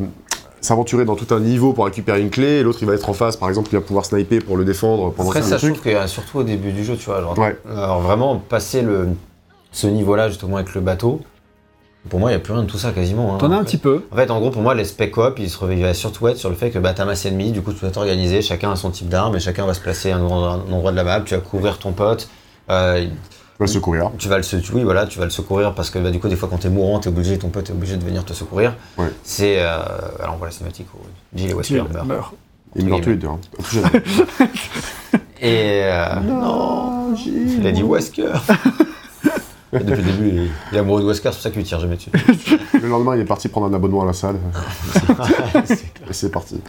s'aventurer dans tout un niveau pour récupérer une clé, et l'autre, il va être en face, par exemple, il va pouvoir sniper pour le défendre pendant Après, ça, je trouve que surtout au début du jeu, tu vois, genre, Ouais. alors vraiment passer le, ce niveau-là justement avec le bateau, pour moi, il n'y a plus rien de tout ça quasiment. hein. T'en as un petit peu. En fait, en gros, pour moi, les spec coop, ils se revivaient surtout être sur le fait que bah, t'as masse ennemie, du coup, tu dois t'organiser, chacun a son type d'arme, et chacun va se placer à un endroit, un endroit de la map, tu vas couvrir ton pote, euh, Il va le secourir. tu vas le, se- oui, voilà, tu vas le secourir parce que bah, du coup, des fois, quand t'es mourant, t'es obligé, ton pote est obligé de venir te secourir. Ouais. C'est. Euh, alors, on voit la cinématique où Jill et Wesker Tu meurent. meurs. Il Oui, meurt tous les deux. Hein. Et. euh, non, Il a dit Wesker Et Depuis le début, il est- il est amoureux de Wesker, c'est pour ça qu'il lui tire jamais dessus. Le lendemain, il est parti prendre un abonnement à la salle. et c'est parti.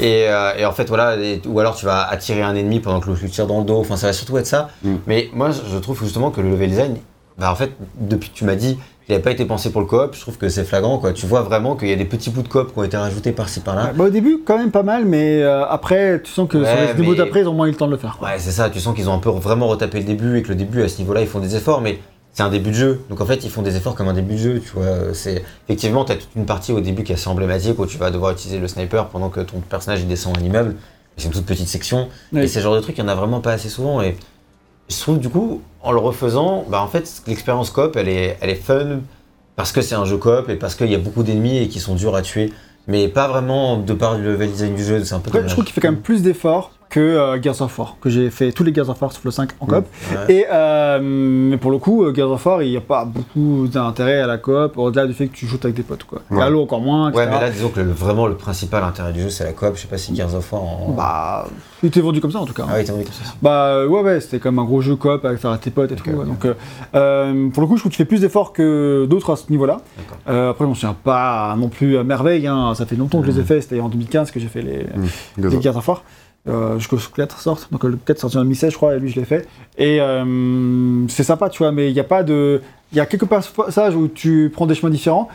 Et, euh, et en fait, voilà, et- ou alors tu vas attirer un ennemi pendant que l'autre lui tire dans le dos, enfin ça va surtout être ça. Mm. Mais moi, je trouve justement que le level design, bah en fait, depuis que tu m'as dit qu'il n'avait pas été pensé pour le coop, je trouve que c'est flagrant, quoi. Tu vois vraiment qu'il y a des petits bouts de coop qui ont été rajoutés par-ci par-là. Ouais, bah, au début, quand même pas mal, mais euh, après, tu sens que Ouais, sur les démos mais- d'après, ils ont moins eu le temps de le faire. quoi. Ouais, c'est ça, tu sens qu'ils ont un peu vraiment retapé le début et que le début, à ce niveau-là, ils font des efforts, mais c'est un début de jeu. Donc en fait, ils font des efforts comme un début de jeu, tu vois. C'est Effectivement, tu as toute une partie au début qui est assez emblématique où tu vas devoir utiliser le sniper pendant que ton personnage il descend un immeuble. C'est une toute petite section. Oui. Et ce genre de trucs, il n'y en a vraiment pas assez souvent. Et je trouve du coup, en le refaisant, bah en fait, l'expérience coop, elle est, elle est fun parce que c'est un jeu coop et parce qu'il y a beaucoup d'ennemis et qui sont durs à tuer. Mais pas vraiment de par le level design du jeu, c'est un peu je trouve qu'il fait quand même plus d'efforts que euh, Gears of War, que j'ai fait tous les Gears of War sauf le 5 en coop. Ouais. Et euh, mais pour le coup, euh, Gears of War, il n'y a pas beaucoup d'intérêt à la coop, au-delà du fait que tu joues avec des potes. Quoi. Ouais. Halo encore moins, etc. Ouais, mais là, disons que le- vraiment le principal intérêt du jeu, c'est la coop. Je sais pas si Gears of War en. Bah, il était vendu comme ça en tout cas. Ah oui, t'as envie comme ça. Bah euh, ouais ouais c'était comme un gros jeu coop avec tes potes et tout. Ouais. Donc euh, pour le coup je trouve que tu fais plus d'efforts que d'autres à ce niveau-là. Après je m'en souviens pas non plus à merveille, hein. ça fait longtemps que je les ai Mhm. fait, c'était en 2015 que j'ai fait les, les Gaza. Gears of War. Euh, jusqu'au 4 sortent, donc le 4 sorti en 2016 je crois et lui je l'ai fait. Et euh, c'est sympa tu vois mais il n'y a pas de... Il y a quelques passages où tu prends des chemins différents.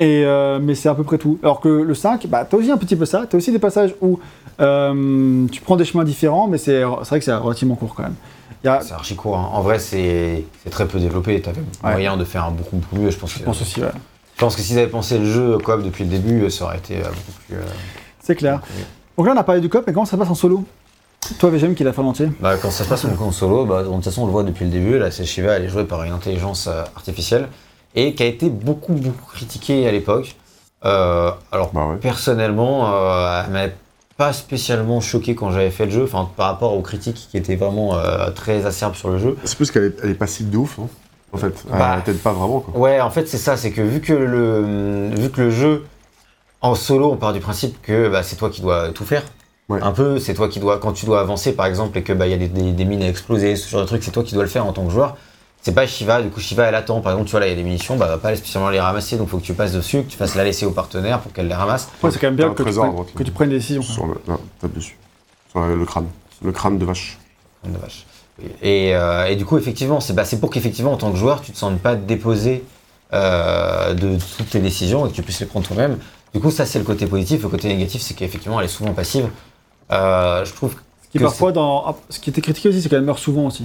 Et euh, mais c'est à peu près tout. Alors que le 5, bah, t'as aussi un petit peu ça. T'as aussi des passages où tu prends des chemins différents, mais c'est vrai que c'est relativement court quand même. A, C'est archi court. hein. En vrai, c'est très peu développé. T'avais Ouais. moyen de faire un beaucoup mieux. Je pense, je que, pense aussi, ouais. je pense que s'ils avaient pensé le jeu coop depuis le début, ça aurait été beaucoup plus. C'est clair. Donc là, on a parlé du cop, mais comment ça se passe en solo? Toi, VGM, qui l'a fait en entier Bah, quand ça se passe en solo, bah, de toute façon, on le voit depuis le début. Là, c'est Shiva, elle est jouée par une intelligence euh, artificielle et qui a été beaucoup, beaucoup critiquée à l'époque. Euh, alors, Bah ouais. personnellement, euh, elle m'avait pas spécialement choqué quand j'avais fait le jeu, enfin, par rapport aux critiques qui étaient vraiment euh, très acerbes sur le jeu. C'est plus qu'elle est, elle est passive de ouf, hein, en fait. Bah. Elle t'aide pas vraiment, quoi. Ouais, en fait, c'est ça, c'est que vu que le, vu que le jeu en solo, on part du principe que bah, c'est toi qui dois tout faire. Ouais. Un peu, c'est toi qui dois, quand tu dois avancer par exemple et que bah il y a des, des- des mines à exploser, ce genre de truc, c'est toi qui dois le faire en tant que joueur. C'est pas Shiva, du coup Shiva elle attend, par exemple tu vois là il y a des munitions, bah elle va pas spécialement les ramasser, donc faut que tu passes dessus, que tu fasses la laisser au partenaire pour qu'elle les ramasse. Ouais, c'est quand même bien que tu, trésor prennes, que tu prennes des décisions. Sur le, là, tape dessus. Sur le, le crâne. Le crâne de vache. Comme de vache. Et, euh, et du coup, effectivement, c'est bah, c'est pour qu'effectivement, en tant que joueur, tu te sentes pas déposé euh, de toutes tes décisions et que tu puisses les prendre toi-même. Du coup, ça, c'est le côté positif. Le côté négatif, c'est qu'effectivement, elle est souvent passive. Euh, je trouve Ce qui, que parfois, dans... ah, ce qui était critiqué aussi, c'est qu'elle meurt souvent aussi.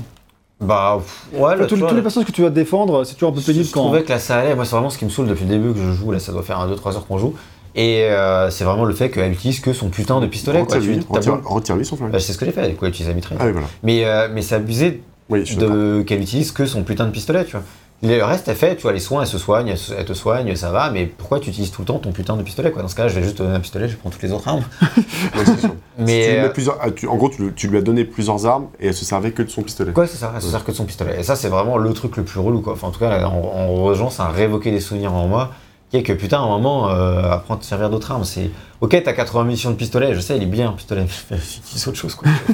Bah, pff, ouais, là, tous, tu vois, tous les là, personnages que tu dois défendre, c'est toujours un peu je, pénible je quand. trouvais que là, ça allait. Moi, c'est vraiment ce qui me saoule depuis le début que je joue. Là, ça doit faire 2-3 heures qu'on joue. Et euh, c'est vraiment le fait qu'elle utilise que son putain de pistolet. Quoi. Tu- Retire-lui retire, retire-lui son flingue. Bah, c'est ce que j'ai fait. Du coup, elle utilise la mitraille. Ah oui, voilà. Mais, euh, mais c'est abusé Oui, je de qu'elle utilise que son putain de pistolet, tu vois. Le reste, elle fait, tu vois, les soins, elle se soigne, elle, se- elle te soigne, ça va, mais pourquoi tu utilises tout le temps ton putain de pistolet, quoi? Dans ce cas-là, je vais juste te donner un pistolet, je prends toutes les autres armes. Ouais, c'est sûr. Mais. Tu lui mets euh, plusieurs- ah, tu- en gros, tu, lui- tu lui as donné plusieurs armes et elle se servait que de son pistolet. Quoi, c'est ça, elle se sert que de son pistolet. Et ça, c'est vraiment le truc le plus relou, quoi. Enfin, en tout cas, en, en rejoint, ça a révoqué des souvenirs en moi, qui est que putain, à un moment, euh, apprends à te servir d'autres armes. C'est. Ok, t'as 80 munitions de pistolet, je sais, il est bien, un pistolet, mais utilise autre chose, quoi. Je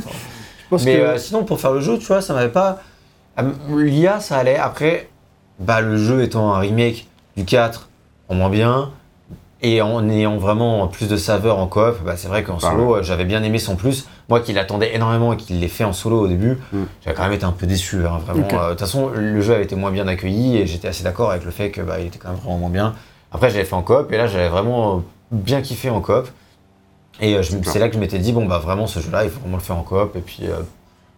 pense Mais que- euh, sinon, pour faire le jeu, tu vois, ça m'avait pas. euh, L'IA, ça allait. Après, bah, le jeu étant un remake du 4, en moins bien, Et en ayant vraiment plus de saveur en coop, bah, c'est vrai qu'en Bah solo, j'avais bien aimé son plus. Moi qui l'attendais énormément et qui l'ai fait en solo au début, Mm. j'avais quand même été un peu déçu. hein, vraiment. Euh, De toute façon, le jeu avait été moins bien accueilli et j'étais assez d'accord avec le fait qu'il était quand même vraiment moins bien. Après, j'avais fait en coop et là, j'avais vraiment bien kiffé en coop. Et euh, c'est là que je m'étais dit, bon, bah vraiment, ce jeu-là, il faut vraiment le faire en coop. Et puis, euh,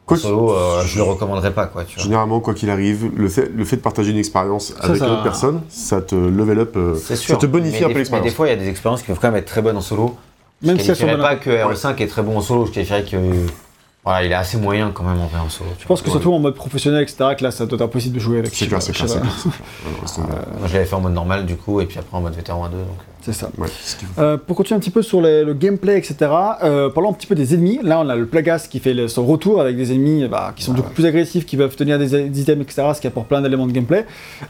Quoi solo, euh, je le recommanderais pas, quoi. Tu vois. Généralement, quoi qu'il arrive, le fait, le fait de partager une expérience avec ça- une autre personne, ça te level up, euh, ça te bonifie mais un peu Mais des l'expérience. fois, il y a des expériences qui peuvent quand même être très bonnes en solo. Je Même si sont qualifierais bonnes. pas que RE5 est très bon en solo, je qualifierais que voilà, il est assez moyen quand même en vrai en solo. Je pense que Ouais. surtout en mode professionnel, etc., que là, ça doit être impossible de jouer avec. C'est clair, c'est clair, clair. tomber. vois. Moi, je l'avais fait en mode normal du coup, et puis après en mode vétéran à 2. Donc... C'est ça. Ouais. Euh, pour continuer un petit peu sur les- le gameplay, etc., euh, parlons un petit peu des ennemis. Là, on a le Plagas qui fait le- son retour avec des ennemis bah, qui sont Ah beaucoup plus agressifs, qui peuvent tenir des, des items, etc., ce qui apporte plein d'éléments de gameplay.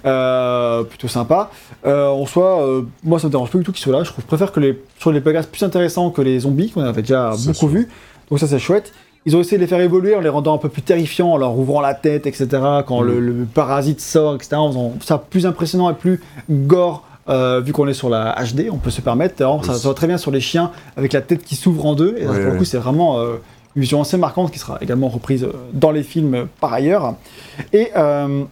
Euh, plutôt sympa. Euh, en soi, euh, moi, ça me dérange pas du tout qu'ils soient là. Je trouve, préfère que les, sur les Plagas plus intéressants que les zombies, qu'on avait déjà beaucoup sûr. vus. Donc ça, c'est chouette. Ils ont essayé de les faire évoluer en les rendant un peu plus terrifiants, en leur ouvrant la tête, etc. Quand Mm. le, le parasite sort, etc. En faisant ça plus impressionnant et plus gore, euh, vu qu'on est sur la HD, on peut se permettre. Alors, ça, Oui. ça va très bien sur les chiens, avec la tête qui s'ouvre en deux. Et Ouais, pour le coup, c'est vraiment euh, une vision assez marquante qui sera également reprise euh, dans les films par ailleurs. Et euh,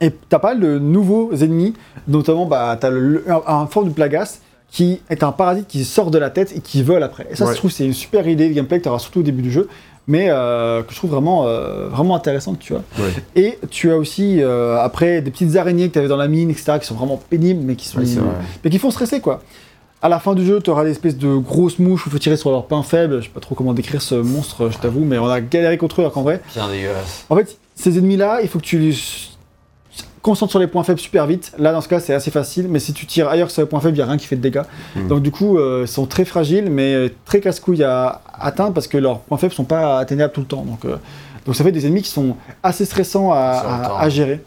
et t'as pas de nouveaux ennemis, notamment bah, t'as le- un, un forme de Plagas qui est un parasite qui sort de la tête et qui vole après. Et ça, Ouais. je trouve, c'est une super idée de gameplay que tu auras surtout au début du jeu, mais euh, que je trouve vraiment, euh, vraiment intéressante, tu vois. Ouais. Et tu as aussi, euh, après, des petites araignées que tu avais dans la mine, etc., qui sont vraiment pénibles, mais qui, sont, vrai. mais qui font stresser, quoi. À la fin du jeu, tu auras des espèces de grosses mouches où il faut tirer sur leurs pains faibles. Je sais pas trop comment décrire ce monstre, je t'avoue, mais on a galéré contre eux, alors qu'en vrai, Bien dégueulasse. en fait, ces ennemis-là, il faut que tu les concentres sur les points faibles super vite. Là, dans ce cas, c'est assez facile, mais si tu tires ailleurs que sur les points faibles, il n'y a rien qui fait de dégâts. Mhm. Donc, du coup, euh, ils sont très fragiles, mais très casse-couilles à atteindre parce que leurs points faibles sont pas atteignables tout le temps. Donc, euh, donc ça fait des ennemis qui sont assez stressants à, à- à gérer.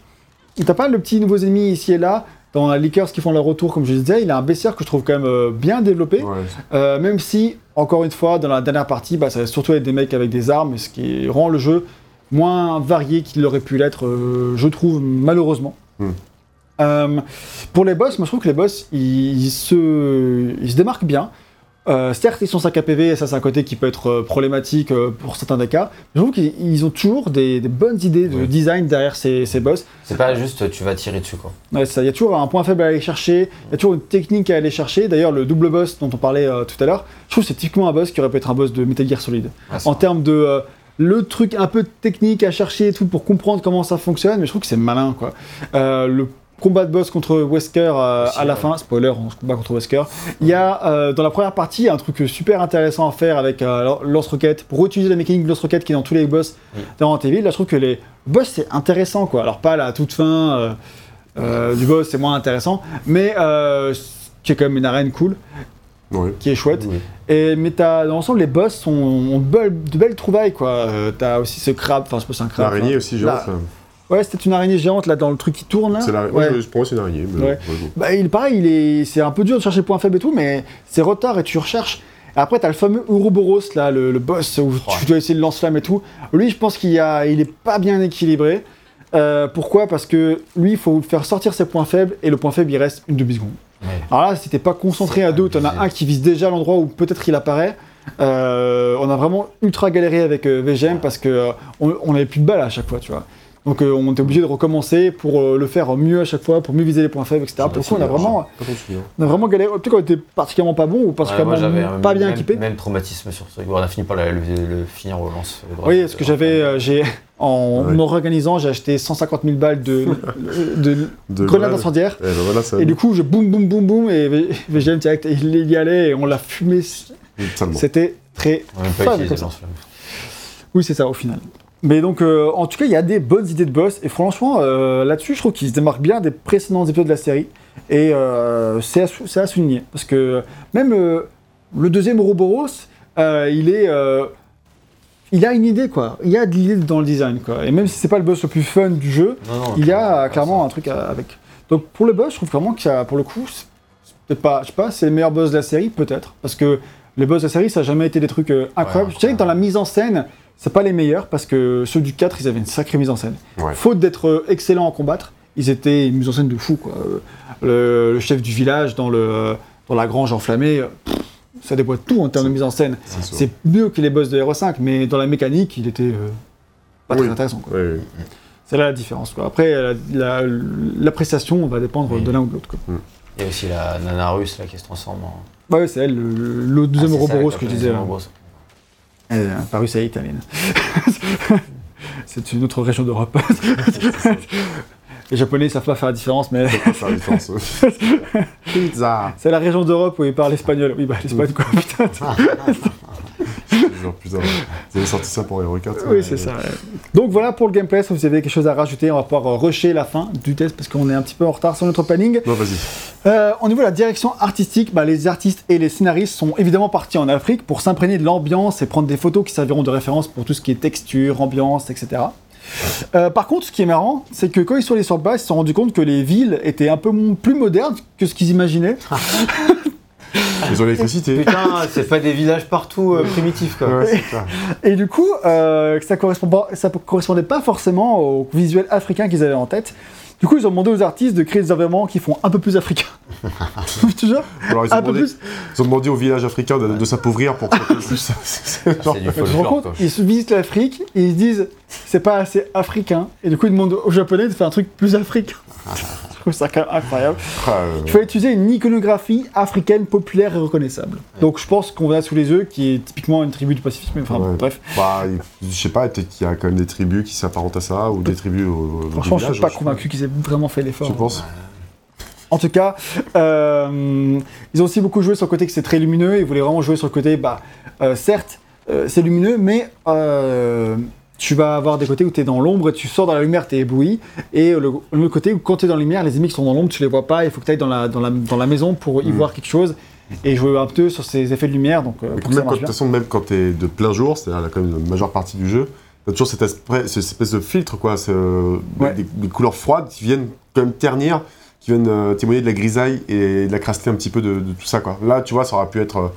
T'as pas le petit nouveaux ennemis ici et là. Dans la Lickers qui font leur retour, comme je disais, il a un baissière que je trouve quand même euh, bien développé. Ouais. Euh, même si, encore une fois, dans la dernière partie, bah, ça va surtout être des mecs avec des armes, ce qui rend le jeu moins varié qu'il aurait pu l'être, euh, je trouve, malheureusement. Hmm. Euh, pour les boss, moi je trouve que les boss, ils, ils se, ils se démarquent bien. Euh, certes, ils sont 5 APV, et ça c'est un côté qui peut être problématique pour certains des cas. Mais je trouve qu'ils ils ont toujours des, des bonnes idées de Oui. design derrière ces, ces boss. C'est pas juste tu vas tirer dessus quoi. Ouais, ça, il y a toujours un point faible à aller chercher, il y a toujours une technique à aller chercher. D'ailleurs, le double boss dont on parlait tout à l'heure, je trouve que c'est typiquement un boss qui aurait pu être un boss de Metal Gear Solid. Ah, En termes de le truc un peu technique à chercher et tout pour comprendre comment ça fonctionne, mais je trouve que c'est malin quoi. Euh, le combat de boss contre Wesker euh, à la fin, spoiler, on se combat contre Wesker. Il y a euh, dans la première partie un truc super intéressant à faire avec euh, lance-roquette pour utiliser la mécanique de lance-roquette qui est dans tous les boss Oui. dans Evil. Là, je trouve que les boss c'est intéressant quoi. Alors pas la toute fin du boss, c'est moins intéressant, mais qui est quand même une arène cool, Ouais. qui est chouette. Oui. Et, mais t'as, dans l'ensemble, les boss sont, ont de belles, trouvailles, quoi. Euh, t'as aussi ce crabe, enfin, je si c'est un crabe. L'araignée enfin. aussi, genre. Ouais, c'était une araignée géante, là, dans le truc qui tourne, là. C'est la... Ouais. Moi, je, pense c'est une araignée. mais- Ouais. Bah, il, pareil, il est, c'est un peu dur de chercher le point faible et tout, mais c'est retard et tu recherches. Après, t'as le fameux Ouroboros, là, le, le boss où tu dois essayer de lance-flamme et tout. Lui, je pense qu'il a, il est pas bien équilibré. Euh, pourquoi? Parce que lui, il faut faire sortir ses points faibles et le point faible, il reste une demi-seconde. Ouais. Alors là, si t'es pas concentré à deux, t'en as un qui vise déjà l'endroit où peut-être il apparaît. Euh, on a vraiment ultra galéré avec euh, VGM parce que euh, on on avait plus de balles à chaque fois, tu vois. Donc euh, on était obligé de recommencer pour euh, le faire mieux à chaque fois, pour mieux viser les points faibles, etc. Pour le coup, on a souvenir, vraiment, souvenir. on a vraiment galéré. Peut-être qu'on était particulièrement pas bon ou Ouais, particulièrement moi, j'avais un pas bien même, équipé. Même traumatisme sur ce on a fini par le, le- le finir au lance. Oui, parce que j'avais, euh, j'ai, en Ouais. me réorganisant, j'ai acheté 150 000 balles de, de De grenades incendiaires. Eh ben voilà. Et du coup, je boum boum boum boum et VGM direct, il y allait et on l'a fumé. C'était très On n'a même fun pas utilisé. Oui, c'est ça au final. Mais donc, euh, en tout cas, il y a des bonnes idées de boss. Et franchement, euh, là-dessus, je trouve qu'ils se démarquent bien des précédents épisodes de la série. Et euh, c'est à, souligner. Parce que même le deuxième Ouroboros, il est. il a une idée, quoi. Il y a de l'idée dans le design, quoi. Et même si c'est pas le boss le plus fun du jeu, Non, non, il y a clairement, un truc avec. Donc pour le boss, je trouve vraiment que ça, pour le coup, peut-être pas, je sais pas, c'est le meilleur boss de la série, peut-être, parce que les boss de la série, ça a jamais été des trucs incroyables. Ouais, je dirais que dans la mise en scène, c'est pas les meilleurs, parce que ceux du 4, ils avaient une sacrée mise en scène. Ouais. Faute d'être euh, excellents en combattre, ils étaient une mise en scène de fou, quoi. Euh, Le, le chef du village dans le dans la grange enflammée, euh, pff, ça déboîte tout en termes de mise en scène. C'est mieux que les boss de Hero 5, mais dans la mécanique, il était euh, pas très Oui. intéressant. quoi. Ouais, ouais. C'est là la différence. quoi. Après, la- la- l'appréciation va dépendre Oui. de l'un ou de l'autre. quoi. Il y a aussi la nana russe là qui se transforme en. Ouais, c'est elle, le, deuxième Ah, Ouroboros la que je disais. là. Est apparue, c'est italienne. c'est une autre région d'Europe. Les Japonais ne savent pas faire la différence, mais faire la différence. Pizza. c'est la région d'Europe où ils parlent espagnol. Oui, bah l'espagne quoi, putain. Genre, putain, vous avez sorti ça pour Hero 4 Oui, c'est ça. Donc voilà pour le gameplay. Si vous avez quelque chose à rajouter, on va pouvoir rusher la fin du test parce qu'on est un petit peu en retard sur notre planning. Non, vas-y. Euh, au niveau de la direction artistique, bah, les artistes et les scénaristes sont évidemment partis en Afrique pour s'imprégner de l'ambiance et prendre des photos qui serviront de référence pour tout ce qui est texture, ambiance, etc. Euh, par contre, ce qui est marrant, c'est que quand ils sont allés sur place, ils se sont rendus compte que les villes étaient un peu plus modernes que ce qu'ils imaginaient. Ils ont l'électricité. Putain, c'est pas des villages partout euh, primitifs quoi. Ouais. Et du coup, euh, ça, correspond pas- ça correspondait pas forcément au visuel africain qu'ils avaient en tête. Du coup, ils ont demandé aux artistes de créer des environnements qui font un peu plus africains. Jure, Alors, ils ont, un peu plus. ils ont demandé au village africain de, de s'appauvrir pour que ça plus. c'est genre- du Tu compte quoi. Ils visitent l'Afrique et ils se disent c'est pas assez africain. Et du coup, ils demandent aux Japonais de faire un truc plus africain. Je trouve ça quand même incroyable. Ah, euh, Il faut utiliser une iconographie africaine populaire et reconnaissable. Donc je pense qu'on a sous les yeux qui est typiquement une tribu du Pacifique. Mais enfin, Ouais. bref. bah, je sais pas, peut-être qu'il y a quand même des tribus qui s'apparentent à ça, ou des tribus Franchement, du je village, suis pas convaincu qu'ils aient vraiment fait l'effort. Tu penses? En tout cas, euh, ils ont aussi beaucoup joué sur le côté que c'est très lumineux. Ils voulaient vraiment jouer sur le côté, bah, euh, certes, euh, c'est lumineux, mais euh, tu vas avoir des côtés où tu es dans l'ombre, et tu sors dans la lumière, tu es ébloui. Et le, le côté où quand tu es dans la lumière, les ennemis qui sont dans l'ombre, tu les vois pas. Il faut que tu ailles dans la, dans, la, dans la maison pour y Mm. voir quelque chose. Et jouer un peu sur ces effets de lumière. Donc, euh, pour même quand, de toute façon, même quand t'es de plein jour, c'est-à-dire la, quand même la majeure partie du jeu, t'as toujours cette espèce, cette espèce de filtre, quoi, c'est, euh, Ouais. des, des couleurs froides qui viennent quand même ternir, qui viennent euh, témoigner de la grisaille et de la crasteté un petit peu de, de tout ça, quoi. Là, tu vois, ça aurait pu être euh,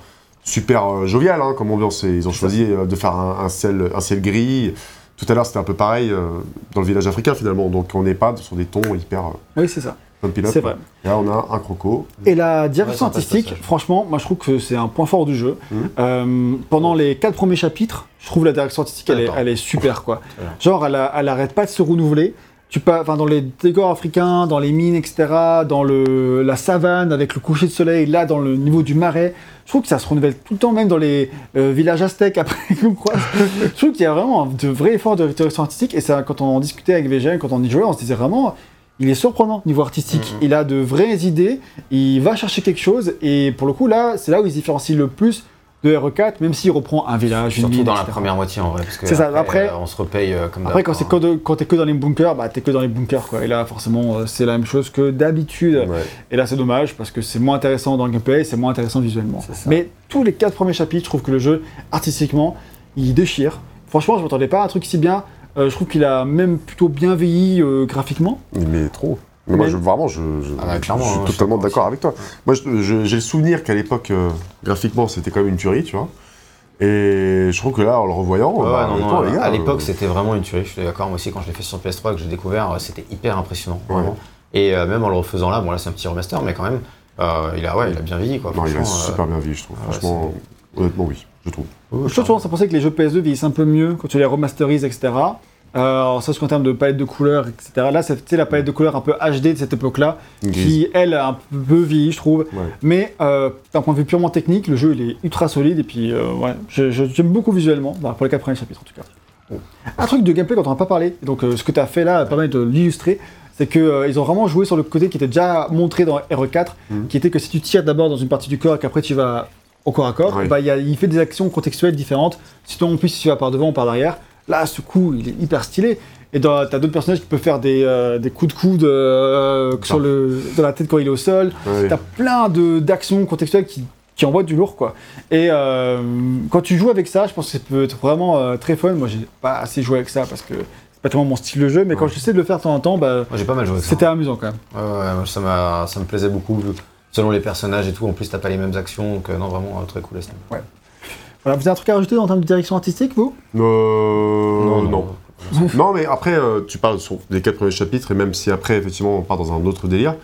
super euh, jovial hein, comme ambiance. Et ils ont choisi euh, de faire un, un ciel, un ciel gris. Tout à l'heure, c'était un peu pareil euh, dans le village africain finalement. Donc on n'est pas sur des tons hyper euh, Oui, c'est ça. C'est vrai. Et là, on a un croco. Et la direction artistique, franchement, moi je trouve que c'est un point fort du jeu. Mhm. Euh, pendant les quatre premiers chapitres, je trouve la direction artistique, elle est, elle est super quoi. Genre, elle, a- elle arrête pas de se renouveler. Tu pas, enfin, dans les décors africains, dans les mines, etc., dans le, la savane avec le coucher de soleil, là, dans le niveau du marais, je trouve que ça se renouvelle tout le temps, même dans les euh, villages aztèques après qu'on croise. je trouve qu'il y a vraiment de vrais efforts de direction artistique. Et ça, quand on en discutait avec VGN, quand on y jouait, on se disait vraiment, il est surprenant niveau artistique. Mhm. Il a de vraies idées, il va chercher quelque chose. Et pour le coup, là, c'est là où il se différencie le plus de RE4, même s'il reprend un village, une Surtout mine, dans la première moitié en vrai. parce que C'est ça, après- euh, on se repaye euh, comme Après, quand c'est quoi. que de- quand t'es que dans les bunkers, bah t'es que dans les bunkers quoi. Et là, forcément, euh, c'est la même chose que d'habitude. Ouais. Et là, c'est dommage parce que c'est moins intéressant dans le gameplay, c'est moins intéressant visuellement. Mais tous les quatre premiers chapitres, je trouve que le jeu, artistiquement, il déchire. Franchement, je m'attendais pas à un truc si bien. Euh, je trouve qu'il a même plutôt bien vieilli euh, graphiquement. Mais trop. Mais moi, je, vraiment, je, je- Ah je suis hein, totalement d'accord avec toi. Moi, j'ai le souvenir qu'à l'époque, euh, graphiquement, c'était quand même une tuerie, tu vois. Et je trouve que là, en le revoyant, Ouais, bah, non, non, honnêtement, les gars, à l'époque, euh, c'était vraiment une tuerie. Je suis d'accord. Moi aussi, quand je l'ai fait sur PS3 et que j'ai découvert, euh, c'était hyper impressionnant. Ouais. Vraiment. Et euh, même en le refaisant là, bon là c'est un petit remaster, mais quand même, euh, il a ouais, il a bien vieilli quoi. non, il a franchement, euh, super bien vieilli, je trouve. Franchement, honnêtement, oui, je trouve. Je trouve tendance à penser que les jeux PS2 vieillissent un peu mieux quand tu les remasterises, etc. Euh, alors, ça, c'est en termes de palette de couleurs, etc. Là, c'est la palette de couleurs un peu HD de cette époque-là, qui, elle, a un peu vieilli, je trouve. Ouais. Mais euh, d'un point de vue purement technique, le jeu il est ultra solide et puis euh, ouais, j'aime beaucoup visuellement, bah, pour les quatre premiers chapitres en tout cas. Un truc de gameplay dont on n'a pas parlé, donc euh, ce que tu as fait là permet de l'illustrer, c'est qu'ils ont vraiment joué sur le côté qui était déjà montré dans RE4, Mhm. qui était que si tu tires d'abord dans une partie du corps et qu'après tu vas au corps à corps, Ouais. bah, il y a- il fait des actions contextuelles différentes. Sinon, en plus, si tu vas par devant ou par derrière, là, ce coup, il est hyper stylé. Et t'as d'autres personnages qui peuvent faire des, euh, des coups de coude euh, sur le, dans la tête quand il est au sol. Ouais. T'as plein de- d'actions contextuelles qui, qui envoient du lourd, quoi. Et euh, quand tu joues avec ça, je pense que ça peut être vraiment très fun. Moi, j'ai pas assez joué avec ça parce que c'est pas tellement mon style de jeu, mais quand Ouais. j'essaie de le faire de temps en temps, bah, Moi j'ai pas mal joué. avec ça. c'était amusant quand même. Ouais, ouais, ça, m'a- ça me plaisait beaucoup. Selon les personnages et tout, en plus t'as pas les mêmes actions, donc non vraiment très cool à ce niveau. Voilà, vous avez un truc à rajouter en termes de direction artistique, vous? Euh, non. Non, mais après, euh, tu parles sur les quatre premiers chapitres, et même si après, effectivement, on part dans un autre délire,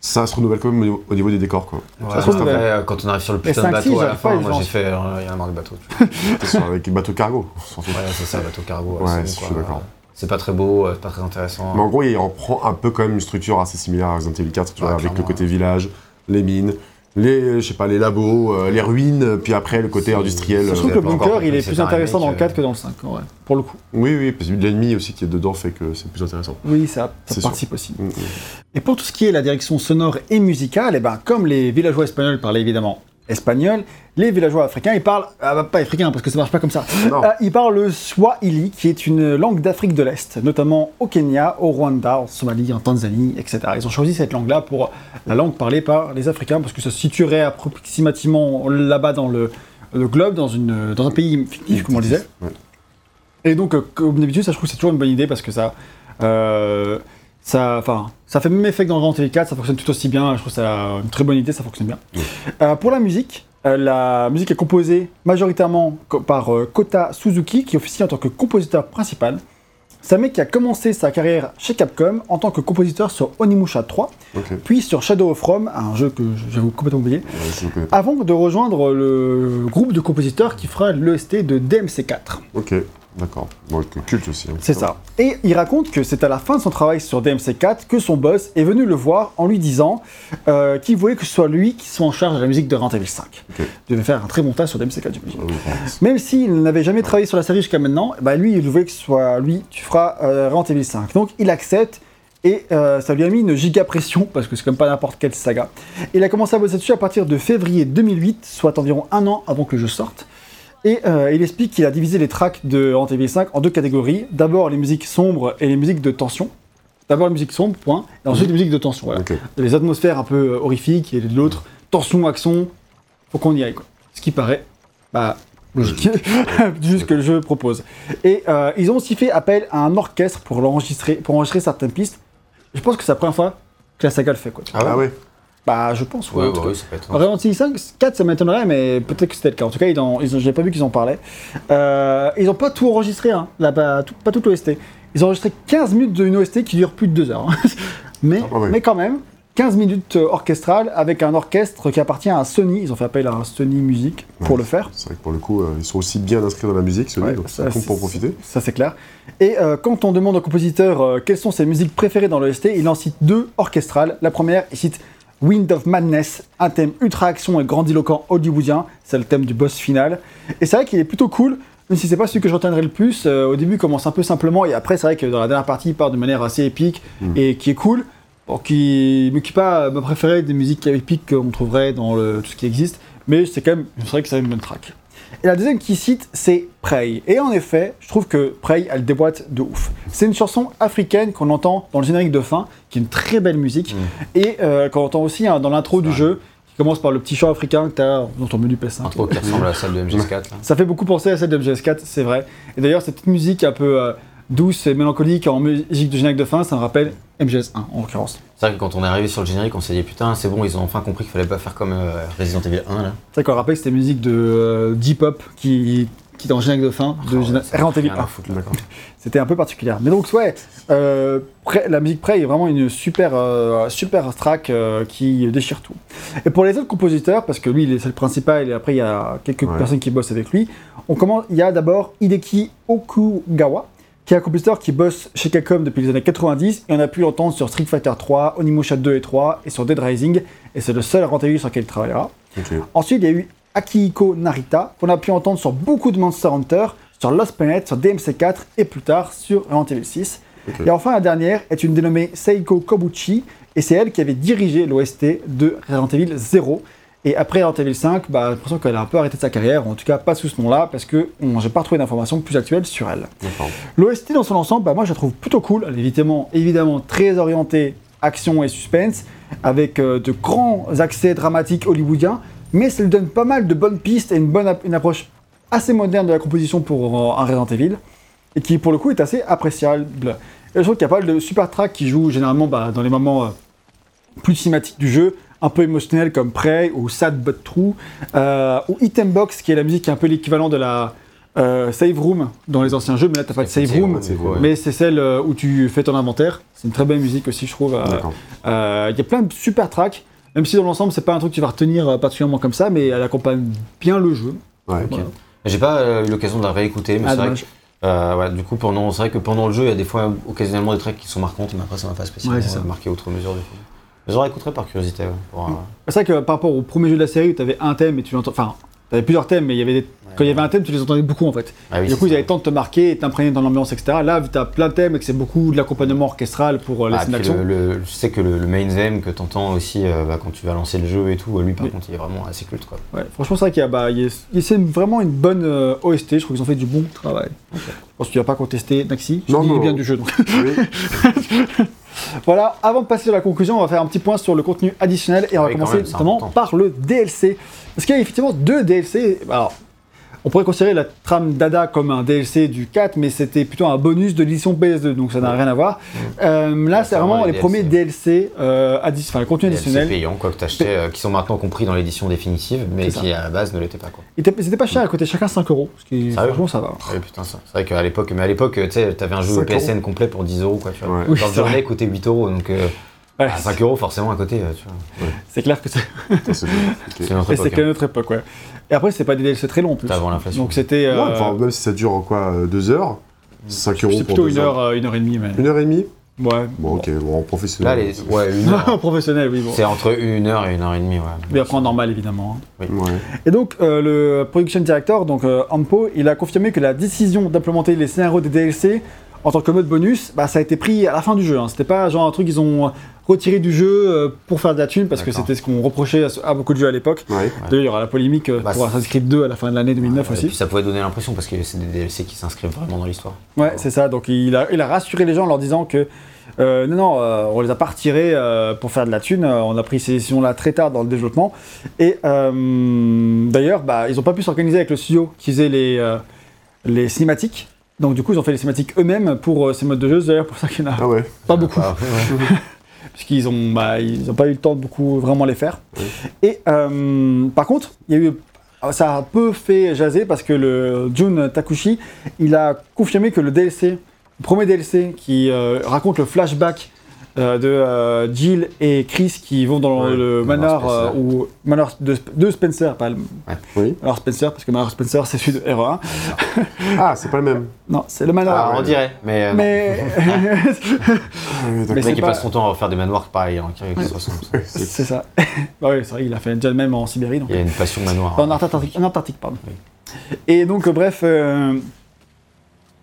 ça se renouvelle quand même au niveau, au niveau des décors, quoi. Ouais, se trouve, après, euh, quand on arrive sur le putain de 5-6, bateau à la fin, moi j'ai fait, euh, il y en a marre du bateau. tu vois. T'es sur- avec bateau cargo, on s'en fout. Ouais, c'est ça, le bateau cargo. Ouais, c'est je bon, suis d'accord. C'est pas très beau, c'est pas très intéressant. Mais en gros, il reprend un peu quand même une structure assez similaire à Resident Evil 4, tu vois, Ouais, avec le côté village, les mines, les, je sais pas, les labos, euh, les ruines, puis après le côté industriel. Je trouve euh, que le bunker, il est plus intéressant dans le remake, 4 euh. que dans le 5, ouais, pour le coup. Oui, oui, parce que l'ennemi aussi qui est dedans fait que c'est plus intéressant. Oui, ça, ça C'est sûr. participe aussi. Mm, mm. Et pour tout ce qui est la direction sonore et musicale, eh ben, comme les villageois espagnols parlaient évidemment espagnol, les villageois africains, ils parlent, ah, bah, pas africain parce que ça marche pas comme ça. Euh, ils parlent le Swahili, qui est une langue d'Afrique de l'Est, notamment au Kenya, au Rwanda, en Somalie, en Tanzanie, etc. Ils ont choisi cette langue-là pour la langue parlée par les Africains parce que ça se situerait approximativement là-bas dans le, le globe, dans, une, dans un pays fictif, comme on disait. Ouais. Et donc, euh, comme d'habitude, ça, je trouve que c'est toujours une bonne idée parce que ça, euh, ça, enfin, ça fait le même effet que dans Resident Evil 4, ça fonctionne tout aussi bien. Je trouve ça une très bonne idée, ça fonctionne bien. Euh, pour la musique, euh, la musique est composée majoritairement co- par euh, Kota Suzuki, qui officie en tant que compositeur principal. C'est un mec qui a commencé sa carrière chez Capcom en tant que compositeur sur Onimusha 3, Ok. puis sur Shadow of Rome, un jeu que j'avais complètement oublié, Ouais, avant de rejoindre le groupe de compositeurs qui fera l'EST de DMC4. Ok, d'accord. Bon, le culte aussi. hein. C'est ça. Et il raconte que c'est à la fin de son travail sur DMC4 que son boss est venu le voir en lui disant euh, qu'il voulait que ce soit lui qui soit en charge de la musique de Resident Evil 5. Ok. Il devait faire un très bon tas sur DMC4, j'imagine. Ah oui. Même s'il n'avait jamais travaillé sur la série jusqu'à maintenant, bah lui, il voulait que ce soit lui, tu feras euh, Resident Evil 5. Donc il accepte et euh, ça lui a mis une giga pression parce que c'est comme pas n'importe quelle saga. Il a commencé à bosser dessus à partir de février 2008, soit environ un an avant que le jeu sorte. Et euh, il explique qu'il a divisé les tracks de Evil 5 en deux catégories. D'abord les musiques sombres et les musiques de tension. D'abord les musiques sombres, point. Et ensuite les musiques de tension. Voilà. Les atmosphères un peu euh, horrifiques et de l'autre, tension, action. Faut qu'on y aille, quoi. Ce qui paraît, bah, logique. Juste que le jeu propose. Et euh, ils ont aussi fait appel à un orchestre pour l'enregistrer, pour enregistrer certaines pistes. Je pense que c'est la première fois que la saga le fait, quoi. Ah ouais Bah, je pense, ouais. Ouais, en bah oui, ça peut être. Resident Evil 5, 4, ça m'étonnerait, mais peut-être que c'était le cas. En tout cas, ils ont, ils ont- j'ai pas vu qu'ils en parlaient. Euh, ils ont pas tout enregistré, hein, là, pas, tout, pas toute l'OST. Ils ont enregistré 15 minutes d'une OST qui dure plus de 2 heures. hein. mais, Ah ouais. mais quand même, 15 minutes euh, orchestrales avec un orchestre qui appartient à Sony. Ils ont fait appel à un Sony Music pour Ouais. le faire. C'est vrai que pour le coup, euh, ils sont aussi bien inscrits dans la musique, Sony, Ouais, donc ça, compte pour c'est- profiter. Ça, c'est clair. Et euh, quand on demande au compositeur euh, quelles sont ses musiques préférées dans l'OST, il en cite deux orchestrales. La première, il cite Wind of Madness, un thème ultra action et grandiloquent hollywoodien. C'est le thème du boss final. Et c'est vrai qu'il est plutôt cool, même si c'est pas celui que je retiendrai le plus. Euh, au début, il commence un peu simplement, et après, c'est vrai que dans la dernière partie, il part de manière assez épique Mm. et qui est cool. Bon, qui, mais qui pas ma préférée des musiques épiques qu'on trouverait dans le- tout ce qui existe. Mais c'est quand même, c'est vrai que c'est une bonne track. Et la deuxième qui cite, c'est Prey. Et en effet, je trouve que Prey, elle déboîte de ouf. C'est une chanson africaine qu'on entend dans le générique de fin, qui est une très belle musique, et euh, qu'on entend aussi hein, dans l'intro du vrai. jeu, qui commence par le petit chant africain que tu as dans ton menu PS5. Intro qui ressemble à celle de MGS4. là. Ça fait beaucoup penser à celle de MGS4, c'est vrai. Et d'ailleurs, cette petite musique un peu euh, douce et mélancolique en musique de générique de fin, ça me rappelle MGS1 en l'occurrence. C'est vrai que quand on est arrivé sur le générique, on s'est dit putain, c'est bon, ils ont enfin compris qu'il fallait pas faire comme euh, Resident Evil 1 là. C'est vrai qu'on rappelle que c'était musique de euh, J-pop qui, qui est dans le générique de fin de Oh, Resident Evil rien à 1. foutre, là. D'accord. C'était un peu particulière. Mais donc, ouais, euh, la musique Prey est vraiment une super, euh, super track euh, qui déchire tout. Et pour les autres compositeurs, parce que lui, il est le principal, et après, il y a quelques Ouais. personnes qui bossent avec lui, on commence, il y a d'abord Hideki Okugawa, qui est un compositeur qui bosse chez Capcom depuis les années 90, et on a pu l'entendre sur Street Fighter 3, Onimusha 2 et 3, et sur Dead Rising, et c'est le seul Evil sur lequel il travaillera. Ensuite, il y a eu Akihiko Narita, qu'on a pu entendre sur beaucoup de Monster Hunter, sur Lost Planet, sur DMC4 et plus tard sur Resident Evil 6. Ok. Et enfin, la dernière est une dénommée Seiko Kobuchi, et c'est elle qui avait dirigé l'OST de Resident Evil 0. Et après Resident Evil 5, bah, j'ai l'impression qu'elle a un peu arrêté sa carrière, ou en tout cas pas sous ce nom-là, parce que j'ai pas retrouvé d'informations plus actuelles sur elle. L'OST dans son ensemble, bah, moi je la trouve plutôt cool. Elle est évidemment, évidemment très orientée action et suspense, avec euh, de grands accès dramatiques hollywoodiens, mais ça lui donne pas mal de bonnes pistes et une, bonne une approche assez moderne de la composition pour euh, un Resident Evil, et qui pour le coup est assez appréciable. Et je trouve qu'il y a pas mal de super tracks qui jouent généralement bah, dans les moments euh, plus cinématiques du jeu, un peu émotionnels comme Prey ou Sad But True, euh, ou Item Box qui est la musique qui est un peu l'équivalent de la euh, save room dans les anciens jeux, mais là t'as pas de save room, ouais, mais c'est celle euh, où tu fais ton inventaire. C'est une très belle musique aussi, je trouve. euh, Il y a plein de super tracks, même si dans l'ensemble c'est pas un truc que tu vas retenir particulièrement comme ça, mais elle accompagne bien le jeu. Ouais. Ok. Voilà. J'ai pas eu l'occasion de la réécouter, mais Ah, c'est vrai que euh, ouais, du coup, pendant, c'est vrai que pendant le jeu, il y a des fois occasionnellement des tracks qui sont marquantes, mais après ça m'a pas spécialement Ouais, marqué outre mesure. Du coup. Je réécouterai par curiosité. ouais, pour, euh, C'est vrai que par rapport au premier jeu de la série où tu avais un thème et tu l'entends. Enfin, tu avais plusieurs thèmes, mais il y avait des... quand il y avait un thème, tu les entendais beaucoup en fait. ah oui, du coup, ils avaient le temps de te marquer et t'imprégner dans l'ambiance, etc. Là, vu que tu as plein de thèmes et que c'est beaucoup de l'accompagnement orchestral pour euh, les Ah, d'action. le, le- je sais que le, le main theme que t'entends aussi euh, bah, quand tu vas lancer le jeu et tout, lui par Oui. contre il est vraiment assez culte quoi. Ouais, franchement, c'est vrai qu'il y a, bah, il c'est vraiment une bonne euh, OST. Je trouve qu'ils ont fait du bon travail. Je pense que tu vas pas contester Naxi. Je Non, dis non. bien du jeu. Donc. Oui. voilà, avant de passer à la conclusion, on va faire un petit point sur le contenu additionnel et on va Oui, commencer même, important. par le DLC. Parce qu'il y a effectivement deux DLC. Alors, on pourrait considérer la trame Dada comme un DLC du 4, mais c'était plutôt un bonus de l'édition PS2, donc ça n'a rien à voir. Euh, là, c'est vraiment les, DLC. premiers DLC, euh, enfin le contenu DLC additionnel. payants quoi que t'achetais, euh, qui sont maintenant compris dans l'édition définitive, mais qui à la base ne l'étaient pas quoi. C'était pas cher, à côté chacun 5 euros. Ce qui, franchement, ça va. Ouais, putain, ça. C'est vrai qu'à l'époque, mais à l'époque, tu sais, t'avais un jeu 5 PSN complet pour 10 euros, quoi, tu vois. Ouais. Oui, Dans le journée coûtait 8 euros, donc euh, Ouais, à 5 euros forcément à côté, euh, tu vois. c'est clair que c'est. C'est. C'est notre c'est époque. hein. notre époque, ouais. Et après, c'est pas des DLC très longs en plus. Avant l'inflation. Donc c'était. euh, Ouais, enfin, même si ça dure quoi, euh, deux heures, 5 euros c'est pour plutôt deux une heures. heure, euh, une heure et demie, mais. Une heure et demie Ouais. Bon, ok, bon, en Là, professionnel. les... ouais, une heure. Professionnel, oui. Bon. C'est entre une heure et une heure et demie, ouais. Mais après en normal, évidemment. hein. Ouais. Et donc, euh, le production director, donc euh, Ampo, il a confirmé que la décision d'implémenter les scénarios des DLC en tant que mode bonus, bah, ça a été pris à la fin du jeu. hein. C'était pas genre un truc qu'ils ont retiré du jeu euh, pour faire de la thune, parce que c'était ce qu'on reprochait à, beaucoup de jeux à l'époque. Ouais. D'ailleurs, il y aura la polémique euh, Bah, pour Assassin's Creed 2 à la fin de l'année 2009 Et aussi. puis ça pouvait donner l'impression parce que c'est des DLC qui s'inscrivent vraiment dans l'histoire. Ouais, c'est ça. Donc il a, il a rassuré les gens en leur disant que euh, non, non, euh, on les a pas retirés euh, pour faire de la thune. On a pris ces décisions-là très tard dans le développement. Et d'ailleurs, bah, ils ont pas pu s'organiser avec le studio qui faisait les, les cinématiques. Donc du coup, ils ont fait les cinématiques eux-mêmes pour ces modes de jeu. C'est d'ailleurs pour ça qu'il y en a Ah ouais. pas beaucoup. Ah, ouais. Puisqu'ils ont, bah, ils ont pas eu le temps de beaucoup vraiment les faire. Oui. Et euh, par contre, il y a eu, ça a un peu fait jaser parce que le Jun Takushi, il a confirmé que le DLC, le premier DLC qui euh, raconte le flashback euh, de euh, Jill et Chris qui vont dans Ouais, le manoir euh, Spencer. ou manoir de, de Spencer, pas le Oui. manoir Spencer parce que manoir Spencer c'est celui de RE1. Ah, c'est pas le même. Non, c'est le manoir. Ah, on dirait, mais. euh, mais Ah, Mais c'est pas- passe son temps à refaire des manoirs pareils, hein, qui, qui se ressemblent. c'est ça. bah oui, c'est vrai, il a fait déjà le même en Sibérie. Donc. Il y a une passion manoir. En Antarctique, en Antarctique, pardon. Oui. Et donc, euh, bref, euh,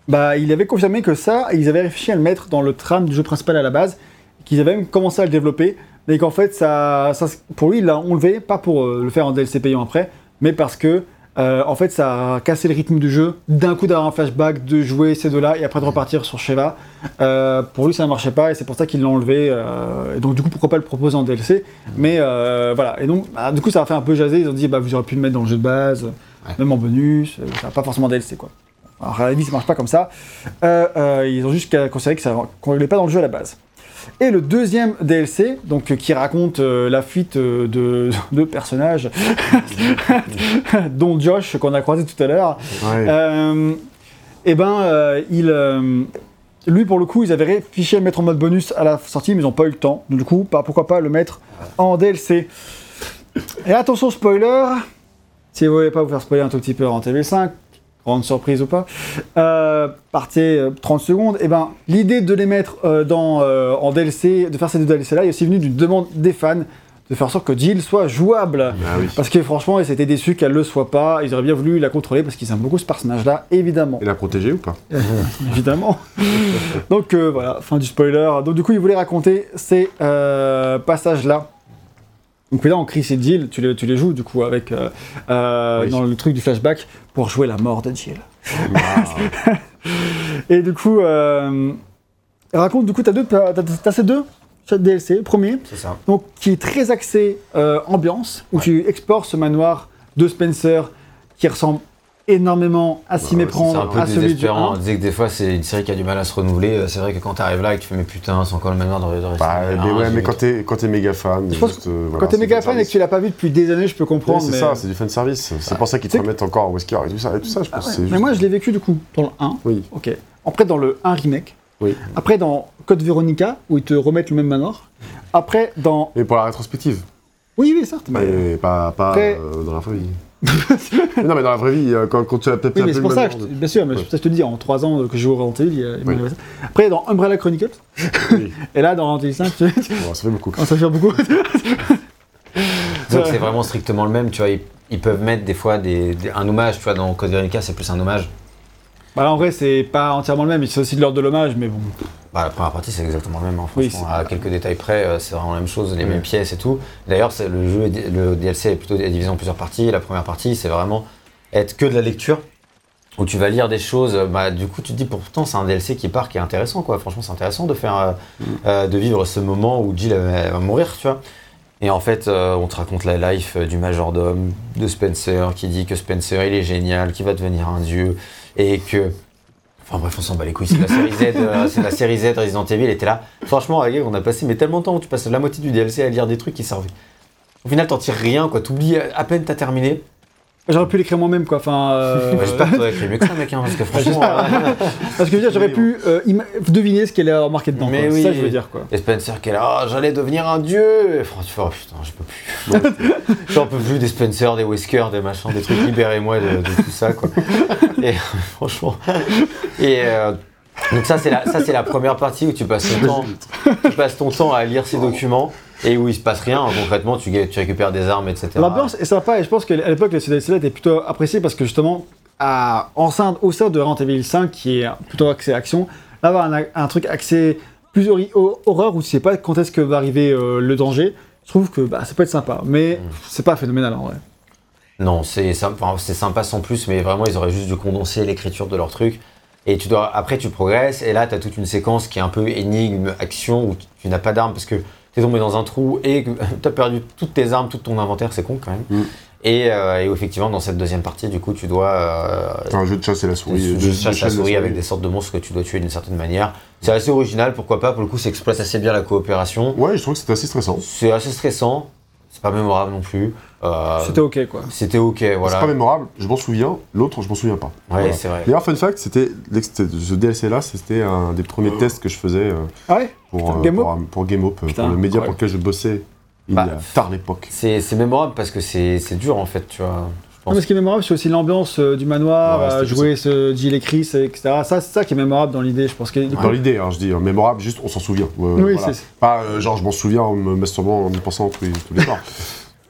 bah, il avait confirmé que ça, ils avaient réfléchi à le mettre dans le tram du jeu principal à la base, qu'ils avaient même commencé à le développer, mais qu'en fait, ça, ça- pour lui, il l'a enlevé, pas pour euh, le faire en DLC payant après, mais parce que, euh, en fait, ça a cassé le rythme du jeu, d'un coup d'avoir un flashback, de jouer ces deux-là, et après de repartir sur Sheva. Euh, pour lui, ça ne marchait pas, et c'est pour ça qu'il l'a enlevé. euh, et donc, du coup, pourquoi pas le proposer en DLC Mais voilà, et donc, bah, du coup, ça a fait un peu jaser, ils ont dit, bah, vous auriez pu le mettre dans le jeu de base, Ouais. même en bonus, ça pas forcément DLC, quoi. Alors, à la vie, ça marche pas comme ça. Ils ont juste qu'à considérer que ça qu'on n'est pas dans le jeu à la base. Et le deuxième DLC, donc euh, qui raconte euh, la fuite euh, de deux personnages, dont Josh qu'on a croisé tout à l'heure. Ouais. Et ben, il, lui pour le coup, ils avaient réfléchi à le mettre en mode bonus à la sortie, mais ils n'ont pas eu le temps. Donc, du coup, pas, pourquoi pas le mettre en DLC. Et attention spoiler, si vous voulez pas vous faire spoiler un tout petit peu en TV5, grande surprise ou pas, euh, partez euh, 30 secondes. Et ben, l'idée de les mettre euh, dans, euh, en DLC, de faire ces deux DLC là, est aussi venue d'une demande des fans de faire en sorte que Jill soit jouable. Ah oui. Parce que franchement, ils étaient déçus qu'elle le soit pas. Ils auraient bien voulu la contrôler parce qu'ils aiment beaucoup ce personnage-là, évidemment. Et la protéger ou pas? Évidemment. Donc voilà, fin du spoiler. Donc du coup, ils voulaient raconter ces passages-là. Donc là, en Chris et Jill, tu les, tu les joues du coup avec euh, euh, Oui. dans le truc du flashback pour jouer la mort de Jill. Et du coup, euh, raconte du coup, t'as deux, t'as, t'as- ces deux DLC. Premier, C'est ça. donc qui est très axé ambiance, où Ouais. tu explores ce manoir de Spencer qui ressemble énormément à s'y Ouais, C'est méprendre un peu à celui du désespérant. 1. On disait que des fois, c'est une série qui a du mal à se renouveler. Euh, C'est vrai que quand t'arrives là et que tu fais, mais putain, c'est encore le même ordre de, de rester. Bah, mais Ah, ouais, mais quand t'es quand t'es méga fan, Je pense juste, euh, voilà, Quand t'es méga du fan et que tu l'as pas vu depuis des années, je peux Oui, comprendre. c'est mais... ça, c'est du fan service. C'est pour ça qu'ils te remettent encore Wesker et tout ça, et tout ça je Ah pense. ouais, c'est Mais moi, je l'ai vécu du coup dans le 1. Oui, Ok. Après, dans le 1 remake. oui. Après, dans Code Veronica, où ils te remettent le même manoir. Après, dans. Mais pour la rétrospective. Oui, oui, certes. mais- pas, pas Après- euh, dans la. Mais non, mais dans la vraie vie, euh, quand, quand tu as peut-être Oui, un mais peu c'est le pour ça, que je- bien sûr, mais Ouais. c'est pour ça que je te dis, en 3 ans que je joue au Resident Evil, il y a- Oui. ça. Après, dans Umbrella Chronicles, Oui. et là, dans Resident Evil 5, tu Bon, ça fait beaucoup. commences à faire beaucoup. Donc c'est vraiment strictement le même, tu vois. Ils, ils peuvent mettre des fois des, des- un hommage, tu vois. Dans Code Veronica, c'est plus un hommage. bah, là, en vrai, c'est pas entièrement le même, c'est aussi de l'ordre de l'hommage, mais bon. Bah, la première partie, c'est exactement le même. hein, Oui, à quelques détails près, euh, c'est vraiment la même chose, les mêmes pièces et tout. D'ailleurs, le jeu, le DLC est plutôt divisé en plusieurs parties. La première partie, c'est vraiment être que de la lecture, où tu vas lire des choses. Bah, du coup, tu te dis pourtant, c'est un DLC qui part, qui est intéressant, quoi. Franchement, c'est intéressant de faire, euh, euh, de vivre ce moment où Jill va mourir, tu vois. Et en fait, euh, on te raconte la life du majordome, de Spencer, qui dit que Spencer, il est génial, qu'il va devenir un dieu, et que Enfin bref, on s'en bat les couilles, c'est la série Z, euh, c'est la série Z Resident Evil, était là. Franchement, avec on a passé mais tellement de temps où tu passes la moitié du DLC à lire des trucs qui servaient. Au final, t'en tires rien, quoi. T'oublies euh, à peine t'as terminé. J'aurais pu l'écrire moi-même, quoi. Enfin. euh, J'espère que t'aurais écrit mieux que ça, mec, hein, parce que franchement. euh, Parce que j'aurais Oui, pu euh, deviner ce qu'elle a marqué dedans. Mais quoi. oui. Ça je veux dire, quoi. et Spencer qui est là, oh, j'allais devenir un dieu. Et fais, oh putain, je peux plus. J'en peux plus des Spencer, des Wesker, des machins, des trucs, libérez-moi de, de tout ça, quoi. Et franchement. Et. euh, donc ça c'est la ça c'est la première partie où tu passes ton temps tu passes ton temps à lire ces documents et où il se passe rien concrètement tu, tu récupères des armes etc. L'ambiance est sympa et je pense qu'à l'époque, le CDC était plutôt apprécié parce que justement, à, en sein, au sein de Resident Evil 5, qui est plutôt axé action, là, avoir un, un truc axé plus horreur où tu sais pas quand est-ce que va arriver euh, le danger, je trouve que bah, ça peut être sympa. Mais Mm. c'est pas phénoménal en vrai. Non, c'est sympa, c'est sympa sans plus, mais vraiment, ils auraient juste dû condenser l'écriture de leur truc. Et tu dois, après, tu progresses, et là, tu as toute une séquence qui est un peu énigme, action, où tu, tu n'as pas d'armes parce que tu es tombé dans un trou et que tu as perdu toutes tes armes, tout ton inventaire, c'est con quand même. Mm. Et, euh, et effectivement, dans cette deuxième partie, du coup, tu dois. euh, C'est un jeu de chasse et la souris. tu de- de la chasse et souris avec des sortes de monstres que tu dois tuer d'une certaine manière. C'est assez original, pourquoi pas, pour le coup, ça exploite assez bien la coopération. Ouais, je trouve que c'était assez stressant. C'est assez stressant, c'est pas mémorable non plus. Euh, C'était ok quoi. C'était ok, voilà. C'est pas mémorable, je m'en souviens, l'autre, je m'en souviens pas. Ouais, Voilà. c'est vrai. D'ailleurs, fun fact, c'était ce DLC-là, c'était un des premiers tests que je faisais euh, Ah ouais? pour, Putain, euh, Game pour, pour Game Up, Putain, pour le média ouais. pour lequel je bossais il Bah, y a tard l'époque. C'est c'est mémorable parce que c'est c'est dur en fait, tu vois. Non, mais ce qui est mémorable, c'est aussi l'ambiance euh, du manoir, Ouais, c'était jouer ce Jill et Chris, etc. Ça, c'est ça qui est mémorable dans l'idée, je pense. Que, Dans l'idée, hein, je dis, hein, mémorable, juste on s'en souvient. Euh, Oui, voilà. c'est- Pas euh, genre je m'en souviens en me masturbant en y pensant tous les, tous les soirs.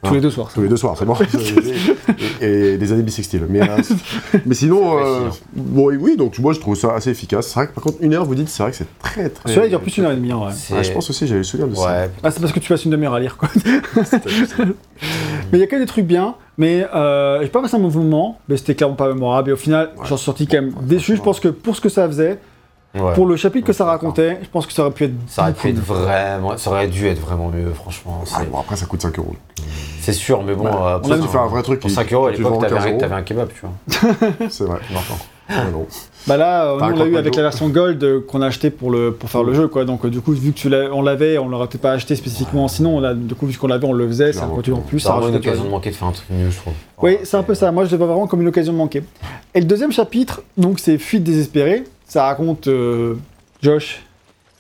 Tous les deux soirs. tous les deux soirs, c'est bon. et, et des années bissextiles. Mais, euh, mais sinon, euh, bon, et oui, donc moi je trouve ça assez efficace. C'est vrai que par contre, une heure, vous dites, c'est vrai que c'est très très. Celui-là, il dure plus d'une heure et demie en vrai. C'est- Ah, je pense aussi, j'avais le souvenir de ça. Ouais. Ah, c'est parce que tu passes une demi-heure à lire, quoi. mais il y a quand même des trucs bien, mais euh, j'ai pas passé un mauvais moment, mais c'était clairement pas mémorable. Et au final, Ouais. j'en suis sorti quand même déçu. Je pense que pour ce que ça faisait, Ouais. pour le chapitre que ça racontait, je pense que ça aurait pu être. Ça aurait pu être vraiment, ça aurait dû être vraiment mieux, franchement. Ah, bon, après, ça coûte 5 euros. C'est sûr, mais bon. Bah, on a tu vu fais un vrai truc Pour qui- 5 euros à l'époque, 15 t'avais t'avais un kebab, tu vois. C'est vrai. Maintenant. Ah, non. Bah là, euh, on l'a eu avec la version Gold euh, qu'on a acheté pour, le, pour faire le jeu, quoi. Donc, euh, du coup, vu que tu l'as- on l'avait, on l'aurait peut-être pas acheté spécifiquement. Sinon, on a, du coup, vu qu'on l'avait, on le faisait. Ça Clairement. continue en plus. C'est vraiment une occasion de manquer de faire un truc mieux, je trouve. Oui, c'est un peu ça. Moi, je le vois vraiment comme une occasion de manquer. Et le deuxième chapitre, donc, c'est Fuite désespérée. Ça raconte euh, Josh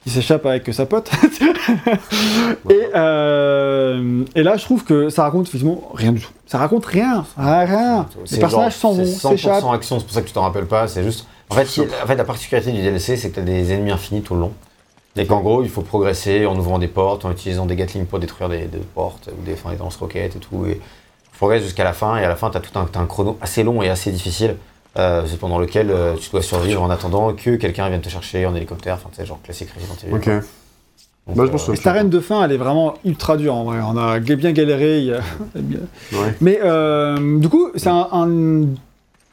qui s'échappe avec sa pote. et, euh, et là, je trouve que ça raconte effectivement rien du tout. Ça raconte rien. Rien. C'est Les personnages s'en vont, c'est 100% s'échappent. action, c'est pour ça que tu t'en rappelles pas. C'est juste. En fait, en fait, la particularité du DLC, c'est que tu as des ennemis infinis tout le long. Et qu'en gros, il faut progresser en ouvrant des portes, en utilisant des Gatling pour détruire des, des portes, ou des, enfin, des lance-roquettes et tout. Et tu progresses jusqu'à la fin, et à la fin, tu as tout un, t'as un chrono assez long et assez difficile. Euh, c'est pendant lequel euh, tu dois survivre en attendant que quelqu'un vienne te chercher en hélicoptère. Enfin, tu sais, genre classique Resident Evil. Ok. Donc, Bah, je euh, pense que- Et cette arène de fin, elle est vraiment ultra dure en vrai. On a bien galéré. a- Ouais. Mais euh, du coup, c'est un, un-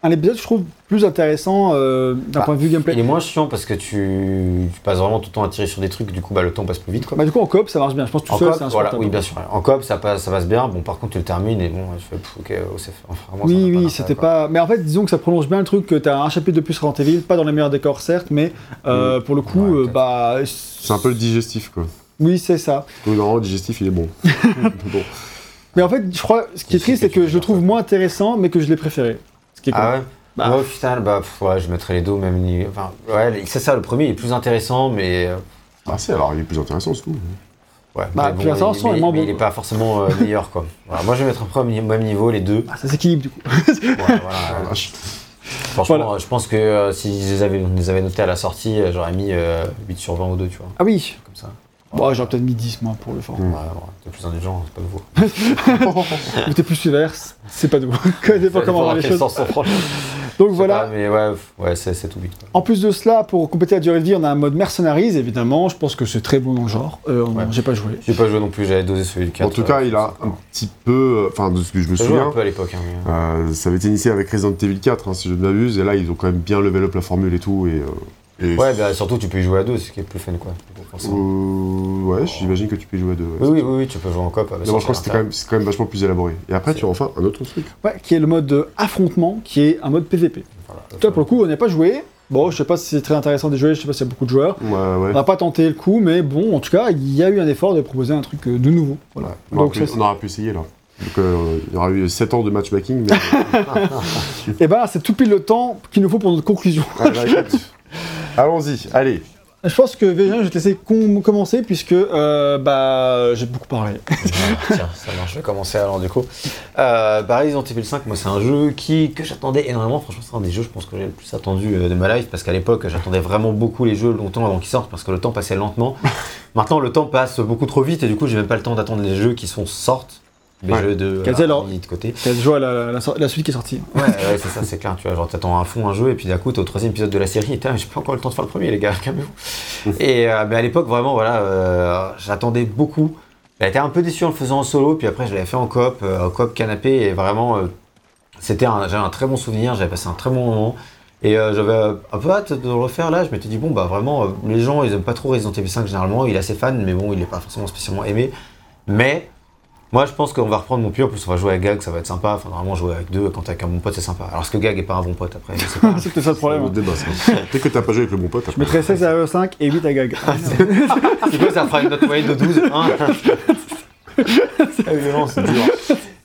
un épisode, je trouve, plus intéressant euh, d'un Bah, point de vue gameplay. Il est moins chiant parce que tu, tu passes vraiment tout le temps à tirer sur des trucs, du coup bah, le temps passe plus vite. Quoi. Bah, du coup, en coop, ça marche bien. Je pense que tout en seul, c'est voilà, oui, bien sûr. En coop, ça passe, ça passe bien. Bon, par contre, tu le termines et bon, je fais, pff, ok, oh, c'est enfin, vraiment, Oui, oui, c'était pas. Mais en fait, disons que ça prolonge bien le truc que t'as un chapitre de plus Resident Evil, pas dans les meilleurs décors, certes, mais euh, pour le coup, Ouais, euh, bah. C'est un peu le digestif, quoi. Oui, c'est ça. Oui, non, le digestif, il est bon. bon. Mais en fait, je crois, ce qui est triste, ce c'est que tu je le trouve moins intéressant, mais que je l'ai préféré. Ce qui est Ah cool. ouais Bah. Moi, au final, bah, pff, ouais, je mettrais les deux au même niveau. Enfin, ouais, c'est ça, le premier il est plus intéressant, mais. euh, Ah, si, alors il est plus intéressant, c'est tout. Ouais, Bah, mais plus intéressant, et moins mais bon, il est pas forcément euh, meilleur, quoi. Voilà, moi, je vais mettre un peu au mi- même niveau, les deux. Ah, ça s'équilibre du coup. Ouais, voilà, Ah, vache. franchement, Voilà. euh, je pense que euh, si je les avais, on les avait notés à la sortie, euh, j'aurais mis euh, 8 sur 20 ou 2, tu vois. Ah oui. Comme ça. Bon, j'aurais peut-être mis 10 moi pour le fort. Ouais, ouais, t'es plus indulgent, c'est pas nouveau. Ou t'es plus sévère, c'est pas nous. Ça dépend comment on les choses. Donc voilà. pas, mais ouais, ouais c'est c'est tout. En plus de cela, pour compléter la durée de vie, on a un mode mercenaries, évidemment. Je pense que c'est très bon dans le genre. Euh, Ouais. J'ai pas joué. J'ai pas joué non plus, j'avais dosé celui du 4. En tout cas, il a un petit peu. euh, Enfin, de ce que je me J'ai joué un souviens, peu à l'époque. Hein, mais, euh, euh, ça avait été initié avec Resident Evil 4, hein, si je ne m'abuse, et là, ils ont quand même bien level up la formule et tout. Et, euh, et- Ouais, bah, surtout tu peux y jouer à deux, c'est ce qui est plus fun quoi. forcément. Euh, ouais, j'imagine que tu peux y jouer à deux. ouais. Oui, oui, oui, oui, tu peux jouer en coop. D'abord, je crois que c'était quand, même- c'est quand même vachement plus élaboré. Et après, tu as enfin un autre truc. Ouais, qui est le mode affrontement, qui est un mode PVP. Toi, pour le coup, on n'a pas joué. Bon, je sais pas si c'est très intéressant de jouer, je sais pas s'il y a beaucoup de joueurs. Ouais, ouais. On n'a pas tenté le coup, mais bon, en tout cas, il y a eu un effort de proposer un truc euh, de nouveau. Voilà. On, aura Donc, pu, ça, c'est- on aura pu essayer là. Donc, euh, il y aura eu 7 ans de matchmaking. Mais... Eh ben, c'est tout pile le temps qu'il nous faut pour notre conclusion. Ah, bah, Allons-y, allez. Je pense que Végin, je vais te laisser com- commencer puisque euh, bah, j'ai beaucoup parlé. Tiens, ça marche, je vais commencer alors du coup. Euh, bah, Resident Evil 5, moi c'est un jeu qui, que j'attendais énormément. Franchement, c'est un des jeux, je pense que j'ai le plus attendu euh, de ma life parce qu'à l'époque, j'attendais vraiment beaucoup les jeux longtemps avant qu'ils sortent parce que le temps passait lentement. Maintenant, le temps passe beaucoup trop vite et du coup, j'ai même pas le temps d'attendre les jeux qui sont sortent. Les Ouais. jeux de, Quels alors de côté. À la, la, la suite qui est sortie. Ouais, ouais, c'est ça, c'est clair. Tu vois, genre, t'attends à fond un jeu et puis d'un coup, t'es au troisième épisode de la série et putain, j'ai pas encore le temps de faire le premier, les gars, calmez-vous. et euh, mais à l'époque, vraiment, voilà, euh, j'attendais beaucoup. J'ai été un peu déçu en le faisant en solo, puis après, je l'avais fait en coop, euh, en coop canapé, et vraiment, c'était un, j'avais un très bon souvenir, j'avais passé un très bon moment. Et j'avais un peu hâte de le refaire là, je m'étais dit, bon, bah vraiment, les gens, ils aiment pas trop Resident Evil 5 généralement, il est assez fan, mais bon, il est pas forcément spécialement aimé. Mais moi, je pense qu'on va reprendre mon pied. En plus, on va jouer avec Gag, ça va être sympa. Enfin, normalement, jouer avec deux quand t'es avec un bon pote, c'est sympa. Alors, est-ce que Gag est pas un bon pote après Je. C'est peut-être ça le C'est problème. débat, ça. Peut-être que t'as pas joué avec le bon pote. Je après. mettrais 16 à 5 et 8 à Gag. du coup, ça fera une note moyenne de 12. hein. c'est violent, c'est dur.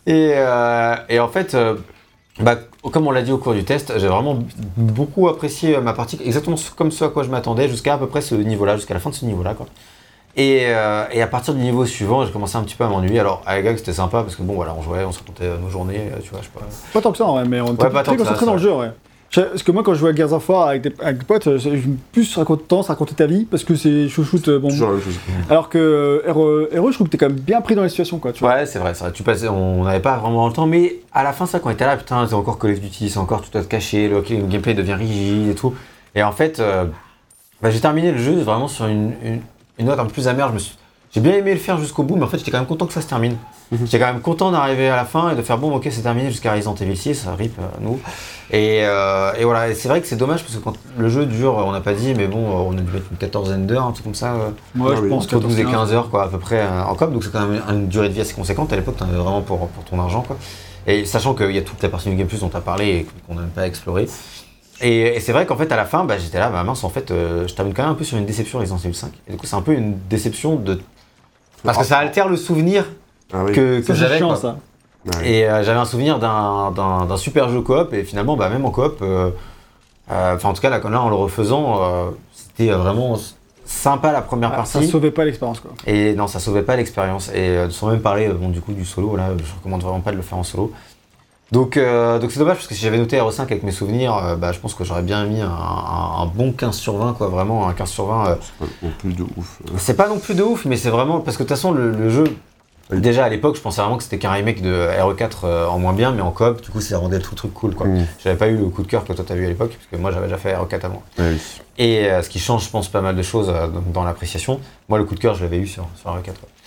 Et, euh, et en fait, euh, bah, comme on l'a dit au cours du test, j'ai vraiment beaucoup apprécié ma partie, exactement comme ce à quoi je m'attendais, jusqu'à à peu près ce niveau-là, jusqu'à la fin de ce niveau-là. Et, euh, et à partir du niveau suivant, j'ai commencé un petit peu à m'ennuyer. Alors, avec Gag, c'était sympa parce que bon, voilà, on jouait, on se racontait nos journées, euh, tu vois, je sais pas. Pas tant que ça, ouais, mais on était pas tant très concentré dans le jeu, ouais. Parce que moi, quand je jouais à Gears of War avec des, avec des potes, euh, j'ai plus raconté tendance à raconter ta vie parce que c'est chouchoute. Bon. Toujours la chose. Alors que RE, RE, je trouve que t'es quand même bien pris dans les situations, quoi. Tu vois. Ouais, c'est vrai, c'est vrai. Tu passais, on n'avait pas vraiment le temps, mais à la fin, ça, quand on était là, putain, c'est encore Call of Duty, c'est encore tout doit te cacher, le, le gameplay devient rigide et tout. Et en fait, euh, bah, j'ai terminé le jeu vraiment sur une, une, une note un peu plus amère. Je me suis, j'ai bien aimé le faire jusqu'au bout, mais en fait, j'étais quand même content que ça se termine. J'étais quand même content d'arriver à la fin et de faire bon, ok, c'est terminé jusqu'à Resident Evil 6, ça rip euh, nous. Et, euh, et voilà, et c'est vrai que c'est dommage parce que quand le jeu dure, on n'a pas dit, mais bon, on a dû mettre une quatorzaine d'heures, un truc comme ça. euh, Moi, Ah je oui. pense entre 12 et 15. 15 heures quoi à peu près euh, en COP donc c'est quand même une durée de vie assez conséquente à l'époque t'en avais vraiment pour, pour ton argent quoi et sachant qu'il y a toute la partie du Game Plus dont tu as parlé et qu'on n'a même pas exploré et, et c'est vrai qu'en fait à la fin bah, j'étais là bah mince en fait euh, je termine quand même un peu sur une déception Resident Evil 5 et du coup c'est un peu une déception de parce que ça altère le souvenir Ah oui. que, Ça, que c'est j'avais chiant, quoi. ça. Ouais. Et euh, j'avais un souvenir d'un- super jeu coop, et finalement, bah, même en coop, euh, euh, enfin en tout cas là, là, en le refaisant, euh, c'était vraiment sympa la première Ah, ça partie. sauvait pas l'expérience, quoi. Et non, ça sauvait pas l'expérience. Et euh, sans même parler euh, bon, du coup du solo, là, je recommande vraiment pas de le faire en solo. Donc euh, donc c'est dommage parce que si j'avais noté RE5 avec mes souvenirs, euh, bah, je pense que j'aurais bien mis un, un- un bon 15 sur 20, quoi, vraiment un 15 sur 20. euh, C'est pas non plus de ouf. Euh, c'est pas non plus de ouf, mais c'est vraiment. Parce que de toute façon, le, le jeu. Déjà à l'époque, je pensais vraiment que c'était qu'un remake de RE4 euh, en moins bien, mais en coop, du coup, ça rendait tout le truc cool. quoi. Mm. J'avais pas eu le coup de cœur que toi t'as eu à l'époque, parce que moi j'avais déjà fait RE4 avant. Ouais, oui. Et euh, ce qui change, je pense, pas mal de choses euh, dans, l'appréciation. Moi, le coup de cœur, je l'avais eu sur, sur RE4.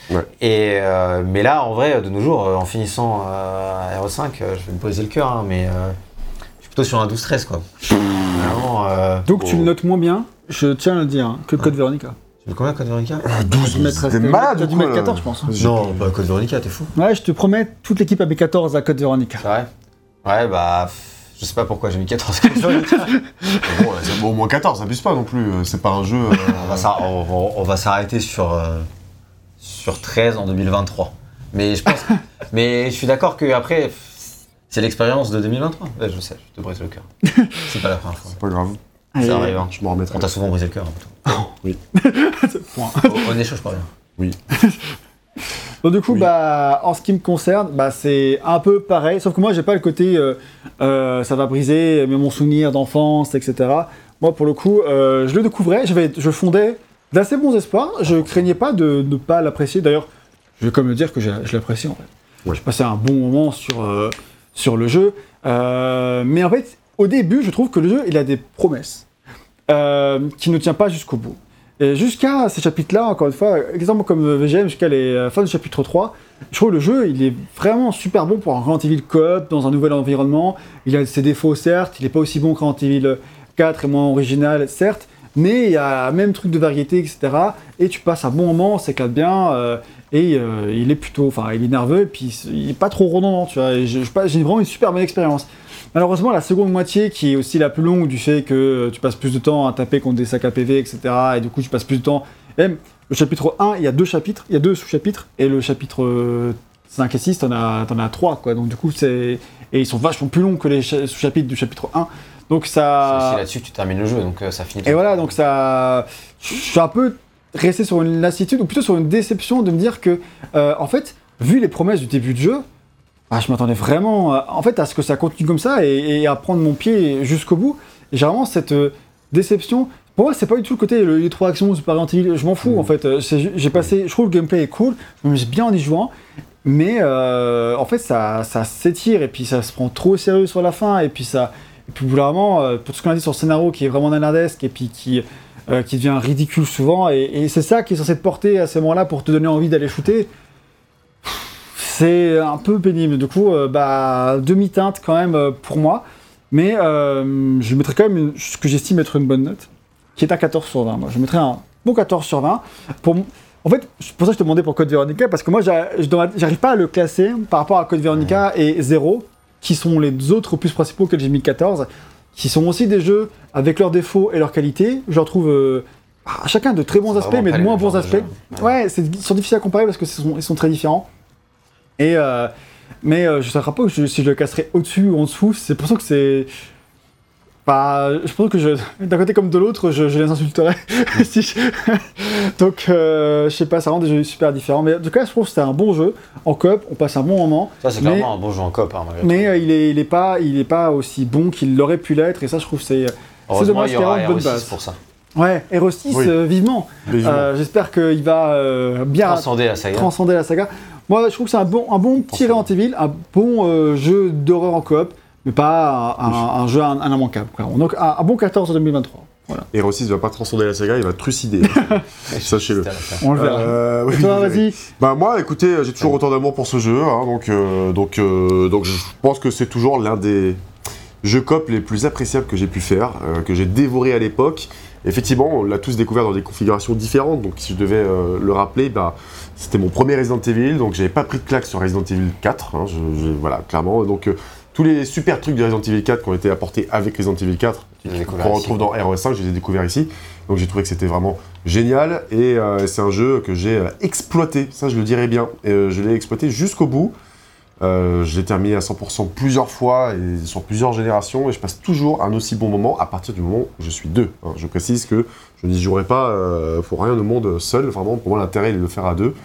ouais. Ouais. Et, euh, mais là, en vrai, de nos jours, en finissant euh, RE5, euh, je vais me briser le cœur, hein, mais euh, je suis plutôt sur un 12-13 quoi. Vraiment. Euh... Donc tu Oh. le notes moins bien, je tiens à le dire, hein, que Code Veronica. Veux combien Code Veronica Tu as dû mettre, T'es tu malade mettre là 14, je pense. hein. Non, bah Code Veronica, t'es fou. Ouais, je te promets, toute l'équipe avait 14 à Code Veronica. C'est vrai? Ouais, bah. Je sais pas pourquoi j'ai mis 14 Code Veronica. Bon, ouais, c'est bon, au moins 14, abuse pas non plus. euh, C'est pas un jeu. euh, on va s'ar- on va- on va s'arrêter sur, euh, sur 13 en 2023. Mais je pense. mais je suis d'accord que après, c'est l'expérience de 2023. Ouais, je sais, je te brise le cœur. C'est pas la première fois. C'est pas grave, Ça arrive, hein. je m'en remettrai. On t'a souvent brisé le cœur. hein, point. toi. Au- Honnête, je crois bien. Donc du coup, Oui. bah, en ce qui me concerne, bah, c'est un peu pareil, sauf que moi, j'ai pas le côté euh, euh, ça va briser mais mon souvenir d'enfance, etc. Moi, pour le coup, euh, je le découvrais, j'avais- je fondais d'assez bons espoirs, je craignais pas de ne pas l'apprécier. D'ailleurs, je vais comme le dire que j'ai- je l'apprécie en fait. Ouais. J'ai passé un bon moment sur, euh, sur le jeu, Euh, mais en fait, au début, je trouve que le jeu, il a des promesses euh, qui ne tient pas jusqu'au bout. Jusqu'à ces chapitres-là, encore une fois, exemple comme VGM, jusqu'à les euh, fins du chapitre 3, je trouve le jeu, il est vraiment super bon pour un Resident Evil coop dans un nouvel environnement. Il a ses défauts, certes, il n'est pas aussi bon que Resident Evil 4 et moins original, certes, mais il y a même truc de variété, etc. Et tu passes un bon moment, on s'éclate bien, euh, et il est plutôt, enfin, il est nerveux, et puis il est pas trop redondant, tu vois. J'ai vraiment une super bonne expérience. Malheureusement, la seconde moitié, qui est aussi la plus longue du fait que tu passes plus de temps à taper contre des sacs à PV, etc., et du coup tu passes plus de temps. Même le chapitre 1, il y a deux chapitres, il y a deux sous-chapitres, et le chapitre euh, 5 et 6, t'en as, t'en as 3, quoi. Donc du coup, c'est. Et ils sont vachement plus longs que les cha- sous-chapitres du chapitre 1. Donc C'est ça. aussi là-dessus que tu termines le jeu, donc euh, ça finit. Et voilà, donc ça. Je suis un peu resté sur une lassitude, ou plutôt sur une déception de me dire que, euh, en fait, vu les promesses du début de jeu, bah, je m'attendais vraiment euh, en fait, à ce que ça continue comme ça et, et à prendre mon pied jusqu'au bout. Et j'ai vraiment cette euh, déception. Pour moi, c'est pas du tout le côté le- les trois actions Super Evil, je m'en fous Mhm. en fait. Euh, J'ai passé, je trouve le gameplay est cool, je me bien en y jouant, mais euh, en fait, ça, ça s'étire et puis ça se prend trop au sérieux sur la fin et puis ça. Et puis, euh, pour tout ce qu'on a dit sur le scénario qui est vraiment nanardesque et puis qui, qui devient ridicule souvent, et, et c'est ça qui est censé te porter à ce moment-là pour te donner envie d'aller shooter. C'est un peu pénible. Du coup, euh, bah, demi-teinte quand même euh, pour moi. Mais euh, je mettrais quand même une- ce que j'estime être une bonne note, qui est à 14 sur 20. Moi, je mettrais un bon 14 sur 20. Pour, en fait, c'est pour ça que je te demandais pour Code Veronica, parce que moi, j'arrive pas à le classer par rapport à Code Veronica et Zero, qui sont les autres opus principaux que j'ai mis 14, qui sont aussi des jeux avec leurs défauts et leurs qualités. Je leur trouve chacun de très bons aspects, mais de moins bons aspects. Ouais, c'est- ils sont difficiles à comparer parce que sont- ils sont très différents. Et euh, mais euh, je ne sais pas si je le casserais au-dessus ou en dessous. C'est pour ça que c'est. Bah, je pense que je, d'un côté comme de l'autre, je, je les insulterais. Si je- Donc, euh, je sais pas, ça rend des jeux super différents. Mais en tout cas, je trouve que c'est un bon jeu. En coop, on passe un bon moment. Ça, c'est Mais- clairement un bon jeu en coop. Hein, Mais euh, il, est, il, est pas, il est pas aussi bon qu'il l'aurait pu l'être. Et ça, je trouve que c'est. Heureusement, dommage il y qu'il y aura une bonne RE6 base. pour ça. Ouais, Hero 6, Oui. euh, vivement. Vivement. Euh, J'espère qu'il va euh, bien Transcender la saga. transcender la saga. Moi, je trouve que c'est un bon, un bon petit Resident Evil, un bon euh, jeu d'horreur en coop, mais pas un, un- un jeu un, un immanquable. quoi. Donc un, un bon 14 en 2023. Voilà. Hero 6 va pas transcender la saga, il va trucider. Sachez-le. On le verra. Euh, oui, toi, vas-y. Bah moi, écoutez, j'ai toujours autant d'amour pour ce jeu, hein, donc euh, donc euh, donc je pense que c'est toujours l'un des jeux cop les plus appréciables que j'ai pu faire, euh, que j'ai dévoré à l'époque. Effectivement, on l'a tous découvert dans des configurations différentes, donc si je devais euh, le rappeler, bah c'était mon premier Resident Evil, donc j'avais pas pris de claque sur Resident Evil 4, hein, je- je- voilà clairement. Donc euh, tous les super trucs de Resident Evil 4 qui ont été apportés avec Resident Evil 4, Tu l'as découvert qu'on retrouve dans RE5, je les ai découverts ici. Donc j'ai trouvé que c'était vraiment génial et euh, c'est un jeu que j'ai euh, exploité, ça je le dirais bien. Et, euh, je l'ai exploité jusqu'au bout. Euh, je l'ai terminé à 100% plusieurs fois et sur plusieurs générations et je passe toujours un aussi bon moment à partir du moment où je suis deux. hein. Je précise que je n'y jouerai pas euh, pour rien au monde seul, vraiment pour moi l'intérêt est de le faire à deux.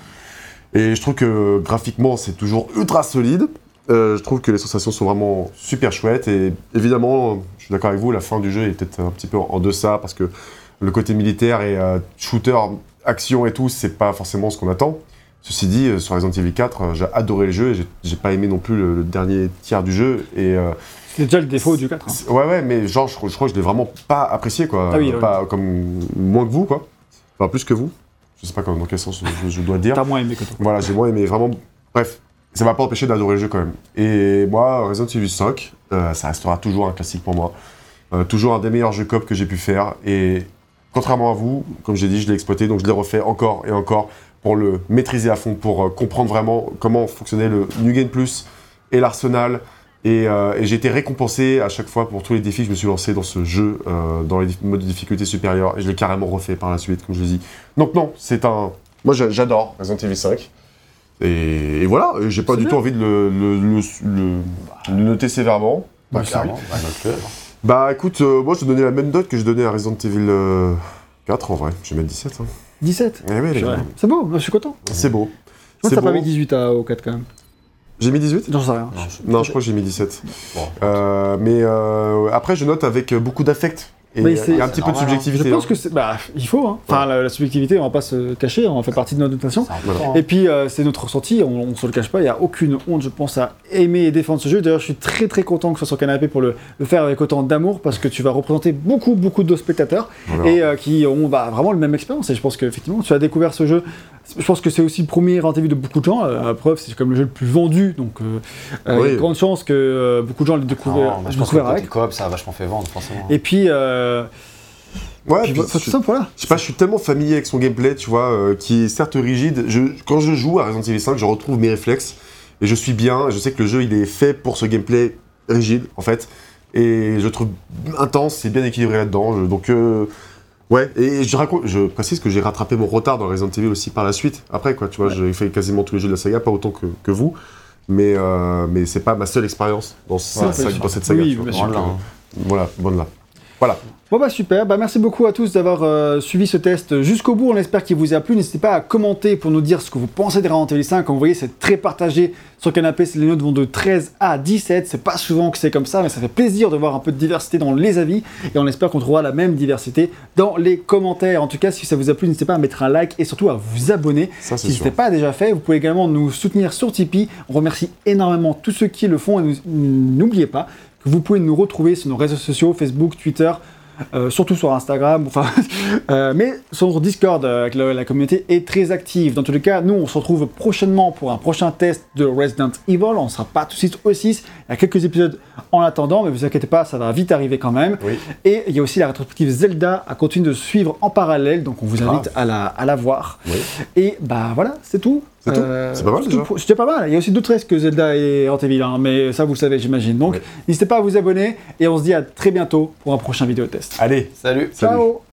Et je trouve que graphiquement c'est toujours ultra solide. Euh, je trouve que les sensations sont vraiment super chouettes et évidemment, je suis d'accord avec vous, la fin du jeu est peut-être un petit peu en deçà parce que le côté militaire et euh, shooter, action et tout, c'est pas forcément ce qu'on attend. Ceci dit, euh, sur Resident Evil 4, euh, j'ai adoré le jeu et j'ai- pas aimé non plus le, le dernier tiers du jeu. Et euh, C'est déjà le défaut du 4. hein. c'est- ouais, ouais, mais genre, je, crois- je crois que je l'ai vraiment pas apprécié, quoi. Ah oui, oui. pas comme moins que vous, quoi. Enfin, plus que vous. Je sais pas dans quel sens je, je dois dire. T'as moins aimé que toi. Voilà, j'ai moins aimé. Vraiment, bref, ça m'a pas empêché d'adorer le jeu quand même. Et moi, Resident Evil 5, euh, ça restera toujours un classique pour moi. Euh, toujours un des meilleurs jeux coop que j'ai pu faire. Et contrairement à vous, comme j'ai dit, je l'ai exploité, donc je l'ai refait encore et encore pour le maîtriser à fond, pour euh, comprendre vraiment comment fonctionnait le New Game Plus et l'arsenal. Et, euh, et j'ai été récompensé à chaque fois pour tous les défis que je me suis lancé dans ce jeu, euh, dans les modes de difficulté supérieurs. Et je l'ai carrément refait par la suite, comme je l'ai dit. Donc non, c'est un... Moi j'a- j'adore Resident Evil 5. Et, et voilà, j'ai pas du bien. tout envie de le, le- le- le- le noter sévèrement. Bah, Bah, clairement, bah. Bah écoute, euh, moi je donnais la même note que je donnais à Resident Evil euh, 4 en vrai. Je vais mettre 17. Hein. 17. Eh. C'est beau, je suis content. C'est beau. Moi, C'est t'as pas mis 18 à, au 4 quand même. J'ai mis 18 J'en sais rien. Non, je- Non, je crois que j'ai mis 17. Bon. Euh, mais euh, après, je note avec beaucoup d'affect. Il y a un petit peu de hein. subjectivité. Je pense hein. que. Bah, il faut, hein. Enfin, la, la subjectivité, on va pas se cacher, on fait partie de notre notation. Voilà. Et puis, euh, c'est notre ressenti, on, on se le cache pas, il n'y a aucune honte, je pense, à aimer et défendre ce jeu. D'ailleurs, je suis très très content que ce soit sur Canapé pour le, le faire avec autant d'amour, parce que tu vas représenter beaucoup, beaucoup de spectateurs Voilà. et euh, qui ont bah, vraiment le même expérience. Et je pense qu'effectivement, tu as découvert ce jeu. Je pense que c'est aussi le premier rendez-vous de beaucoup de gens. Euh, la preuve, c'est comme le jeu le plus vendu, donc il y a Oui. de grandes chances que beaucoup de gens le découvrent, Non, bah, je pense que avec. coop, ça a vachement fait vendre, forcément. Et puis, Ouais, puis je, tout simple, voilà. je sais pas, je suis tellement familier avec son gameplay, tu vois, euh, qui est certes rigide. Je, quand je joue à Resident Evil 5, je retrouve mes réflexes et je suis bien. Je sais que le jeu, il est fait pour ce gameplay rigide, en fait. Et je le trouve intense, c'est bien équilibré là-dedans. donc, euh, ouais. Et je, raconte, je précise que j'ai rattrapé mon retard dans Resident Evil aussi par la suite. Après, quoi, tu vois, j'ai fait quasiment tous les jeux de la saga, pas autant que, que vous. Mais, euh, mais c'est pas ma seule expérience dans, cette Ouais, saga- bien dans sûr. cette saga. Oui, euh, Voilà, bonne là. Voilà. Bon bah super, bah merci beaucoup à tous d'avoir euh, suivi ce test jusqu'au bout, on espère qu'il vous a plu, n'hésitez pas à commenter pour nous dire ce que vous pensez de Resident Evil 5, comme vous voyez c'est très partagé sur Canapé, les notes vont de 13 à 17, c'est pas souvent que c'est comme ça, mais ça fait plaisir de voir un peu de diversité dans les avis, et on espère qu'on trouvera la même diversité dans les commentaires. En tout cas, si ça vous a plu, n'hésitez pas à mettre un like et surtout à vous abonner. Ça, Si ce n'était pas déjà fait, vous pouvez également nous soutenir sur Tipeee. On remercie énormément tous ceux qui le font. Et n'oubliez pas que vous pouvez nous retrouver sur nos réseaux sociaux, Facebook, Twitter, euh, surtout sur Instagram, enfin, euh, mais sur notre Discord, euh, la, la communauté est très active. Dans tous les cas, nous, on se retrouve prochainement pour un prochain test de Resident Evil. On ne sera pas tout de suite au 6. Il y a quelques épisodes en attendant, mais vous inquiétez pas, ça va vite arriver quand même. Oui. Et il y a aussi la rétrospective Zelda à continuer de suivre en parallèle, donc on vous invite à la, à la voir. Oui. Et bah voilà, c'est tout. C'est Euh, C'est pas mal, tout déjà. C'était pas mal. Il y a aussi d'autres tests que Zelda et Evil, hein, mais ça vous le savez, j'imagine. Donc Oui. n'hésitez pas à vous abonner et on se dit à très bientôt pour un prochain vidéo test. Allez, Salut. Salut. Ciao